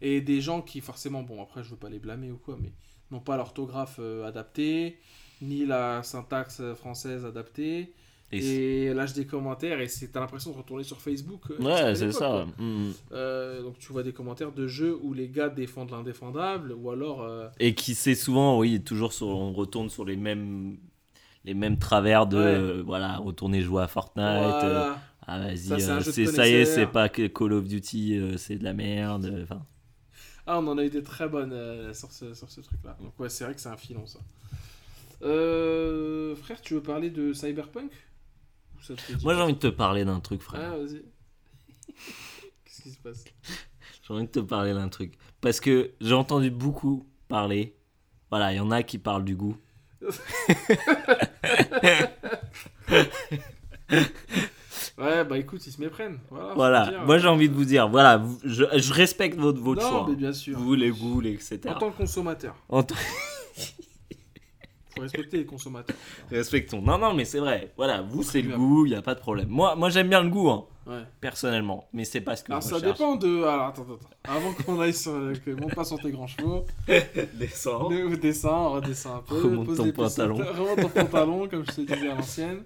Et des gens qui, forcément, bon, après, je veux pas les blâmer ou quoi, mais n'ont pas l'orthographe euh, adaptée, ni la syntaxe euh, française adaptée. Et Et, lâche des commentaires, et c'est- t'as l'impression de retourner sur Facebook. euh, Ouais, c'est ça. quoi. Mm. Euh, donc tu vois des commentaires de jeux où les gars défendent l'indéfendable, ou alors. euh, Et qui sait souvent, oui, toujours sur, on retourne sur les mêmes les mêmes travers de Ouais. euh, voilà retourner jouer à Fortnite voilà. ah vas-y Ça, c'est c'est ça y est c'est pas que Call of Duty c'est de la merde enfin Ah, on en a eu des très bonnes sur ce, sur ce truc-là. Donc ouais, c'est vrai que c'est un filon ça. Frère, tu veux parler de Cyberpunk? Ça te dit moi j'ai envie de te parler d'un truc frère Ah, vas-y. Qu'est-ce qui se passe? J'ai envie de te parler d'un truc. Parce que j'ai entendu beaucoup parler. Voilà, il y en a qui parlent du goût. Ouais, bah écoute, ils se méprennent. Voilà. Voilà, moi j'ai envie de vous dire, voilà, vous- je, je respecte votre, votre Non, choix. mais bien sûr. Vous, les goûts, les etc. En tant que consommateur, En tant- faut respecter les consommateurs. Respectons. Non, non, mais c'est vrai. Voilà, vous c'est le goût, il n'y a pas de problème. Moi, moi j'aime bien le goût, hein, Ouais. personnellement. Mais c'est pas ce que Alors je ça recherche. dépend de. Alors attends, attends. Avant qu'on aille sur. que monte pas sur tes grands chevaux. Descends. Le- Descends, redescends un peu. Remonte pose ton pantalon. Remonte ton pantalon, comme je te disais à l'ancienne.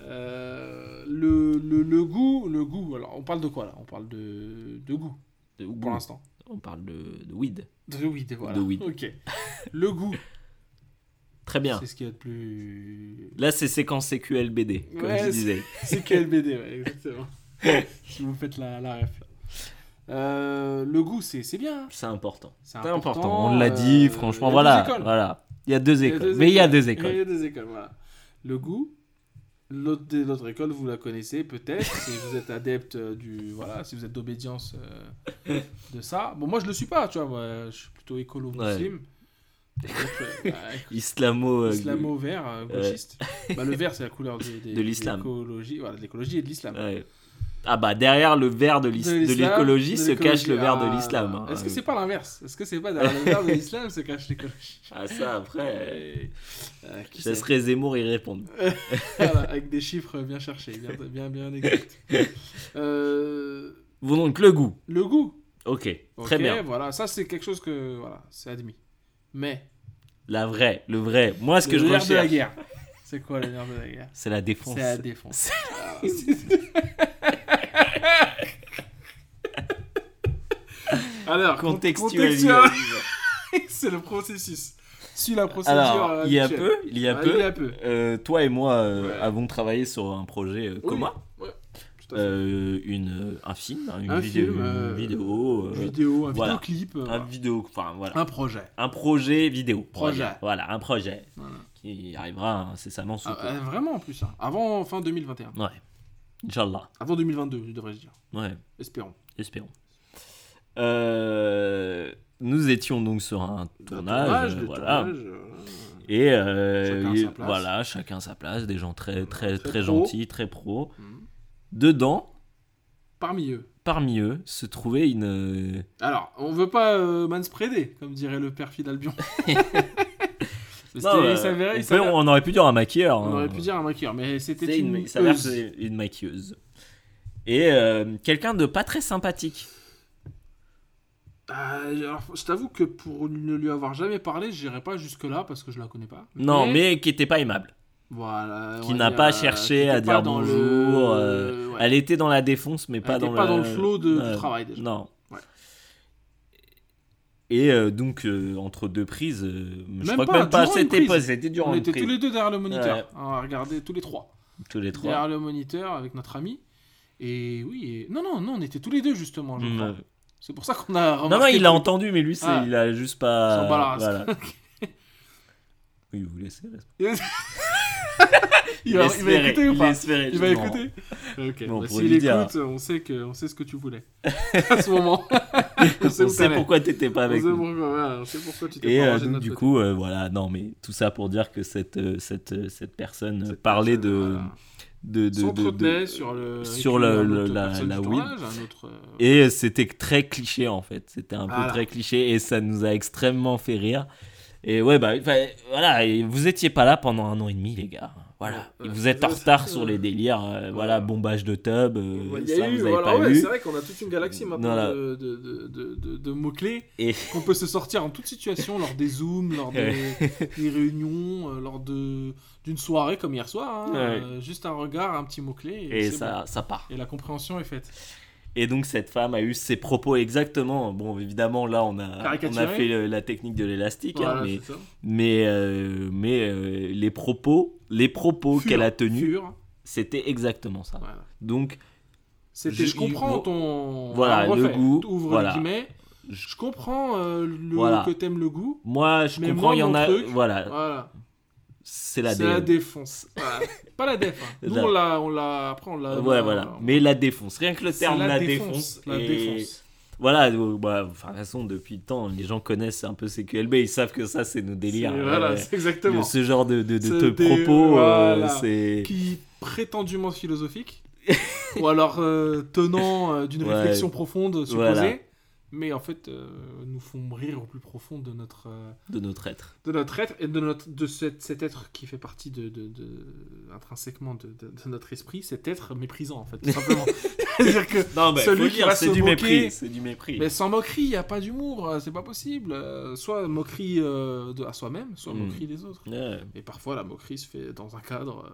Euh, le, le, le goût, le goût. Alors, on parle de quoi là? On parle de, de goût De pour l'instant. On parle de, de weed. De weed, voilà. De weed. Ok. Le goût, Très bien. c'est ce qu'il y a de plus. Là, c'est séquence CQLBD, comme Ouais, je disais. Ouais, exactement. si vous faites la, la ref. Euh, le goût, c'est c'est bien. hein. C'est important. C'est important. On l'a dit, euh, franchement, il voilà. voilà. Il y a deux Il écoles. Mais il y a deux Il écoles. y a deux écoles, voilà. Le goût, l'autre l'autre école, vous la connaissez peut-être, si vous êtes adepte du... Voilà, si vous êtes d'obédience euh, de ça. Bon, moi, je le suis pas, tu vois, moi, je suis plutôt écolo-muslim. Bah, Islamo. euh, Islamo-vert, euh, gauchiste. Bah, le vert, c'est la couleur des, des- De l'islam. Voilà, de l'écologie et de l'islam. ouais. Ah bah derrière le verre de l'écologie se cache le verre de Ah, l'islam. hein. Est-ce que c'est pas l'inverse? Est-ce que c'est pas derrière le verre de l'islam se cache l'écologie? Ah ça après, Euh, qui ça sait serait Zemmour y répondre. Voilà, avec des chiffres bien cherchés, bien, bien, bien exacts. Euh, Bon donc le goût. le goût. Ok, Ok, très bien. Voilà, ça c'est quelque chose que voilà, c'est admis. Mais La vraie, le vrai. Moi ce que je nerf de la recherche, guerre. C'est quoi le nerf de la guerre? C'est la défense. C'est la défense. C'est- Alors, Contextualise. contextual- c'est le processus. Suis la procédure. Alors, euh, il y a peu, il y a peu, euh, toi et moi euh, Ouais. avons travaillé sur un projet euh, commun. Euh, une, euh, un film, hein, une Un vidéo, film, euh, une vidéo, euh, vidéo, un voilà. vidéoclip, un vidéo, enfin voilà, un projet. un projet vidéo, Projet. voilà, un projet. Voilà. qui arrivera incessamment sous Ah, peu. vraiment en plus, hein. avant fin 2021. Ouais. Inch'Allah. Avant 2022, devrais-je dire. Ouais, Espérons. espérons. Euh, nous étions donc sur un tournage, voilà. tournage, euh, Et euh, Chacun et sa place. voilà, chacun sa place, des gens très très Très gentils, très pro. hmm. Dedans, Parmi eux. parmi eux, se trouvait une euh, Alors, on veut pas euh, manspreader, comme dirait le père d'Albion. Mais non, c'était- euh, il on, il peut- s'avère- on aurait pu dire un maquilleur. on hein. aurait pu dire un maquilleur, mais c'était une. maquilleuse. Et euh, quelqu'un de pas très sympathique. Ah, alors, je t'avoue que pour ne lui avoir jamais parlé, j'irai pas jusque-là parce que je la connais pas. Non, mais qui était pas aimable. Voilà. Qui n'a pas cherché à dire dans le- bonjour, euh, ouais. Elle était dans la défonce, mais Elle pas dans, pas la- dans le flow de- du travail, déjà. Non. Ouais. Et euh, donc, euh, entre deux prises, je crois que même pas, c'était pas, c'était durant On était prise. tous les deux derrière le moniteur. Ouais. On a regardé tous les trois. Tous les trois. Derrière le moniteur avec notre ami. Et oui, et- non, non, non, on était tous les deux justement. Je. C'est pour ça qu'on a remarqué. Non, non, il a entendu, mais lui, c'est- Ah. il a juste pas. Voilà. Oui, vous laissez. il va, il va écouter ou pas Il va Non. écouter Ok, Bon, bah, s'il dire. écoute, on sait, que, on sait ce que tu voulais. à ce moment. on sait On sait pourquoi t'étais pas On avec sait nous. pourquoi, voilà, on sait pourquoi tu Et pas euh, donc, du côté. coup, euh, voilà, non, mais tout ça pour dire que cette, euh, cette, euh, cette personne Cette parlait personne, de, voilà. de, de, de- sur le. sur la- la un autre, euh, Et c'était très cliché en fait. C'était un peu Voilà. très cliché et ça nous a extrêmement fait rire. Et ouais, bah voilà, vous étiez pas là pendant un an et demi, les gars. Voilà, Ouais, vous êtes en retard sur les délires. euh, voilà. Bombage de tub. euh, ça, eu, vous avez voilà, pas ouais, c'est vrai qu'on a toute une galaxie maintenant Voilà. de, de, de, de, mots-clés Et qu'on peut se sortir en toute situation, lors des zooms, lors des, des réunions, euh, lors d'une soirée comme hier soir. hein, Ouais. euh, juste un regard, un petit mot-clé. Et, et ça, ça part. bon. Et la compréhension est faite. Et donc cette femme a eu ses propos exactement. Bon, évidemment, là, on a, on a fait le- la technique de l'élastique, hein, mais, mais, euh, mais euh, les propos, les propos qu'elle a tenus, c'était exactement ça. voilà. Donc, C'était, Je- comprends ton. Voilà, le goût, Ouvre voilà. guillemets. Je comprends euh, le, Voilà. que t'aimes le goût. moi, je comprends, il y en a. truc, Voilà. C'est la la dé- défonce. Voilà. Pas la déf. hein. Nous, La- on l'a, on l'a. Après, on l'a. Ouais, voilà. on- Mais la défonce. Rien que le terme la, défonce. La et- défonce. Voilà, donc, bah, de toute façon, depuis le temps, les gens connaissent un peu CQLB, ils savent que ça, c'est nos délires. Voilà, Euh, c'est exactement. ce genre de, de, de, C'est de des- propos, euh, c'est. Qui prétendument philosophique. ou alors euh, tenant euh, d'une Ouais. réflexion profonde supposée. Voilà. Mais en fait, euh, nous font rire au plus profond de notre. euh, de notre être. de notre être et de, notre, de cet, cet être qui fait partie de, de, de- intrinsèquement de, notre esprit, cet être méprisant en fait, tout simplement. C'est-à-dire que Non, le dire, c'est se du moquer. mépris. C'est du mépris. mais sans moquerie, il n'y a pas d'humour, euh, c'est pas possible. Euh, Soit moquerie à soi-même, soit Mm. moquerie des autres. Et parfois la moquerie se fait dans un cadre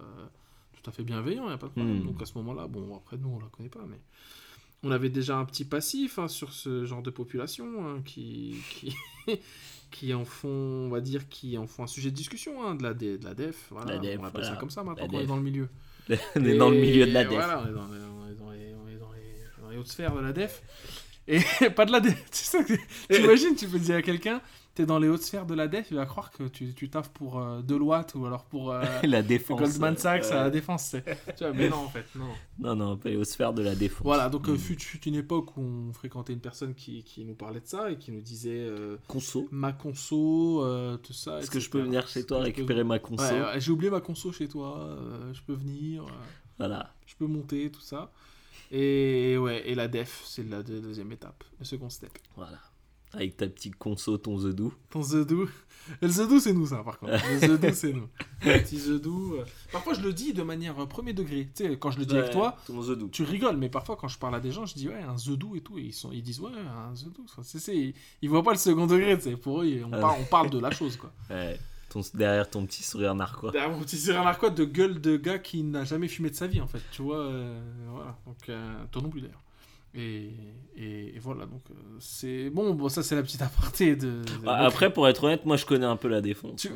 tout à fait bienveillant, il n'y a pas de problème. Mm. Donc à ce moment-là, bon, après nous on la connaît pas, mais on avait déjà un petit passif hein, sur ce genre de population hein, qui, qui, qui en font, on va dire, qui en font un sujet de discussion, hein, de, la, de la def. Voilà, La def, on appelle ça voilà. comme ça maintenant qu'on est def. dans le milieu. on est dans le milieu de la def. Voilà, on est dans, les- on est dans les, on est dans les- dans les hautes sphères de la def. Et pas de la def. Tu T'imagines, tu peux dire à quelqu'un, t'es dans les hautes sphères de la def, il va croire que tu, tu taffes pour euh, Deloitte ou alors pour euh, la défense. Goldman Sachs euh, à la défense. Tu vois, mais non, en fait, non. Non, non, pas aux sphères de la défense. Voilà, donc euh, Mm. fut, fut une époque où on fréquentait une personne qui, qui nous parlait de ça et qui nous disait euh, Conso. ma conso, euh, tout ça. Est-ce que je peux venir chez toi récupérer ma conso Ouais, ouais, j'ai oublié ma conso chez toi, euh, je peux venir. euh, Voilà. je peux monter, tout ça. Et ouais, et la def, c'est la deux- deuxième étape, le second step. Voilà. Avec ta petite conso, ton zedou. Ton The Do. Le The Do, c'est nous, ça, par contre. Le The Do, c'est nous. Le petit The Do. euh, Parfois, je le dis de manière euh, premier degré. Tu sais, quand je le dis avec toi, Ton zedou. tu rigoles, mais parfois, quand je parle à des gens, je dis, ouais, un The Do et tout. Et ils, sont, ils disent, ouais, un The Do. C'est- c'est- ils, ils voient pas le second degré, tu sais. Pour eux, on, Ah parle, on parle de la chose, quoi. Ouais. Ton, derrière ton petit sourire narquois. Derrière mon petit Cyril Narquois de gueule de gars qui n'a jamais fumé de sa vie, en fait. Tu vois, euh, voilà. Donc, euh, toi non plus, d'ailleurs. Et, et, et voilà, donc, euh, c'est. Bon, bon, ça, c'est la petite aparté de. de- Ah, Après, pour être honnête, moi je connais un peu la défense. Tu-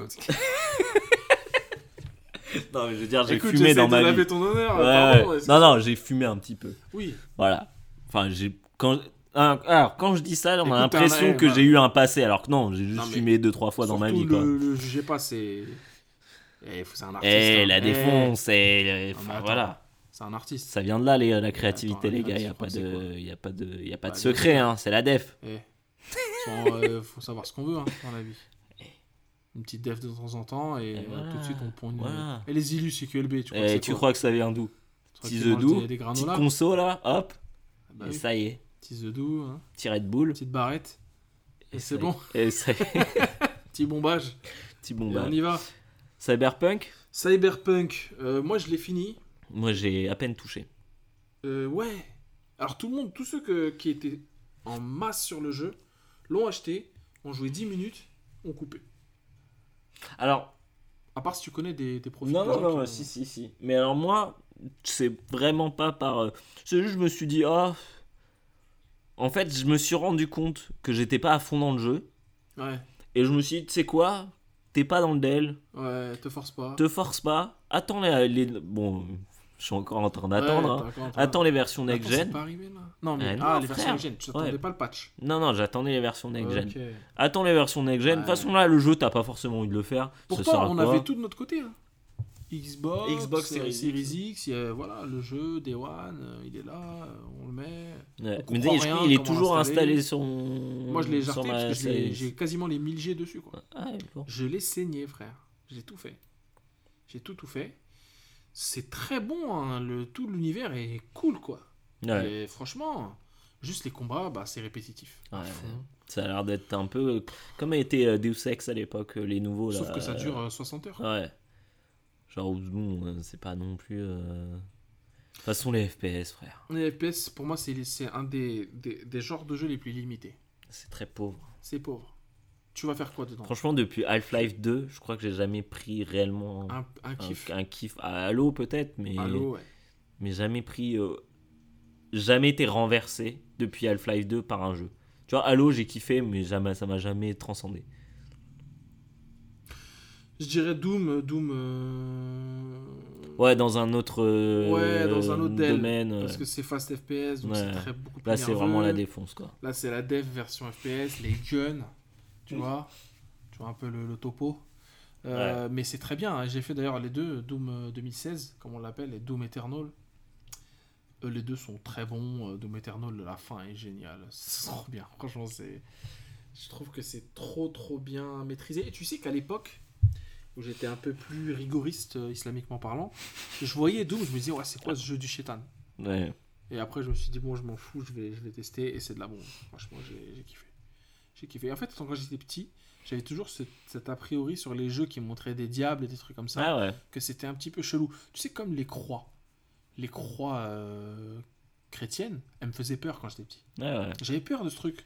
Non, mais je veux dire, j'ai Écoute, fumé dans ma vie. ton honneur. Ouais, pardon, ouais. Non, non, j'ai fumé un petit peu. Oui. Voilà. Enfin, j'ai. Quand. Alors, quand je dis ça, on Écoute, a l'impression que bah- j'ai eu un passé, alors que non, j'ai juste Non, fumé deux, trois fois dans ma vie, quoi. le, le jugez pas, c'est. Faut- c'est un artiste. Eh, hein. la Eh, défonce, et. Non, mais enfin, voilà. C'est un artiste. Ça vient de là, les- la créativité, attends, les gars. Il n'y a, pas de, y a pas de, y a pas de Bah, secret, hein. c'est la def. Eh. Sans, euh, faut savoir ce qu'on veut hein, dans la vie. Une petite def de temps en temps et, Et euh, voilà. tout de suite on prend une. Voilà. Et les illus, c'est QLB. Tu crois que Et c'est tu quoi crois que ça vient d'où? Tu Petit des Petite granolas conso là, hop, Bah et oui. ça y est. Petits œufs doux, hein. Petit Red Bull. petite barrette, Et c'est bon. Et ça y est. petit bombage. Petit Et bombage. on y va. Cyberpunk? Cyberpunk, euh, moi je l'ai fini. Moi j'ai à peine touché. Euh, ouais. Alors tout le monde, tous ceux que- qui étaient en masse sur le jeu, l'ont acheté, ont joué 10 minutes, ont coupé. Alors, À part si tu connais des, des profils. non, de non, non, qui ont- si, si, si. Mais alors moi, c'est vraiment pas par. euh, C'est juste, je me suis dit, ah. En fait, je me suis rendu compte que j'étais pas à fond dans le jeu. Ouais, Et je me suis dit, tu sais quoi? T'es pas dans le DEL, ouais, te force pas. te force pas. Attends les. les- Bon, je suis encore en train d'attendre. Ouais, hein. Attends les versions next-gen. c'est pas arrivé là Non, mais Ah, non, ah, les versions next-gen, tu Ouais. pas le patch. Non, non, j'attendais les versions next-gen. Attends les versions next-gen. De toute façon, là, le jeu, t'as pas forcément envie de le faire. Pourtant, on quoi avait tout de notre côté. hein. Xbox, Xbox Series X, euh, voilà, le jeu, Day One, euh, il est là, euh, on le met. Ouais. On Mais rien, qu'il est toujours installé sur. Moi, je l'ai jarté ma- parce que j'ai quasiment les 1000 G dessus, quoi. Ah, bon. Je l'ai saigné, frère. J'ai tout fait. J'ai tout, tout fait. C'est très bon, hein, le, tout l'univers est cool, quoi. Ouais. Et franchement, juste les combats, bah, c'est répétitif. Ouais. Ça a l'air d'être un peu comme a été euh, Deus Ex à l'époque, euh, les nouveaux. Sauf là, que ça euh, dure euh, 60 heures. Ouais. Genre, bon, c'est pas non plus. euh, De toute façon, les FPS, frère, Les FPS, pour moi, c'est c'est un des, des, des genres de jeux les plus limités. c'est très pauvre. C'est pauvre. Tu vas faire quoi dedans Franchement, depuis Half-Life 2, je crois que j'ai jamais pris réellement un, kiff. un kiff. À Halo, peut-être, mais, Halo, ouais. mais jamais pris. euh, Jamais été renversé depuis Half-Life 2 par un jeu. Tu vois, Halo, j'ai kiffé, mais jamais, ça m'a jamais transcendé. Je dirais Doom. Doom. euh, Ouais, dans un autre euh, Ouais, dans un autre del, domaine. Parce ouais. que c'est fast FPS, donc Ouais. c'est très beaucoup plus Là, c'est vraiment la défonce, quoi. Là, c'est la dev version FPS, les guns, tu vois. Tu vois un peu le, le topo. Euh, Mais c'est très bien. hein. J'ai fait d'ailleurs les deux, Doom euh, 2016, comme on l'appelle, et Doom Eternal. Euh, les deux sont très bons. Euh, Doom Eternal, la fin est géniale. C'est trop bien. Franchement, c'est. Je trouve que c'est trop, trop bien maîtrisé. Et tu sais qu'à l'époque, où j'étais un peu plus rigoriste, euh, islamiquement parlant, je voyais Doom, je me disais, ouais, c'est quoi ce jeu du chétan Ouais. et après, je me suis dit, bon, je m'en fous, je vais, je vais tester. Et c'est de la bombe. Franchement, j'ai kiffé. J'ai kiffé. En fait, quand j'étais petit, j'avais toujours ce- cet a priori sur les jeux qui montraient des diables et des trucs comme ça, Ah ouais. que c'était un petit peu chelou. Tu sais, comme les croix. Les croix euh, chrétiennes, elles me faisaient peur quand j'étais petit. Ouais. J'avais peur de ce truc.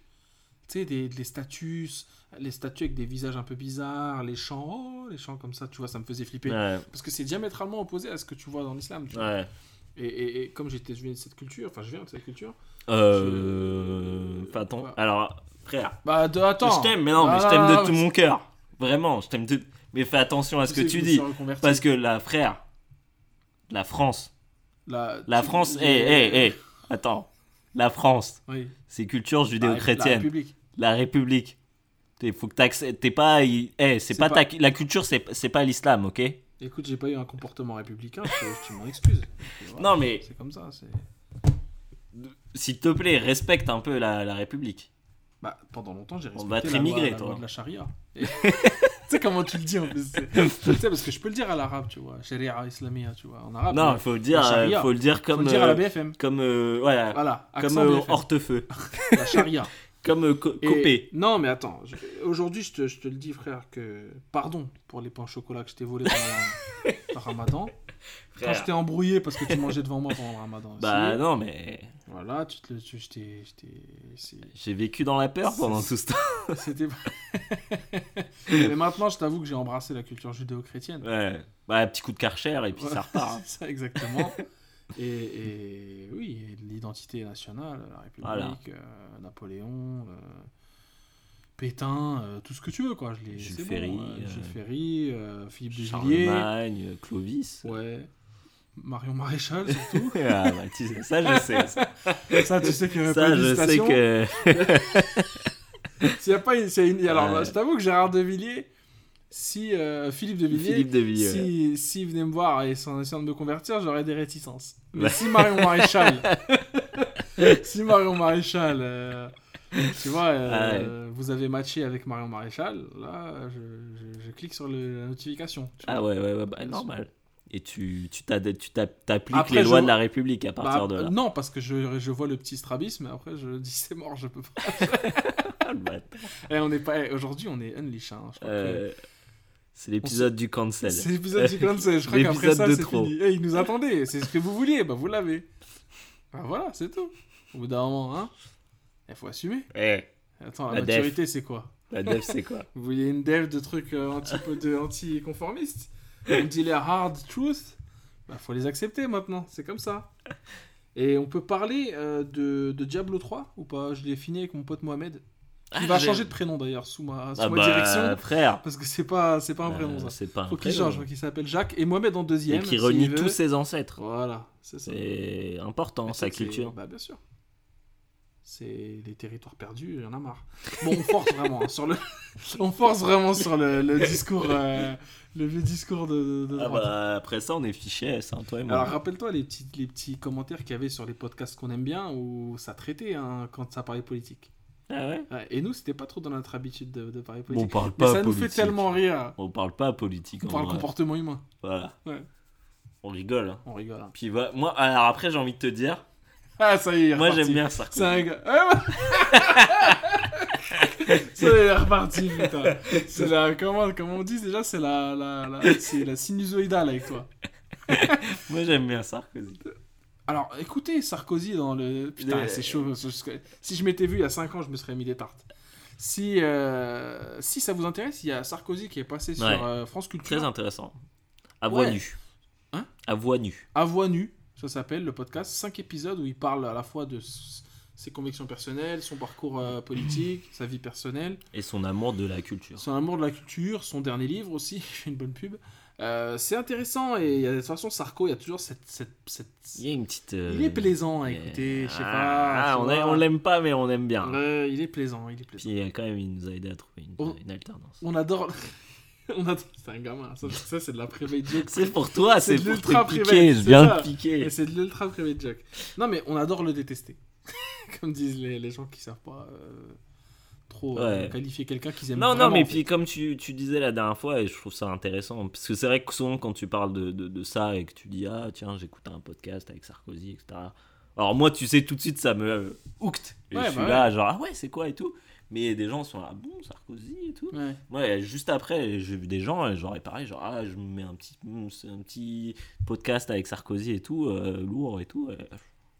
Tu sais, des, des statues, les statues avec des visages un peu bizarres, les chants, oh, les chants comme ça, tu vois, ça me faisait flipper. Ouais. Parce que c'est diamétralement opposé à ce que tu vois dans l'islam. Et, et- et comme j'étais, je viens de cette culture, enfin, je viens de cette culture, Euh. Enfin, attends. Ouais. Alors, frère. Bah, de, attends. Je t'aime, mais non, mais je Ah, t'aime de tout mon cœur. Vraiment, je t'aime de. Mais fais attention à ce que tu dis. Parce que la frère. La France. la, La France. Eh, eh, eh. Attends. La France. Oui. C'est culture La judéo-chrétienne. République. La République. Il faut que t'acceptes. T'es pas. Eh, c'est pas, pas- ta. La culture, c'est pas l'islam, ok? Écoute, j'ai pas eu un comportement républicain, tu m'en excuses. Voilà, Non, mais. C'est comme ça. C'est... S'il te plaît, respecte un peu la, la République. Bah, pendant longtemps, j'ai On respecté va te la, loi, la toi. loi de la charia. Et- tu sais comment tu le dis en plus Tu sais, parce que je peux le dire à l'arabe, tu vois. Sharia islamia, tu vois. En arabe, Non, il faut le dire, euh, faut le dire faut comme. le dire à la euh, BFM. comme. euh, ouais, Voilà, comme euh, hortefeux. La charia. Comme euh, co- Et- copé. Non, mais attends. Aujourd'hui, je te, je te le dis, frère, que. Pardon pour les pains au chocolat que je t'ai volés pendant le ramadan. Quand Frère. je t'ai embrouillé parce que tu mangeais devant moi pendant le ramadan. Bah aussi. non, mais. Voilà, tu te le. tu- J'ai vécu dans la peur pendant tout ce temps. C'était. mais maintenant, je t'avoue que j'ai embrassé la culture judéo-chrétienne. Ouais. Bah, un petit coup de karcher et puis Ouais, ça repart. hein. ça, exactement. Et, et oui, l'identité nationale, la République, Voilà. euh, Napoléon, euh, Pétain, euh, tout ce que tu veux, quoi. Je Jules Ferry, bon, euh, euh, Jules Ferry, euh, Philippe de Villiers, Charlemagne, euh, Clovis. ouais, Marion Maréchal surtout. Ah, bah, tu sais, ça, je sais. Ça, ça, tu sais qu'il n'y avait Ça, pas je sais que. S'il y a pas une, y a une- alors, Ouais. je t'avoue que Gérard de Villiers, Si euh, Philippe de Villiers, Philippe de Villiers. ouais. si, s'il venait me voir et en essayant de me convertir, j'aurais des réticences. Mais Ouais. si Marion Maréchal, si Marion Maréchal, euh, tu vois, euh, vous avez matché avec Marion Maréchal, là, je, je- je clique sur le- la notification. tu vois. Ah ouais, ouais, ouais, bah, normal. Et tu tu tu t'appliques Après, les lois de la République à Bah, partir de là. Non, parce que je, je vois le petit strabisme, mais après je dis c'est mort, je peux pas. Ah. Eh, on est pas. eh, Aujourd'hui, on est unleash. Hein, que- Euh, C'est l'épisode du cancel. C'est l'épisode du cancel. Je crois qu'après ça, c'est fini. Eh, ils nous attendaient. C'est ce que vous vouliez. Bah, vous l'avez. Bah, voilà, c'est tout. Au bout d'un moment, hein. Il faut assumer. Eh, Attends, la, La maturité, c'est quoi la dev, c'est quoi Vous voulez une dev de trucs euh, anti de anti-conformistes On dit les hard truths Bah, faut les accepter maintenant. C'est comme ça. Et on peut parler euh, de, de Diablo 3 ou pas? Je l'ai fini avec mon pote Mohamed. Ah, va j'ai- changer de prénom d'ailleurs sous ma, sous Ah ma bah, direction. frère. Parce que c'est pas, c'est pas un Euh, prénom ça. c'est pas un Faut qu'il prénom. change, qu'il s'appelle Jacques. Et Mohamed en deuxième. Et qui renie tous ses ancêtres. Voilà, c'est ça. C'est important, Mais sa c'est- c'est- culture. Bah bien sûr. C'est les territoires perdus, il y en a marre. Bon, on force vraiment hein, sur le, on force vraiment sur le, le discours, euh, le vieux discours de, de Ah bah, après ça, on est fichés, S, hein, toi et moi. Alors rappelle-toi les petits, les petits commentaires qu'il y avait sur les podcasts qu'on aime bien où ça traitait hein, quand ça parlait politique. Ah ouais? Et nous, c'était pas trop dans notre habitude de, de parler Bon, on politique. Mais ça nous fait politique. tellement rire. On parle pas politique. On parle vrai. comportement humain. Voilà. Ouais. On rigole. hein. On rigole. Puis moi, alors après, j'ai envie de te dire, Ah, ça y est, moi j'aime bien Sarkozy. C'est un gars. Ah, ça est, reparti, putain. C'est la. Comment, comment on dit déjà C'est la, la, la, c'est la sinusoïdale avec toi. Moi j'aime bien Sarkozy. Alors, écoutez, Sarkozy dans le. Putain, c'est chaud. Si je m'étais vu il y a 5 ans, je me serais mis des tartes. Si, euh, si ça vous intéresse, il y a Sarkozy qui est passé sur euh, France Culture. Très intéressant. À voix Ouais. nue. Hein? À voix nue. À voix nue, ça s'appelle le podcast. 5 épisodes où il parle à la fois de ses convictions personnelles, son parcours euh, politique, sa vie personnelle, Et son amour de la culture. son amour de la culture, son dernier livre aussi, une bonne pub. Euh, c'est intéressant et y a- de toute façon, Sarko, il y a toujours cette. cette, cette- Il y a une petite. euh, Il est plaisant à euh, écouter, je sais ah, pas. on, est- on l'aime pas, mais on aime bien. Il est plaisant, il est plaisant. Puis euh, quand même, il nous a aidé à trouver une, une alternance. On adore. on. C'est un gamin, ça, ça, c'est de la private joke. C'est pour toi, C'est pour l'ultra te piquer. Je c'est viens de piquer. C'est de l'ultra private joke. Non, mais on adore le détester. Comme disent les, les gens qui savent pas euh, trop euh, Ouais. qualifier quelqu'un qu'ils aiment Non, non, mais puis comme tu, tu disais la dernière fois, et je trouve ça intéressant, parce que c'est vrai que souvent quand tu parles de, de, de ça et que tu dis, ah tiens, j'écoute un podcast avec Sarkozy, etc. Alors moi, tu sais, tout de suite, ça me euh, hooked. Et Ouais, je suis bah là, genre, ah ouais, c'est quoi et tout. Mais des gens sont là, bon, Sarkozy et tout. Ouais. Ouais, juste après, j'ai vu des gens, et genre, et pareil, genre, ah, je me mets un petit, c'est un petit podcast avec Sarkozy et tout, euh, lourd et tout.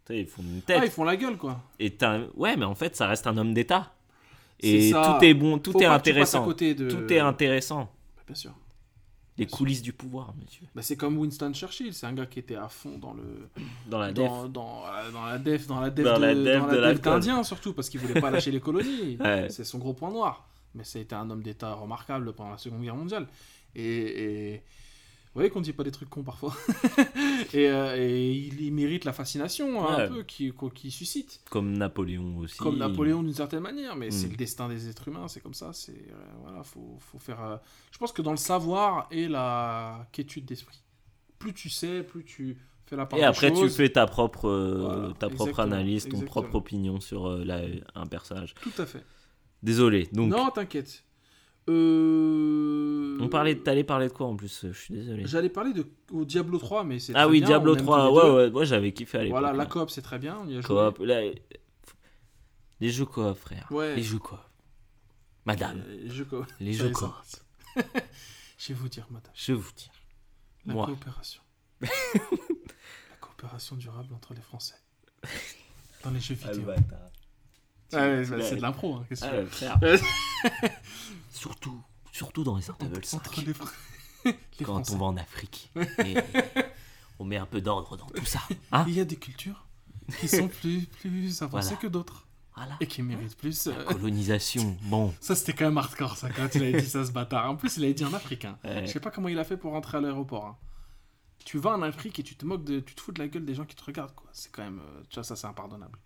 sais, ils font une tête. Ah, ils font la gueule, quoi. Et ouais, mais en fait, ça reste un homme d'État. Et tout est bon, tout Faut est à intéressant. côté de... Tout est intéressant. Bah, Bien sûr. Les coulisses du pouvoir, monsieur. Bah, c'est comme Winston Churchill, c'est un gars qui était à fond dans le Dans la def. dans, dans, euh, dans la def dans la def Dans de, la def dans de la def d'Indien surtout parce qu'il voulait pas lâcher les colonies. Ouais. C'est son gros point noir. Mais ça a été un homme d'État remarquable pendant la Seconde Guerre mondiale. Et, et... vous voyez qu'on dit pas des trucs cons parfois. et, euh, et il, il mérite la fascination hein, Ouais. un peu qui, qui suscite. Comme Napoléon aussi. Comme Napoléon d'une certaine manière, mais c'est Mm. le destin des êtres humains, c'est comme ça. C'est euh, voilà, faut, faut faire. euh, Je pense que dans le savoir et la quiétude d'esprit, plus tu sais, plus tu fais la part Et après, tu fais ta propre, Voilà, ta propre analyse, ton exactement. propre opinion sur la- un personnage. Tout à fait. Désolé. Donc, non, t'inquiète. Euh... on parlait, t'allais parler de quoi en plus Je suis désolé. J'allais parler de au Diablo 3, mais c'est Ah très oui, bien, Diablo on aime 3. tous les Ouais, deux. ouais, ouais, j'avais kiffé à l'époque. Voilà, la hein. coop c'est très bien, on y a joué. Coop. là, les jeux coop, frère. Ouais. Les jeux coop. Madame, Euh, je co- les jeux est, coop. ça. Je vais vous dire, madame, Je vous dis. la Moi. coopération. la coopération durable entre les Français. Dans les jeux vidéo. Ah ouais, bah, c'est de l'impro, hein, Ah ouais, surtout, surtout dans les intervalles 5. Entre les, Fr- les Quand Français. on va en Afrique. Et on met un peu d'ordre dans tout ça. Hein Il y a des cultures qui sont plus, plus avancées Voilà. que d'autres voilà. et qui méritent plus. euh, Colonisation. Bon. Ça, c'était quand même hardcore, ça, quand il avait dit ça, ce bâtard. En plus, il avait dit en africain. Ouais. Je sais pas comment il a fait pour rentrer à l'aéroport. hein. Tu vas en Afrique et tu te moques de. Tu te fous de la gueule des gens qui te regardent, quoi. C'est quand même. euh, tu vois, ça, c'est impardonnable.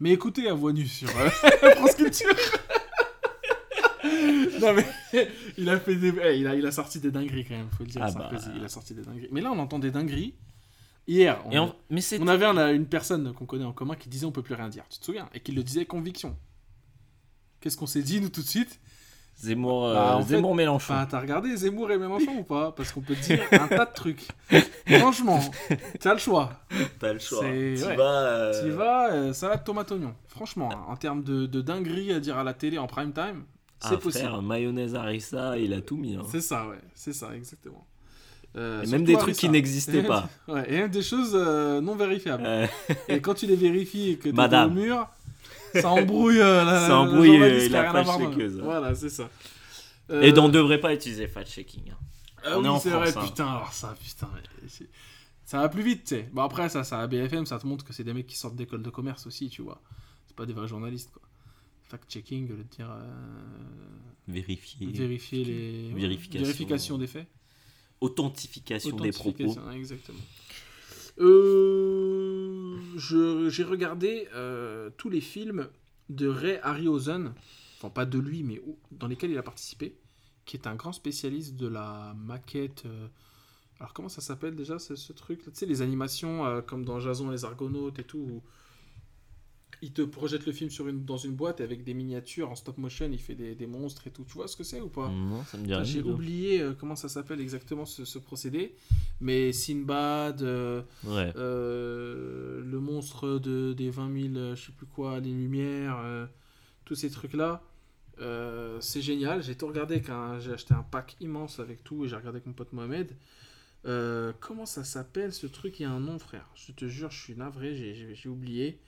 Mais écoutez à voix nue sur euh, France Culture. Non mais il a fait des, eh, il a, il a sorti des dingueries quand même, faut le dire. Ah bah. Il a sorti des dingueries. Mais là, on entend des dingueries. Hier, on, Et on- Mais c'est. on avait un- une personne qu'on connaît en commun qui disait on peut plus rien dire. Tu te souviens? Et qui le disait avec conviction. Qu'est-ce qu'on s'est dit nous tout de suite? Zemmour, euh, Bah, fait, Zemmour Mélenchon. Enfin, t'as regardé Zemmour et Mélenchon ou pas? Parce qu'on peut te dire un tas de trucs. Franchement, t'as le choix. T'as le choix. Tu ouais. vas. euh, Tu vas, euh, salade tomate oignon. Franchement, hein, en termes de, de dinguerie à dire à la télé en prime time, ah, c'est possible. frère, mayonnaise harissa, il a tout mis. hein. C'est ça, ouais. C'est ça, exactement. Euh, Et même des trucs Harissa. qui n'existaient pas. ouais, et même des choses euh, non vérifiables. Euh, Et quand tu les vérifies et que tu au mur, ça embrouille euh, la, Ça embrouille, euh, la. Voilà, c'est ça. Et Euh, on ne devrait pas utiliser fact-checking. hein. ah on est en c'est France, vrai, hein. putain, alors ça, putain. c'est- Ça va plus vite, tu sais. Bon, après, ça, ça, à BFM, ça te montre que c'est des mecs qui sortent d'école de commerce aussi, tu vois. C'est pas des vrais journalistes, quoi. Fact-checking, le dire. euh, Vérifier. Vérifier les. Vérification. Vérification des faits. Authentification des propos. Authentification, Exactement. Euh, J'ai regardé euh, tous les films de Ray Harryhausen, enfin pas de lui, mais dans lesquels il a participé, qui est un grand spécialiste de la maquette. euh, alors comment ça s'appelle déjà ce, truc Tu sais, les animations euh, comme dans Jason les Argonautes et tout. Il te projette le film sur une, dans une boîte avec des miniatures en stop motion, il fait des, des monstres et tout. Tu vois ce que c'est ou pas? Non, ça me dit rien. J'ai oublié euh, comment ça s'appelle exactement ce, ce procédé, mais Sinbad, euh, Ouais. euh, le monstre de, des 20 000, euh, je sais plus quoi, les lumières, tous ces trucs-là, c'est génial. J'ai tout regardé quand j'ai acheté un pack immense avec tout et j'ai regardé avec mon pote Mohamed. Comment ça s'appelle ce truc? Il y a un nom, frère. Je te jure, je suis navré, j'ai oublié.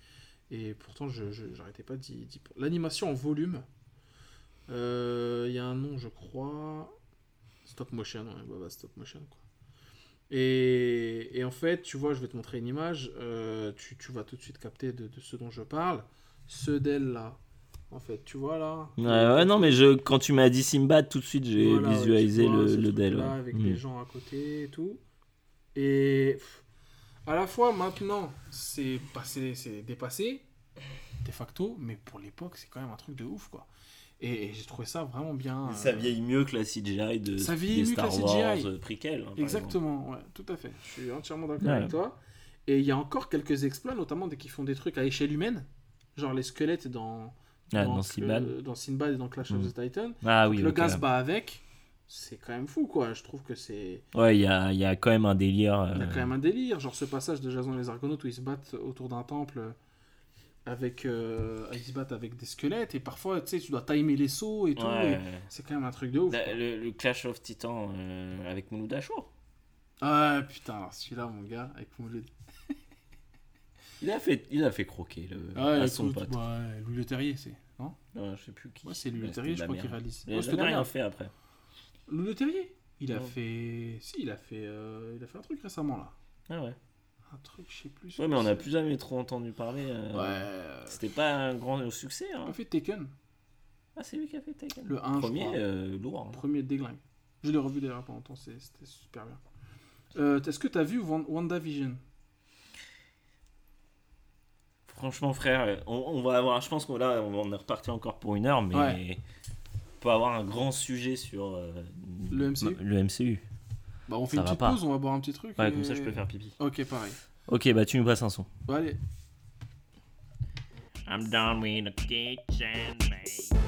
Et pourtant, je j'arrêtais pas d'y. d'y- L'animation en volume. Euh, Il y a un nom, je crois. Stop motion, ouais, bah, bah, stop motion, quoi. Et, et en fait, tu vois, je vais te montrer une image. euh, tu, tu vas tout de suite capter de, de ce dont je parle. Ce d'elle là. En fait, tu vois là. Ouais, ouais, non, mais je, quand tu m'as dit Simbad, tout de suite, j'ai Voilà, visualisé vois, le, le Dell. ouais. Avec Mm. des gens à côté et tout. Et pff, à la fois, maintenant, c'est passé, c'est dépassé, de facto, mais pour l'époque, c'est quand même un truc de ouf, quoi. Et, et j'ai trouvé ça vraiment bien. Ça euh, vieillit mieux que la CGI de Ça vieillit des mieux que la Star Wars CGI. euh, prequel. hein. Exactement, ouais, tout à fait. Je suis entièrement d'accord Ouais. avec toi. Et il y a encore quelques exploits, notamment dès qu'ils font des trucs à échelle humaine, genre les squelettes dans, Ah, dans, dans Sinbad. euh, dans Sinbad et dans Clash of Mm. the Titan. Ah oui, le ok. gaz bat avec, c'est quand même fou, quoi. Je trouve que c'est. Ouais, il y a, il y a quand même un délire. Il y a euh, quand même un délire, genre ce passage de Jason et les Argonautes où ils se battent autour d'un temple avec, euh, ils se battent avec des squelettes et parfois tu sais tu dois timer les sauts et tout. ouais. C'est quand même un truc de ouf. La- Le, le Clash of Titan euh, avec Mouloud Achour. Ah putain, alors celui-là mon gars avec Mouloud. Il a fait, il a fait croquer le, Ah, à son pote. bah, Louis Le Terrier c'est, non? Ouais, je sais plus qui. Ouais, c'est Louis Ouais, Le Terrier, je crois qu'il réalise. Il Ouais, a c'était de la jamais rien fait après. Le Terrier Il a fait. Si, il a fait, euh, il a fait un truc récemment là. Ah ouais. Un truc, je sais plus. Ouais, mais on n'a plus jamais trop entendu parler. euh, Ouais. euh, C'était pas un grand succès. Il Hein. a fait Taken, Ah, c'est lui qui a fait Taken. le 1, je Premier, crois. euh, lourd. hein. Premier déglingue. Je l'ai revu d'ailleurs pendant longtemps, c'était super bien. Est-ce que tu as vu Wan- WandaVision? Franchement, frère, on, on va avoir. Je pense qu'on là, on est reparti encore pour une heure, mais Ouais. On peut avoir un grand sujet sur euh, Le MCU? Le MCU. Bah, on fait Ça une petite pas. pause, on va boire un petit truc. Ouais, et- comme ça, je peux faire pipi. Ok, pareil. Ok, bah tu nous passes un son. Allez. I'm done with the kitchen, babe.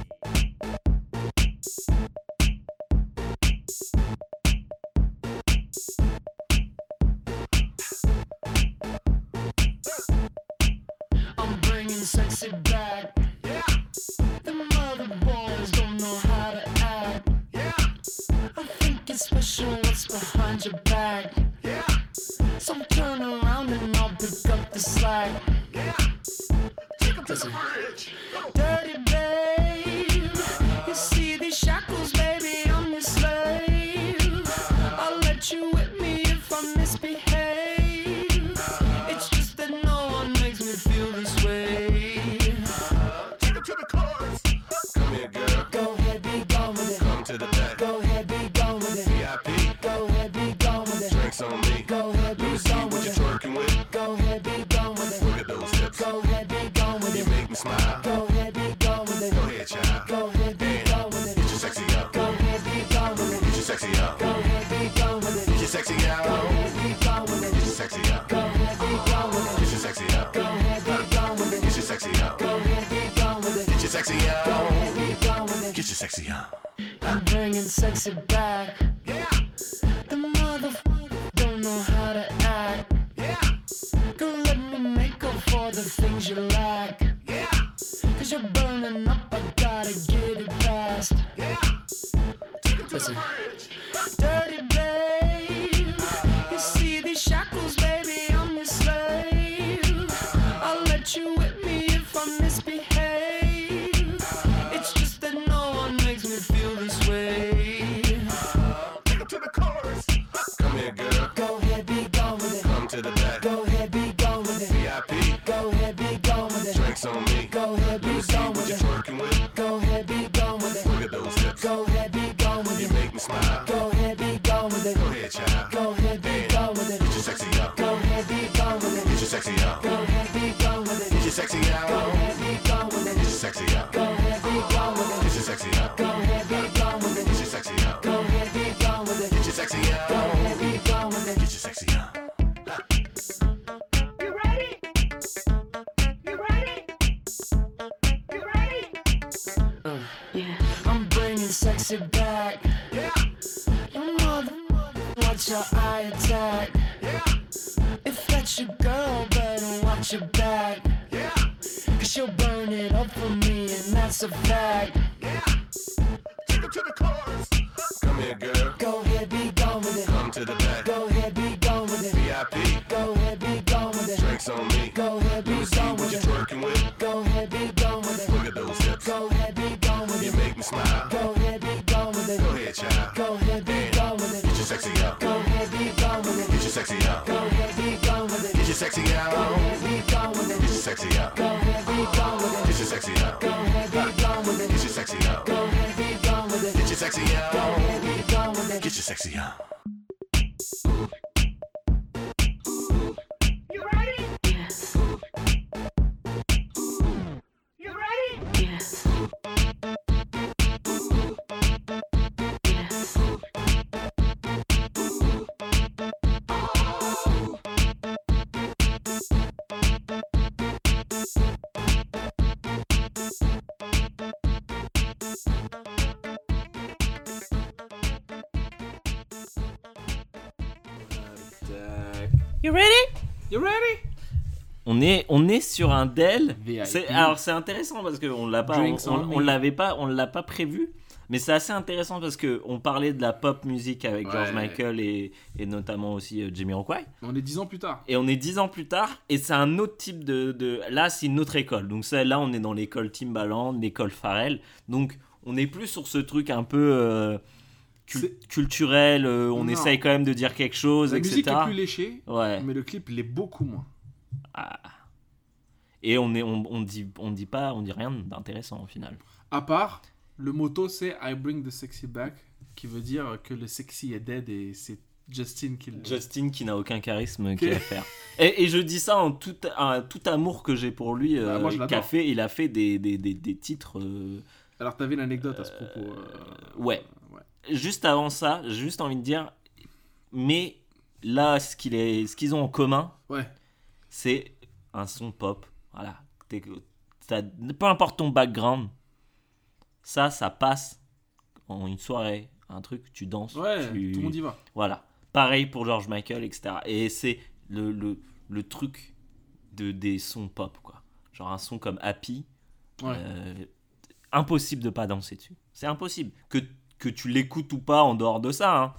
Est, sur un Dell. Alors c'est intéressant parce qu'on l'a pas, on, Drinks on on- on me. l'avait pas, on l'a pas prévu. Mais c'est assez intéressant parce que on parlait de la pop musique avec George. Michael et, et notamment aussi euh, Jamiroquai. On est 10 ans plus tard. Et on est dix ans plus tard et c'est un autre type de, de- là c'est une autre école. Donc ça, là on est dans l'école Timbaland, l'école Pharrell. Donc on est plus sur ce truc un peu euh, cul- culturel. euh, on Non. essaye quand même de dire quelque chose, La etc. musique est plus léchée, Ouais. mais le clip l'est beaucoup moins. Et on est, on, on dit, on dit pas, on dit rien d'intéressant au final. À part, le motto c'est I bring the sexy back, qui veut dire que le sexy est dead et c'est Justin qui. Justin qui n'a aucun charisme qui à faire. Et, et je dis ça en tout, un- tout amour que j'ai pour lui. Bah, euh, moi, l'adore. qu'a fait, il a fait des, des, des, des titres. euh, Alors t'avais une anecdote à ce propos. euh, ouais. ouais. Juste avant ça, j'ai juste envie de dire, mais là, ce qu'il est, ce qu'ils ont en commun, Ouais. c'est un son pop. Voilà. T'es- t'as- peu importe ton background, ça, ça passe en une soirée, un truc, tu danses. Ouais, tu- tout le monde y va. Voilà. Pareil pour George Michael, etc. Et c'est le, le, le truc de, des sons pop, quoi. Genre un son comme Happy, Ouais. euh, impossible de pas danser dessus. C'est impossible. Que, que tu l'écoutes ou pas en dehors de ça, hein.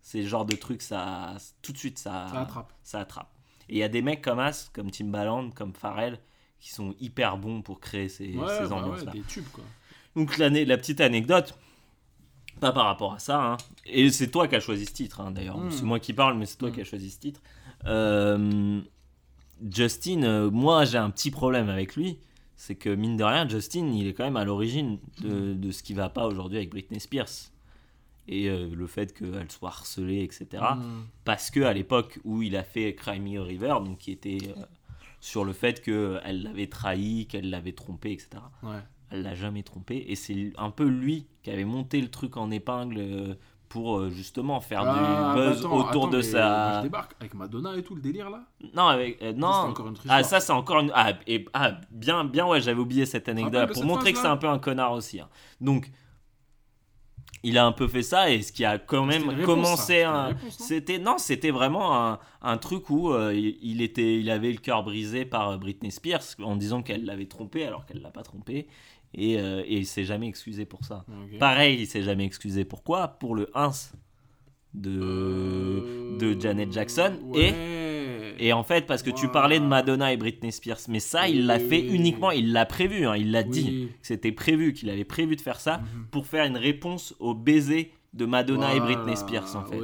c'est le genre de truc, ça, tout de suite, ça, Ça attrape. ça attrape. Et il y a des mecs comme As, comme Timbaland, comme Pharrell, qui sont hyper bons pour créer ces, Ouais, ces bah ouais, ambiances-là. des tubes quoi. Donc l'année- la petite anecdote, pas par rapport à ça, hein. et c'est toi qui as choisi ce titre hein, d'ailleurs, Mm. c'est moi qui parle, mais c'est toi Mm. qui as choisi ce titre. Euh, Justin, euh, moi j'ai un petit problème avec lui, c'est que mine de rien, Justin, il est quand même à l'origine de, de ce qui va pas aujourd'hui avec Britney Spears. Et euh, le fait qu'elle soit harcelée, etc. Mm. Parce que à l'époque où il a fait Cry Me River, donc qui était euh, sur le fait qu'elle l'avait trahi, qu'elle l'avait trompé, etc Ouais. elle l'a jamais trompé et c'est un peu lui qui avait monté le truc en épingle euh, pour euh, justement faire Ah, du bah buzz attends, autour attends, de moi, je sa. débarque avec Madonna et tout le délire là. Non, avec euh, non. encore une Ah, ça, c'est encore une. Ah, et, ah, bien, bien, ouais, j'avais oublié cette anecdote pour cette montrer que c'est un peu un connard aussi. hein. Donc, il a un peu fait ça et ce qui a quand même réponse, commencé un. non C'était non, c'était vraiment un, un truc où euh, il, était, il avait le cœur brisé par euh, Britney Spears en disant qu'elle l'avait trompé alors qu'elle l'a pas trompé et, euh, et il s'est jamais excusé pour ça. Pareil, il s'est jamais excusé. Pourquoi Pour le 1 de Euh, de Janet Jackson ouais. et en fait, parce que tu parlais de Madonna et Britney Spears, mais ça, il l'a Oui, fait oui, uniquement, il l'a prévu, hein, il l'a dit. C'était prévu, qu'il avait prévu de faire ça Mhm. pour faire une réponse au baiser de Madonna et Britney Spears, en fait.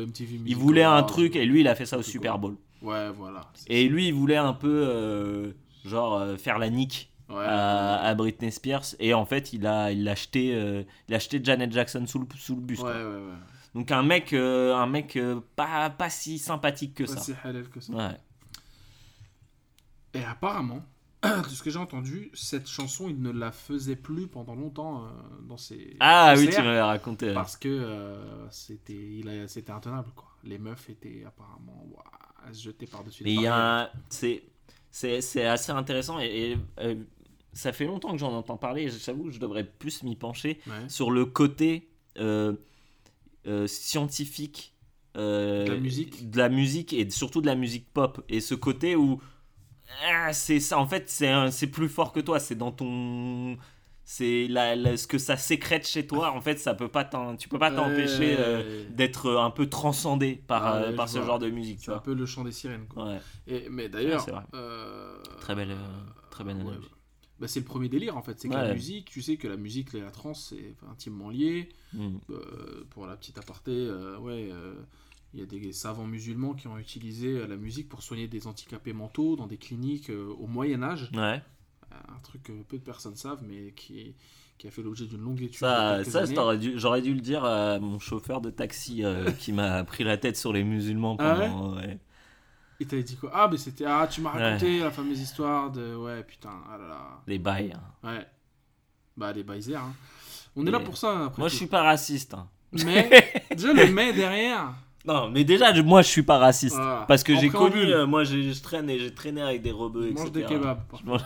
Il voulait un truc et lui, il a fait ça au Super Bowl. Ouais, voilà. Et lui, il voulait un peu, euh, genre, euh, faire la nique Ouais, à, ouais, à Britney Spears. Et en fait, il a, il a, acheté, euh, il a acheté Janet Jackson sous le, sous le bus. ouais, quoi. ouais, ouais. Donc un mec, un mec pas, pas si sympathique que Pas ça. si halal que ça. Ouais. Et apparemment, de ce que j'ai entendu, cette chanson, il ne la faisait plus pendant longtemps euh, dans ses Ah oui, tu m'avais raconté. parce que euh, c'était il a- c'était intenable quoi. Les meufs étaient apparemment ouah, à se jeter par-dessus Mais il y a un... c'est c'est c'est assez intéressant et, et, euh, ça fait longtemps que j'en entends parler. et J'avoue, que je devrais plus m'y pencher Ouais. sur le côté scientifique De la musique. de la musique et surtout de la musique pop et ce côté où ah, c'est ça en fait c'est un- c'est plus fort que toi c'est dans ton c'est la, la- ce que ça sécrète chez toi en fait ça peut pas t'en- tu peux pas t'empêcher euh, d'être un peu transcendé par, Ah euh, ouais, par ce vois. genre de musique C'est un peu le chant des sirènes quoi. ouais Et, mais d'ailleurs, euh, très belle très belle ouais, analogie. bah, bah, c'est le premier délire en fait, c'est que Ouais. la musique, tu sais que la musique et la trance c'est intimement lié. Mm. Euh, pour la petite aparté, euh, ouais, euh, il y a des savants musulmans qui ont utilisé euh, la musique pour soigner des handicapés mentaux dans des cliniques euh, au Moyen Âge. ouais Un truc que peu de personnes savent, mais qui, qui a fait l'objet d'une longue étude. il Ça, ça j'aurais dû le dire à mon chauffeur de taxi euh, qui m'a pris la tête sur les musulmans Ah ouais pendant. ouais. Et t'avais dit quoi? Ah, mais c'était. Ah, tu m'as raconté la fameuse histoire de. Ouais, putain, ah là là. Les bails. hein. Ouais. Bah, les baisers. Hein. On est là pour ça. Après Moi, je tout. suis pas raciste. hein. Mais, déjà, le mais derrière. Non, mais déjà, moi, je suis pas raciste. Voilà. Parce que j'ai connu. euh, moi, je traîne et j'ai traîné avec des rebeux, Je etc. mange des kebabs. Mange-.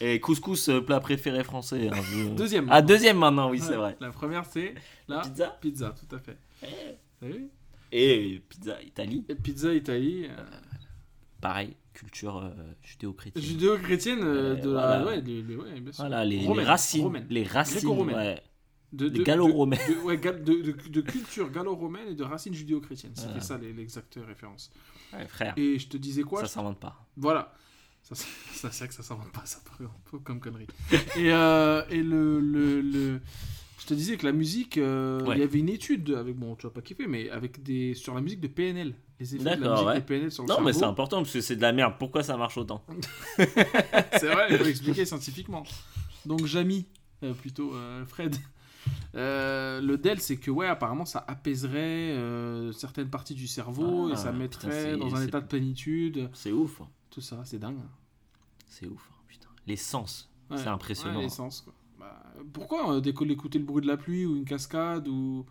Et couscous, euh, plat préféré français. hein, je- Deuxième. Ah, deuxième maintenant, oui, c'est vrai. La première, c'est la Pizza. pizza, tout à fait. Vu Et pizza Italie, Et pizza Italie. euh, pareil, culture euh, judéo-chrétienne. Judéo-chrétienne de voilà. la. Ouais, de- de- ouais, bien sûr. Voilà, les, les Romaine, racines. romaine. Les racines. De, ouais, culture gallo-romaine et de racines judéo-chrétiennes. C'était Voilà. ça l'exacte référence. Ouais, frère, Et je te disais quoi ça je- s'invente pas. Voilà. Ça, c'est ça, c'est vrai que ça s'invente pas, ça paraît un peu comme connerie. et euh, et le, le, le- Je te disais que la musique, euh, il y avait une étude avec, bon, tu vas pas kiffer, mais avec des, sur la musique de PNL. Les effets de la musique ouais. de PNL sur le Non, mais c'est important parce que c'est de la merde. Pourquoi ça marche autant? C'est vrai, il faut expliquer scientifiquement. Donc, Jamy, euh, plutôt Fred. Euh, le DEL, c'est que, ouais, apparemment, ça apaiserait euh, certaines parties du cerveau Ah, et ça mettrait dans un état de plénitude. C'est ouf. hein. Tout ça, c'est dingue. C'est ouf. hein, Putain. Les sens. Ouais, C'est impressionnant. ouais, l'essence, quoi. Bah, pourquoi euh, déco- écouter le bruit de la pluie ou une cascade ou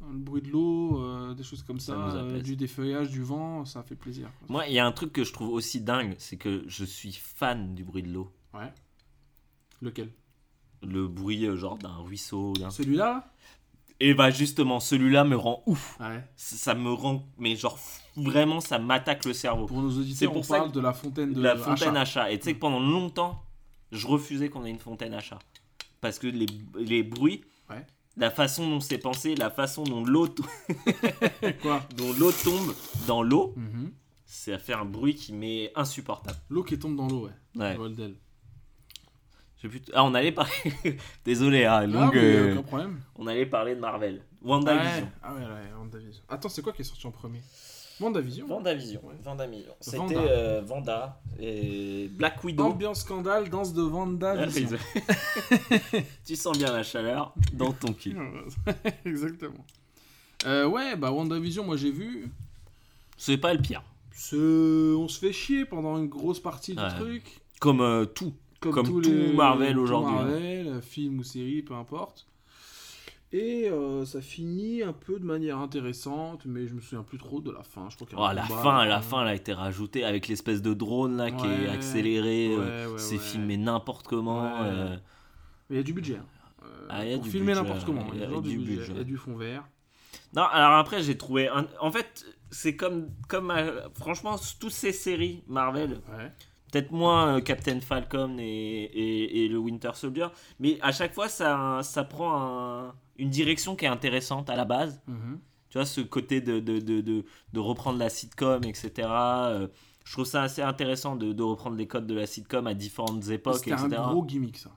le bruit de l'eau, euh, des choses comme Ça ça, euh, du défeuillage, du vent, ça fait plaisir. quoi. Moi, il y a un truc que je trouve aussi dingue, c'est que je suis fan du bruit de l'eau. Ouais. Lequel? Le bruit euh, genre d'un ruisseau. d'un- Celui-là Et bah justement, celui-là me rend ouf. Ouais. Ça me rend, mais genre vraiment, ça m'attaque le cerveau. Pour nos C'est auditeurs, pour on ça parle de la fontaine de la fontaine Achat. à chat. Et tu sais que pendant longtemps, je refusais qu'on ait une fontaine à chat. Parce que les, les bruits, Ouais. la façon dont c'est pensé, la façon dont l'eau Quoi dont l'eau tombe dans l'eau, Mhm. ça fait un bruit qui m'est insupportable. L'eau qui tombe dans l'eau, ouais. Ouais. Ah, on allait parler. Désolé, hein, Ah, donc, euh, aucun problème. on allait parler de Marvel. WandaVision. Ouais. Ah ouais, ouais, WandaVision. Attends, c'est quoi qui est sorti en premier? WandaVision WandaVision. Ouais. WandaVision. C'était Vanda. euh, Vanda et Black Widow. Ambiance scandale, danse de WandaVision. tu sens bien la chaleur dans ton cul. Exactement. Euh, ouais, bah WandaVision, moi j'ai vu. C'est pas le pire. On se fait chier pendant une grosse partie du truc. Comme euh, tout. Comme tous tout Marvel tout aujourd'hui, hein. Marvel, film ou série, peu importe. Et euh, ça finit un peu de manière intéressante, mais je me souviens plus trop de la fin. Je crois y a Oh, la combat, fin, euh, la fin, elle a été rajoutée avec l'espèce de drone là qui est Ouais, accéléré. euh, ouais, c'est filmé n'importe comment. Euh, Mais il y a du budget. hein. Euh, Ah, y a pour du filmer n'importe comment. il y a toujours du budget. Il y a du fond vert. Non, alors après, j'ai trouvé. un- En fait, c'est comme. comme euh, franchement, toutes ces séries Marvel, Ouais. Peut-être moins euh, Captain Falcon et, et, et le Winter Soldier, mais à chaque fois, ça, ça prend un- une direction qui est intéressante à la base. Mhm. Tu vois, ce côté de, de, de, de, reprendre la sitcom, etc. euh, je trouve ça assez intéressant de, de reprendre les codes de la sitcom à différentes époques, C'était un etc. gros gimmick, ça.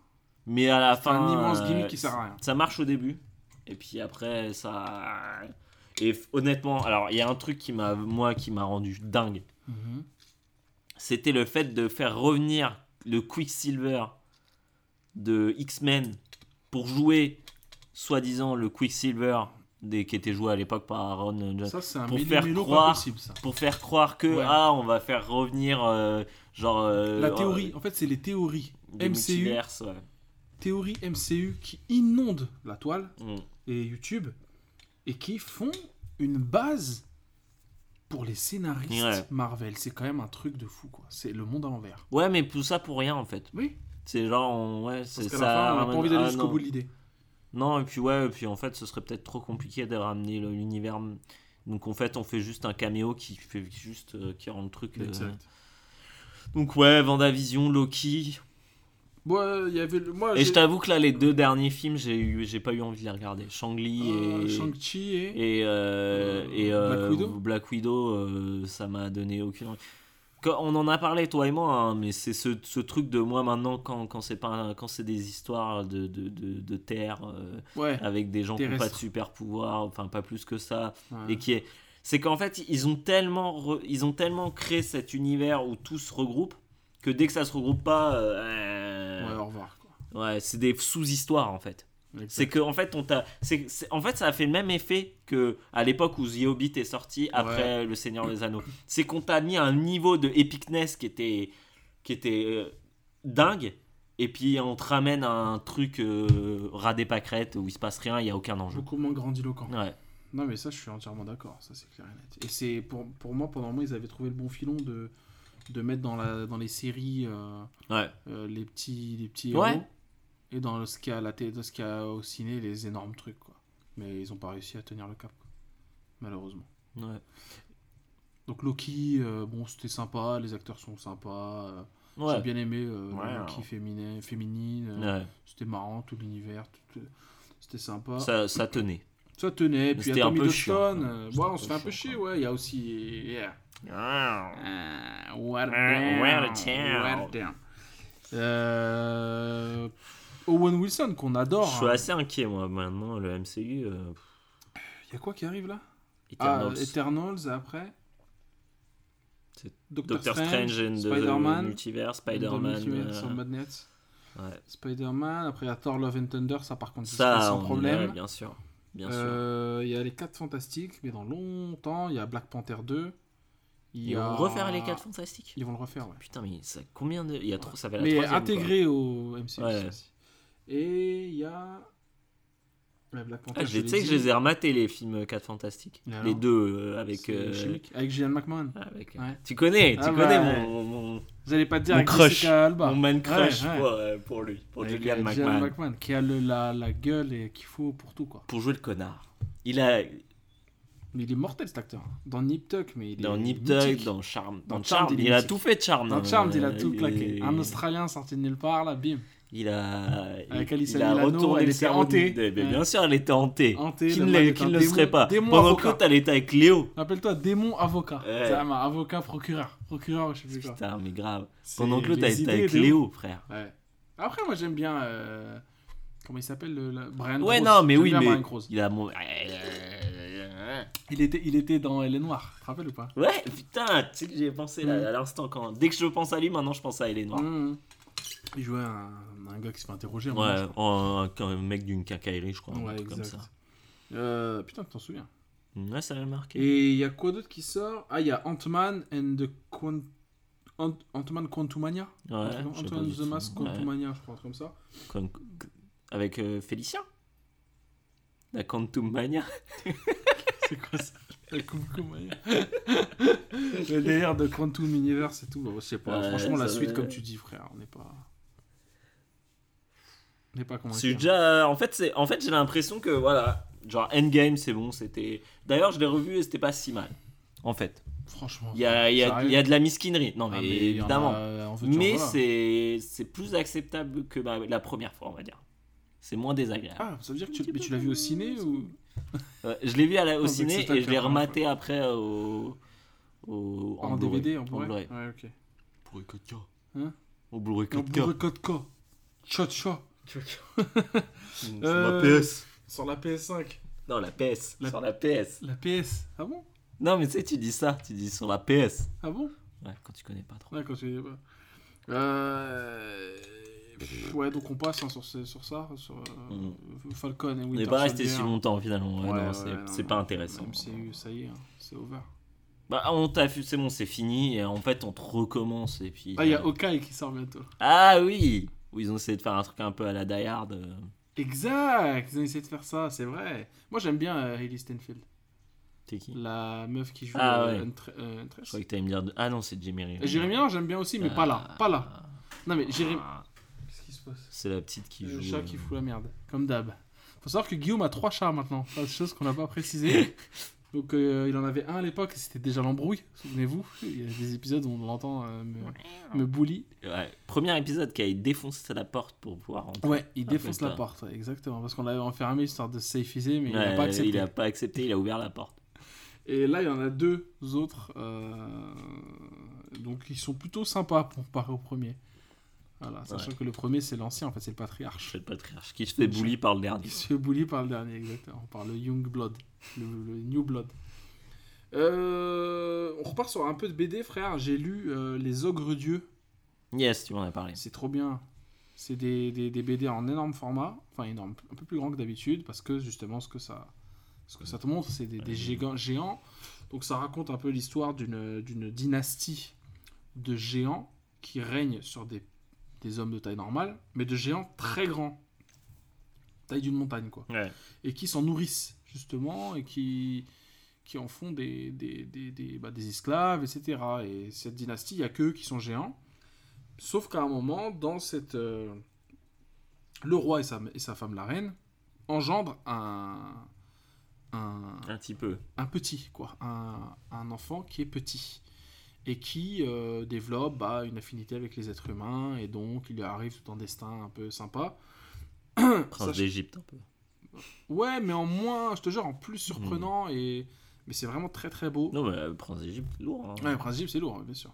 Mais à la C'est fin. un immense euh, gimmick qui sert à rien. Ça marche au début. Et puis après, ça. Et honnêtement, alors il y a un truc qui m'a, moi, qui m'a rendu dingue. Mhm. C'était le fait de faire revenir le Quicksilver de X-Men pour jouer, soi-disant, le Quicksilver des, qui était joué à l'époque par Aaron Johnson. Ça, c'est un Pour faire croire- possible, ça. Pour faire croire que, Ouais. ah, on va faire revenir, euh, genre. euh, La théorie, en fait, c'est les théories MCU, multiverses, ouais. théories MCU qui inondent la toile Mm. et YouTube et qui font une base pour les scénaristes Ouais. Marvel. C'est quand même un truc de fou, quoi. C'est le monde à l'envers. Ouais, mais tout ça pour rien en fait. Oui, C'est genre, on- ouais, c'est ça. fin, on n'a pas envie d'aller ah, jusqu'au non. bout de l'idée. Non, et puis ouais, et puis en fait, ce serait peut-être trop compliqué de ramener l'univers. Donc en fait, on fait juste un caméo qui fait juste euh, qui rend le truc. euh, Exact. Donc ouais, Vendavision, Loki. Ouais, il y avait le... moi Et je t'avoue que là, les deux derniers films, j'ai eu, j'ai pas eu envie de les regarder. Shang-Li euh, et Shang-Chi et... et euh, Euh, et euh, Black Widow Black Widow, ça m'a donné aucune. envie. Quand- on en a parlé toi et moi, hein, mais c'est ce, ce truc de moi maintenant quand, quand c'est pas quand c'est des histoires de, de, de, de terre Ouais. avec des gens qui n'ont pas de super pouvoir, enfin pas plus que ça, ouais. et qui est c'est qu'en fait ils ont tellement re- ils ont tellement créé cet univers où tout se regroupe que dès que ça se regroupe pas Ouais, au revoir, quoi. ouais, c'est des sous-histoires en fait c'est que en fait on t'a en fait ça a fait le même effet que à l'époque où The Hobbit est sorti après le Seigneur des Anneaux c'est qu'on t'a mis un niveau de epicness qui était qui était euh, dingue et puis on te ramène à un truc euh, ras des pâquerettes où il se passe rien il y a aucun enjeu Beaucoup moins grandiloquent. ouais Non, mais ça, je suis entièrement d'accord. Ça, c'est clair et net. Et c'est pour, pour moi, pendant un moment, ils avaient trouvé le bon filon de, de mettre dans, la, dans les séries euh, ouais euh, les petits, les petits Ouais. héros et dans ce qu'il y a à la télé, dans ce qu'il y a au ciné, les énormes trucs, quoi. Mais ils ont pas réussi à tenir le cap, quoi. malheureusement. ouais Donc Loki, euh, bon, c'était sympa, les acteurs sont sympas. euh, J'ai ouais, bien aimé euh, Ouais, Loki alors. féminin, féminine. ouais. C'était marrant, tout l'univers, tout, c'était sympa. Ça, ça, ça tenait tenait. Puis il y a Tommy Hiddleston. chiant. ouais, on se fait un peu chier, ouais. Il y a aussi. yeah. Ah. Euh, what down. Euh, Owen Wilson, qu'on adore. je suis hein. assez inquiet moi maintenant le MCU euh, Il y a quoi qui arrive là? Eternals. Ah, Eternals après Doctor, Doctor Strange the Spider-Man, Multiverse, Spider-Man. Multiverse euh, ouais. Spider-Man, après il y a Thor Love and Thunder, ça par contre, c'est Ça, sans on- problème. bien sûr. Bien sûr. Euh, Il y a les 4 Fantastiques, mais dans longtemps, il y a Black Panther 2. Ils a... vont refaire les 4 fantastiques Ils vont le refaire, ouais. Putain, mais ça, combien de. Il y a trop, ça fait la Mais troisième, intégré au MCU. Ouais. Et il y a. Ouais, Black. Panther. Ah, je tu sais que je les ai rematés les films 4 fantastiques. Et Les deux euh, avec. Euh, chimique. Avec Gillian McMahon. avec, euh, Ouais. Tu connais, tu Ah connais bah, mon, mon, Vous allez pas te dire Mon crush. Alba. mon man crush Ouais. Pour, euh, pour lui, pour Avec, euh, Gillian McMahon. McMahon, qui a le, la, la gueule et qu'il faut pour tout, quoi. Pour jouer le connard. Il a. Mais il est mortel, cet acteur. Dans Nip Tuck, mais il est Dans Nip Tuck, dans Charm. Dans, Dans Charm, il a tout fait de Charm. Dans. Charmed, il a tout claqué. Un Australien sorti de nulle part, là, bim. Il a, Avec il, Alyssa il a Milano, retourné elle le était hantée. Ouais. Bien sûr, elle était hantée. Hantée, Qui le ne est qui ne le serait pas démon Pendant que avocat. elle était avec Léo. Appelle-toi démon avocat. Ouais. Un avocat procureur. Procureur, je sais plus quoi. Putain, mais grave. Pendant que l'autre, elle était avec de Léo, frère. Ouais. Après, moi, j'aime bien. euh, Comment il s'appelle le, le- Brian Ouais, non, mais oui, mais. Il a Il était, il était dans Elle est noire. Tu te rappelles ou pas? Ouais, putain, tu sais que j'y ai pensé là, Mm. à l'instant. quand Dès que je pense à lui, maintenant, je pense à Hélène Noire. Mmh. Il jouait un, un gars qui se fait interroger. un Ouais, crois. un, un mec d'une quincaillerie, je crois. un Ouais, truc comme ça. Euh, putain, tu t'en souviens. Ouais, ça m'a marqué. Et il y a quoi d'autre qui sort? Ah, il y a Ant-Man and the Quant... Ant- Ant-Man Quantumania Ouais, Un Ant-Man the. Mask Ouais. Quantumania, je crois, un comme ça. Avec euh, Félicia La Quantum Mania. C'est quoi ça Mania. Le délire de Quantum Universe et tout. bon, je sais pas. Ouais, Franchement, la suite, va. comme tu dis, frère, on n'est pas. On n'est pas C'est convaincu. déjà. En fait, c'est. En fait, j'ai l'impression que voilà. Genre Endgame, c'est bon. C'était. D'ailleurs, je l'ai revu et c'était pas si mal. En fait. Franchement. Il y a, il y, a, y a de la misquinerie. Non, mais, Ah, mais a, évidemment. euh, en Mais voilà. c'est c'est plus acceptable que la, la première fois, on va dire. C'est moins désagréable. Ah, ça veut dire que tu, tu l'as vu au ciné ou Ouais, je l'ai vu à la- au donc ciné et je l'ai rematé après euh, au, au en. DVD en En Blu-ray. Ouais, ok. Blu-ray 4K. Hein Au Blu-ray En 4K. Blu-ray 4K. Cha cha. Sur Euh, la PS. Sur la PS5. Non, la PS. La- Sur la PS. La PS. Ah bon? Non, mais tu sais, tu dis ça. Tu dis sur la PS. Ah bon? Ouais, quand tu connais pas trop. Ouais, quand tu Euh... pff, Ouais, donc on passe hein, sur, sur ça, sur euh, Falcon et On Winter n'est pas resté si longtemps finalement. Ouais, Ouais, c'est c'est pas intéressant. MCU, ça y est, hein, c'est over. Bah, on t'a c'est bon, c'est fini. Et en fait, on te recommence. Et puis. Ah, il y a euh, Hawkeye qui sort bientôt. Ah oui Où ils ont essayé de faire un truc un peu à la Die Hard. euh. Exact, ils ont essayé de faire ça, c'est vrai. Moi j'aime bien euh, Steinfeld, T'es qui? La meuf qui joue Ah, euh, ouais. Euh. Je croyais que t'allais me dire. de- Ah non, c'est Jimmy Renner. Renner, j'aime bien aussi, mais pas là, pas là. Non mais Jérémy... Se passe C'est la petite qui Le joue. chat euh, qui fout la merde, comme d'hab. Faut savoir que Guillaume a trois chats maintenant, chose qu'on n'a pas précisé. Donc euh, il en avait un à l'époque, c'était déjà l'embrouille, souvenez-vous. Il y a des épisodes où on l'entend euh, me, me bully. Ouais. Premier épisode qui a défoncé la porte pour pouvoir rentrer. Ouais, il défonce la porte, ouais, exactement, parce qu'on l'avait enfermé histoire de safiser, mais il n'a pas accepté. il a pas accepté, il a ouvert la porte. Et là, il y en a deux autres, euh, donc ils sont plutôt sympas pour comparer au premier. Voilà, sachant que le premier c'est l'ancien, en fait c'est le patriarche. C'est le patriarche qui se fait bully par le dernier. Il se fait bully par le dernier, exactement, par le Young Blood, le, le New Blood. Euh, on repart sur un peu de BD, frère. J'ai lu euh, Les Ogres Dieux. Yes, tu m'en as parlé. C'est trop bien. C'est des, des, des BD en énorme format, enfin énorme, un peu plus grand que d'habitude, parce que justement ce que ça, ce que ça te montre, c'est des, des géants, géants. Donc ça raconte un peu l'histoire d'une d'une dynastie de géants qui règnent sur des, des hommes de taille normale, mais de géants très grands, taille d'une montagne quoi Ouais. et qui s'en nourrissent justement et qui, qui en font des, des, des, des, bah, des esclaves, etc. Et cette dynastie, il n'y a qu'eux qui sont géants. Sauf qu'à un moment, dans cette... euh, le roi et sa, et sa femme, la reine, engendrent un, un, Un petit peu. un petit, quoi. Un, un enfant qui est petit. Et qui euh, développe bah, une affinité avec les êtres humains. Et donc, il lui arrive tout un destin un peu sympa. Prince d'Égypte un peu. Ouais, mais en moins, je te jure, en plus surprenant et mais c'est vraiment très très beau. Non, mais euh, Prince d'Égypte, lourd. hein. Ouais, le principe c'est lourd, bien sûr.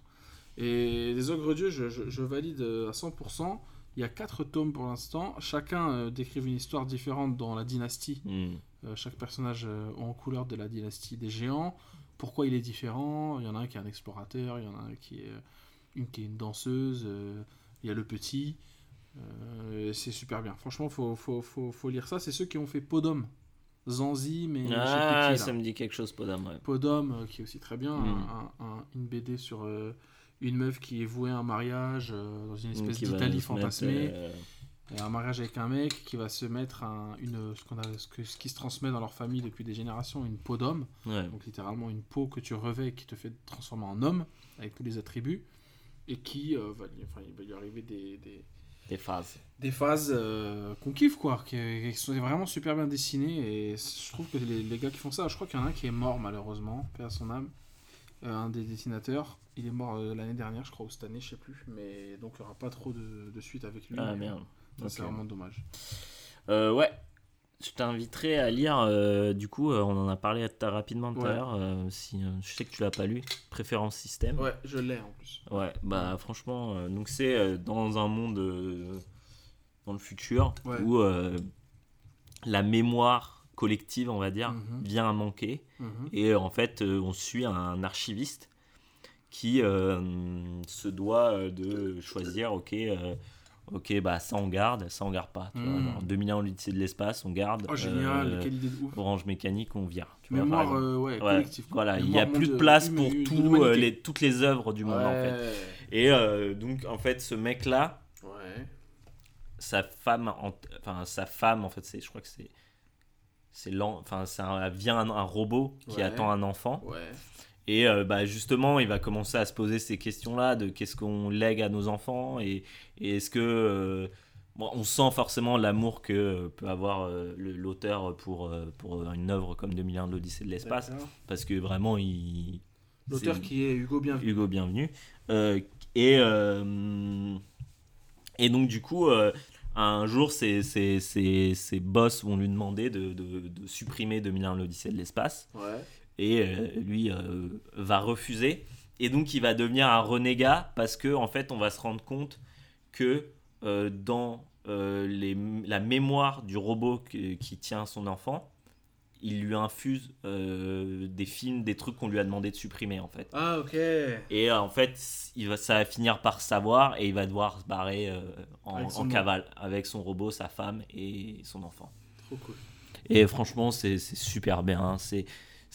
Et les ogres dieux, je, je- je valide euh, à 100%. Il y a quatre tomes pour l'instant. Chacun euh, décrivent une histoire différente dans la dynastie. Hmm. Euh, chaque personnage euh, en couleur de la dynastie des géants. Pourquoi il est différent Il y en a un qui est un explorateur, il y en a un qui est euh, une qui est une danseuse. euh, il y a le petit. Euh, c'est super bien. Franchement, faut, faut, faut, faut lire ça. C'est ceux qui ont fait Podom, Zanzi, mais Ah, ça me dit quelque chose, Podam. Ouais. Podom, qui est aussi très bien, Mm. un- un- un- une BD sur une meuf qui est vouée à un mariage dans une espèce d'Italie mettre, fantasmée, et un mariage avec un mec qui va se mettre un, une, ce, qu'on a, ce, que- ce qui se transmet dans leur famille depuis des générations, une peau d'homme, ouais. donc littéralement une peau que tu revais et qui te fait transformer en homme, avec tous les attributs, et qui euh, va, lui- enfin, il va lui arriver des, des, Des phases. des phases euh, qu'on kiffe quoi, qui, qui sont vraiment super bien dessinées et je trouve que les, les gars qui font ça, je crois qu'il y en a un qui est mort malheureusement, paix à son âme, Euh, un des dessinateurs, il est mort euh, l'année dernière je crois ou cette année je sais plus, mais donc il n'y aura pas trop de, de suite avec lui. Ah, merde. C'est vraiment dommage. Euh, ouais. Je t'inviterai à lire, euh, du coup, euh, on en a parlé rapidement tout à l'heure. si, je sais que tu l'as pas lu. Préférence système. Ouais, je l'ai en plus. Ouais, bah franchement, donc c'est dans un monde dans le futur Ouais. où la mémoire collective, on va dire, Mhm. vient à manquer. Mhm. Et en fait, on suit un archiviste qui se doit de choisir, ok, ok, bah ça on garde, ça on garde pas. Tu vois, Mhm. genre 2000 ans l'Odyssée de l'espace, on garde. Oh génial, euh, quelle idée de ouf. Orange mécanique, on vire. Tu vois, Mémoire exemple. euh, ouais, Ouais, voilà, il n'y a plus de place pour tout, euh, les, toutes les œuvres du monde en fait. Ouais. Et euh, donc en fait, ce mec-là, Ouais. sa femme, en- enfin sa femme en fait, c'est, je crois que c'est, c'est l'en- enfin ça vient un, un robot qui Ouais. attend un enfant Ouais. Et euh, bah, justement il va commencer à se poser ces questions là de qu'est-ce qu'on lègue à nos enfants et, et est-ce que euh, bon, on sent forcément l'amour que euh, peut avoir euh, l'auteur pour pour une œuvre comme 2001 de l'Odyssée de l'espace parce que vraiment il L'auteur qui est Hugo Bienvenu. Hugo Bienvenu. Et, et donc, du coup, un jour, ses, ses, ses- ses boss vont lui demander de, de- de supprimer 2001 l'Odyssée de l'espace. Ouais. Et euh, lui euh, va refuser. Et donc, il va devenir un renégat parce que, en fait, on va se rendre compte que euh, dans euh, les, la mémoire du robot qui tient son enfant, il lui infuse euh, des films, des trucs qu'on lui a demandé de supprimer, en fait. Ah, ok. Et en fait, il va, ça va finir par savoir et il va devoir se barrer en, cavale avec son robot, sa femme et son enfant. Trop cool. Et franchement, c'est c'est super bien. C'est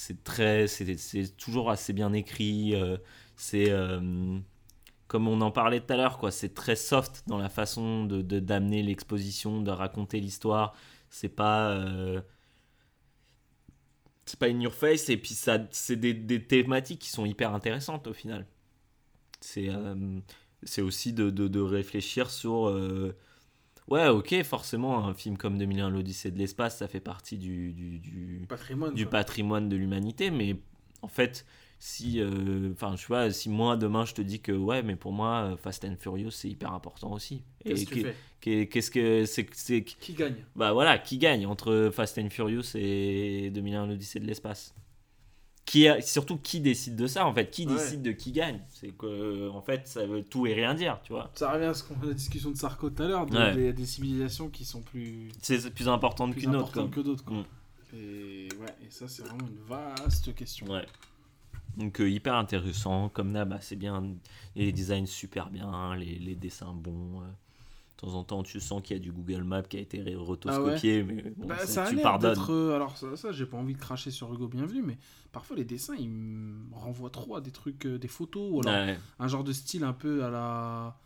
c'est très, c'est toujours assez bien écrit. euh, c'est euh, comme on en parlait tout à l'heure, quoi. C'est très soft dans la façon de d'amener l'exposition, de raconter l'histoire. C'est pas euh, c'est pas in your face et puis ça c'est des, des thématiques qui sont hyper intéressantes au final. C'est c'est aussi de, de, réfléchir sur ouais ok forcément un film comme 2001 l'Odyssée de l'espace ça fait partie du, du, du, Patrimoine. du quoi. patrimoine de l'humanité mais en fait si euh, enfin je vois si moi demain je te dis que ouais mais pour moi Fast and Furious c'est hyper important aussi Qu'est-ce et que qu'est-ce que c'est c'est Qui gagne? Bah voilà, qui gagne entre Fast and Furious et 2001 l'Odyssée de l'espace qui a, Surtout qui décide de ça en fait Qui Ouais. décide de qui gagne C'est que en fait ça veut tout et rien dire, tu vois. Ça revient à ce qu'on a la discussion de Sarko tout à l'heure, de- Ouais. des, des civilisations qui sont plus, C'est plus importante plus qu'une autre. importantes que d'autres. quoi. Mm. Et ouais, et ça c'est vraiment une vaste question. Ouais. Donc euh, hyper intéressant, comme d'hab, bah, c'est bien, les designs super bien, les, les dessins bons. euh. De temps en temps, tu sens qu'il y a du Google Maps qui a été rotoscopié, mais bon, Bah, ça, ça tu pardonnes. euh, alors, ça, ça, j'ai pas envie de cracher sur Hugo Bienvenu, mais parfois les dessins ils me renvoient trop à des trucs, euh, des photos, ou alors Ouais. un genre de style un peu à la.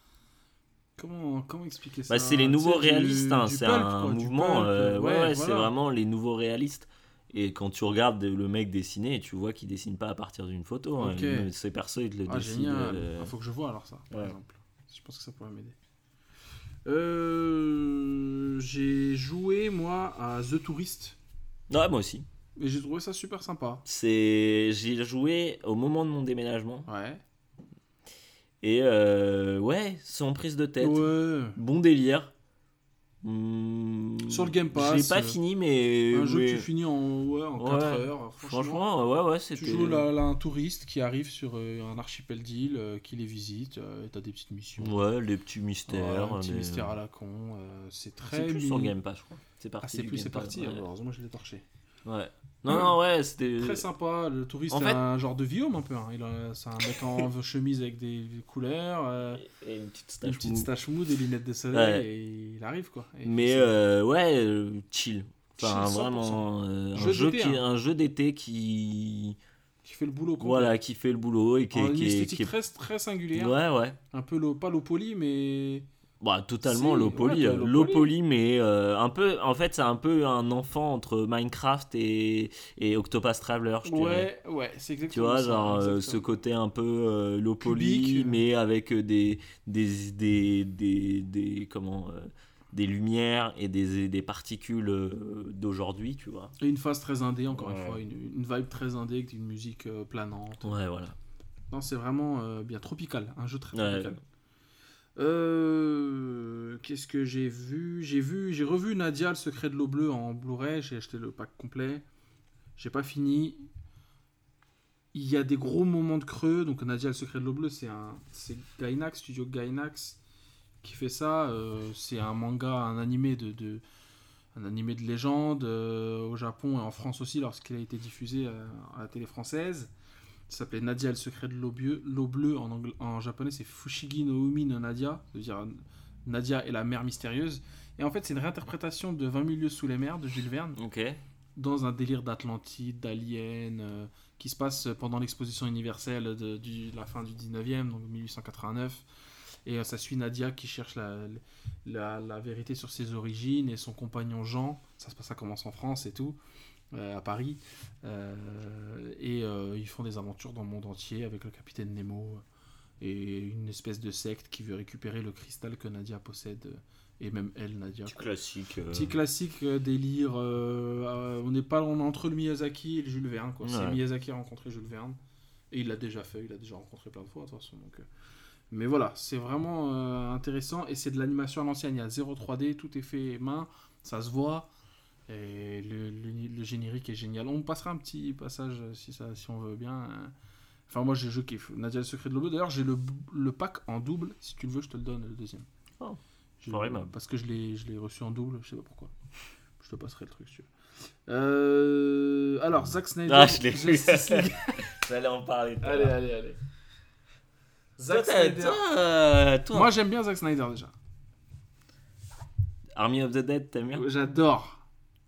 Comment, comment expliquer ça Bah, c'est les nouveaux réalistes, hein, c'est un quoi, mouvement. pulp, euh, ouais, ouais, c'est vraiment les nouveaux réalistes. Et quand tu regardes le mec dessiner, tu vois qu'il dessine pas à partir d'une photo. hein. Ok. Il- Ces persos, ils te le Ah, dessinent. euh, Ah, faut que je vois alors ça, par exemple. Je pense que ça pourrait m'aider. Euh, j'ai joué moi à The Tourist Ouais, moi aussi. et j'ai trouvé ça super sympa. C'est, j'ai joué au moment de mon déménagement. Ouais. Et euh, ouais, sans prise de tête. Ouais. Bon délire. Hmm, Sur le Game Pass, l'ai pas euh, fini, mais. Un jeu mais- que tu finis en, ouais, en Ouais. 4 heures. Franchement, Franchement, ouais, ouais, c'était. tu joues là, là, un touriste qui arrive sur euh, un archipel d'îles, euh, qui les visite, euh, et t'as des petites missions. Ouais, les petits mystères. Ouais, un petit mais- mystère à la con. c'est très. C'est plus sur mignon. Game Pass, je crois. C'est Ah, parti. c'est du plus, c'est parti. Heureusement, je l'ai torché. Ouais. Non, non, ouais, c'était. Très sympa, le touriste En c'est fait- un genre de Guillaume un peu. hein. Il a- C'est un mec en chemise avec des couleurs, euh, Et une petite une stache petite mou. stache mou, des lunettes de soleil, Ouais. et il arrive quoi. Et Mais euh, ouais, euh, chill. Enfin, Chill, 100%. vraiment, euh, un, Jeu jeu d'été, qui, hein. un jeu d'été qui, qui fait le boulot complet. voilà, qui fait le boulot et qui, En est- une qui est- esthétique qui est- très, très singulière. ouais, ouais. Un peu low, pas low poly, mais. Bah, totalement Si, ouais, euh, mais euh, un peu, en fait, c'est un peu un enfant entre Minecraft et, et Octopus Traveler, je dirais. Ouais, c'est Tu exactement vois, ça, genre euh, ce côté un peu euh, low poly, Cubique. mais avec des, des, des, des, des- comment, des lumières et des, des particules d'aujourd'hui, tu vois. Et une phase très indé, encore Ouais. une fois, une, une vibe très indé avec une musique planante. Ouais, voilà. Non, c'est vraiment euh, bien tropical, un jeu très Ouais. tropical. Euh, Qu'est-ce que j'ai vu? J'ai vu, j'ai revu Nadia, le secret de l'eau bleue en Blu-ray. J'ai acheté le pack complet. J'ai pas fini. Il y a des gros moments de creux. Donc Nadia, le secret de l'eau bleue, c'est un, Gainax, studio Gainax, qui fait ça. Euh, c'est un manga, un animé de, un animé de légende euh, au Japon et en France aussi lorsqu'il a été diffusé à la télé française. Ça s'appelait Nadia, le secret de l'eau bleue. L'eau bleue en, en japonais, c'est Fushigi no Umi no Nadia, c'est-à-dire Nadia et la mer mystérieuse. Et en fait, c'est une réinterprétation de 20 milieux sous les mers de Jules Verne Ok. dans un délire d'Atlantide, d'Alien, euh, qui se passe pendant l'exposition universelle de, la fin du 19e, donc 1889. Et euh, ça suit Nadia qui cherche la, la, la vérité sur ses origines et son compagnon Jean. Ça, se passe, ça commence en France et tout, euh, à Paris. Euh, et euh, ils font des aventures dans le monde entier avec le capitaine Nemo et une espèce de secte qui veut récupérer le cristal que Nadia possède. euh, Et même elle, Nadia. Petit quoi. classique. euh, Petit classique euh, délire. euh, euh, on n'est pas on est entre le Miyazaki et le Jules Verne. quoi. C'est. Miyazaki a rencontré Jules Verne. Et il l'a déjà fait, il l'a déjà rencontré plein de fois de toute façon. Donc, euh. Mais voilà, c'est vraiment euh, intéressant. Et c'est de l'animation à l'ancienne. Il y a 0 3D, tout est fait main, ça se voit. Et le, le- le générique est génial. On passera un petit passage euh, si, ça, si on veut bien. euh. Enfin, moi je, je kiffe. Nadia le secret de l'eau. D'ailleurs, j'ai le, le pack en double. Si tu le veux, je te le donne, le deuxième. Oh, parce que je l'ai je l'ai reçu en double, je sais pas pourquoi. Je te passerai le truc, si tu veux. Euh, alors, Zack Snyder. Ah, je l'ai vu. J'allais en parler. allez, allez, allez. Zack Snyder. toi, toi, Moi, j'aime bien Zack Snyder déjà. Army of the Dead, t'aimes bien? J'adore.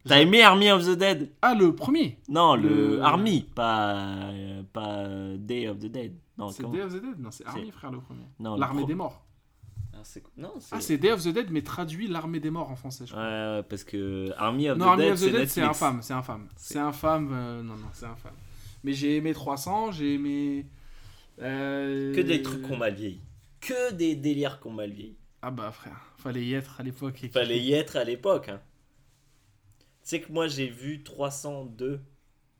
T'as aimé Army of the Dead? Ah, le premier Non, le, Le- Army, pas, euh, pas Day of the Dead. C'est comment Day of the Dead? Non, c'est Army, frère, le premier. L'armée pro- des morts. Ah, c'est. Ah, c'est Day of the Dead, mais traduit l'armée des morts en français, je crois. ouais, parce que Army of non, the Army Dead, of the c'est Dead, c'est infâme, c'est infâme. C'est- C'est infâme, euh, non, non, c'est infâme. Mais j'ai aimé 300, j'ai aimé... euh, Que des trucs qu'on mal vieilli. Que des délires qu'on mal vieilli. Ah bah frère, fallait y être à l'époque. Fallait y être à l'époque. Hein. Tu sais que moi j'ai vu 302,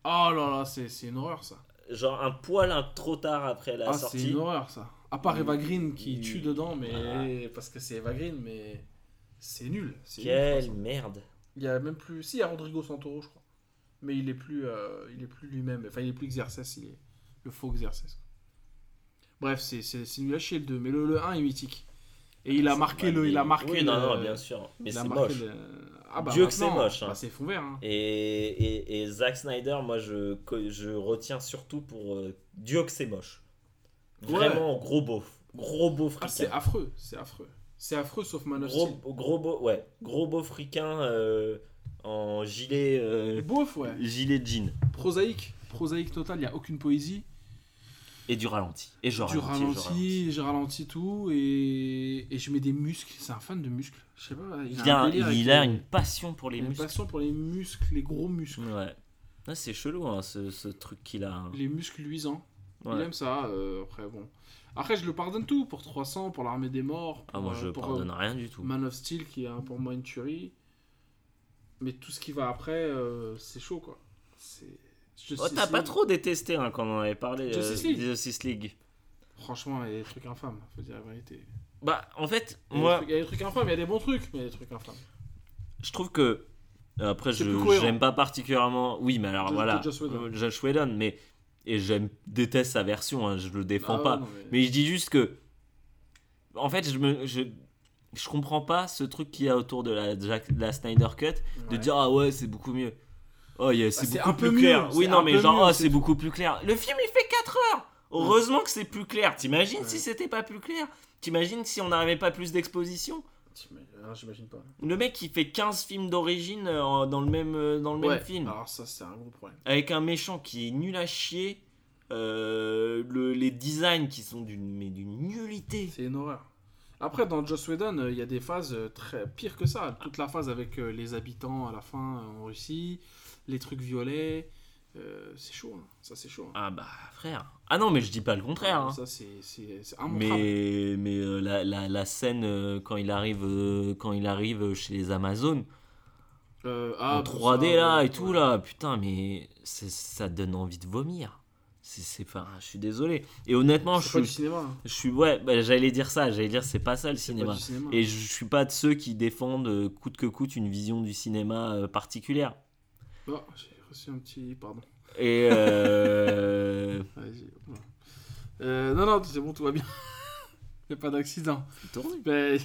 Oh là là, c'est c'est une horreur ça. genre un poil un trop tard après la ah, c'est sortie. une horreur ça. À part Eva Green qui Mm. tue dedans, mais Ah. parce que c'est Eva Green, mais c'est nul. c'est nul, Quelle 300. merde. Il y a même plus. Si, il y a Rodrigo Santoro, je crois. Mais il est plus, euh, il est plus lui-même. Enfin, il est plus Xerxes, il est le faux Xerxes. Bref, c'est c'est c'est nul à chier le 2, mais le, le 1 est mythique. Et il a C'est marqué le, il a marqué Oui, le- non, non, bien sûr. Mais il a c'est marqué moche. le- Ah bah Dieu que c'est moche, hein. bah, c'est fond vert. hein. Et, et, et Zack Snyder, moi je, retiens surtout pour euh, Dieu que c'est moche. Vraiment gros beauf. Gros beau Ah, c'est fricain. affreux, c'est affreux. C'est affreux sauf Man of gros, Steel. gros beau, ouais. Gros beau fricain euh, en gilet, euh, Beauf, ouais. gilet jean. Prosaïque, prosaïque total, il n'y a aucune poésie. Et du ralenti. Et je du ralentis. et je ralentis. ralenti, je ralentis tout et, et je mets des muscles. C'est un fan de muscles. Je sais pas. Il Il a, un il a une passion pour les il a une muscles. passion pour les muscles, les gros muscles. Ouais. Ah, c'est chelou hein, ce, ce truc qu'il a. hein. Les muscles luisants. Il Ouais. aime ça. euh, après, bon. Après, je le pardonne tout. Pour 300, pour l'armée des morts. Ah, Pour, moi euh, je pour, pardonne euh, rien du tout. Man of Steel, qui est pour moi une tuerie. Mais tout ce qui va après, euh, c'est chaud, quoi. C'est. Oh, t'as pas trop détesté hein, quand on en avait parlé. Justice League. Justice League. Franchement, il y a des trucs infâmes, faut dire la vérité. Bah, en fait, Il moi, trucs- il y a des trucs infâmes, il y a des bons trucs, mais il y a des trucs infâmes. je trouve que. Après, je j'aime pas particulièrement. Oui, mais alors voilà. de Joss Whedon. euh, Joss Whedon, mais. Et j'aime, déteste sa version, hein, je le défends Ah ouais, pas. non, Mais je dis juste que. En fait, je me. Je, je comprends pas ce truc qu'il y a autour de la, Jack- de la Snyder Cut de dire ah ouais, c'est beaucoup mieux. Oh, yeah, c'est beaucoup un peu plus clair. mieux, Oui, non, mais genre, oh, c'est beaucoup plus clair. Le film, il fait 4 heures. Heureusement que c'est plus clair. T'imagines Ouais. si c'était pas plus clair? T'imagines si on n'arrivait pas plus d'exposition? J'imagine pas. Le mec, il fait 15 films d'origine euh, dans le même, euh, dans le même film. Alors ça, c'est un gros problème. Avec un méchant qui est nul à chier. euh, le- les designs qui sont d'une nullité. C'est une horreur. Après, dans Joss Whedon, il y a des phases très pires que ça. Toute la phase avec les habitants à la fin en Russie, les trucs violets, euh, c'est chaud. hein. Ça, c'est chaud. hein. Ah bah frère. Ah non mais je dis pas le contraire. hein. Ça, c'est. Mais, mais euh, la, la, la scène euh, quand il arrive quand il arrive chez les Amazones ah, en bon, 3D ça, là ouais, et tout ouais. là putain mais ça donne envie de vomir. C'est enfin je suis désolé. Et honnêtement je C'est pas du suis cinéma. je suis ouais bah, j'allais dire ça j'allais dire c'est pas ça le cinéma. pas. Et je suis pas de ceux qui défendent coûte que coûte une vision du cinéma particulière. Oh, j'ai reçu un petit. Pardon. Et euh... Euh, non, non, c'est bon, tout va bien. Il n'y a pas d'accident. tourne. Mais...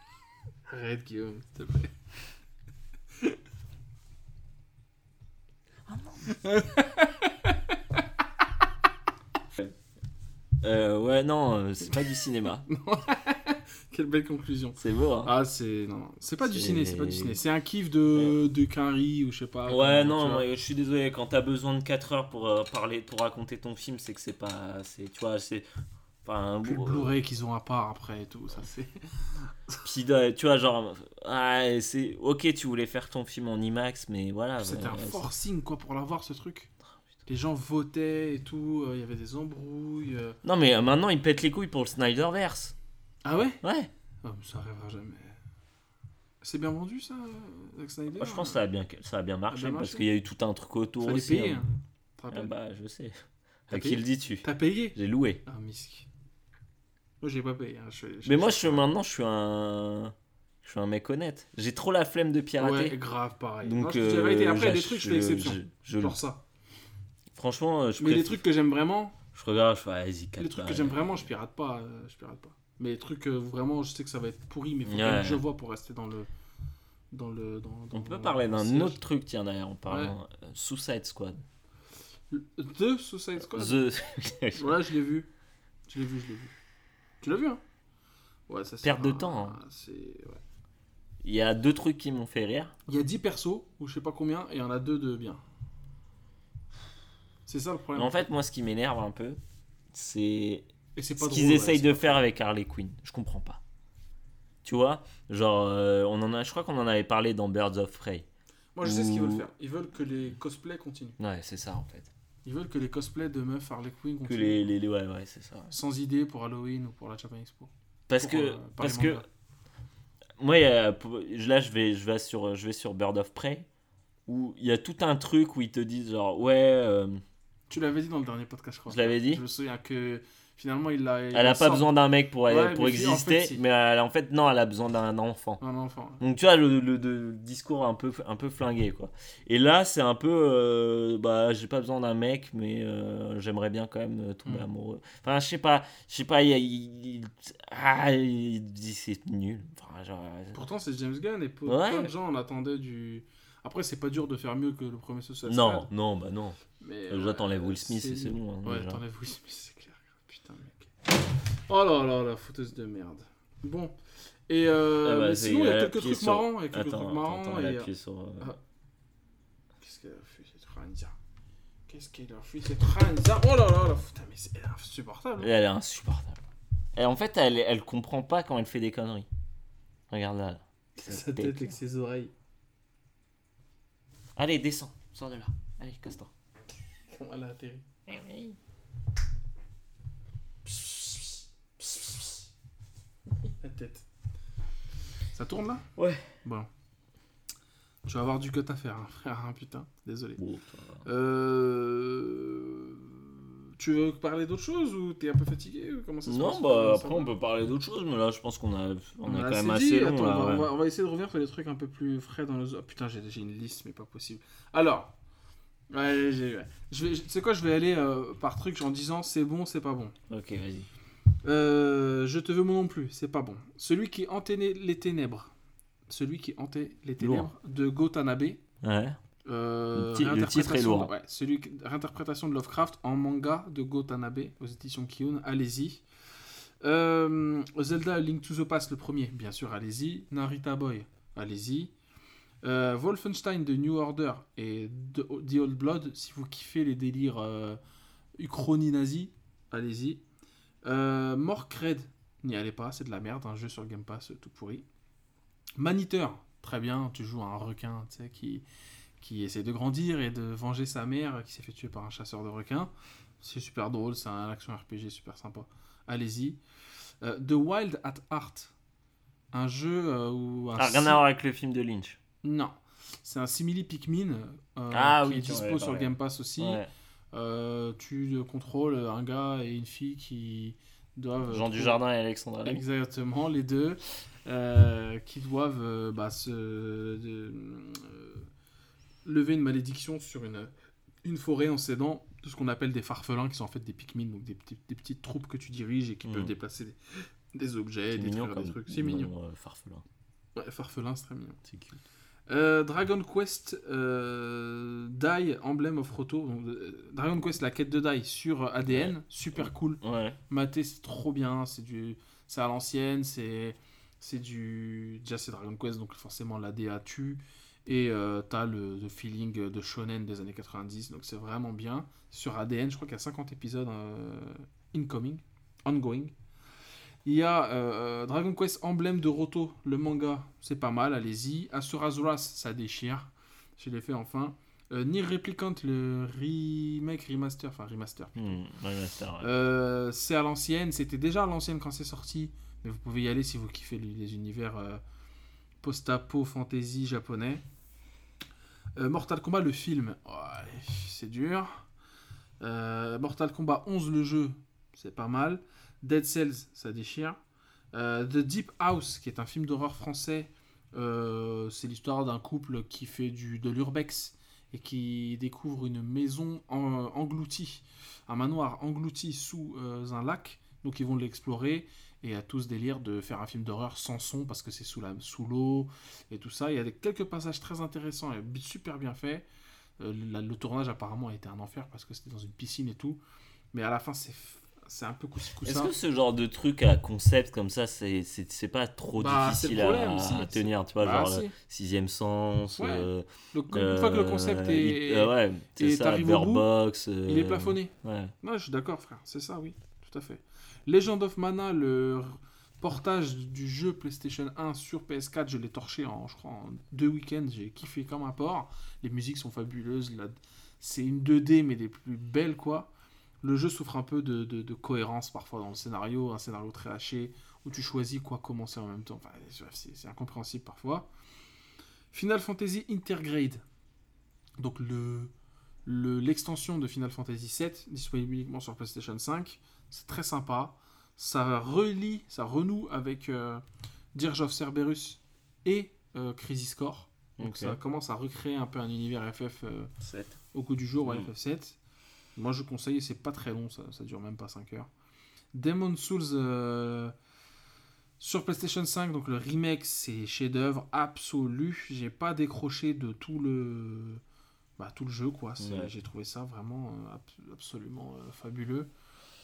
Arrête, Guillaume, s'il te plaît. Euh, ouais non euh, c'est pas du cinéma. Quelle belle conclusion. C'est beau hein. Ah, c'est. Non, non. c'est pas du ciné, c'est pas du ciné. C'est un kiff de, de Quinry ou je sais pas. Ouais, comment, non, je suis désolé. Quand t'as besoin de 4 heures pour euh, parler, pour raconter ton film, c'est que c'est pas, c'est, tu vois, c'est, Enfin, Puis le bon, Blu-ray qu'ils ont à part après et tout, ça c'est. Puis tu vois, genre, ah, c'est ok, tu voulais faire ton film en IMAX, mais voilà. C'était ouais, un forcing quoi pour l'avoir ce truc. Les gens votaient et tout, euh, il y avait des embrouilles. euh. Non, mais euh, maintenant, ils pètent les couilles pour le Snyderverse. Ah ouais? Ouais, Ah, mais Ça arrivera jamais. C'est bien vendu ça, euh, Zack Snyder moi je pense que ça a bien, ça a bien marché, bien parce marché. qu'il y a eu tout un truc autour Fallait aussi. payer. hein. hein. Ah bah, je sais. À qui le dis-tu? T'as payé? J'ai loué. Ah, misque. Moi j'ai pas payé. hein, je fais- je- Mais moi, je- suis maintenant, je suis un. Je suis un mec honnête. J'ai trop la flemme de pirater. Ouais, grave, pareil. Donc, Non, je te dis la vérité, euh, après, des trucs, je fais exception. je- Genre ça. Franchement, euh, je Mais les préfère- trucs que j'aime vraiment, Je regarde, je fais, vas-y, les trucs que j'aime vraiment, je pirate pas. euh, je pirate pas. Mais les trucs euh, vraiment, je sais que ça va être pourri, mais faut Ouais. que je vois pour rester dans le. Dans le. Dans, dans On peut le- parler d'un autre truc, tiens, d'ailleurs, en parlant. euh, Suicide Squad. The Suicide Squad? The. Ouais, je l'ai vu. Je l'ai vu, je l'ai vu. Tu l'as vu, hein? Ouais, ça Perte de temps, hein. c'est- ouais. Il y a deux trucs qui m'ont fait rire. Il y a 10 persos, ou je sais pas combien, et il y en a deux de bien. C'est ça le Mais problème. en fait, moi, ce qui m'énerve un peu, c'est et c'est ce qu'ils essayent ouais, de faire avec Harley Quinn. Je comprends pas. Tu vois Genre, euh, on en a, je crois qu'on en avait parlé dans Birds of Prey. Moi, je sais ce qu'ils veulent faire. Ils veulent que les cosplays continuent. Ouais, c'est ça, en fait. Ils veulent que les cosplays de meufs Harley Quinn Que continuent. les, les, les- Ouais, ouais, c'est ça. Sans idée pour Halloween ou pour la Japan Expo. Parce Pour, que, euh, par parce que moi, a- là, je vais, je, vais sur, je vais sur Bird of Prey, où il y a tout un truc où ils te disent, genre, ouais, euh, Tu l'avais dit dans le dernier podcast, je crois. je l'avais dit. Je me souviens que finalement, il l'a. Elle a pas besoin d'un mec pour, Ouais, pour mais si, en exister, fait, si. mais elle- en fait, non, elle a besoin d'un enfant. Un enfant. Donc tu vois le, le- le discours un peu un peu flingué quoi. Et là c'est un peu euh, bah j'ai pas besoin d'un mec mais euh, j'aimerais bien quand même euh, tomber Mm. amoureux. Enfin je sais pas je sais pas il, ah, il dit c'est nul. Enfin, genre, euh, Pourtant, c'est James Gunn et peu- Ouais. plein de gens en attendaient du. Après, c'est pas dur de faire mieux que le premier Suicide non non bah non. Mais Déjà, t'enlèves Will Smith c'est et c'est nul. bon, hein, ouais, t'enlèves Will Smith, c'est clair. Putain, mec. Oh là là, la fouteuse de merde. Bon. Et euh, Ah bah, mais sinon, il y a elle a quelques trucs sur- marrants. Il y a quelques Attends trucs marrants. attends elle a et, euh, sur. euh, Ah. Qu'est-ce qu'elle a fait cette Ranza Qu'est-ce qu'elle a fait cette Ranza Oh là là, la putain, mais c'est insupportable. hein. Elle est insupportable. Et en fait elle elle comprend pas quand elle fait des conneries. Regarde là. là. Sa tête avec ses oreilles. Allez descends sors de là. Allez casse-toi. Comment elle a atterri La tête. Ça tourne là? Ouais. Bon. Tu vas avoir du cut à faire, hein, frère, hein, putain. Désolé. Bon. Euh... Tu veux parler d'autre chose ou t'es un peu fatigué ou Comment ça se Non, passe bah Ça après on peut parler d'autre chose, mais là je pense qu'on a, on On a quand même assez dit. long. Attends, là, on, va, ouais. on va- on va essayer de revenir sur des trucs un peu plus frais dans le. Oh, putain, j'ai une liste, mais pas possible. Alors, ouais, j'ai- ouais. je vais, tu sais quoi, je vais aller euh, par truc en disant c'est bon, c'est pas bon. Ok, vas-y. Euh, je te veux moi non plus, c'est pas bon. Celui qui hantait les ténèbres. Celui qui hantait les ténèbres de Gotanabe. Ouais. Euh, Le le titre est lourd. ouais, celui qui- réinterprétation de Lovecraft en manga de Gotanabe aux éditions Kiun. Allez-y. Euh, Zelda Link to the Past, le premier, bien sûr, allez-y. Narita Boy, allez-y. Euh, Wolfenstein de New Order et The, The Old Blood, si vous kiffez les délires euh, uchronie nazi, allez-y. Euh, Morkred, n'y allez pas, c'est de la merde, un jeu sur Game Pass tout pourri. Maniteur, très bien, tu joues à un requin, qui, qui essaie de grandir et de venger sa mère qui s'est fait tuer par un chasseur de requins. C'est super drôle, c'est un action RPG super sympa. Allez-y. Euh, The Wild at Heart, un jeu euh, où un Ah, rien à voir avec le film de Lynch. Non, c'est un simili Pikmin euh, Ah qui oui, est dispo sur. Game Pass aussi. Ouais. Euh, tu contrôles un gars et une fille qui doivent Jean trouver- Dujardin et Alexandre Alang. Exactement, les deux, euh, qui doivent euh, bah, se, de- lever une malédiction sur une, une forêt en s'aidant de ce qu'on appelle des farfelins, qui sont en fait des Pikmin, donc des, des petites troupes que tu diriges et qui peuvent déplacer des, des objets, mignon des trucs. C'est mignon. euh, farfelin. Ouais, farfelin, c'est très mignon. C'est cute. Euh, Dragon Quest euh, Die Emblem of Roto. Euh, Dragon Quest, la quête de Die sur ADN, super cool. Ouais. Maté, c'est trop bien. C'est du, c'est à l'ancienne. C'est, c'est du. Déjà, c'est Dragon Quest, donc forcément la DA tue. Et euh, t'as le, le feeling de shonen des années 90, donc c'est vraiment bien. Sur ADN, je crois qu'il y a 50 épisodes incoming. ongoing. Il y a euh, Dragon Quest Emblème de Roto, le manga, c'est pas mal, allez-y. Asura's Wrath, ça déchire. Je l'ai fait enfin. Euh, Nier Replicant, le remake, remaster, enfin remaster. Hmm, ouais. Euh, c'est à l'ancienne, c'était déjà à l'ancienne quand c'est sorti, mais vous pouvez y aller si vous kiffez les, univers post-apo, fantasy japonais. Mortal Kombat, le film, ouais, c'est dur. Mortal Kombat 11, le jeu, c'est pas mal. Dead Cells, ça déchire. Euh, The Deep House, qui est un film d'horreur français, euh, c'est l'histoire d'un couple qui fait du, de l'urbex et qui découvre une maison en- engloutie, un manoir englouti sous euh, un lac. Donc ils vont l'explorer et a tout ce délire de faire un film d'horreur sans son parce que c'est sous la- sous l'eau et tout ça. Il y a des, quelques passages très intéressants et super bien faits. Le tournage apparemment a été un enfer parce que c'était dans une piscine et tout. Mais à la fin c'est c'est un peu coup Est-ce que ce genre de truc à concept comme ça, c'est c'est c'est pas trop Bah, difficile problème, à, si, à tenir, tu vois, Bah, genre si. le sixième sens. Ouais. euh, Le- une fois que le concept euh, est, euh, ouais, c'est et ça, t'arrives au bout, Bird-Box, il est euh, plafonné. Ouais. Ouais, je suis d'accord, frère. C'est ça, oui. Tout à fait. Legend of Mana, le portage du jeu PlayStation 1 sur PS4, je l'ai torché en, je crois, en deux week-ends. J'ai kiffé comme un porc. Les musiques sont fabuleuses. la- C'est une 2D, mais des plus belles, quoi. Le jeu souffre un peu de, de- de cohérence parfois dans le scénario, un scénario très haché, où tu choisis quoi commencer en même temps. Enfin, c'est c'est incompréhensible parfois. Final Fantasy Intergrade. Donc le le- l'extension de Final Fantasy VII, disponible uniquement sur PlayStation 5. C'est très sympa. Ça relie, ça renoue avec euh, Dirge of Cerberus et euh, Crisis Core. Donc ça commence à recréer un peu un univers FF euh, au goût du jour, ouais, Mm. FF7. Moi je conseille, c'est pas très long, ça, ça dure même pas 5 heures. Demon Souls euh, sur PlayStation 5, donc le remake, c'est chef-d'œuvre absolu. J'ai pas décroché de tout le, bah, tout le jeu, quoi. Ouais. J'ai trouvé ça vraiment euh, ab- absolument euh, fabuleux.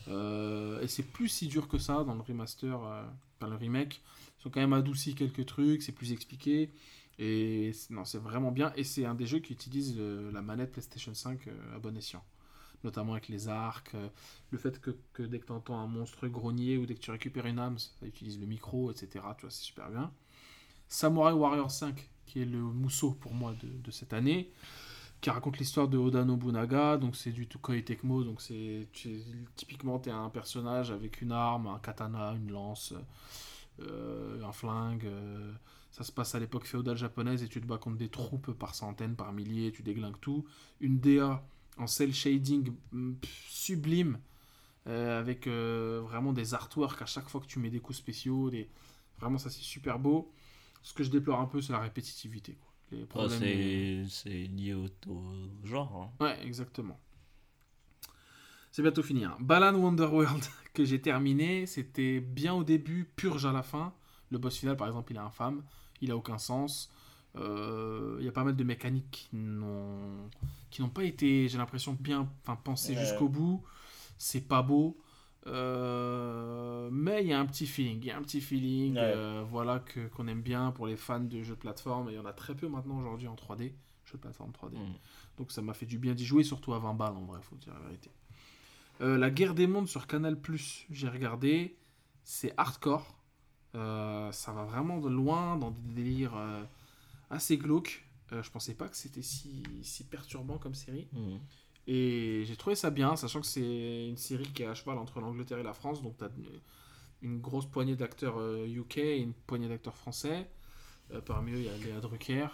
Et c'est plus si dur que ça dans le remaster, dans le remake. Ils ont quand même adouci quelques trucs, c'est plus expliqué. Et non, c'est vraiment bien. Et c'est un des jeux qui utilise la manette PlayStation 5 euh, à bon escient. Notamment avec les arcs, euh, le fait que, dès que tu entends un monstre grogner ou dès que tu récupères une âme, ça utilise le micro, etc. Tu vois, c'est super bien. Samurai Warrior 5, qui est le mousseau pour moi de, cette année, qui raconte l'histoire de Oda Nobunaga. Donc c'est du Tokoi Tecmo. Donc c'est typiquement tu es un personnage avec une arme, un katana, une lance, euh, un flingue. euh, ça se passe à l'époque féodale japonaise et tu te bats contre des troupes par centaines, par milliers, tu déglingues tout. Une DA en cel shading mm, sublime, euh, avec euh, vraiment des artworks à chaque fois que tu mets des coups spéciaux. Des... Vraiment, ça c'est super beau. Ce que je déplore un peu, c'est la répétitivité. quoi. Les Ouais, problèmes. c'est c'est lié au, au genre. hein. Ouais, exactement. C'est bientôt fini. Hein. Balan Wonderworld que j'ai terminé, c'était bien au début, purge à la fin. Le boss final, par exemple, il est infâme, il a aucun sens. Euh, Il y a pas mal de mécaniques qui n'ont pas été, j'ai l'impression, bien pensées jusqu'au bout. C'est pas beau. Euh, mais il y a un petit feeling, il y a un petit feeling, Ouais. euh, voilà que qu'on aime bien pour les fans de jeux de plateforme. Et il y en a très peu maintenant aujourd'hui en 3D, jeux de plateforme 3D. Mm. Donc ça m'a fait du bien d'y jouer, surtout à 20 balles en vrai, faut dire la vérité. Euh, la guerre des mondes sur Canal j'ai regardé, c'est hardcore. Euh, ça va vraiment de loin dans des délires euh, assez glauques. Euh, je pensais pas que c'était si, si perturbant comme série. Mm. Et j'ai trouvé ça bien, sachant que c'est une série qui est à cheval entre l'Angleterre et la France. Donc tu as une grosse poignée d'acteurs euh, UK et une poignée d'acteurs français. Euh, parmi eux, il y a Léa Drucker.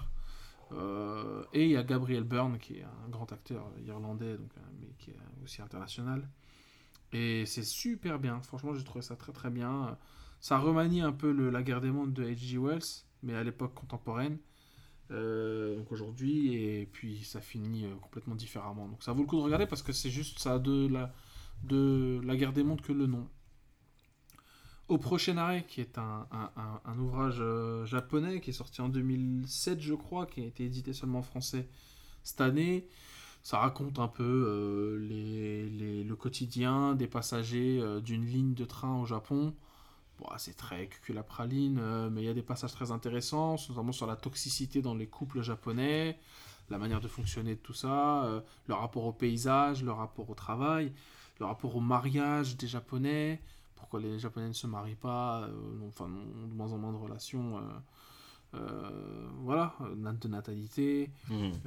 Euh, et il y a Gabriel Byrne, qui est un grand acteur irlandais, donc, euh, mais qui est aussi international. Et c'est super bien. Franchement, j'ai trouvé ça très très bien. Ça remanie un peu le- la guerre des mondes de H.G. Wells, mais à l'époque contemporaine. Euh, donc aujourd'hui, et puis ça finit euh, complètement différemment. Donc ça vaut le coup de regarder parce que c'est juste ça de la, de la guerre des mondes que le nom. Au prochain arrêt, qui est un, un- ouvrage euh, japonais qui est sorti en 2007, je crois, qui a été édité seulement en français cette année. Ça raconte un peu les- les- le quotidien des passagers d'une ligne de train au Japon. Bon, c'est très cuculapraline, euh, mais il y a des passages très intéressants, notamment sur la toxicité dans les couples japonais, la manière de fonctionner de tout ça, euh, le rapport au paysage, le rapport au travail, le rapport au mariage des japonais, pourquoi les Japonais ne se marient pas, euh, enfin, ont de moins en moins de relations, euh, voilà, de natalité,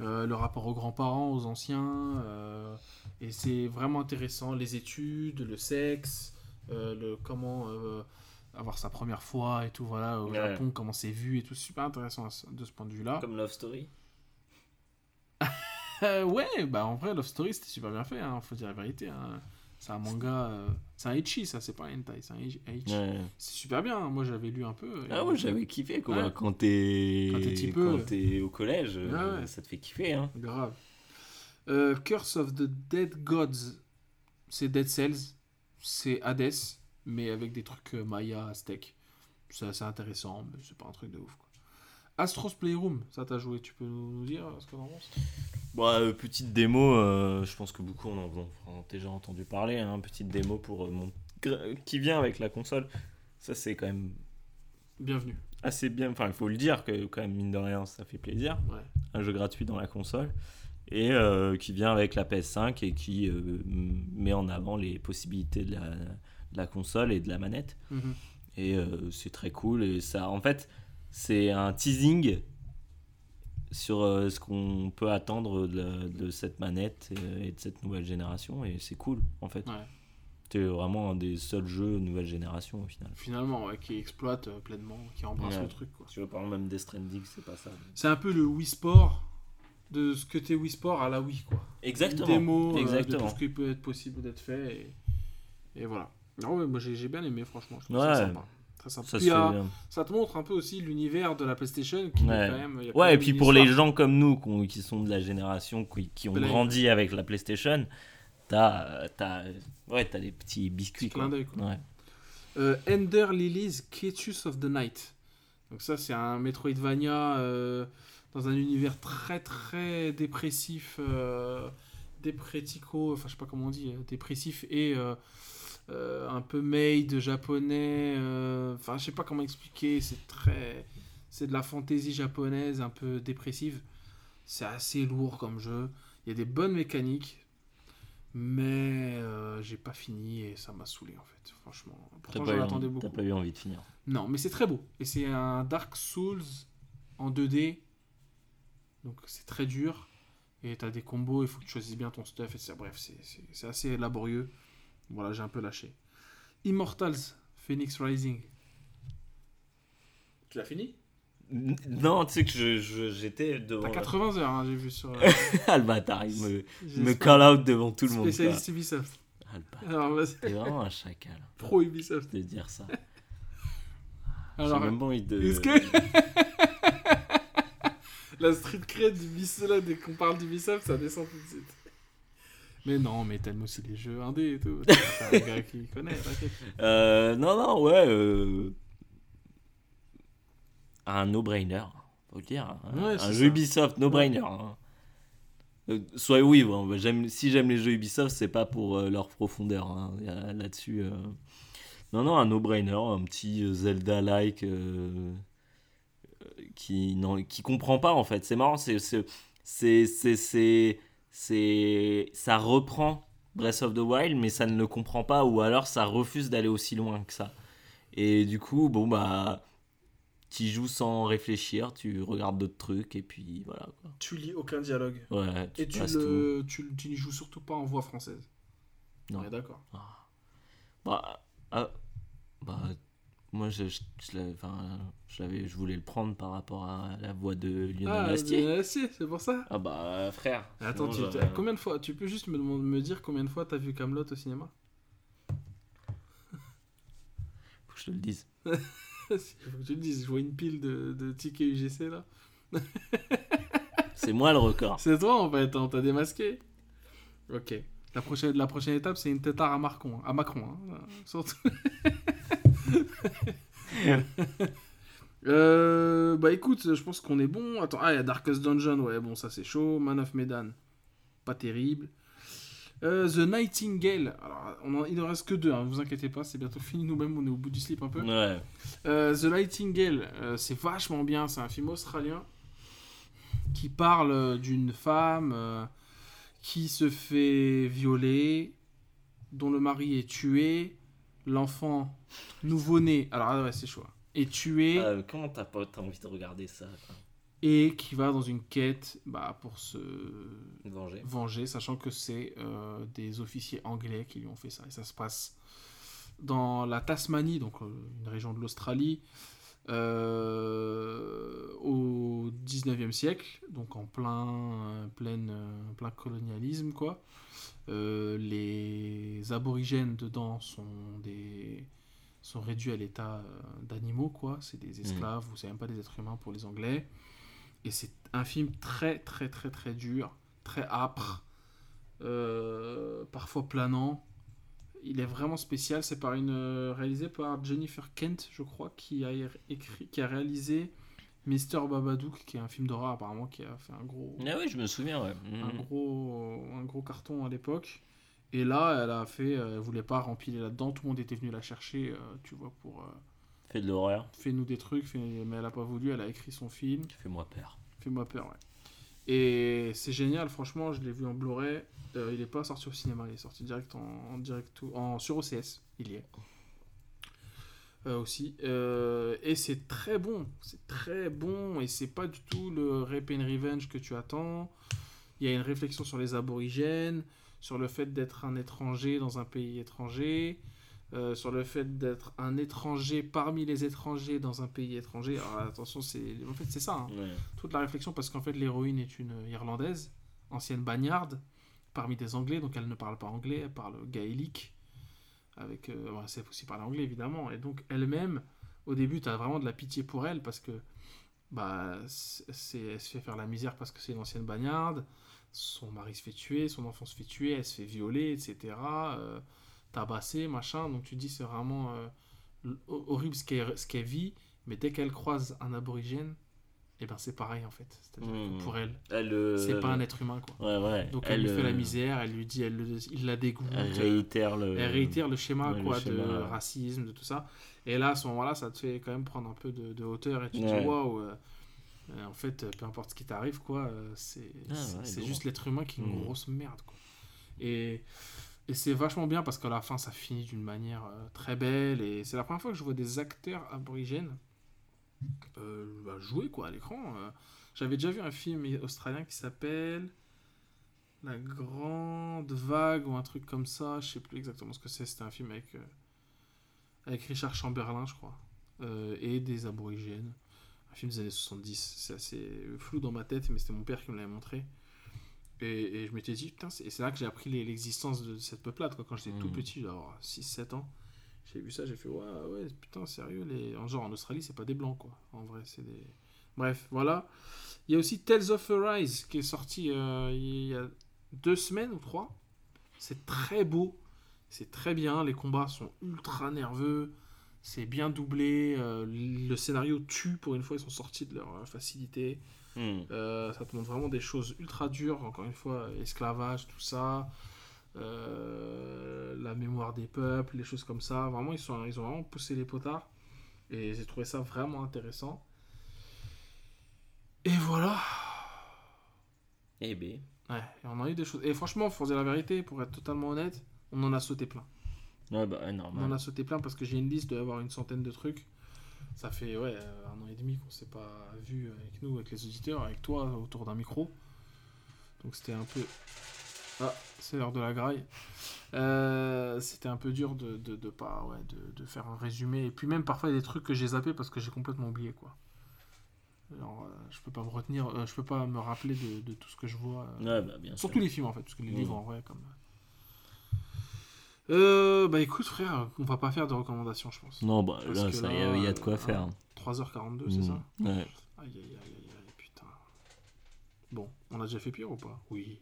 euh, le rapport aux grands-parents, aux anciens, et c'est vraiment intéressant, les études, le sexe, le comment avoir sa première fois et tout, voilà, au Ouais. Japon, comment c'est vu et tout, super intéressant de ce point de vue-là. Comme Love Story. Euh, ouais, bah en vrai, Love Story c'était super bien fait, hein, faut dire la vérité. hein. C'est un manga, euh, c'est un Ichi, ça, c'est pas un hentai, c'est un Ichi. Ouais. C'est super bien, moi j'avais lu un peu. Ah ouais, j'avais kiffé quoi. Ouais. Quand t'es Quand t'es au collège, euh, Ouais, ça te fait kiffer. Hein. Grave. Euh, Curse of the Dead Gods, c'est Dead Cells, c'est Hades, mais avec des trucs euh, Maya, Aztec. C'est assez intéressant, mais c'est pas un truc de ouf. Quoi. Astros Playroom, ça t'as joué, tu peux nous dire ce que t'en penses? Bon, euh, petite démo, euh, je pense que beaucoup en ont, déjà entendu parler. Hein, petite démo pour euh, mon qui vient avec la console. Ça c'est quand même Bienvenue. assez bien. Enfin, il faut le dire que quand même mine de rien, ça fait plaisir. Ouais. Un jeu gratuit dans la console et qui vient avec la PS5 et qui met en avant les possibilités de la, de la console et de la manette. Mhm. Et euh, c'est très cool. Et ça, en fait, c'est un teasing sur euh, ce qu'on peut attendre de, cette manette et, et de cette nouvelle génération. Et c'est cool, en fait. Ouais. C'est vraiment un des seuls jeux nouvelle génération, au final. Finalement, ouais, qui exploite euh, pleinement, qui embrasse Ouais. le truc. Quoi. Tu vois, par exemple, même Death Stranding, c'est pas ça. C'est un peu le Wii Sport de ce que t'es Wii Sport à la Wii, quoi. Exactement. Une démo euh, de Exactement. tout ce qui peut être possible d'être fait. Et, et voilà. Non, ouais, moi j'ai bien aimé, franchement. Je trouve Ouais. ça sympa. Très sympa. Ça Puis, ah, bien. ça te montre un peu aussi l'univers de la PlayStation qui est Ouais. quand même. y a Ouais, et puis pour les gens comme nous qui sont de la génération qui, qui ont grandi avec la PlayStation, t'as euh, t'as ouais, des petits biscuits. Quoi. quoi. Ouais. Euh, Ender Lily's Ketus of the Night. Donc ça c'est un Metroidvania euh, dans un univers très très dépressif, euh, dépretico, enfin je sais pas comment on dit, euh, dépressif et euh, euh, un peu made japonais. euh, Enfin je sais pas comment expliquer, c'est très, c'est de la fantaisie japonaise un peu dépressive. C'est assez lourd comme jeu. Il y a des bonnes mécaniques. Mais euh, j'ai pas fini et ça m'a saoulé en fait, franchement. Pourtant j'en attendais t'as beaucoup. pas eu envie de finir. Non, mais c'est très beau. Et c'est un Dark Souls en 2D. Donc c'est très dur. Et t'as des combos, il faut que tu choisisses bien ton stuff. Et bref, c'est assez laborieux. Voilà, j'ai un peu lâché. Immortals, Phoenix Rising. Tu l'as fini? Non, tu sais que je- je- j'étais devant. T'as 80 heures, hein, j'ai vu sur. ah, le bâtard, il me, me call out devant tout le monde. Spécialiste Ubisoft. Ah, le bâtard. T'es vraiment un chacal Pro Ubisoft. de dire ça. J'ai Alors, même pas envie de. est-ce que. La street cred d'Ubisoft, là, dès qu'on parle d'Ubisoft, ça descend tout de suite. Mais non, mais t'aimes aussi les jeux indés et tout. T'es un gars qui connaît. Euh, non, non, ouais. euh, Un no-brainer, faut le dire. hein. Ouais, un c'est jeu ça. Ubisoft, no-brainer. hein. Euh, Soit oui, bon, bah, j'aime, si j'aime les jeux Ubisoft, c'est pas pour euh, leur profondeur. hein. Là-dessus. Non, non, un no-brainer, un petit Zelda-like qui, non, qui comprend pas en fait. C'est marrant, c'est, c'est, c'est, c'est, c'est, ça reprend Breath of the Wild, mais ça ne le comprend pas, ou alors ça refuse d'aller aussi loin que ça. Et du coup, bon bah, tu joues sans réfléchir, tu regardes d'autres trucs, et puis voilà quoi. Tu lis aucun dialogue. Ouais, tu Et tu, le, tu, tu n'y joues surtout pas en voix française. Non. Ouais, d'accord. tout. Bah, ah, bah, moi je, je, je l'avais- enfin, je je voulais le prendre par rapport à la voix de Lionel Ah, Astier. Lionel Astier, c'est pour ça. Ah bah frère. Attends, tu, combien de fois Tu peux juste me, me dire combien de fois t'as vu Camelot au cinéma Faut que je te le dise. Faut que tu le dises, je vois une pile de, de tickets UGC là. C'est moi le record. C'est toi en fait, on t'a démasqué. Ok. La prochaine, la prochaine étape, c'est une tétard à Macron. À Macron, hein, surtout. Euh, bah écoute, je pense qu'on est bon. Attends, ah, il y a Darkest Dungeon, ouais, bon, ça c'est chaud. Man of Medan, pas terrible. Euh, The Nightingale, alors on en- il ne reste que deux, hein, vous inquiétez pas, c'est bientôt fini, nous-mêmes on est au bout du slip un peu. Ouais. Euh, The Nightingale, c'est vachement bien. C'est un film australien qui parle d'une femme qui se fait violer, dont le mari est tué, l'enfant nouveau-né, alors ah ouais, c'est chaud, hein, est tué Ah, comment t'as pas envie de regarder ça quoi et qui va dans une quête bah, pour se Venger. venger, sachant que c'est euh, des officiers anglais qui lui ont fait ça. Et ça se passe dans la Tasmanie, donc euh, une région de l'Australie, euh, au 19e siècle, donc en plein, euh, pleine, euh, plein colonialisme, quoi. Euh, les aborigènes dedans sont des sont réduits à l'état d'animaux, quoi. C'est des esclaves ou c'est même pas des êtres humains pour les Anglais. Et c'est un film très, très, très, très dur, très âpre, euh, parfois planant. Il est vraiment spécial. C'est par une euh, réalisé par Jennifer Kent, je crois, qui a écrit, qui a réalisé Mister Babadook, qui est un film d'horreur apparemment qui a fait un gros, Ah oui, je me souviens, ouais. un Mhm. gros, un gros carton à l'époque. Et là, elle a fait, euh, elle voulait pas remplir là-dedans. Tout le monde était venu la chercher, euh, tu vois, pour euh, Fait de l'horreur. fais-nous des trucs. fais- Mais elle a pas voulu. Elle a écrit son film. Fais-moi peur. Fais-moi peur, ouais. Et c'est génial, franchement, je l'ai vu en Blu-ray. Euh, il est pas sorti au cinéma, il est sorti direct en, direct en sur OCS, il y est. Euh, aussi. Euh, et c'est très bon, c'est très bon, et c'est pas du tout le Rape and Revenge que tu attends. Il y a une réflexion sur les aborigènes, sur le fait d'être un étranger dans un pays étranger, euh, sur le fait d'être un étranger parmi les étrangers dans un pays étranger. Alors attention, c'est en fait c'est ça. hein Ouais. toute la réflexion parce qu'en fait l'héroïne est une Irlandaise, ancienne bagnarde, parmi des Anglais, donc elle ne parle pas anglais, elle parle gaélique, avec, euh, bon, sait aussi parler anglais évidemment, et donc elle-même, au début tu as vraiment de la pitié pour elle parce que bah, c'est, elle se fait faire la misère parce que c'est une ancienne bagnarde, son mari se fait tuer, son enfant se fait tuer, elle se fait violer, etc. euh, tabasser, machin, donc tu dis c'est vraiment euh, horrible ce qu'elle, ce qu'elle vit, mais dès qu'elle croise un aborigène, et ben c'est pareil en fait. C'est-à-dire Hmm. que pour elle, Elle, euh, c'est pas un être humain quoi. Ouais, ouais. Donc elle, lui fait la euh, misère, elle lui dit, elle, le- il la dégoûte, Elle réitère le. elle réitère le schéma ouais, le quoi schéma, de racisme, de tout ça. Et là à ce moment-là, ça te fait quand même prendre un peu de, de hauteur et tu te dis waouh. en fait, peu importe ce qui t'arrive, quoi, c'est Ah, juste l'être humain qui est une Mm. grosse merde, quoi. Et, et c'est vachement bien parce qu'à la fin, ça finit d'une manière euh, très belle. Et c'est la première fois que je vois des acteurs aborigènes euh, bah, jouer, quoi, à l'écran. euh. J'avais déjà vu un film australien qui s'appelle La Grande Vague ou un truc comme ça. Je sais plus exactement ce que c'est. C'était un film avec, avec Richard Chamberlain, je crois. et des aborigènes. Un film des années 70. C'est assez flou dans ma tête, mais c'était mon père qui me l'avait montré. Et, et je m'étais dit, putain, c'est et c'est là que j'ai appris l'existence de cette peuplade. Quoi. Quand j'étais tout Mhm. petit, genre 6-7 ans, j'ai vu ça, j'ai fait, ouais, ouais, putain, sérieux, les... en genre en Australie, c'est pas des blancs, quoi. En vrai, c'est des. Bref, voilà. Il y a aussi Tales of Arise qui est sorti euh, il y a deux semaines ou trois. C'est très beau, c'est très bien, les combats sont ultra nerveux, c'est bien doublé, euh, le scénario tue pour une fois, ils sont sortis de leur euh, facilité. Hmm. Euh, ça te montre vraiment des choses ultra dures, encore une fois, esclavage, tout ça, euh, la mémoire des peuples, les choses comme ça. Vraiment, ils, sont, ils ont vraiment poussé les potards. Et j'ai trouvé ça vraiment intéressant. Et voilà. Eh ben. Ouais, et on a eu des choses. Et franchement, faut dire la vérité, pour être totalement honnête, on en a sauté plein. Ouais, bah, ouais, On en normal. a sauté plein parce que j'ai une liste d'avoir une centaine de trucs. Ça fait ouais, euh, un an et demi qu'on s'est pas vu avec nous, avec les auditeurs, avec toi autour d'un micro. Donc c'était un peu. Ah, c'est l'heure de la graille. Euh, c'était un peu dur de, de, de pas ouais, de, de faire un résumé. Et puis même parfois il y a des trucs que j'ai zappés parce que j'ai complètement oublié quoi. Alors euh, je peux pas me retenir, euh, je peux pas me rappeler de, tout ce que je vois. Ouais, bah, bien sûr. Surtout les films en fait, parce que les Mhm. livres en vrai, comme. Euh, bah écoute, frère, on va pas faire de recommandations, je pense. Non, bah Parce là, ça il y a de quoi euh, faire. hein, 3h42, c'est Hmm. ça Ouais. Aïe aïe aïe aïe aïe, putain. Bon, on a déjà fait pire ou pas? Oui.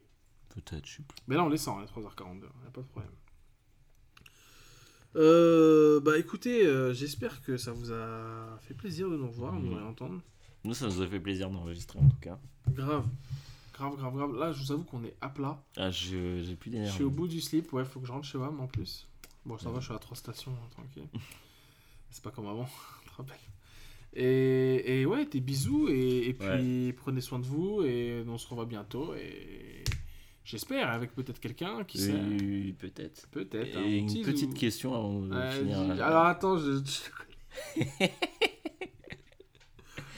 Peut-être, je sais plus. Mais là, on les sent, les 3h42, y a pas de problème. Euh, bah écoutez, euh, j'espère que ça vous a fait plaisir de nous revoir, de nous Mhm. réentendre. Nous, ça nous a fait plaisir d'enregistrer en tout cas. Grave, grave, grave, grave. Là, je vous avoue qu'on est à plat. Ah, je- j'ai plus Je d'énergie. suis au bout du slip, ouais, faut que je rentre chez WAM en plus. Bon, ça va, je suis à trois stations, hein, tranquille. C'est pas comme avant, tu te rappelles. Et, et ouais, des bisous, et, et puis prenez soin de vous, et on se revoit bientôt, et J'espère, avec peut-être quelqu'un qui sait. Oui, peut-être. Peut-être. un une petit petite ou- question avant de finir. euh, Alors attends, je. Je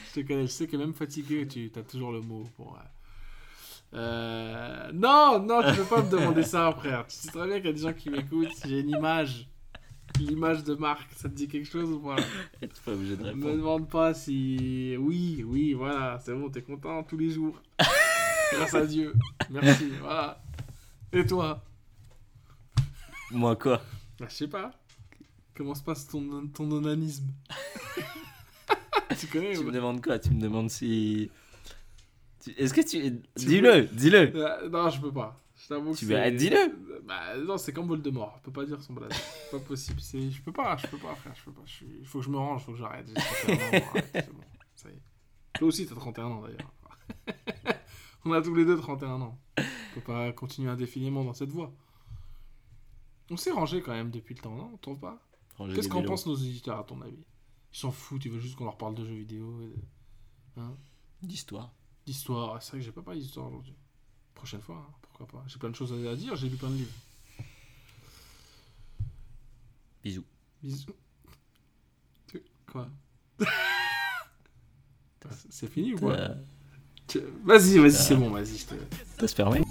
je te connais, je sais que même fatigué, tu as toujours le mot pour. euh, euh, Non, non, tu peux pas me demander ça, frère. Tu sais très bien qu'il y a des gens qui m'écoutent. Si j'ai une image, l'image de Marc, ça te dit quelque chose ou pas? T'es pas obligé de Ne me répondre. demande pas si. Oui, oui, voilà, c'est bon, t'es content tous les jours. Grâce à Dieu. Merci, voilà. Et toi? Moi quoi? Bah, je sais pas. Comment se passe ton, ton onanisme? Tu connais Tu ou me demandes quoi? Tu me demandes si. Est-ce que tu. Dis-le, dis-le Euh, Non, je peux pas. Je t'avoue que Tu c'est- veux- dis-le. Bah non, c'est comme Voldemort. Je peux pas dire son blaze. C'est pas possible. C'est... Je peux pas, je peux pas, frère. Je peux pas. Je suis- Il faut que je me range, il faut que j'arrête. J'ai 31 ans, arrête, c'est bon. Ça y est. Toi aussi, t'as 31 ans d'ailleurs. On a tous les deux 31 ans. On peut pas continuer indéfiniment dans cette voie. On s'est rangé quand même depuis le temps, non On trouve pas? Ranger Qu'est-ce qu'en pensent nos éditeurs, à ton avis? Ils s'en foutent, ils veulent juste qu'on leur parle de jeux vidéo, et de- hein, D'histoire. D'histoire. C'est vrai que j'ai pas parlé d'histoire aujourd'hui. Prochaine fois, hein, pourquoi pas. J'ai plein de choses à dire, j'ai lu plein de livres. Bisous. Bisous. Quoi C'est fini ou quoi Vas-y, vas-y, c'est bon, vas-y. T'as se permet